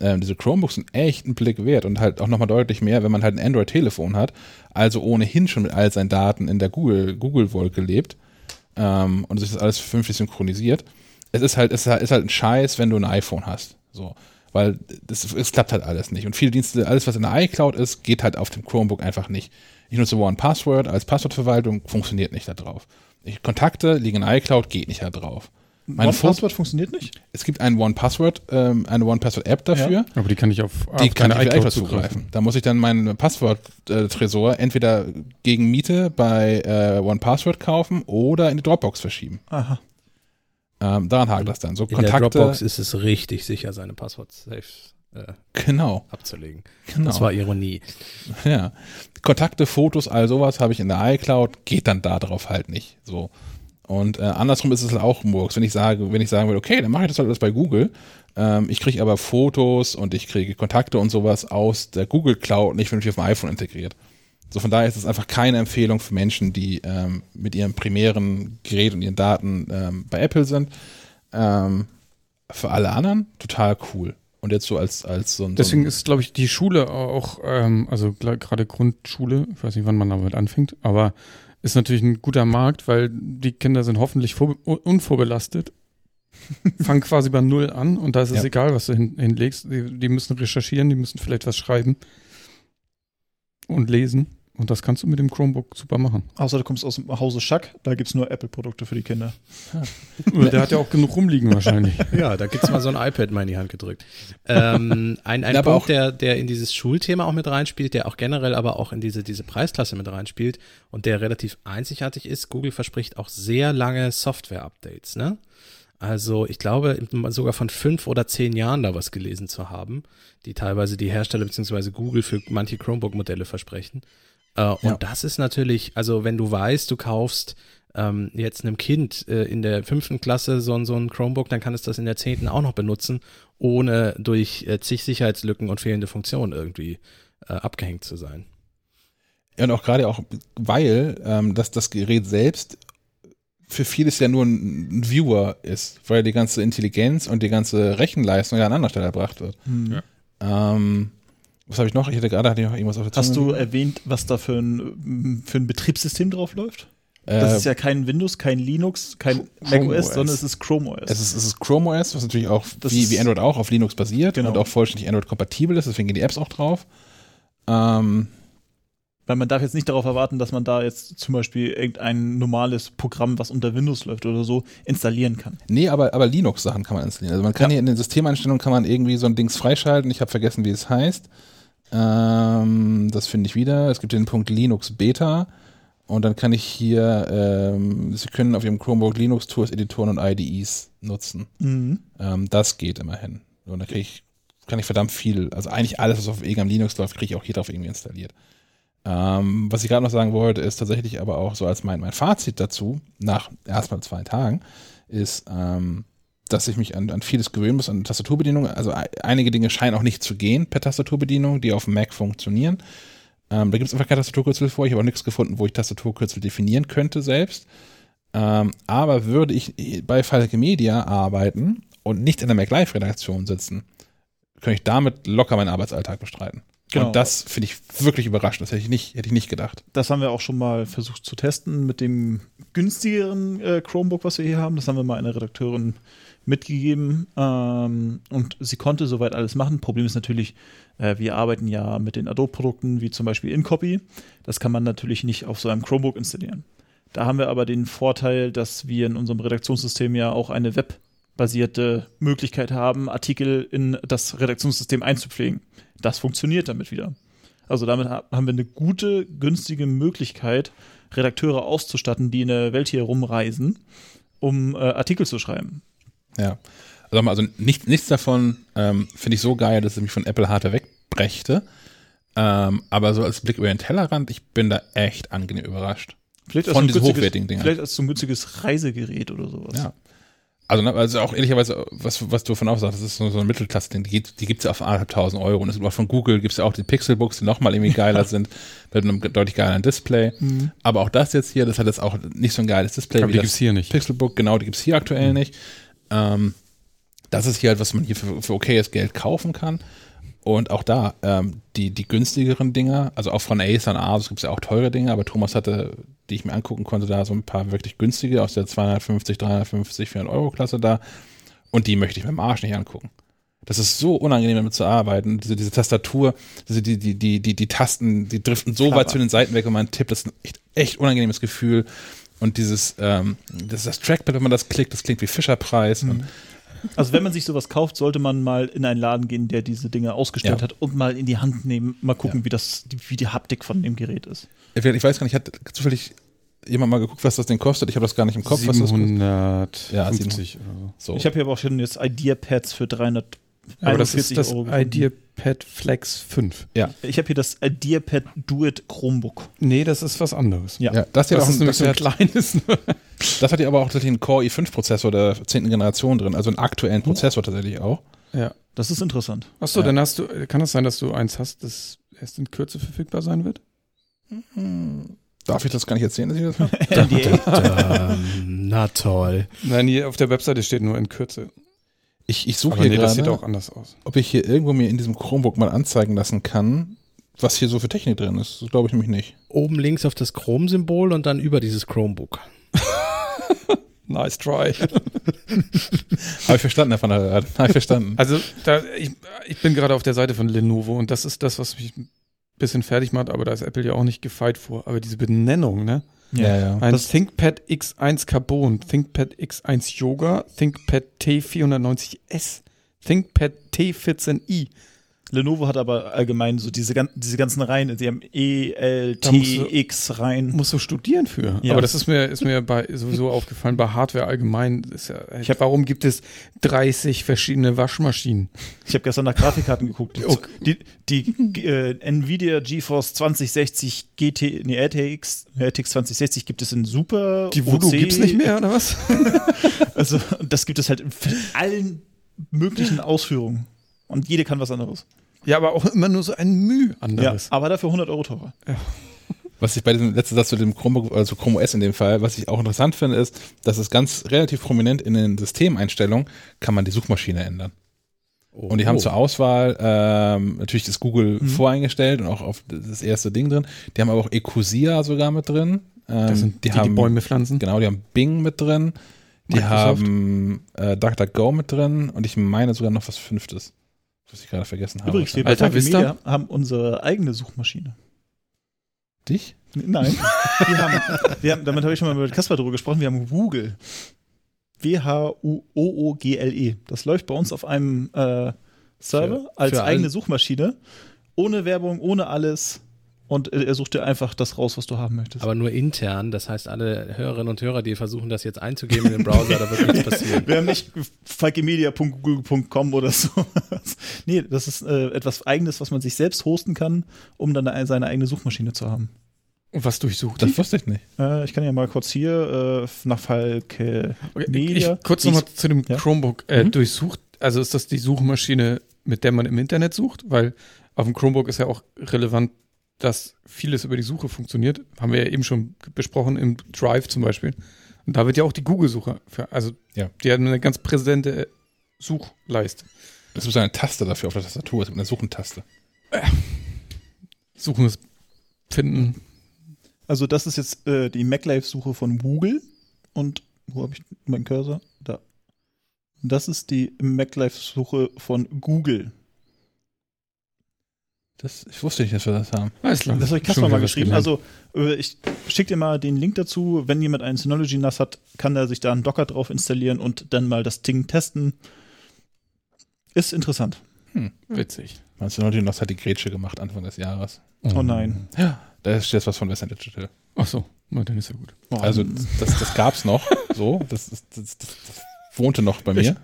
ähm, diese Chromebooks sind echt einen Blick wert und halt auch nochmal deutlich mehr, wenn man halt ein Android-Telefon hat, also ohnehin schon mit all seinen Daten in der Google- Google-Wolke lebt ähm, und sich das alles vernünftig synchronisiert. Es ist halt, es ist halt ein Scheiß, wenn du ein iPhone hast. So. Weil das, es klappt halt alles nicht. Und viele Dienste, alles, was in der iCloud ist, geht halt auf dem Chromebook einfach nicht. Ich nutze One Password als Passwortverwaltung, funktioniert nicht da drauf. Ich, Kontakte liegen in iCloud, geht nicht da drauf. Foto- Password funktioniert nicht? Es gibt ein One Password, ähm, eine One Password App dafür. Aber die kann ich auf, Die auf kann deine ich iCloud iCloud zugreifen. Da muss ich dann meinen Passwort-Tresor entweder gegen Miete bei äh, One Password kaufen oder in die Dropbox verschieben. Aha. Ähm, daran hakt das dann. So In Kontakte. der Dropbox ist es richtig sicher, seine Passwort-Safe äh, genau, abzulegen. genau. Das war Ironie. ja. Kontakte, Fotos, all sowas habe ich in der iCloud, geht dann da drauf halt nicht. So. Und äh, andersrum ist es auch Murks, wenn ich sage, wenn ich sagen würde, okay, dann mache ich das halt alles bei Google. Ähm, ich kriege aber Fotos und ich kriege Kontakte und sowas aus der Google Cloud nicht vernünftig auf dem iPhone integriert. So von daher ist es einfach keine Empfehlung für Menschen, die ähm, mit ihrem primären Gerät und ihren Daten ähm, bei Apple sind. Ähm, für alle anderen total cool. Und jetzt so als, als so ein. Deswegen so ein, ist, glaube ich, die Schule auch, ähm, also gerade Grundschule, ich weiß nicht, wann man damit anfängt, aber ist natürlich ein guter Markt, weil die Kinder sind hoffentlich vor, un- unvorbelastet, fangen quasi bei Null an und da ist es Ja. egal, was du hin, hinlegst. Die, die müssen recherchieren, die müssen vielleicht was schreiben und lesen. Und das kannst du mit dem Chromebook super machen. Außer du kommst aus dem Hause Schack, da gibt es nur Apple-Produkte für die Kinder. Der hat ja auch genug rumliegen wahrscheinlich. Ja, da gibt's mal so ein iPad mal in die Hand gedrückt. Ähm, ein ein Ja, Punkt, auch- der, der in dieses Schulthema auch mit reinspielt, der auch generell aber auch in diese, diese Preisklasse mit reinspielt und der relativ einzigartig ist, Google verspricht auch sehr lange Software-Updates, ne? Also ich glaube sogar von fünf oder zehn Jahren da was gelesen zu haben, die teilweise die Hersteller bzw. Google für manche Chromebook-Modelle versprechen. Äh, und Ja. das ist natürlich, also wenn du weißt, du kaufst ähm, jetzt einem Kind äh, in der fünften Klasse so, ein- so ein Chromebook, dann kann es das in der zehnten auch noch benutzen, ohne durch äh, zig Sicherheitslücken und fehlende Funktionen irgendwie äh, abgehängt zu sein. Ja, und auch gerade auch, weil ähm, dass das Gerät selbst für vieles ja nur ein, Viewer ist, weil die ganze Intelligenz und die ganze Rechenleistung ja an anderer Stelle erbracht wird. Hm. Ähm, was habe ich noch? Ich hatte gerade hatte ich noch irgendwas auf der Hast du Zunge. erwähnt, was da für ein, für ein Betriebssystem drauf läuft? Äh, Das ist ja kein Windows, kein Linux, kein Chrome macOS, OS. sondern es ist Chrome OS. es ist, es ist Chrome OS, was natürlich auch wie, wie Android auch auf Linux basiert Genau. und auch vollständig Android-kompatibel ist, deswegen gehen die Apps auch drauf. Ähm, Weil man darf jetzt nicht darauf erwarten, dass man da jetzt zum Beispiel irgendein normales Programm, was unter Windows läuft oder so, installieren kann. Nee, aber, aber Linux-Sachen kann man installieren. Also man kann Ja. hier in den Systemeinstellungen kann man irgendwie so ein Dings freischalten. Ich habe vergessen, wie es heißt. Ähm, das finde ich wieder. Es gibt den Punkt Linux Beta. Und dann kann ich hier, ähm, Sie können auf Ihrem Chromebook Linux Tools, Editoren und IDEs nutzen. Mhm. Ähm, das geht immerhin. Und da krieg ich, kann ich verdammt viel, also eigentlich alles, was auf irgendeinem Linux läuft, kriege ich auch hier drauf irgendwie installiert. Ähm, was ich gerade noch sagen wollte, ist tatsächlich aber auch so als mein, mein Fazit dazu, nach erstmal zwei Tagen, ist, ähm, dass ich mich an, an vieles gewöhnen muss, an Tastaturbedienung. Also ei- einige Dinge scheinen auch nicht zu gehen per Tastaturbedienung, die auf dem Mac funktionieren. Ähm, da gibt es einfach kein Tastaturkürzel vor. Ich habe auch nichts gefunden, wo ich Tastaturkürzel definieren könnte selbst. Ähm, aber würde ich bei Falke Media arbeiten und nicht in der Mac Live-Redaktion sitzen, könnte ich damit locker meinen Arbeitsalltag bestreiten. Genau. Und das finde ich wirklich überraschend. Das hätte ich nicht, hätte ich nicht gedacht. Das haben wir auch schon mal versucht zu testen mit dem günstigeren äh, Chromebook, was wir hier haben. Das haben wir mal einer Redakteurin mitgegeben ähm, und sie konnte soweit alles machen. Problem ist natürlich, äh, wir arbeiten ja mit den Adobe-Produkten wie zum Beispiel InCopy. Das kann man natürlich nicht auf so einem Chromebook installieren. Da haben wir aber den Vorteil, dass wir in unserem Redaktionssystem ja auch eine webbasierte Möglichkeit haben, Artikel in das Redaktionssystem einzupflegen. Das funktioniert damit wieder. Also damit ha- haben wir eine gute, günstige Möglichkeit, Redakteure auszustatten, die in der Welt hier rumreisen, um äh, Artikel zu schreiben. Ja. Also, also nicht, nichts davon ähm, finde ich so geil, dass es mich von Apple Hardware wegbrächte. Ähm, aber so als Blick über den Tellerrand, ich bin da echt angenehm überrascht. Vielleicht Von diesen hochwertigen Dingern. Vielleicht als so ein günstiges Reisegerät oder sowas. Ja. Also, ne, also auch ehrlicherweise, was, was du von auch sagst, das ist so, so ein Mittelklasse-Ding, die, gibt- die gibt's ja auf anderthalbtausend Euro. Und es gibt auch von Google gibt's ja auch die Pixelbooks, die nochmal irgendwie geiler sind, mit einem deutlich geileren Display. Mhm. Aber auch das jetzt hier, das hat jetzt auch nicht so ein geiles Display Aber die das gibt's hier nicht. Pixelbook, genau, die gibt's hier aktuell nicht. Ähm, das ist hier halt, was man hier für, für okayes Geld kaufen kann. Und auch da, ähm, die, die günstigeren Dinger, also auch von Acer und Asus gibt's ja auch teure Dinge, aber Thomas hatte, die ich mir angucken konnte, da so ein paar wirklich günstige aus der 250, 350, 400 Euro Klasse da. Und die möchte ich mit dem Arsch nicht angucken. Das ist so unangenehm, damit zu arbeiten. Diese, diese Tastatur, diese, die, die, die, die, die Tasten, die driften so Klapper. weit zu den Seiten weg, wenn man tippt. Das ist ein echt, echt unangenehmes Gefühl. Und dieses, ähm, das, das Trackpad, wenn man das klickt, das klingt wie Fischerpreis. Und Also wenn man sich sowas kauft, sollte man mal in einen Laden gehen, der diese Dinge ausgestellt Ja. hat und mal in die Hand nehmen, mal gucken, wie das, wie die Haptik von dem Gerät ist. ich weiß gar nicht, hat zufällig jemand mal geguckt, was das Ding kostet? Ich habe das gar nicht im Kopf, was das kostet. 750 oder so. Ich habe hier aber auch schon jetzt Idea-Pads für 341 Aber das ist das Euro. IdeaPad Flex 5. Ich habe hier das IdeaPad Do It Chromebook. Nee, das ist was anderes. Ja. ja, das hier Das auch ist ein, das so ein kleines. Das hat ja aber auch tatsächlich einen Core i5-Prozessor der 10. Generation drin, also einen aktuellen Prozessor tatsächlich auch. Ja. Das ist interessant. Achso, Ja. dann hast du, kann es sein, dass du eins hast, das erst in Kürze verfügbar sein wird? Darf ich das gar nicht erzählen, dass ich das ähm, na toll. Nein, hier auf der Webseite steht nur in Kürze. Ich, ich suche hier nee, das sieht gerade, auch anders aus. ob ich hier irgendwo mir in diesem Chromebook mal anzeigen lassen kann, was hier so für Technik drin ist. Das glaube ich nämlich nicht. Oben links auf das Chrome-Symbol und dann über dieses Chromebook. Nice try. Habe ich verstanden, Herr van der Raad. Habe ich verstanden. Also, da, ich, ich bin gerade auf der Seite von Lenovo und das ist das, was mich ein bisschen fertig macht, aber da ist Apple ja auch nicht gefeit vor. Aber diese Benennung, ne? Ja, ja. Ein Das- ThinkPad X1 Carbon, ThinkPad X1 Yoga, ThinkPad T490S, ThinkPad T14i. Lenovo hat aber allgemein so diese, diese ganzen Reihen, die haben E, L, T, X Reihen. Musst du studieren für. Ja. Aber das ist mir, ist mir bei, sowieso aufgefallen, bei Hardware allgemein. Ist ja, Ich hab- warum gibt es 30 verschiedene Waschmaschinen? Ich habe gestern nach Grafikkarten geguckt. Die, Okay. die, die äh, Nvidia GeForce 2060 GT, nee, RTX, RTX 2060 gibt es in Super. Die Voodoo OC. gibt's nicht mehr, oder was? Also, das gibt es halt in allen möglichen Ausführungen. Und jede kann was anderes. Ja, aber auch immer nur so ein Mühe Ja, anderes. aber dafür 100 Euro teurer. Was ich bei diesem letzten Satz zu dem Chromebook, also Chrome OS in dem Fall, was ich auch interessant finde, ist, dass es ganz relativ prominent in den Systemeinstellungen kann man die Suchmaschine ändern. Und die haben zur Auswahl ähm, natürlich das Google Mhm. voreingestellt und auch auf das erste Ding drin. Die haben aber auch Ecosia sogar mit drin. Ähm, Das sind die, die, haben Bäume pflanzen. Genau, die haben Bing mit drin. Die Microsoft. haben äh, DuckDuckGo mit drin und ich meine sogar noch was Fünftes, was ich gerade vergessen habe. Übrigens, wir bei? Media haben unsere eigene Suchmaschine. dich? Nein. wir haben, wir haben, damit habe ich schon mal mit Kasper drüber gesprochen, wir haben Google. W-H-U-O-O-G-L-E. E. Das läuft bei uns auf einem äh, Server Für- als für eigene allen- Suchmaschine. Ohne Werbung, ohne alles. Und er sucht dir einfach das raus, was du haben möchtest. Aber nur intern. Das heißt, alle Hörerinnen und Hörer, die versuchen, das jetzt einzugeben in den Browser, da wird nichts passieren. wir haben nicht falkemedia.google.com oder so. nee, das ist äh, etwas Eigenes, was man sich selbst hosten kann, um dann eine, seine eigene Suchmaschine zu haben. Und was durchsucht Das die? wusste ich nicht. Äh, ich kann ja mal kurz hier äh, nach Falke Okay, Media. Ich, kurz nochmal zu dem Ja. Chromebook. Äh, Mhm. Durchsucht, also ist das die Suchmaschine, mit der man im Internet sucht? Weil auf dem Chromebook ist ja auch relevant, dass vieles über die Suche funktioniert. Haben wir ja eben schon besprochen, im Drive zum Beispiel. Und da wird ja auch die Google-Suche, für- also Ja. die hat eine ganz präsente Suchleiste. Es ist eine Taste dafür auf der Tastatur, es ist eine Suchentaste. Suchen ist finden. Also das ist jetzt äh, die MacLife-Suche von Google. Und wo habe ich meinen Cursor? Da. Das ist die MacLife-Suche von Google. Das, ich wusste nicht, dass wir das haben. Alles klar. Das habe ich Kasper mal geschrieben. Also äh, ich schicke dir mal den Link dazu. Wenn jemand einen Synology NAS hat, kann er sich da einen Docker drauf installieren und dann mal das Ding testen. Ist interessant. Witzig. Man Synology NOS hat die Grätsche gemacht Anfang des Jahres. Oh nein. Ja. Da ist jetzt was von Western Digital. Ach so, na, dann ist ja gut. Oh, Also das, das gab's noch. So, das, das, das, das wohnte noch bei mir.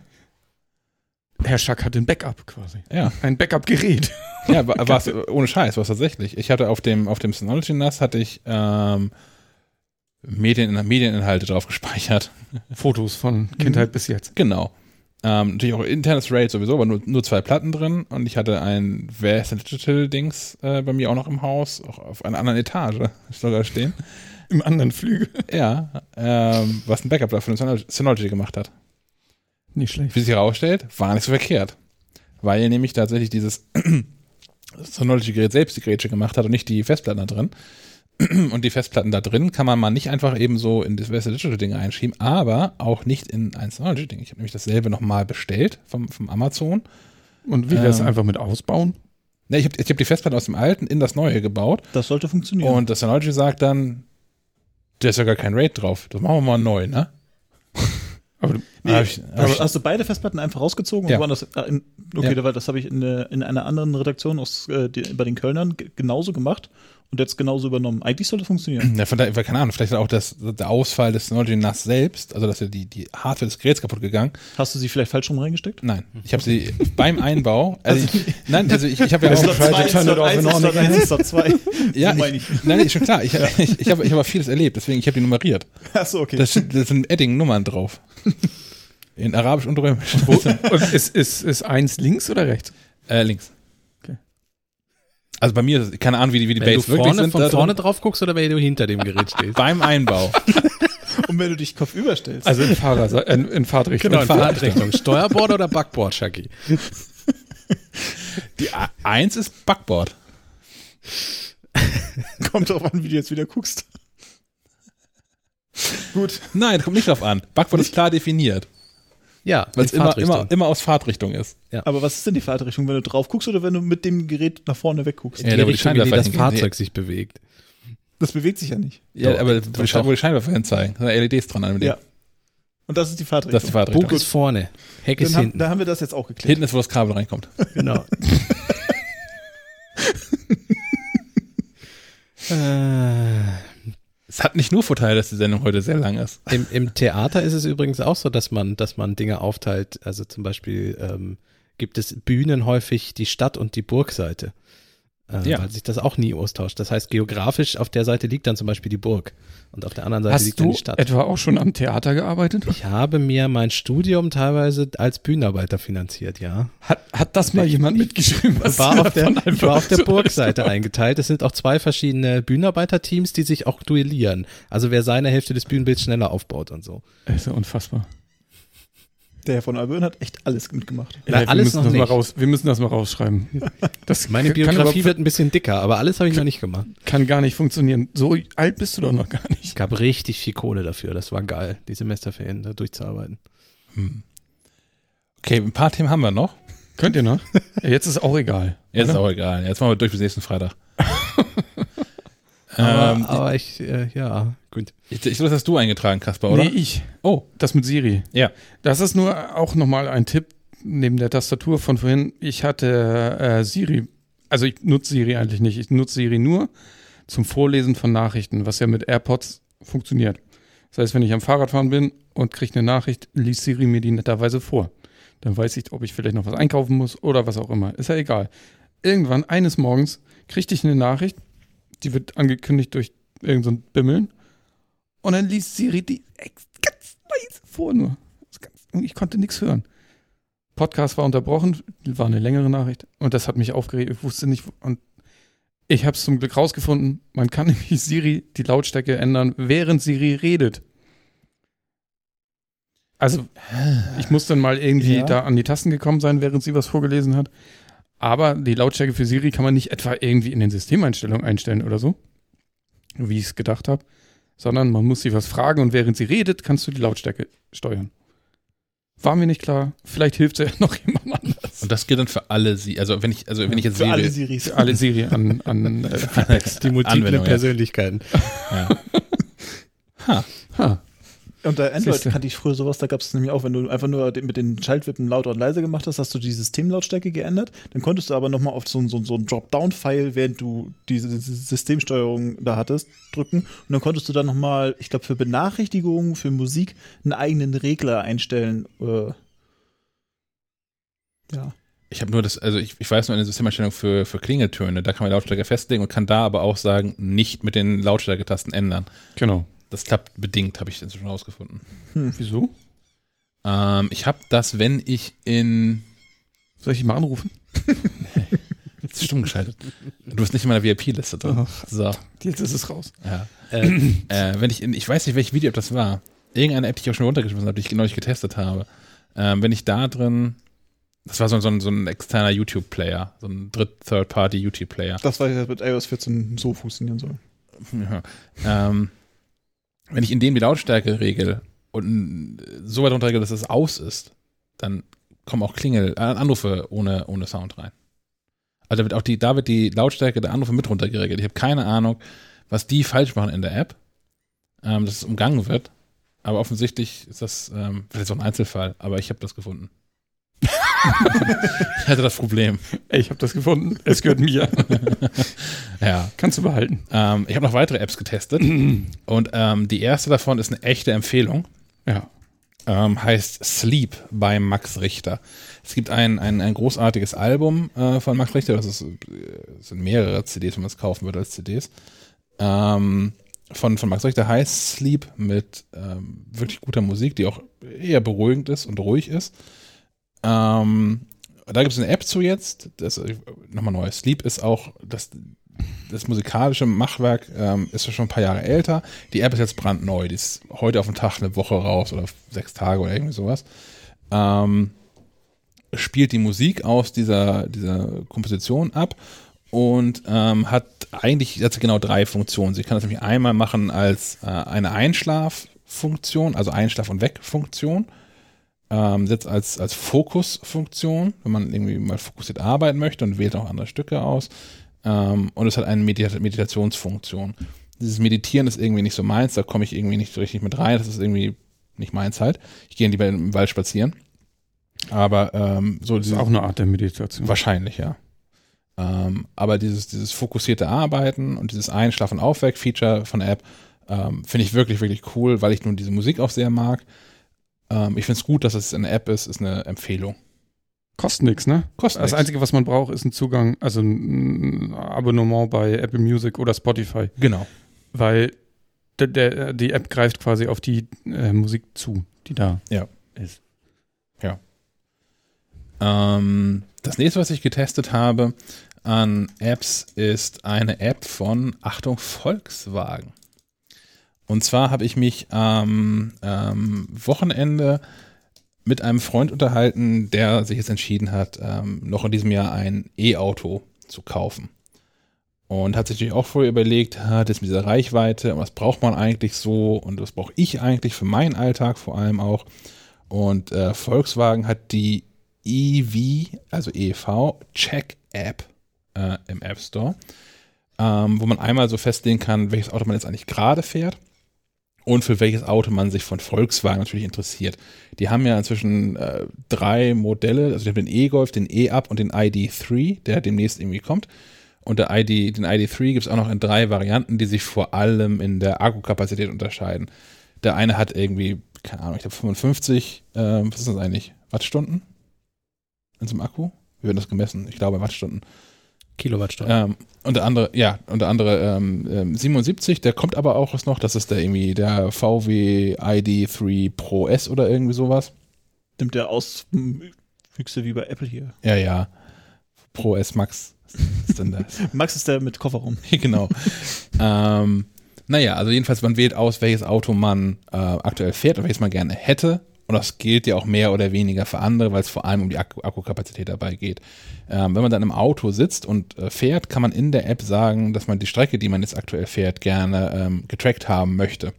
Herr Schack hat ein Backup quasi. Ja, Ein Backup-Gerät. ja, war, war's, ohne Scheiß, war es tatsächlich. Ich hatte auf dem auf dem Synology NAS hatte ich ähm, Medien, Medieninhalte drauf gespeichert. Fotos von Kindheit bis jetzt. Genau. Ähm, natürlich auch internes RAID sowieso, aber nur, nur zwei Platten drin und ich hatte ein Western Digital Dings äh, bei mir auch noch im Haus, auch auf einer anderen Etage sogar stehen. Im anderen Flügel. Ja, ähm, was ein Backup dafür Synology gemacht hat. Nicht schlecht. Wie sich herausstellt, war nicht so verkehrt. Weil nämlich tatsächlich dieses Synology-Gerät selbst die Grätsche gemacht hat und nicht die Festplatten da drin. Und die Festplatten da drin kann man mal nicht einfach eben so in das Western Digital-Ding einschieben, aber auch nicht in ein Synology-Ding. Ich habe nämlich dasselbe nochmal bestellt vom, vom Amazon. Und wie wäre es Ähm. einfach mit ausbauen? Ne, ich habe ich hab die Festplatte aus dem alten in das neue gebaut das sollte funktionieren. und das Synology sagt dann, da ist ja gar kein RAID drauf. Das machen wir mal neu, ne? Aber Nee, Hab ich- hab hast, ich- hast du beide Festplatten einfach rausgezogen Ja. und woanders? ah, in, okay, Ja. das habe ich in, in einer anderen Redaktion aus, äh, die, bei den Kölnern genauso gemacht und jetzt genauso übernommen. Eigentlich soll das funktionieren. Ja, von daher, keine Ahnung, vielleicht auch das, der Ausfall des Synology NAS selbst, also dass ja die, die Hardware des Geräts kaputt gegangen. Hast du sie vielleicht falsch rum reingesteckt? Nein, ich habe sie beim Einbau, also ich, nein, also ich, ich habe ja Das auch, zwei, turn it off in Ordnung. zwei. ja, so meine ich, nein, ist schon klar, ich, ich, ich habe ich hab auch vieles erlebt, deswegen, ich habe die nummeriert. Achso, okay. Da sind, da sind Edding-Nummern drauf. In Arabisch und Römisch. Und ist, ist, ist eins links oder rechts? Äh, links. Also bei mir, keine Ahnung, wie die, wie die Wenn du Base wirklich vorne, sind. von vorne drauf guckst oder wenn du hinter dem Gerät stehst? Beim Einbau. und wenn du dich kopfüber stellst. Also in, Fahrer, in, in Fahrtrichtung. Genau, in Fahrtrichtung. Steuerbord oder Backboard, Shaggy? Die A- Eins ist Backboard. kommt drauf an, wie du jetzt wieder guckst. Gut. Nein, kommt nicht drauf an. Backboard ist klar definiert, Ja, weil es immer, immer, immer aus Fahrtrichtung ist. Aber was ist denn die Fahrtrichtung, wenn du drauf guckst oder wenn du mit dem Gerät nach vorne wegguckst? Ja, die da, wo die Scheinwerfer das. Fahrzeug sich bewegt. Das bewegt sich ja nicht. Ja, Doch, aber wo die, Scheinwerfer hin zeigen. Da sind LEDs dran an dem. Ja. Und das ist die Fahrtrichtung. Das ist die Fahrtrichtung. Bug ist vorne, Heck ist Dann haben, hinten. da haben wir das jetzt auch geklärt. Hinten ist, wo das Kabel reinkommt. Genau. äh, Es hat nicht nur Vorteile, dass die Sendung heute sehr lang ist. im, Im Theater ist es übrigens auch so, dass man, dass man Dinge aufteilt. Also zum Beispiel ähm, gibt es Bühnen häufig die Stadt- und die Burgseite. Äh, Ja. Weil sich das auch nie austauscht. Das heißt, geografisch auf der Seite liegt dann zum Beispiel die Burg und auf der anderen Seite liegt Hast dann du die Stadt. etwa auch schon am Theater gearbeitet? Ich habe mir mein Studium teilweise als Bühnenarbeiter finanziert, ja. Hat, hat das mal jemand mitgeschrieben? Was war du auf der, ich war auf der Burgseite eingeteilt. Es sind auch zwei verschiedene Bühnenarbeiterteams, die sich auch duellieren. Also wer seine Hälfte des Bühnenbilds schneller aufbaut und so. Das ist ja unfassbar. Der Herr von Albön hat echt alles mitgemacht. Na, wir, alles müssen noch das Mal nicht. raus, wir müssen das mal rausschreiben. Das Meine Biografie wird ein bisschen dicker, aber alles habe ich noch nicht gemacht. kann gar nicht funktionieren. So alt bist du doch noch gar Es nicht. gab richtig viel Kohle dafür. Das war geil, die Semesterferien da durchzuarbeiten. Hm. Okay, ein paar Themen haben wir noch. Könnt ihr noch? Ja, jetzt ist auch egal. Jetzt ist oder? auch egal. Jetzt machen wir durch bis nächsten Freitag. Aber, ähm, aber ich, äh, ja, gut. Ich, ich, das hast du eingetragen, Kasper, oder? Nee, ich. Oh, Das mit Siri. Ja. Das ist nur auch nochmal ein Tipp neben der Tastatur von vorhin. Ich hatte äh, Siri, also ich nutze Siri eigentlich nicht. Ich nutze Siri nur zum Vorlesen von Nachrichten, was ja mit AirPods funktioniert. Das heißt, wenn ich am Fahrradfahren bin und kriege eine Nachricht, liest Siri mir die netterweise vor. Dann weiß ich, ob ich vielleicht noch was einkaufen muss oder was auch immer. Ist ja egal. Irgendwann, eines Morgens, kriegte ich eine Nachricht, die wird angekündigt durch irgendein so Bimmeln. Und dann liest Siri die ex- ganz leise vor nur. Ich konnte nichts hören. Podcast war unterbrochen, war eine längere Nachricht und das hat mich aufgeregt. Ich wusste nicht, und ich habe es zum Glück rausgefunden. Man kann nämlich Siri die Lautstärke ändern, während Siri redet. Also, ich muss dann mal irgendwie Ja. da an die Tasten gekommen sein, während sie was vorgelesen hat. Aber die Lautstärke für Siri kann man nicht etwa irgendwie in den Systemeinstellungen einstellen oder so, wie ich es gedacht habe, sondern man muss sie was fragen und während sie redet, kannst du die Lautstärke steuern. War mir nicht klar. Vielleicht hilft ja noch jemand anders. und das gilt dann für alle sie. Also wenn ich, also wenn ich jetzt Für alle Siri, Siris. Alle Siri an, an äh. Die multiplen Anwendung, ja. Persönlichkeiten. ja. Ha. Ha. Unter Android Siehste. kannte ich früher sowas, da gab es nämlich auch, wenn du einfach nur mit den Schaltwippen lauter und leiser gemacht hast, hast du die Systemlautstärke geändert. Dann konntest du aber nochmal auf so, ein- so, so ein Dropdown-File, während du diese, diese Systemsteuerung da hattest, drücken. Und dann konntest du dann nochmal, ich glaube, für Benachrichtigungen, für Musik, einen eigenen Regler einstellen. Äh, ja. Ich habe nur das, also ich, ich weiß nur eine Systemeinstellung für, für Klingeltöne, da kann man Lautstärke festlegen und kann da aber auch sagen, nicht mit den Lautstärketasten ändern. Genau. Das klappt bedingt, habe ich inzwischen rausgefunden. Wieso? Ähm, ich habe das, wenn ich in Soll ich ihn mal anrufen? Jetzt ist stumm geschaltet. Du bist nicht in meiner VIP-Liste drin. So, Jetzt ist es raus. ja. Äh, Äh, wenn ich in, ich weiß nicht, welches Video das war. Irgendeine App, die ich auch schon runtergeschmissen habe, die ich neulich getestet habe. Ähm, wenn ich da drin, das war so, so, ein, so ein externer YouTube-Player, so ein Dritt-, Third-Party-YouTube-Player. Das war ja mit iOS 14 so funktionieren soll. Ja. Ähm, wenn ich in dem die Lautstärke regel und so weit runterregel, dass es aus ist, dann kommen auch Klingel, äh, Anrufe ohne, ohne Sound rein. Also da wird auch die, da wird die Lautstärke der Anrufe mit runtergeregelt. Ich habe keine Ahnung, was die falsch machen in der App, ähm, dass es umgangen wird. Aber offensichtlich ist das ähm, vielleicht so ein Einzelfall, aber ich habe das gefunden. Ich hatte das Problem. Ich habe das gefunden. Es gehört mir. Ja. Kannst du behalten. Ähm, ich habe noch weitere Apps getestet und ähm, die erste davon ist eine echte Empfehlung. Ja. ähm, heißt Sleep bei Max Richter. Es gibt ein, ein, ein großartiges Album äh, von Max Richter, das ist, äh, das sind mehrere CDs, wenn man es kaufen würde als CDs. Ähm, von, von Max Richter heißt Sleep mit ähm, wirklich guter Musik, die auch eher beruhigend ist und ruhig ist. Ähm, da gibt es eine App zu jetzt, das äh, nochmal neu. Sleep ist auch das, das musikalische Machwerk ähm, ist schon ein paar Jahre älter. Die App ist jetzt brandneu. Die ist heute auf den Tag eine Woche raus oder sechs Tage oder irgendwie sowas. Ähm, spielt die Musik aus dieser, dieser Komposition ab und ähm, hat eigentlich hat genau drei Funktionen. Sie kann das nämlich einmal machen als äh, eine Einschlaffunktion, also Einschlaf- und Wegfunktion. Ähm, setzt als, als Fokusfunktion, wenn man irgendwie mal fokussiert arbeiten möchte und wählt auch andere Stücke aus. Ähm, und es hat eine Medita Meditationsfunktion. Dieses Meditieren ist irgendwie nicht so meins, da komme ich irgendwie nicht richtig mit rein. Das ist irgendwie nicht meins halt. Ich gehe lieber im Wald spazieren. Aber ähm, so Das ist auch eine Art der Meditation. Wahrscheinlich, ja. Ähm, aber dieses, dieses fokussierte Arbeiten und dieses Einschlafen aufweck Feature von der App ähm, finde ich wirklich, wirklich cool, weil ich nun diese Musik auch sehr mag. Ähm, ich finde es gut, dass es eine App ist, ist eine Empfehlung. Kostet nichts, ne? Kostet Das nichts. Einzige, was man braucht, ist ein Zugang, also ein Abonnement bei Apple Music oder Spotify, Genau. weil der, der, die App greift quasi auf die äh, Musik zu, die da Ja. ist. Ähm, das nächste, was ich getestet habe an Apps, ist eine App von Achtung Volkswagen. Und zwar habe ich mich am ähm, Wochenende mit einem Freund unterhalten, der sich jetzt entschieden hat, ähm, noch in diesem Jahr ein E-Auto zu kaufen. Und hat sich natürlich auch vorher überlegt, hat jetzt mit dieser Reichweite, und was braucht man eigentlich so und was brauche ich eigentlich für meinen Alltag vor allem auch. Und äh, Volkswagen hat die EV, also EV, Check App äh, im App Store, ähm, wo man einmal so festlegen kann, welches Auto man jetzt eigentlich gerade fährt und für welches Auto man sich von Volkswagen natürlich interessiert. Die haben ja inzwischen äh, drei Modelle, also die haben den E-Golf, den E-Up und den ID3, der demnächst irgendwie kommt. Und der ID, den ID3 gibt es auch noch in drei Varianten, die sich vor allem in der Akkukapazität unterscheiden. Der eine hat irgendwie, keine Ahnung, ich glaube 55, ähm, was ist das eigentlich? Wattstunden? In so einem Akku? Wie wird das gemessen? Ich glaube Wattstunden. Kilowattstunden. Ähm, und der andere, ja, und der andere ähm, ähm, 77, der kommt aber auch was noch, das ist der irgendwie der VW ID3 Pro S oder irgendwie sowas. Nimmt der Auswüchse wie bei Apple hier. Ja, ja. Pro S Max ist denn das? Max ist der mit Kofferraum. genau. ähm, naja, also jedenfalls, man wählt aus, welches Auto man äh, aktuell fährt und welches man gerne hätte. Und das gilt ja auch mehr oder weniger für andere, weil es vor allem um die Akku Akkukapazität dabei geht. Ähm, wenn man dann im Auto sitzt und äh, fährt, kann man in der App sagen, dass man die Strecke, die man jetzt aktuell fährt, gerne ähm, getrackt haben möchte.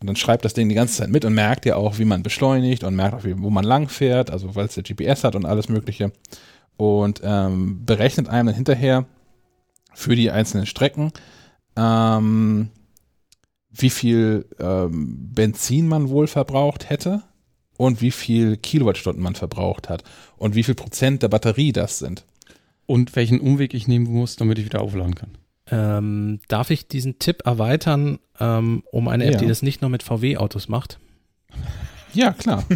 Und dann schreibt das Ding die ganze Zeit mit und merkt ja auch, wie man beschleunigt und merkt auch, wie, wo man lang fährt, also weil es der GPS hat und alles Mögliche. Und ähm, berechnet einem dann hinterher für die einzelnen Strecken, ähm, wie viel ähm, Benzin man wohl verbraucht hätte und wie viel Kilowattstunden man verbraucht hat und wie viel Prozent der Batterie das sind. Und welchen Umweg ich nehmen muss, damit ich wieder aufladen kann. Ähm, darf ich diesen Tipp erweitern ähm, um eine App, Ja. die das nicht nur mit VW-Autos macht? Ja, klar.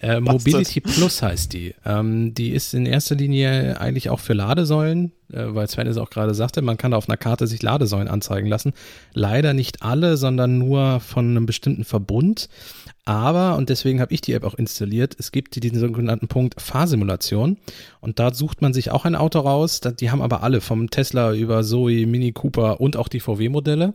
Äh, Mobility Plus heißt die. Ähm, die ist in erster Linie eigentlich auch für Ladesäulen, äh, weil Sven es auch gerade sagte, man kann auf einer Karte sich Ladesäulen anzeigen lassen. Leider nicht alle, sondern nur von einem bestimmten Verbund. Aber, und deswegen habe ich die App auch installiert, es gibt diesen sogenannten Punkt Fahrsimulation. Und da sucht man sich auch ein Auto raus. Die haben aber alle, vom Tesla über Zoe, Mini Cooper und auch die VW-Modelle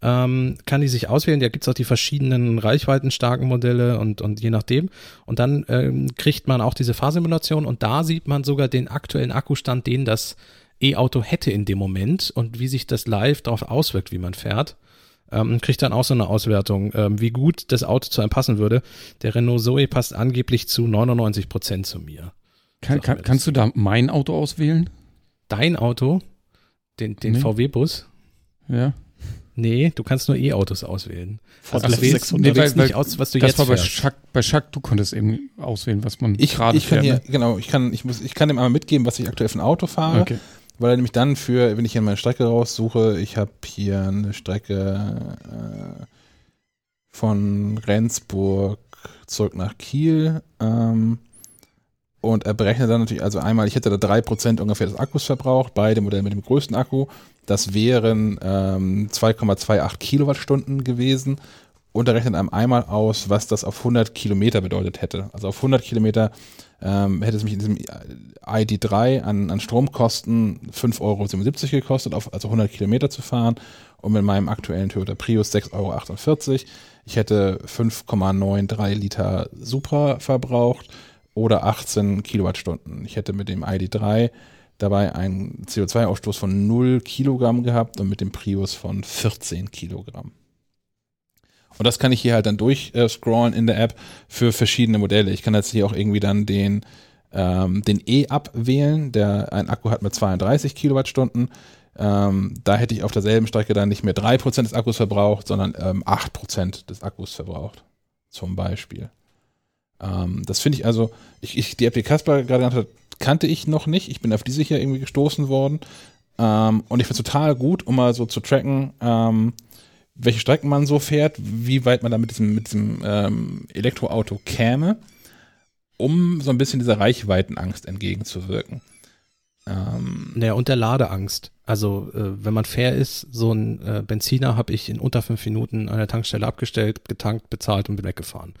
ähm, kann die sich auswählen. Da gibt's auch die verschiedenen reichweitenstarken Modelle und, und je nachdem. Und dann ähm, kriegt man auch diese Fahrsimulation und da sieht man sogar den aktuellen Akkustand, den das E-Auto hätte in dem Moment und wie sich das live darauf auswirkt, wie man fährt. Ähm, kriegt dann auch so eine Auswertung, ähm, wie gut das Auto zu einem passen würde. Der Renault Zoe passt angeblich zu 99 Prozent zu mir. Kann, kann, kannst du da mein Auto auswählen? Dein Auto, den, den Nee. VW-Bus, Ja. Nee, du kannst nur E-Autos auswählen. Also F du wählst, 600. du wählst weil- nicht aus, was du das jetzt war bei fährst. Schack, bei Schack, du konntest eben auswählen, was man Ich, gerade ich kann fährt. hier, ne? genau, ich kann, ich muss, ich kann dem einmal mitgeben, was ich aktuell für ein Auto fahre, Okay. Weil er nämlich dann für, wenn ich hier meine Strecke raussuche, ich habe hier eine Strecke äh, von Rendsburg zurück nach Kiel ähm, und er berechnet dann natürlich, also einmal, ich hätte da 3% ungefähr des Akkus verbraucht, beide Modelle mit dem größten Akku, das wären ähm, 2,28 Kilowattstunden gewesen und er rechnet einem einmal aus, was das auf 100 Kilometer bedeutet hätte. Also auf 100 Kilometer ähm, hätte es mich in diesem ID3 an, an Stromkosten 5,77 Euro gekostet, auf, also 100 Kilometer zu fahren und mit meinem aktuellen Toyota Prius 6,48 Euro. Ich hätte 5,93 Liter Supra verbraucht oder 18 Kilowattstunden. Ich hätte mit dem ID3 dabei einen CO2-Ausstoß von 0 Kilogramm gehabt und mit dem Prius von 14 Kilogramm. Und das kann ich hier halt dann durchscrollen in der App für verschiedene Modelle. Ich kann jetzt hier auch irgendwie dann den, ähm, den E-Up wählen, der einen Akku hat mit 32 Kilowattstunden. Ähm, da hätte ich auf derselben Strecke dann nicht mehr 3% des Akkus verbraucht, sondern ähm, 8% des Akkus verbraucht. Zum Beispiel. Ähm, das finde ich also, ich, ich, die App, die Kasper gerade genannt hat, kannte ich noch nicht. Ich bin auf diese hier irgendwie gestoßen worden. Ähm, und ich finde es total gut, um mal so zu tracken, ähm, welche Strecken man so fährt, wie weit man da mit diesem, mit diesem ähm, Elektroauto käme, um so ein bisschen dieser Reichweitenangst entgegenzuwirken. Ähm, Naja, und der Ladeangst. Also, äh, wenn man fair ist, so ein äh, Benziner habe ich in unter fünf Minuten an der Tankstelle abgestellt, getankt, bezahlt und bin weggefahren.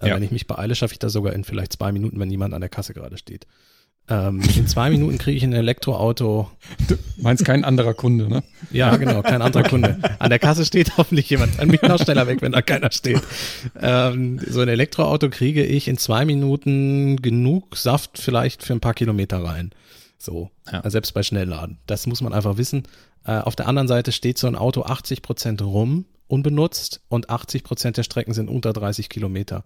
Äh, Ja. Wenn ich mich beeile, schaffe ich das sogar in vielleicht zwei Minuten, wenn niemand an der Kasse gerade steht. Ähm, in zwei Minuten kriege ich ein Elektroauto. Meinst kein anderer Kunde, ne? Ja, genau, kein anderer Kunde. An der Kasse steht hoffentlich jemand. Dann bin ich noch schneller weg, wenn da keiner steht. Ähm, so ein Elektroauto kriege ich in zwei Minuten genug Saft vielleicht für ein paar Kilometer rein. So, Ja. also selbst bei Schnellladen. Das muss man einfach wissen. Äh, auf der anderen Seite steht so ein Auto 80 Prozent rum, unbenutzt und 80 Prozent der Strecken sind unter 30 Kilometer.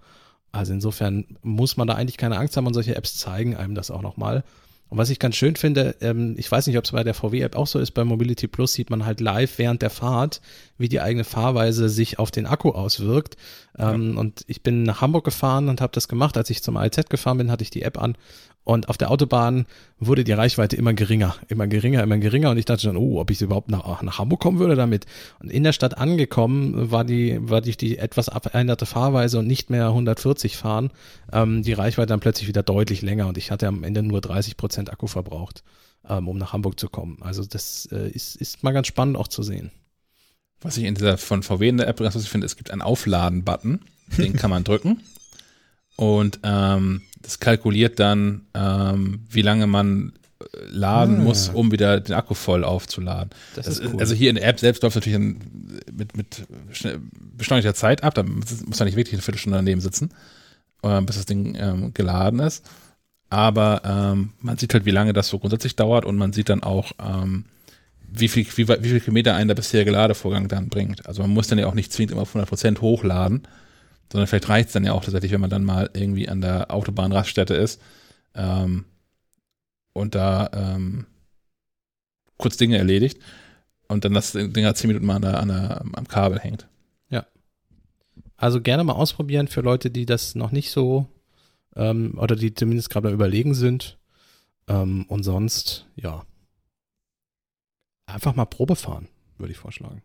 Also insofern muss man da eigentlich keine Angst haben und solche Apps zeigen einem das auch nochmal. Und was ich ganz schön finde, ähm, ich weiß nicht, ob es bei der VW-App auch so ist, bei Mobility Plus sieht man halt live während der Fahrt, wie die eigene Fahrweise sich auf den Akku auswirkt. Ähm, Und ich bin nach Hamburg gefahren und habe das gemacht. Als ich zum ALZ gefahren bin, hatte ich die App an. Und auf der Autobahn wurde die Reichweite immer geringer, immer geringer, immer geringer. Und ich dachte dann, oh, ob ich überhaupt nach, nach Hamburg kommen würde damit. Und in der Stadt angekommen war die, war die, die etwas veränderte Fahrweise und nicht mehr 140 fahren, ähm, die Reichweite dann plötzlich wieder deutlich länger. Und ich hatte am Ende nur 30 Prozent Akku verbraucht, ähm, um nach Hamburg zu kommen. Also das äh, ist, ist mal ganz spannend auch zu sehen. was ich in dieser von VW in der App ganz lustig finde, es gibt einen Aufladen-Button, den kann man drücken. Und ähm, das kalkuliert dann, ähm, wie lange man laden Ah. muss, um wieder den Akku voll aufzuladen. Das, Das ist cool. Also hier in der App selbst läuft es natürlich mit, mit beschleunigter Zeit ab. Da muss man nicht wirklich eine Viertelstunde daneben sitzen, äh, bis das Ding ähm, geladen ist. Aber ähm, man sieht halt, wie lange das so grundsätzlich dauert und man sieht dann auch, ähm, wie viel, wie, wie viel Kilometer einen der bisherige Ladevorgang dann bringt. Also man muss dann ja auch nicht zwingend immer auf 100% hochladen, sondern vielleicht reicht es dann ja auch tatsächlich, wenn man dann mal irgendwie an der Autobahnraststätte ist ähm, und da ähm, kurz Dinge erledigt und dann das Ding halt 10 Minuten mal an der, an der, am Kabel hängt. Also gerne mal ausprobieren für Leute, die das noch nicht so ähm, oder die zumindest gerade Überlegen sind. Ähm, und sonst, ja. Einfach mal Probe fahren, würde ich vorschlagen.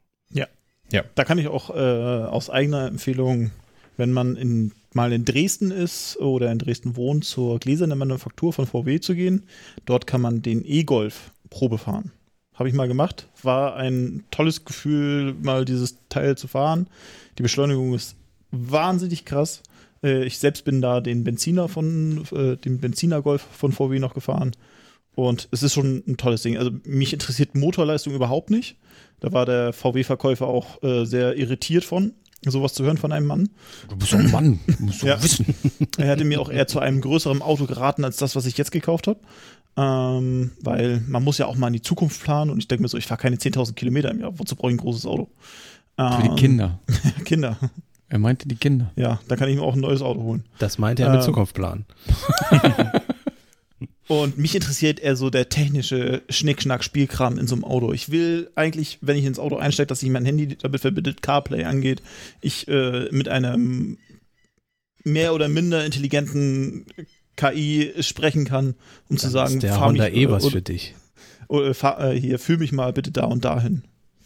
Da kann ich auch äh, aus eigener Empfehlung, wenn man in, mal in Dresden ist oder in Dresden wohnt, zur gläsernen Manufaktur von VW zu gehen. Dort kann man den E-Golf Probe fahren. Habe ich mal gemacht. War ein tolles Gefühl, mal dieses Teil zu fahren. Die Beschleunigung ist wahnsinnig krass. Äh, ich selbst bin da den Benziner von, äh, den Benziner Golf von VW noch gefahren. Und es ist schon ein tolles Ding. Also mich interessiert Motorleistung überhaupt nicht. Da war der VW-Verkäufer auch äh, sehr irritiert von, sowas zu hören von einem Mann. Du bist doch ein Mann, du musst doch Ja. wissen. Er hätte mir auch eher zu einem größeren Auto geraten als das, was ich jetzt gekauft habe. Ähm, weil man muss ja auch mal in die Zukunft planen und ich denke mir so, ich fahre keine 10.000 Kilometer im Jahr. Wozu brauche ich ein großes Auto? Für die Ähm, Kinder. Kinder. Er meinte die Kinder. Ja, da kann ich mir auch ein neues Auto holen. Das meinte er mit Ähm. Zukunftsplan. Und mich interessiert eher so der technische Schnickschnack-Spielkram in so einem Auto. Ich will eigentlich, wenn ich ins Auto einsteige, dass sich mein Handy damit verbindet, CarPlay angeht, ich äh, mit einem mehr oder minder intelligenten KI sprechen kann, um zu sagen, ist der fahr Honda mich, E was oder, für dich. oder, fahr, äh, hier, fühl mich mal bitte da und dahin.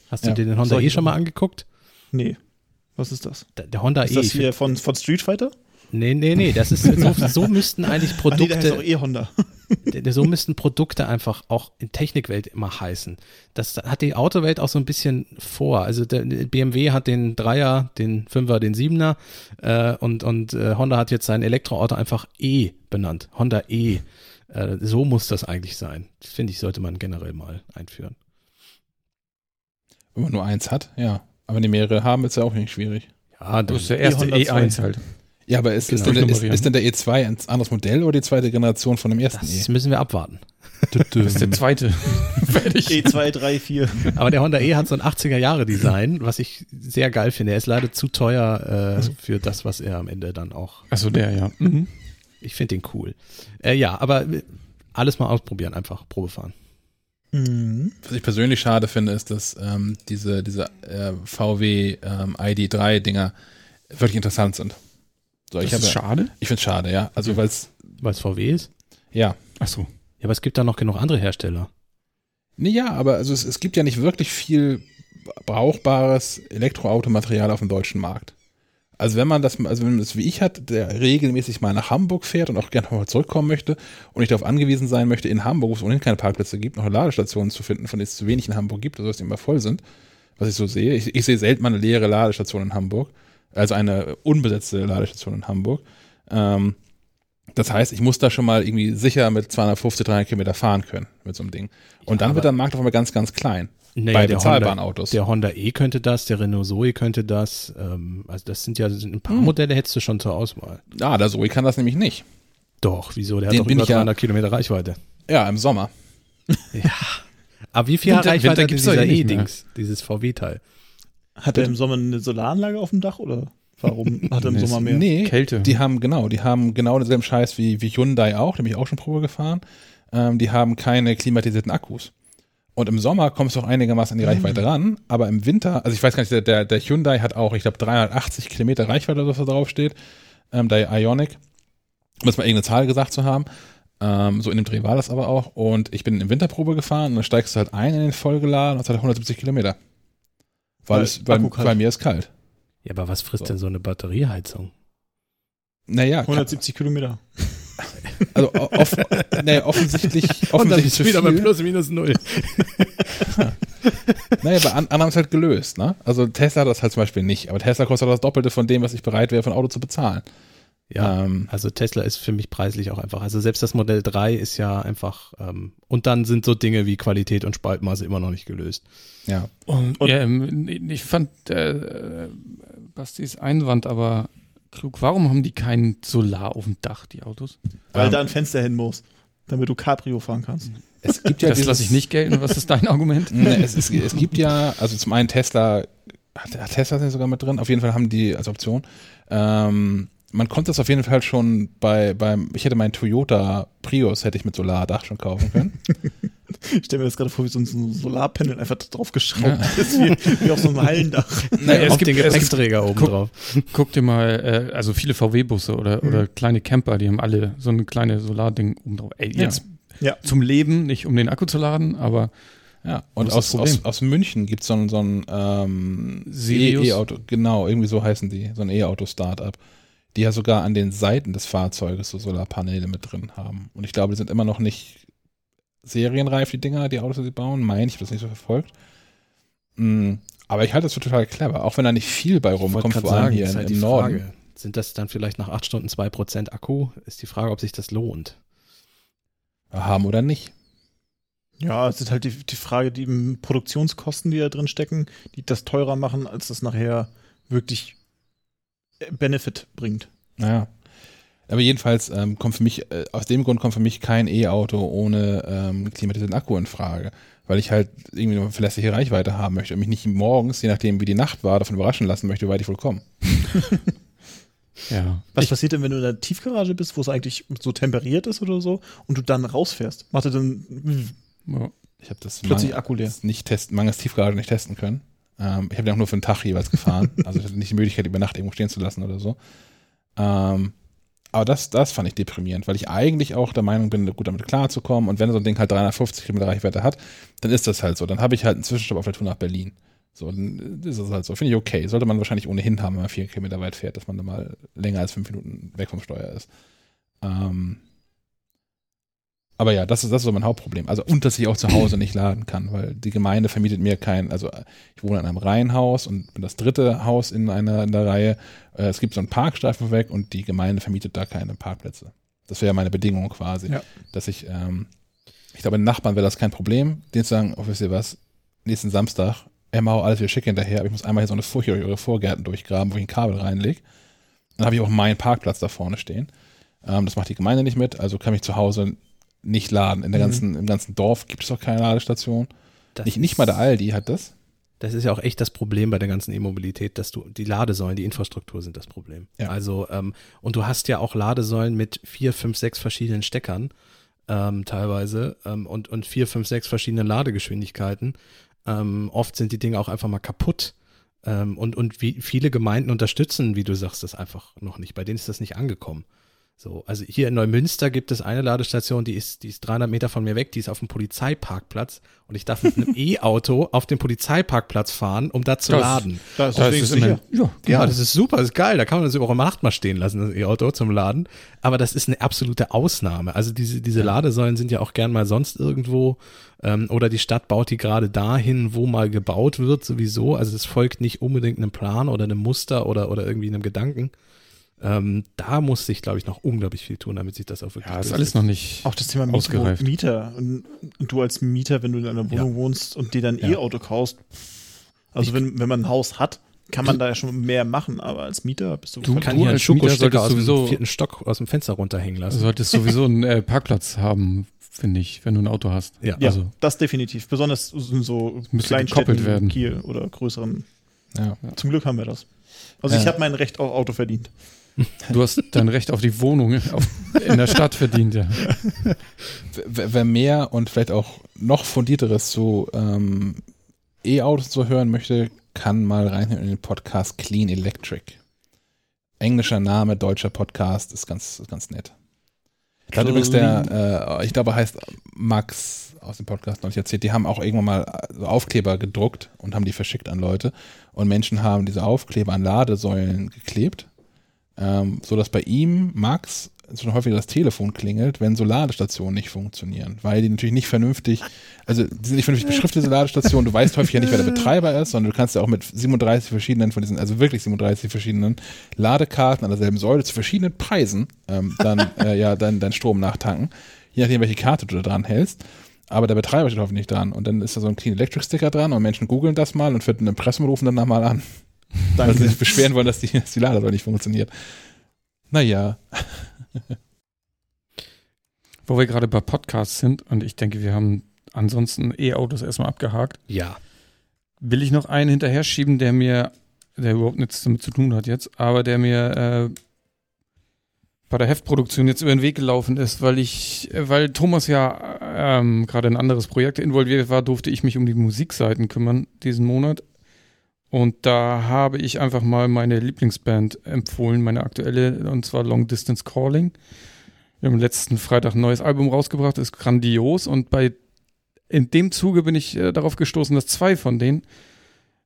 Hast du Ja. dir den Honda E schon mal angeguckt? Nee. Was ist das? Der, der Honda Ist E. das ich hier von, von Street Fighter? Nee, nee, nee, das ist so, so müssten eigentlich Ach nee, der heißt auch Produkte, E-Honda. d- so müssten Produkte einfach auch in Technikwelt immer heißen. Das hat die Autowelt auch so ein bisschen vor. Also der BMW hat den Dreier, den Fünfer, den Siebener äh, und, und äh, Honda hat jetzt sein Elektroauto einfach E benannt. Honda E. Äh, so muss das eigentlich sein. Das Finde ich, sollte man generell mal einführen. Wenn man nur eins hat, ja. Aber wenn die mehrere haben, ist ja auch nicht schwierig. Ja, Das das ist der erste E102. E1 halt. Ja, aber ist, ist, Genau. denn, der- ist, ist denn der E2 ein anderes Modell oder die zweite Generation von dem ersten das E? müssen wir abwarten. Das ist der zweite. Fertig. E2, 3, 4. Aber der Honda E hat so ein 80er-Jahre-Design, was ich sehr geil finde. Er ist leider zu teuer äh, für das, was er am Ende dann auch. Achso, der, ja. Mhm. Ich finde den cool. Äh, ja, aber alles mal ausprobieren, einfach Probe fahren. Mhm. Was ich persönlich schade finde, ist, dass ähm, diese, diese äh, VW ähm, ID3-Dinger wirklich interessant sind. So, ich Das ist habe, schade. ich finde es schade, ja. Also, weil es, Weil es VW ist. ja. Achso. Ja, aber es gibt da noch genug andere Hersteller. Nee, ja, aber also es, es gibt ja nicht wirklich viel brauchbares Elektroautomaterial auf dem deutschen Markt. Also wenn man das, also wenn man das wie ich hat, der regelmäßig mal nach Hamburg fährt und auch gerne mal zurückkommen möchte und nicht darauf angewiesen sein möchte, in Hamburg, wo es ohnehin keine Parkplätze gibt, noch Ladestationen zu finden, von denen es zu wenig in Hamburg gibt, also dass die immer voll sind, was ich so sehe. Ich, ich sehe selten mal eine leere Ladestation in Hamburg, also eine unbesetzte Ladestation in Hamburg. Ähm, das heißt, ich muss da schon mal irgendwie sicher mit 250, 300 Kilometer fahren können mit so einem Ding. Und Ja, dann wird der Markt auf einmal ganz, ganz klein. Naja, bei bezahlbaren Honda, Autos. Der Honda E könnte das, der Renault Zoe könnte das. Ähm, also das sind ja ein paar Hm. Modelle hättest du schon zur Auswahl. Ah, der Zoe kann das nämlich nicht. Doch, wieso? Der Den hat doch über ich ja- 300 Kilometer Reichweite. Ja, im Sommer. Aber wie viel Winter- Reichweite Winter hat gibt's dieser eh E-Dings, dieses VW-Teil? Hat er im Sommer eine Solaranlage auf dem Dach oder warum hat er im Nee, Sommer mehr? Nee, Kälte. die haben genau, die haben genau denselben Scheiß wie, wie Hyundai auch, nämlich auch schon Probe gefahren. Ähm, die haben keine klimatisierten Akkus. Und im Sommer kommst du auch einigermaßen an die Reichweite ran, aber im Winter, also ich weiß gar nicht, der, der, Hyundai hat auch, ich glaube, 380 Kilometer Reichweite, was da drauf steht, ähm, der Ionic, um jetzt mal irgendeine Zahl gesagt zu haben. Ähm, so in dem Dreh war das aber auch. Und ich bin in Winterprobe gefahren und dann steigst du halt ein in den vollgeladen und es hat 170 Kilometer. Weil, Weil es, weil, Akku kalt. weil mir ist kalt. Ja, aber was frisst So. denn so eine Batterieheizung? Naja, 170 Kilometer. Also off, nee, offensichtlich, offensichtlich zu viel. plus minus null. Naja, bei an, anderen haben es halt gelöst, ne? Also Tesla hat das halt zum Beispiel nicht, aber Tesla kostet das Doppelte von dem, was ich bereit wäre, für ein Auto zu bezahlen. Ja, Ähm, also Tesla ist für mich preislich auch einfach. Also selbst das Modell 3 ist ja einfach, ähm, und dann sind so Dinge wie Qualität und Spaltmaße immer noch nicht gelöst. ja. Und, Und- ja, ähm, ich fand äh, Bastis Einwand aber klug. Warum haben die kein Solar auf dem Dach, die Autos? Weil Ähm, da ein Fenster hin muss, damit du Cabrio fahren kannst. Es gibt ja das dieses, lasse ich nicht gelten. Was ist dein Argument? Ne, es, es, es gibt ja, also zum einen Tesla, hat, hat Tesla nicht sogar mit drin? Auf jeden Fall haben die als Option. Ähm, man konnte das auf jeden Fall schon bei, beim, ich hätte meinen Toyota Prius, hätte ich mit Solardach schon kaufen können. Ich stelle mir das gerade vor, wie so ein so ein Solarpanel einfach drauf geschraubt ist, wie, wie auf so einem Hallendach. Naja, es Auf gibt- den Gepäckträger oben guck- drauf. Guck dir mal, äh, also viele VW-Busse oder, oder kleine Camper, die haben alle so ein kleines Solarding oben drauf. Ey, Ja. jetzt Ja. zum Leben, nicht um den Akku zu laden, aber Ja, und aus, aus, aus München gibt es so ein, so ein ähm? E- E-Auto, genau, irgendwie so heißen die, so ein E-Auto-Startup, die ja sogar an den Seiten des Fahrzeuges so Solarpaneele mit drin haben. Und ich glaube, die sind immer noch nicht serienreif, die Dinger, die Autos, die sie bauen. Mein, ich habe das nicht so verfolgt. Mm, aber ich halte das für total clever, auch wenn da nicht viel bei rumkommt, vor allem sagen, hier halt im die Norden. Frage. Sind das dann vielleicht nach acht Stunden 2% Akku? Ist die Frage, ob sich das lohnt. Haben oder nicht. Ja, es ist halt die, die Frage, die Produktionskosten, die da drin stecken, die das teurer machen, als das nachher wirklich Benefit bringt. Naja. Aber jedenfalls ähm, kommt für mich, äh, aus dem Grund kommt für mich kein E-Auto ohne ähm, klimatisierten Akku in Frage. Weil ich halt irgendwie eine verlässliche Reichweite haben möchte und mich nicht morgens, je nachdem wie die Nacht war, davon überraschen lassen möchte, wie weit ich wohl komme. Ja. Was Ich, passiert denn, wenn du in der Tiefgarage bist, wo es eigentlich so temperiert ist oder so und du dann rausfährst? Macht er dann ja. Ich habe das plötzlich Akku leer? nicht testen, mangels Tiefgarage nicht testen können. Ähm, ich habe den auch nur für einen Tag jeweils gefahren. also ich hatte nicht die Möglichkeit, über Nacht irgendwo stehen zu lassen oder so. Ähm, aber das, das fand ich deprimierend, weil ich eigentlich auch der Meinung bin, gut damit klarzukommen. Und wenn so ein Ding halt 350 Kilometer Reichweite hat, dann ist das halt so. Dann habe ich halt einen Zwischenstopp auf der Tour nach Berlin. So, dann ist es halt so. Finde ich okay. Sollte man wahrscheinlich ohnehin haben, wenn man vier Kilometer weit fährt, dass man da mal länger als fünf Minuten weg vom Steuer ist. Ähm, aber ja, das ist, das ist so mein Hauptproblem. Also, und dass ich auch zu Hause nicht laden kann, weil die Gemeinde vermietet mir kein, also ich wohne in einem Reihenhaus und bin das dritte Haus in einer in der Reihe. Äh, es gibt so einen Parkstreifen weg und die Gemeinde vermietet da keine Parkplätze. Das wäre meine Bedingung quasi. Ja. Dass ich, ähm, ich glaube, den Nachbarn wäre das kein Problem, denen zu sagen, oh, wisst ihr was, nächsten Samstag, Emma, alles wieder schick hinterher, aber ich muss einmal hier so eine Furche durch eure Vorgärten durchgraben, wo ich ein Kabel reinlege. Dann habe ich auch meinen Parkplatz da vorne stehen. Ähm, das macht die Gemeinde nicht mit, also kann ich zu Hause nicht laden. In der Mhm. ganzen, Im ganzen Dorf gibt es auch keine Ladestation. Das Nicht, nicht mal der Aldi hat das. Das ist ja auch echt das Problem bei der ganzen E-Mobilität, dass du die Ladesäulen, die Infrastruktur sind das Problem. Ja. Also ähm, und du hast ja auch Ladesäulen mit vier, fünf, sechs verschiedenen Steckern ähm, teilweise ähm, und und vier, fünf, sechs verschiedenen Ladegeschwindigkeiten. Ähm, oft sind die Dinge auch einfach mal kaputt. Ähm, und und wie viele Gemeinden unterstützen, wie du sagst, das einfach noch nicht. Bei denen ist das nicht angekommen. So, also hier in Neumünster gibt es eine Ladestation, die ist, die ist 300 Meter von mir weg, die ist auf dem Polizeiparkplatz und ich darf mit einem E-Auto auf den Polizeiparkplatz fahren, um da zu Das- laden. Da ist Da es ist immer, sicher. ja, Ja, das ist super, das ist geil. Da kann man das über Nacht mal stehen lassen, das E-Auto zum Laden. Aber das ist eine absolute Ausnahme. Also diese, diese Ladesäulen sind ja auch gern mal sonst irgendwo. Ähm, oder die Stadt baut die gerade dahin, wo mal gebaut wird, sowieso. Also es folgt nicht unbedingt einem Plan oder einem Muster oder, oder irgendwie einem Gedanken. Ähm, da muss sich, glaube ich, noch unglaublich viel tun, damit sich das auch wirklich ja, ist alles noch nicht. Auch das Thema Ausgereift. Mieter. Und, und du als Mieter, wenn du in einer Wohnung wohnst und dir dann Ja. E-Auto kaufst. Also wenn, wenn man ein Haus hat, kann man da ja schon mehr machen, aber als Mieter bist du, Du völlig- kann Du hier einen als Mieter Schokostecker aus dem sowieso- vierten Stock aus dem Fenster runterhängen Du lassen. solltest sowieso einen äh, Parkplatz haben, finde ich, wenn du ein Auto hast. Ja. Ja, Also, das definitiv. Besonders in so kleinen Städten, werden. Kiel oder größeren. Ja. Zum Glück haben wir das. Also ich Ja. habe mein Recht auf Auto verdient. Du hast dein Recht auf die Wohnung auf, in der Stadt verdient, ja. Wer mehr und vielleicht auch noch fundierteres zu ähm, E-Autos zu hören möchte, kann mal reinhören in den Podcast Clean Electric. Englischer Name, deutscher Podcast, ist ganz, ist ganz nett. Da hat übrigens der, äh, ich glaube, er heißt Max aus dem Podcast noch nicht erzählt, die haben auch irgendwann mal so Aufkleber gedruckt und haben die verschickt an Leute. Und Menschen haben diese Aufkleber an Ladesäulen geklebt, ähm, so dass bei ihm, Max, schon häufiger das Telefon klingelt, wenn so Ladestationen nicht funktionieren, weil die natürlich nicht vernünftig, also die sind nicht vernünftig beschriftet, diese Ladestationen, du weißt häufig ja nicht, wer der Betreiber ist, sondern du kannst ja auch mit 37 verschiedenen von diesen, also wirklich 37 verschiedenen Ladekarten an derselben Säule zu verschiedenen Preisen ähm, dann äh, ja deinen Strom nachtanken, je nachdem, welche Karte du da dran hältst. Aber der Betreiber steht hoffentlich dran und dann ist da so ein Clean Electric Sticker dran und Menschen googeln das mal und finden eine Impressum rufen dann mal an, weil sie sich beschweren wollen, dass die, dass die Ladesäule nicht funktioniert. Naja, Wo wir gerade bei Podcasts sind und ich denke, wir haben ansonsten E-Autos erstmal abgehakt, Ja. will ich noch einen hinterher schieben, der mir, der überhaupt nichts damit zu tun hat jetzt, aber der mir äh, bei der Heftproduktion jetzt über den Weg gelaufen ist, weil ich, weil Thomas ja ähm, gerade in ein anderes Projekt involviert war, durfte ich mich um die Musikseiten kümmern diesen Monat. Und da habe ich einfach mal meine Lieblingsband empfohlen, meine aktuelle, und zwar Long Distance Calling. Wir haben letzten Freitag ein neues Album rausgebracht, ist grandios und bei in dem Zuge bin ich äh, darauf gestoßen, dass zwei von denen,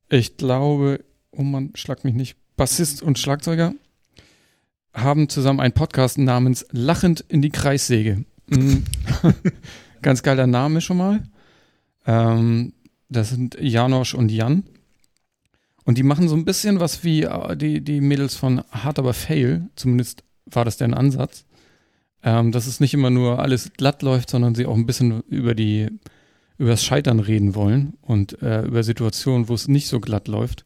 ich glaube, oh man, schlag mich nicht, Bassist und Schlagzeuger, haben zusammen einen Podcast namens Lachend in die Kreissäge. Mhm. Ganz geiler Name schon mal. Ähm, das sind Janosch und Jan. Und die machen so ein bisschen was wie äh, die, die Mädels von Hard aber Fail. Zumindest war das deren Ansatz. Ähm, dass es nicht immer nur alles glatt läuft, sondern sie auch ein bisschen über die über das Scheitern reden wollen und äh, über Situationen, wo es nicht so glatt läuft.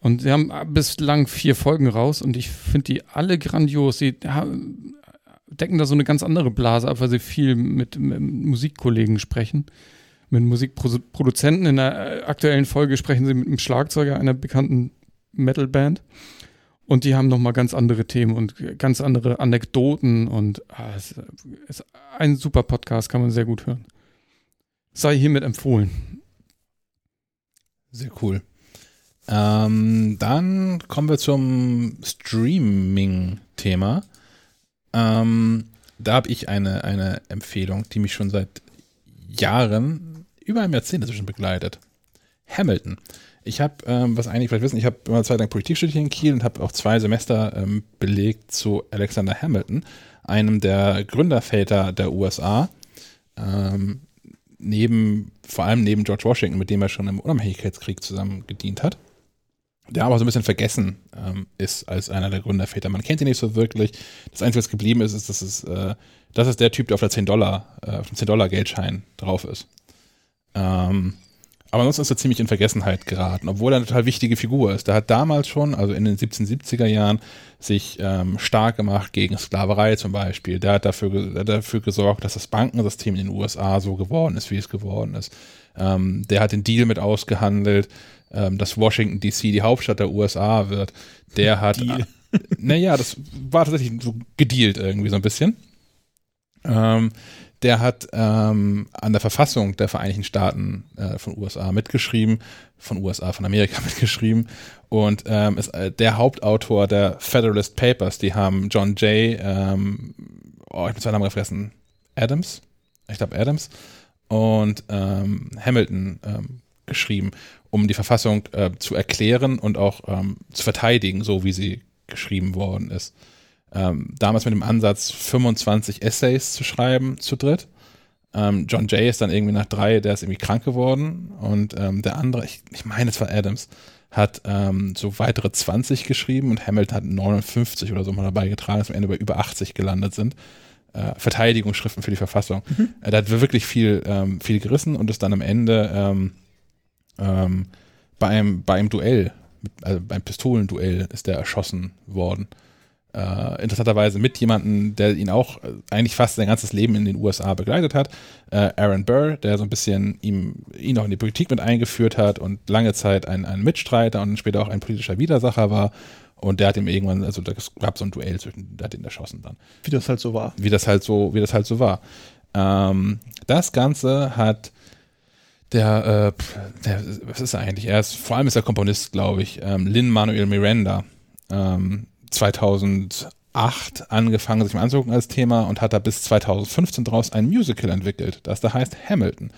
Und sie haben bislang vier Folgen raus und ich finde die alle grandios. Sie decken da so eine ganz andere Blase ab, weil sie viel mit, mit Musikkollegen sprechen, mit Musikproduzenten. In der äh, aktuellen Folge sprechen sie mit einem Schlagzeuger einer bekannten Metalband. Und die haben nochmal ganz andere Themen und ganz andere Anekdoten und ah, es ist ein super Podcast, kann man sehr gut hören. Sei hiermit empfohlen. Sehr cool. Ähm, dann kommen wir zum Streaming-Thema. Ähm, da habe ich eine, eine Empfehlung, die mich schon seit Jahren, über einem Jahrzehnt inzwischen begleitet. Hamilton. Ich habe, ähm, was eigentlich vielleicht wissen, ich habe immer Zeit lang Politik studiert in Kiel und habe auch zwei Semester ähm, belegt zu Alexander Hamilton, einem der Gründerväter der USA. Ähm, neben, vor allem neben George Washington, mit dem er schon im Unabhängigkeitskrieg zusammen gedient hat. Der aber so ein bisschen vergessen ähm, ist als einer der Gründerväter. Man kennt ihn nicht so wirklich. Das Einzige, was geblieben ist, ist, dass es, äh, das ist der Typ, der auf der 10 Dollar, äh, auf dem 10 Dollar Geldschein drauf ist. Ähm, aber ansonsten ist er ziemlich in Vergessenheit geraten, obwohl er eine total wichtige Figur ist. Der hat damals schon, also in den 1770er Jahren, sich ähm, stark gemacht gegen Sklaverei zum Beispiel. Der hat dafür, der hat dafür gesorgt, dass das Bankensystem in den USA so geworden ist, wie es geworden ist. Ähm, der hat den Deal mit ausgehandelt, ähm, dass Washington DC die Hauptstadt der USA wird. Der hat, Deal. naja, das war tatsächlich so gedealt irgendwie so ein bisschen. Ähm, der hat ähm, an der Verfassung der Vereinigten Staaten äh, von USA mitgeschrieben, von USA, von Amerika mitgeschrieben. Und ähm, ist äh, der Hauptautor der Federalist Papers. Die haben John Jay, ähm, oh, ich bin zwei Namen vergessen, Adams, ich glaube Adams. Und ähm, Hamilton ähm, geschrieben, um die Verfassung äh, zu erklären und auch ähm, zu verteidigen, so wie sie geschrieben worden ist ähm, damals mit dem Ansatz, 25 Essays zu schreiben, zu dritt. Ähm, John Jay ist dann irgendwie nach drei, der ist irgendwie krank geworden und ähm, der andere, ich, ich meine, es war Adams, hat ähm, so weitere 20 geschrieben und Hamilton hat 59 oder so mal dabei getragen, dass wir am Ende bei über 80 gelandet sind. Äh, Verteidigungsschriften für die Verfassung. Mhm. Äh, da hat wirklich viel, ähm, viel gerissen und ist dann am Ende ähm, bei, einem, bei einem Duell, also beim Pistolenduell ist der erschossen worden äh, interessanterweise mit jemandem, der ihn auch äh, eigentlich fast sein ganzes Leben in den USA begleitet hat, äh, Aaron Burr, der so ein bisschen ihm, ihn auch in die Politik mit eingeführt hat und lange Zeit ein, ein Mitstreiter und später auch ein politischer Widersacher war. Und der hat ihm irgendwann, also da gab so ein Duell zwischen, der hat ihn erschossen dann. Wie das halt so war. Wie das halt so, wie das halt so war. Ähm, das Ganze hat der, äh, der, was ist er eigentlich? Er ist, vor allem ist er Komponist, glaube ich, ähm, Lin Manuel Miranda. Ähm, 2008 angefangen, sich mal anzugucken als Thema und hat da bis 2015 daraus ein Musical entwickelt, das da heißt Hamilton.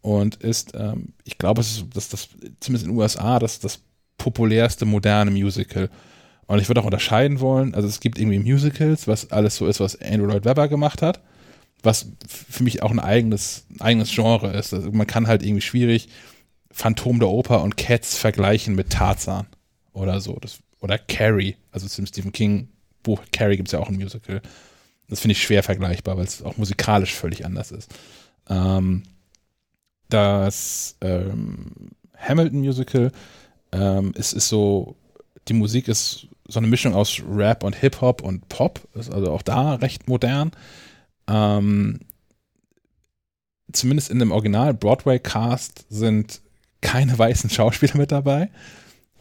Und ist, ähm, ich glaube, es ist das, das, zumindest in den USA, das, das populärste moderne Musical. Und ich würde auch unterscheiden wollen, also es gibt irgendwie Musicals, was alles so ist, was Andrew Lloyd Webber gemacht hat, was für mich auch ein eigenes, eigenes Genre ist. Also man kann halt irgendwie schwierig Phantom der Oper und Cats vergleichen mit Tarzan oder so. Das oder Carrie, also zum Stephen King Buch Carrie gibt es ja auch ein Musical. Das finde ich schwer vergleichbar, weil es auch musikalisch völlig anders ist. Ähm, das ähm, Hamilton Musical ähm, ist, ist so, die Musik ist so eine Mischung aus Rap und Hip-Hop und Pop, ist also auch da recht modern. Ähm, zumindest in dem Original Broadway-Cast sind keine weißen Schauspieler mit dabei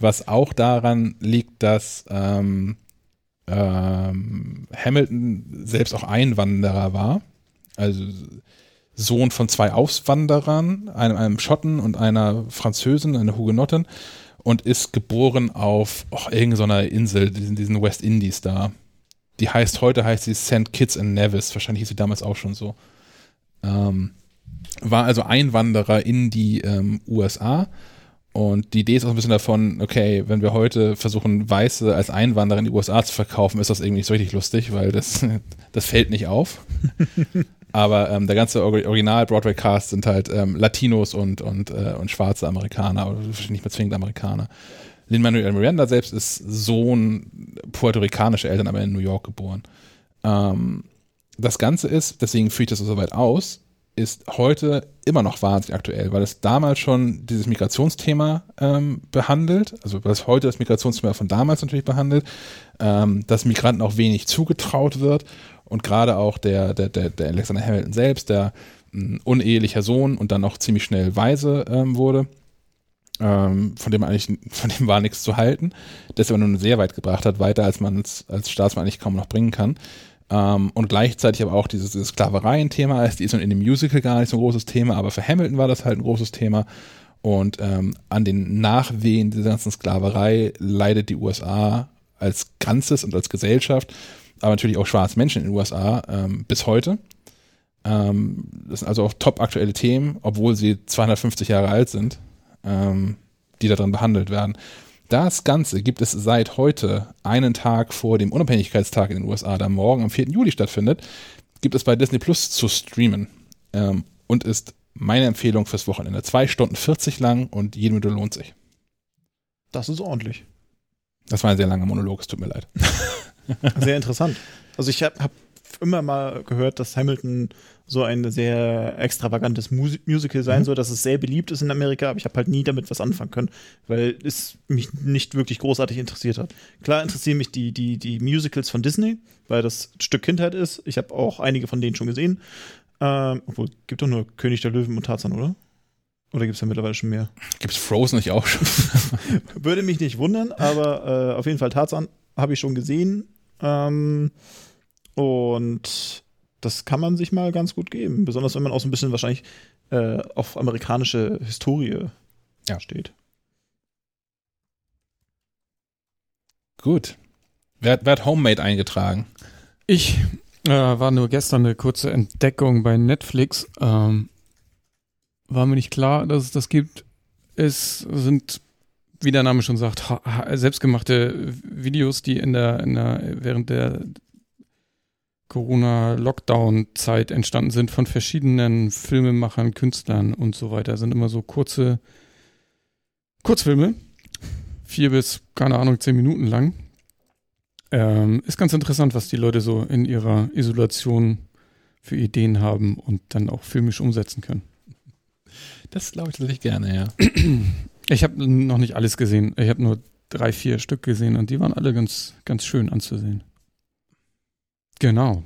was auch daran liegt, dass ähm, ähm, Hamilton selbst auch Einwanderer war, also Sohn von zwei Auswanderern, einem, einem Schotten und einer Französin, einer Hugenottin, und ist geboren auf oh, irgendeiner Insel, diesen, diesen West Indies da. Die heißt, heute heißt sie St. Kitts and Nevis, wahrscheinlich hieß sie damals auch schon so. Ähm, war also Einwanderer in die ähm, USA und die Idee ist auch ein bisschen davon, okay, wenn wir heute versuchen, Weiße als Einwanderer in die USA zu verkaufen, ist das irgendwie nicht so richtig lustig, weil das, das fällt nicht auf. Aber ähm, der ganze Original-Broadway-Cast sind halt ähm, Latinos und, und, äh, und schwarze Amerikaner, oder nicht mehr zwingend Amerikaner. Lin-Manuel Miranda selbst ist Sohn puerto-ricanischer Eltern, aber in New York geboren. Ähm, das Ganze ist, deswegen führe ich das so weit aus, ist heute immer noch wahnsinnig aktuell, weil es damals schon dieses Migrationsthema ähm, behandelt, also es heute das Migrationsthema von damals natürlich behandelt, ähm, dass Migranten auch wenig zugetraut wird und gerade auch der, der, der, der Alexander Hamilton selbst, der ein unehelicher Sohn und dann auch ziemlich schnell weise ähm, wurde, ähm, von dem eigentlich, von dem war nichts zu halten, das aber nun sehr weit gebracht hat, weiter als man als Staatsmann eigentlich kaum noch bringen kann. Ähm, und gleichzeitig aber auch dieses, dieses Sklaverei-Thema ist, die ist in dem Musical gar nicht so ein großes Thema, aber für Hamilton war das halt ein großes Thema. Und ähm, an den Nachwehen dieser ganzen Sklaverei leidet die USA als Ganzes und als Gesellschaft, aber natürlich auch schwarze Menschen in den USA ähm, bis heute. Ähm, das sind also auch top aktuelle Themen, obwohl sie 250 Jahre alt sind, ähm, die darin behandelt werden. Das Ganze gibt es seit heute, einen Tag vor dem Unabhängigkeitstag in den USA, der morgen am 4. Juli stattfindet, gibt es bei Disney Plus zu streamen ähm, und ist meine Empfehlung fürs Wochenende. Zwei Stunden 40 lang und jede Minute lohnt sich. Das ist ordentlich. Das war ein sehr langer Monolog, es tut mir leid. Sehr interessant. Also ich habe hab immer mal gehört, dass Hamilton so ein sehr extravagantes Mus Musical sein Mhm. soll, dass es sehr beliebt ist in Amerika, aber ich habe halt nie damit was anfangen können, weil es mich nicht wirklich großartig interessiert hat. Klar interessieren mich die, die, die Musicals von Disney, weil das ein Stück Kindheit ist. Ich habe auch einige von denen schon gesehen. Ähm, obwohl, gibt doch nur König der Löwen und Tarzan, oder? Oder gibt es ja mittlerweile schon mehr? Gibt es Frozen nicht auch schon? Würde mich nicht wundern, aber äh, auf jeden Fall Tarzan habe ich schon gesehen. Ähm, und das kann man sich mal ganz gut geben. Besonders wenn man auch so ein bisschen wahrscheinlich äh, auf amerikanische Historie Ja. steht. Gut. Wer, hat- wer hat Homemade eingetragen? Ich äh, war nur gestern eine kurze Entdeckung bei Netflix. Ähm, war mir nicht klar, dass es das gibt. Es sind, wie der Name schon sagt, selbstgemachte Videos, die in der, in der während der Corona-Lockdown-Zeit entstanden sind von verschiedenen Filmemachern, Künstlern und so weiter. Sind immer so kurze Kurzfilme, vier bis, keine Ahnung, zehn Minuten lang. Ähm, ist ganz interessant, was die Leute so in ihrer Isolation für Ideen haben und dann auch filmisch umsetzen können. Das glaube ich tatsächlich gerne, ja. Ich habe noch nicht alles gesehen. Ich habe nur drei, vier Stück gesehen und die waren alle ganz, ganz schön anzusehen. Genau.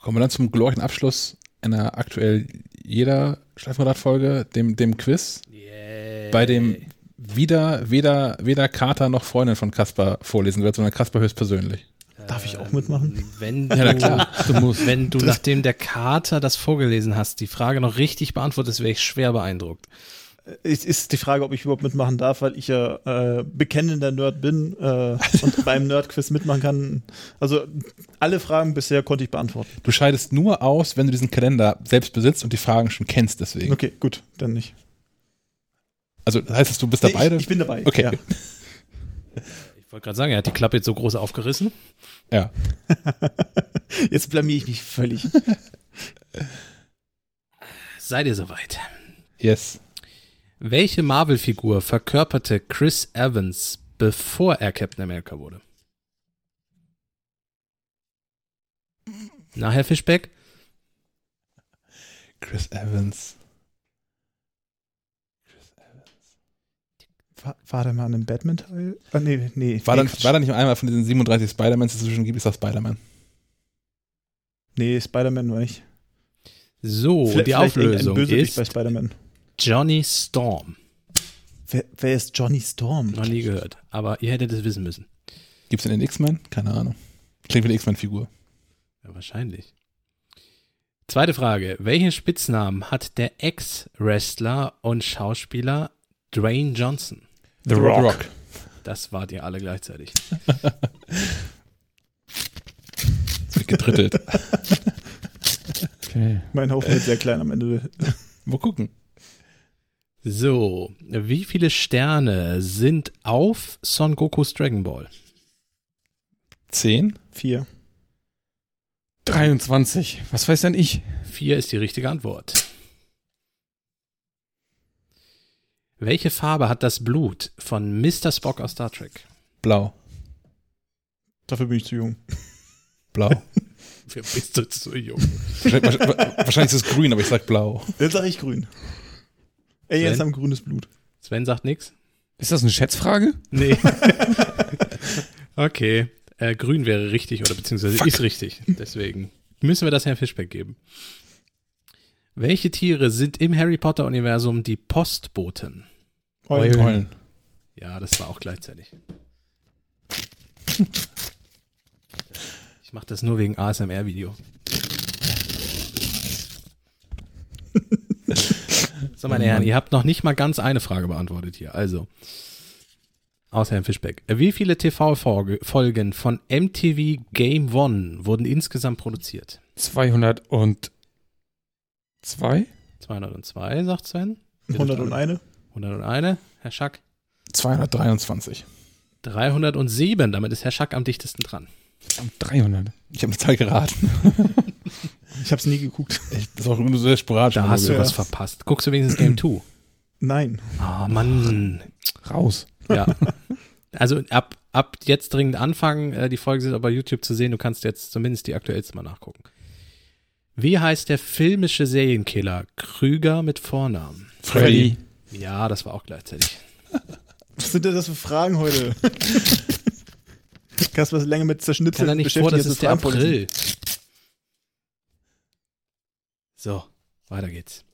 Kommen wir dann zum glorreichen Abschluss einer aktuell jeder Streifenrad-Folge, dem, dem Quiz, bei dem weder, weder, weder Kater noch Freundin von Kaspar vorlesen wird, sondern Kaspar höchstpersönlich. Darf ich auch mitmachen? Wenn Ja, na du, klar. Du musst. wenn du nachdem der Kater das vorgelesen hast, die Frage noch richtig beantwortest, wäre ich schwer beeindruckt. Es ist die Frage, ob ich überhaupt mitmachen darf, weil ich ja äh, bekennender Nerd bin äh, und beim Nerdquiz mitmachen kann. Also alle Fragen bisher konnte ich beantworten. Du scheidest nur aus, wenn du diesen Kalender selbst besitzt und die Fragen schon kennst, deswegen. Okay, gut, dann nicht. Also das heißt, dass du bist Nee, dabei? ich, ich bin dabei. Okay. Ja. Ich wollte gerade sagen, er hat die Klappe jetzt so groß aufgerissen. ja. Jetzt blamier ich mich völlig. Seid ihr soweit? Yes. Welche Marvel-Figur verkörperte Chris Evans, bevor er Captain America wurde? Na, Herr Fischbeck? Chris Evans. War, war der mal in einem Batman-Teil? Ah, nee, nee. War, nee, dann, war da nicht einmal von diesen 37 Spider-Mans, die es zwischen gibt, ist das Spider-Man? Nee, Spider-Man war ich. So, Vielleicht- die vielleicht Auflösung Bösewicht bei ist Spider-Man. Johnny Storm. Wer, wer ist Johnny Storm? Noch nie gehört, aber ihr hättet es wissen müssen. Gibt es in den X-Men? Keine Ahnung. Klingt wie eine X-Men-Figur. Ja, wahrscheinlich. Zweite Frage. Welchen Spitznamen hat der Ex-Wrestler und Schauspieler Dwayne Johnson? The Rock. Das wart ihr alle gleichzeitig. Es wird gedrittelt. Okay. Mein Haufen wird sehr klein am Ende. Mal gucken. So, wie viele Sterne sind auf Son Gokus Dragon Ball? Zehn? Vier. 23. Was weiß denn ich? Vier ist die richtige Antwort. Welche Farbe hat das Blut von Mr. Spock aus Star Trek? Blau. Dafür bin ich zu jung. Blau. Wer bist du zu jung? wahrscheinlich, wahrscheinlich ist es grün, aber ich sag blau. Dann sage ich grün. Ey, jetzt Sven? haben grünes Blut. Sven sagt nichts? Ist das eine Schätzfrage? Nee. okay. Äh, grün wäre richtig oder beziehungsweise ist richtig. Deswegen müssen wir das Herrn Fischbeck geben. Welche Tiere sind im Harry Potter-Universum die Postboten? Eulen. Eulen. Ja, das war auch gleichzeitig. Ich mache das nur wegen ASMR-Video. So, meine Herren, ihr habt noch nicht mal ganz eine Frage beantwortet hier. Also, aus Herrn Fischbeck. Wie viele TV-Folgen von MTV Game One wurden insgesamt produziert? 202? 202, sagt Sven. 101. 101, Herr Schack. 223. 307, damit ist Herr Schack am dichtesten dran. 300. Ich habe eine Zahl geraten. Ich habe es nie geguckt. Echt, das ist auch nur sehr sporadisch. Da hast du Ja. was verpasst. Guckst du wenigstens Game 2? Nein. Ah, Mann. Raus. Ja. Also ab, ab jetzt dringend anfangen. Äh, Die Folgen sind bei YouTube zu sehen. Du kannst jetzt zumindest die aktuellste mal nachgucken. Wie heißt der filmische Serienkiller Krüger mit Vornamen? Freddy. Ja, das war auch gleichzeitig. Was sind denn das für Fragen heute? Kasper ist länger mit zerschnitzelt Kann er nicht vor, das ist der April. So, weiter geht's.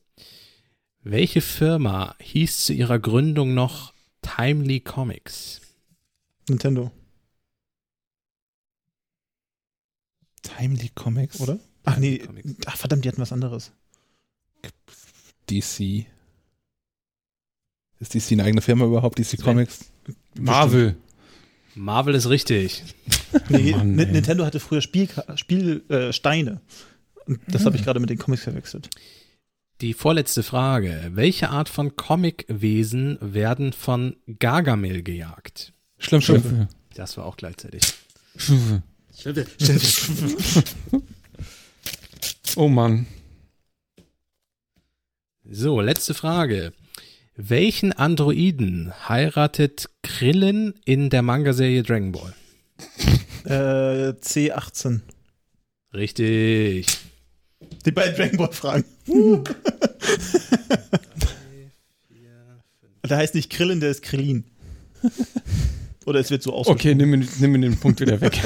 Welche Firma hieß zu ihrer Gründung noch Timely Comics? Nintendo, Timely Comics. oder? Ach nee, Comics. ach verdammt, die hatten was anderes. DC. Ist DC eine eigene Firma überhaupt? DC Comics? Marvel. Marvel ist richtig. Nee, Mann. Nintendo hatte früher Spielka- Spiel, äh, Steine. Und das habe ich gerade mit den Comics verwechselt. Die vorletzte Frage. Welche Art von Comicwesen werden von Gargamel gejagt? Schlimm, schlimm. Das war auch gleichzeitig. Schimpfe. Oh Mann. So, letzte Frage. Welchen Androiden heiratet Krillin in der Manga-Serie Dragon Ball? Äh, C18. Richtig. Die beiden Dragon Ball Fragen. der heißt nicht Krillin, der ist Krillin. Oder es wird so ausgesprochen. Okay, nimm, mir- nimm mir den Punkt wieder weg.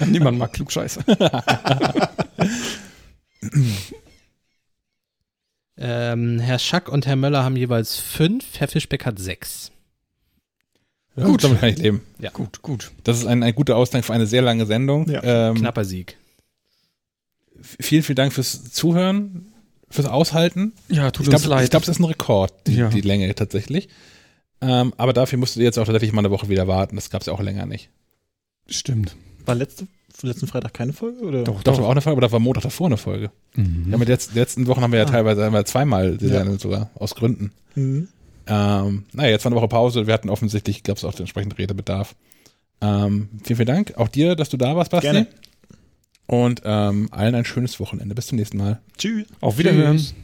Niemand mag Klugscheiße. Ähm, Herr Schack und Herr Möller haben jeweils fünf, Herr Fischbeck hat sechs. Ja, Gut. Damit kann ich leben. Gut, gut. Das ist ein, ein guter Ausgang für eine sehr lange Sendung. Ja. Ähm, Knapper Sieg. Vielen, vielen Dank fürs Zuhören, fürs Aushalten. Ja, tut ich uns glaube, leid. ich glaub, es ist ein Rekord, die, Ja. die Länge tatsächlich. Ähm, aber dafür musstet ihr jetzt auch tatsächlich mal eine Woche wieder warten. Das gab es ja auch länger nicht. Stimmt. War letzte, letzten Freitag keine Folge? Oder? Doch, Doch, war auch eine Folge, aber da war Montag davor eine Folge. Mhm. Ja, mit den letzten, letzten Wochen haben wir ja Ah. teilweise haben wir zweimal die Ja. Sogar, aus Gründen. Mhm. Ähm, naja, jetzt war eine Woche Pause. Wir hatten offensichtlich, gab es auch den entsprechenden Redebedarf. Ähm, vielen, vielen Dank. Auch dir, dass du da warst, Basti. Gerne. Und ähm, allen ein schönes Wochenende. Bis zum nächsten Mal. Tschüss. Auf Wiederhören. Tschüss.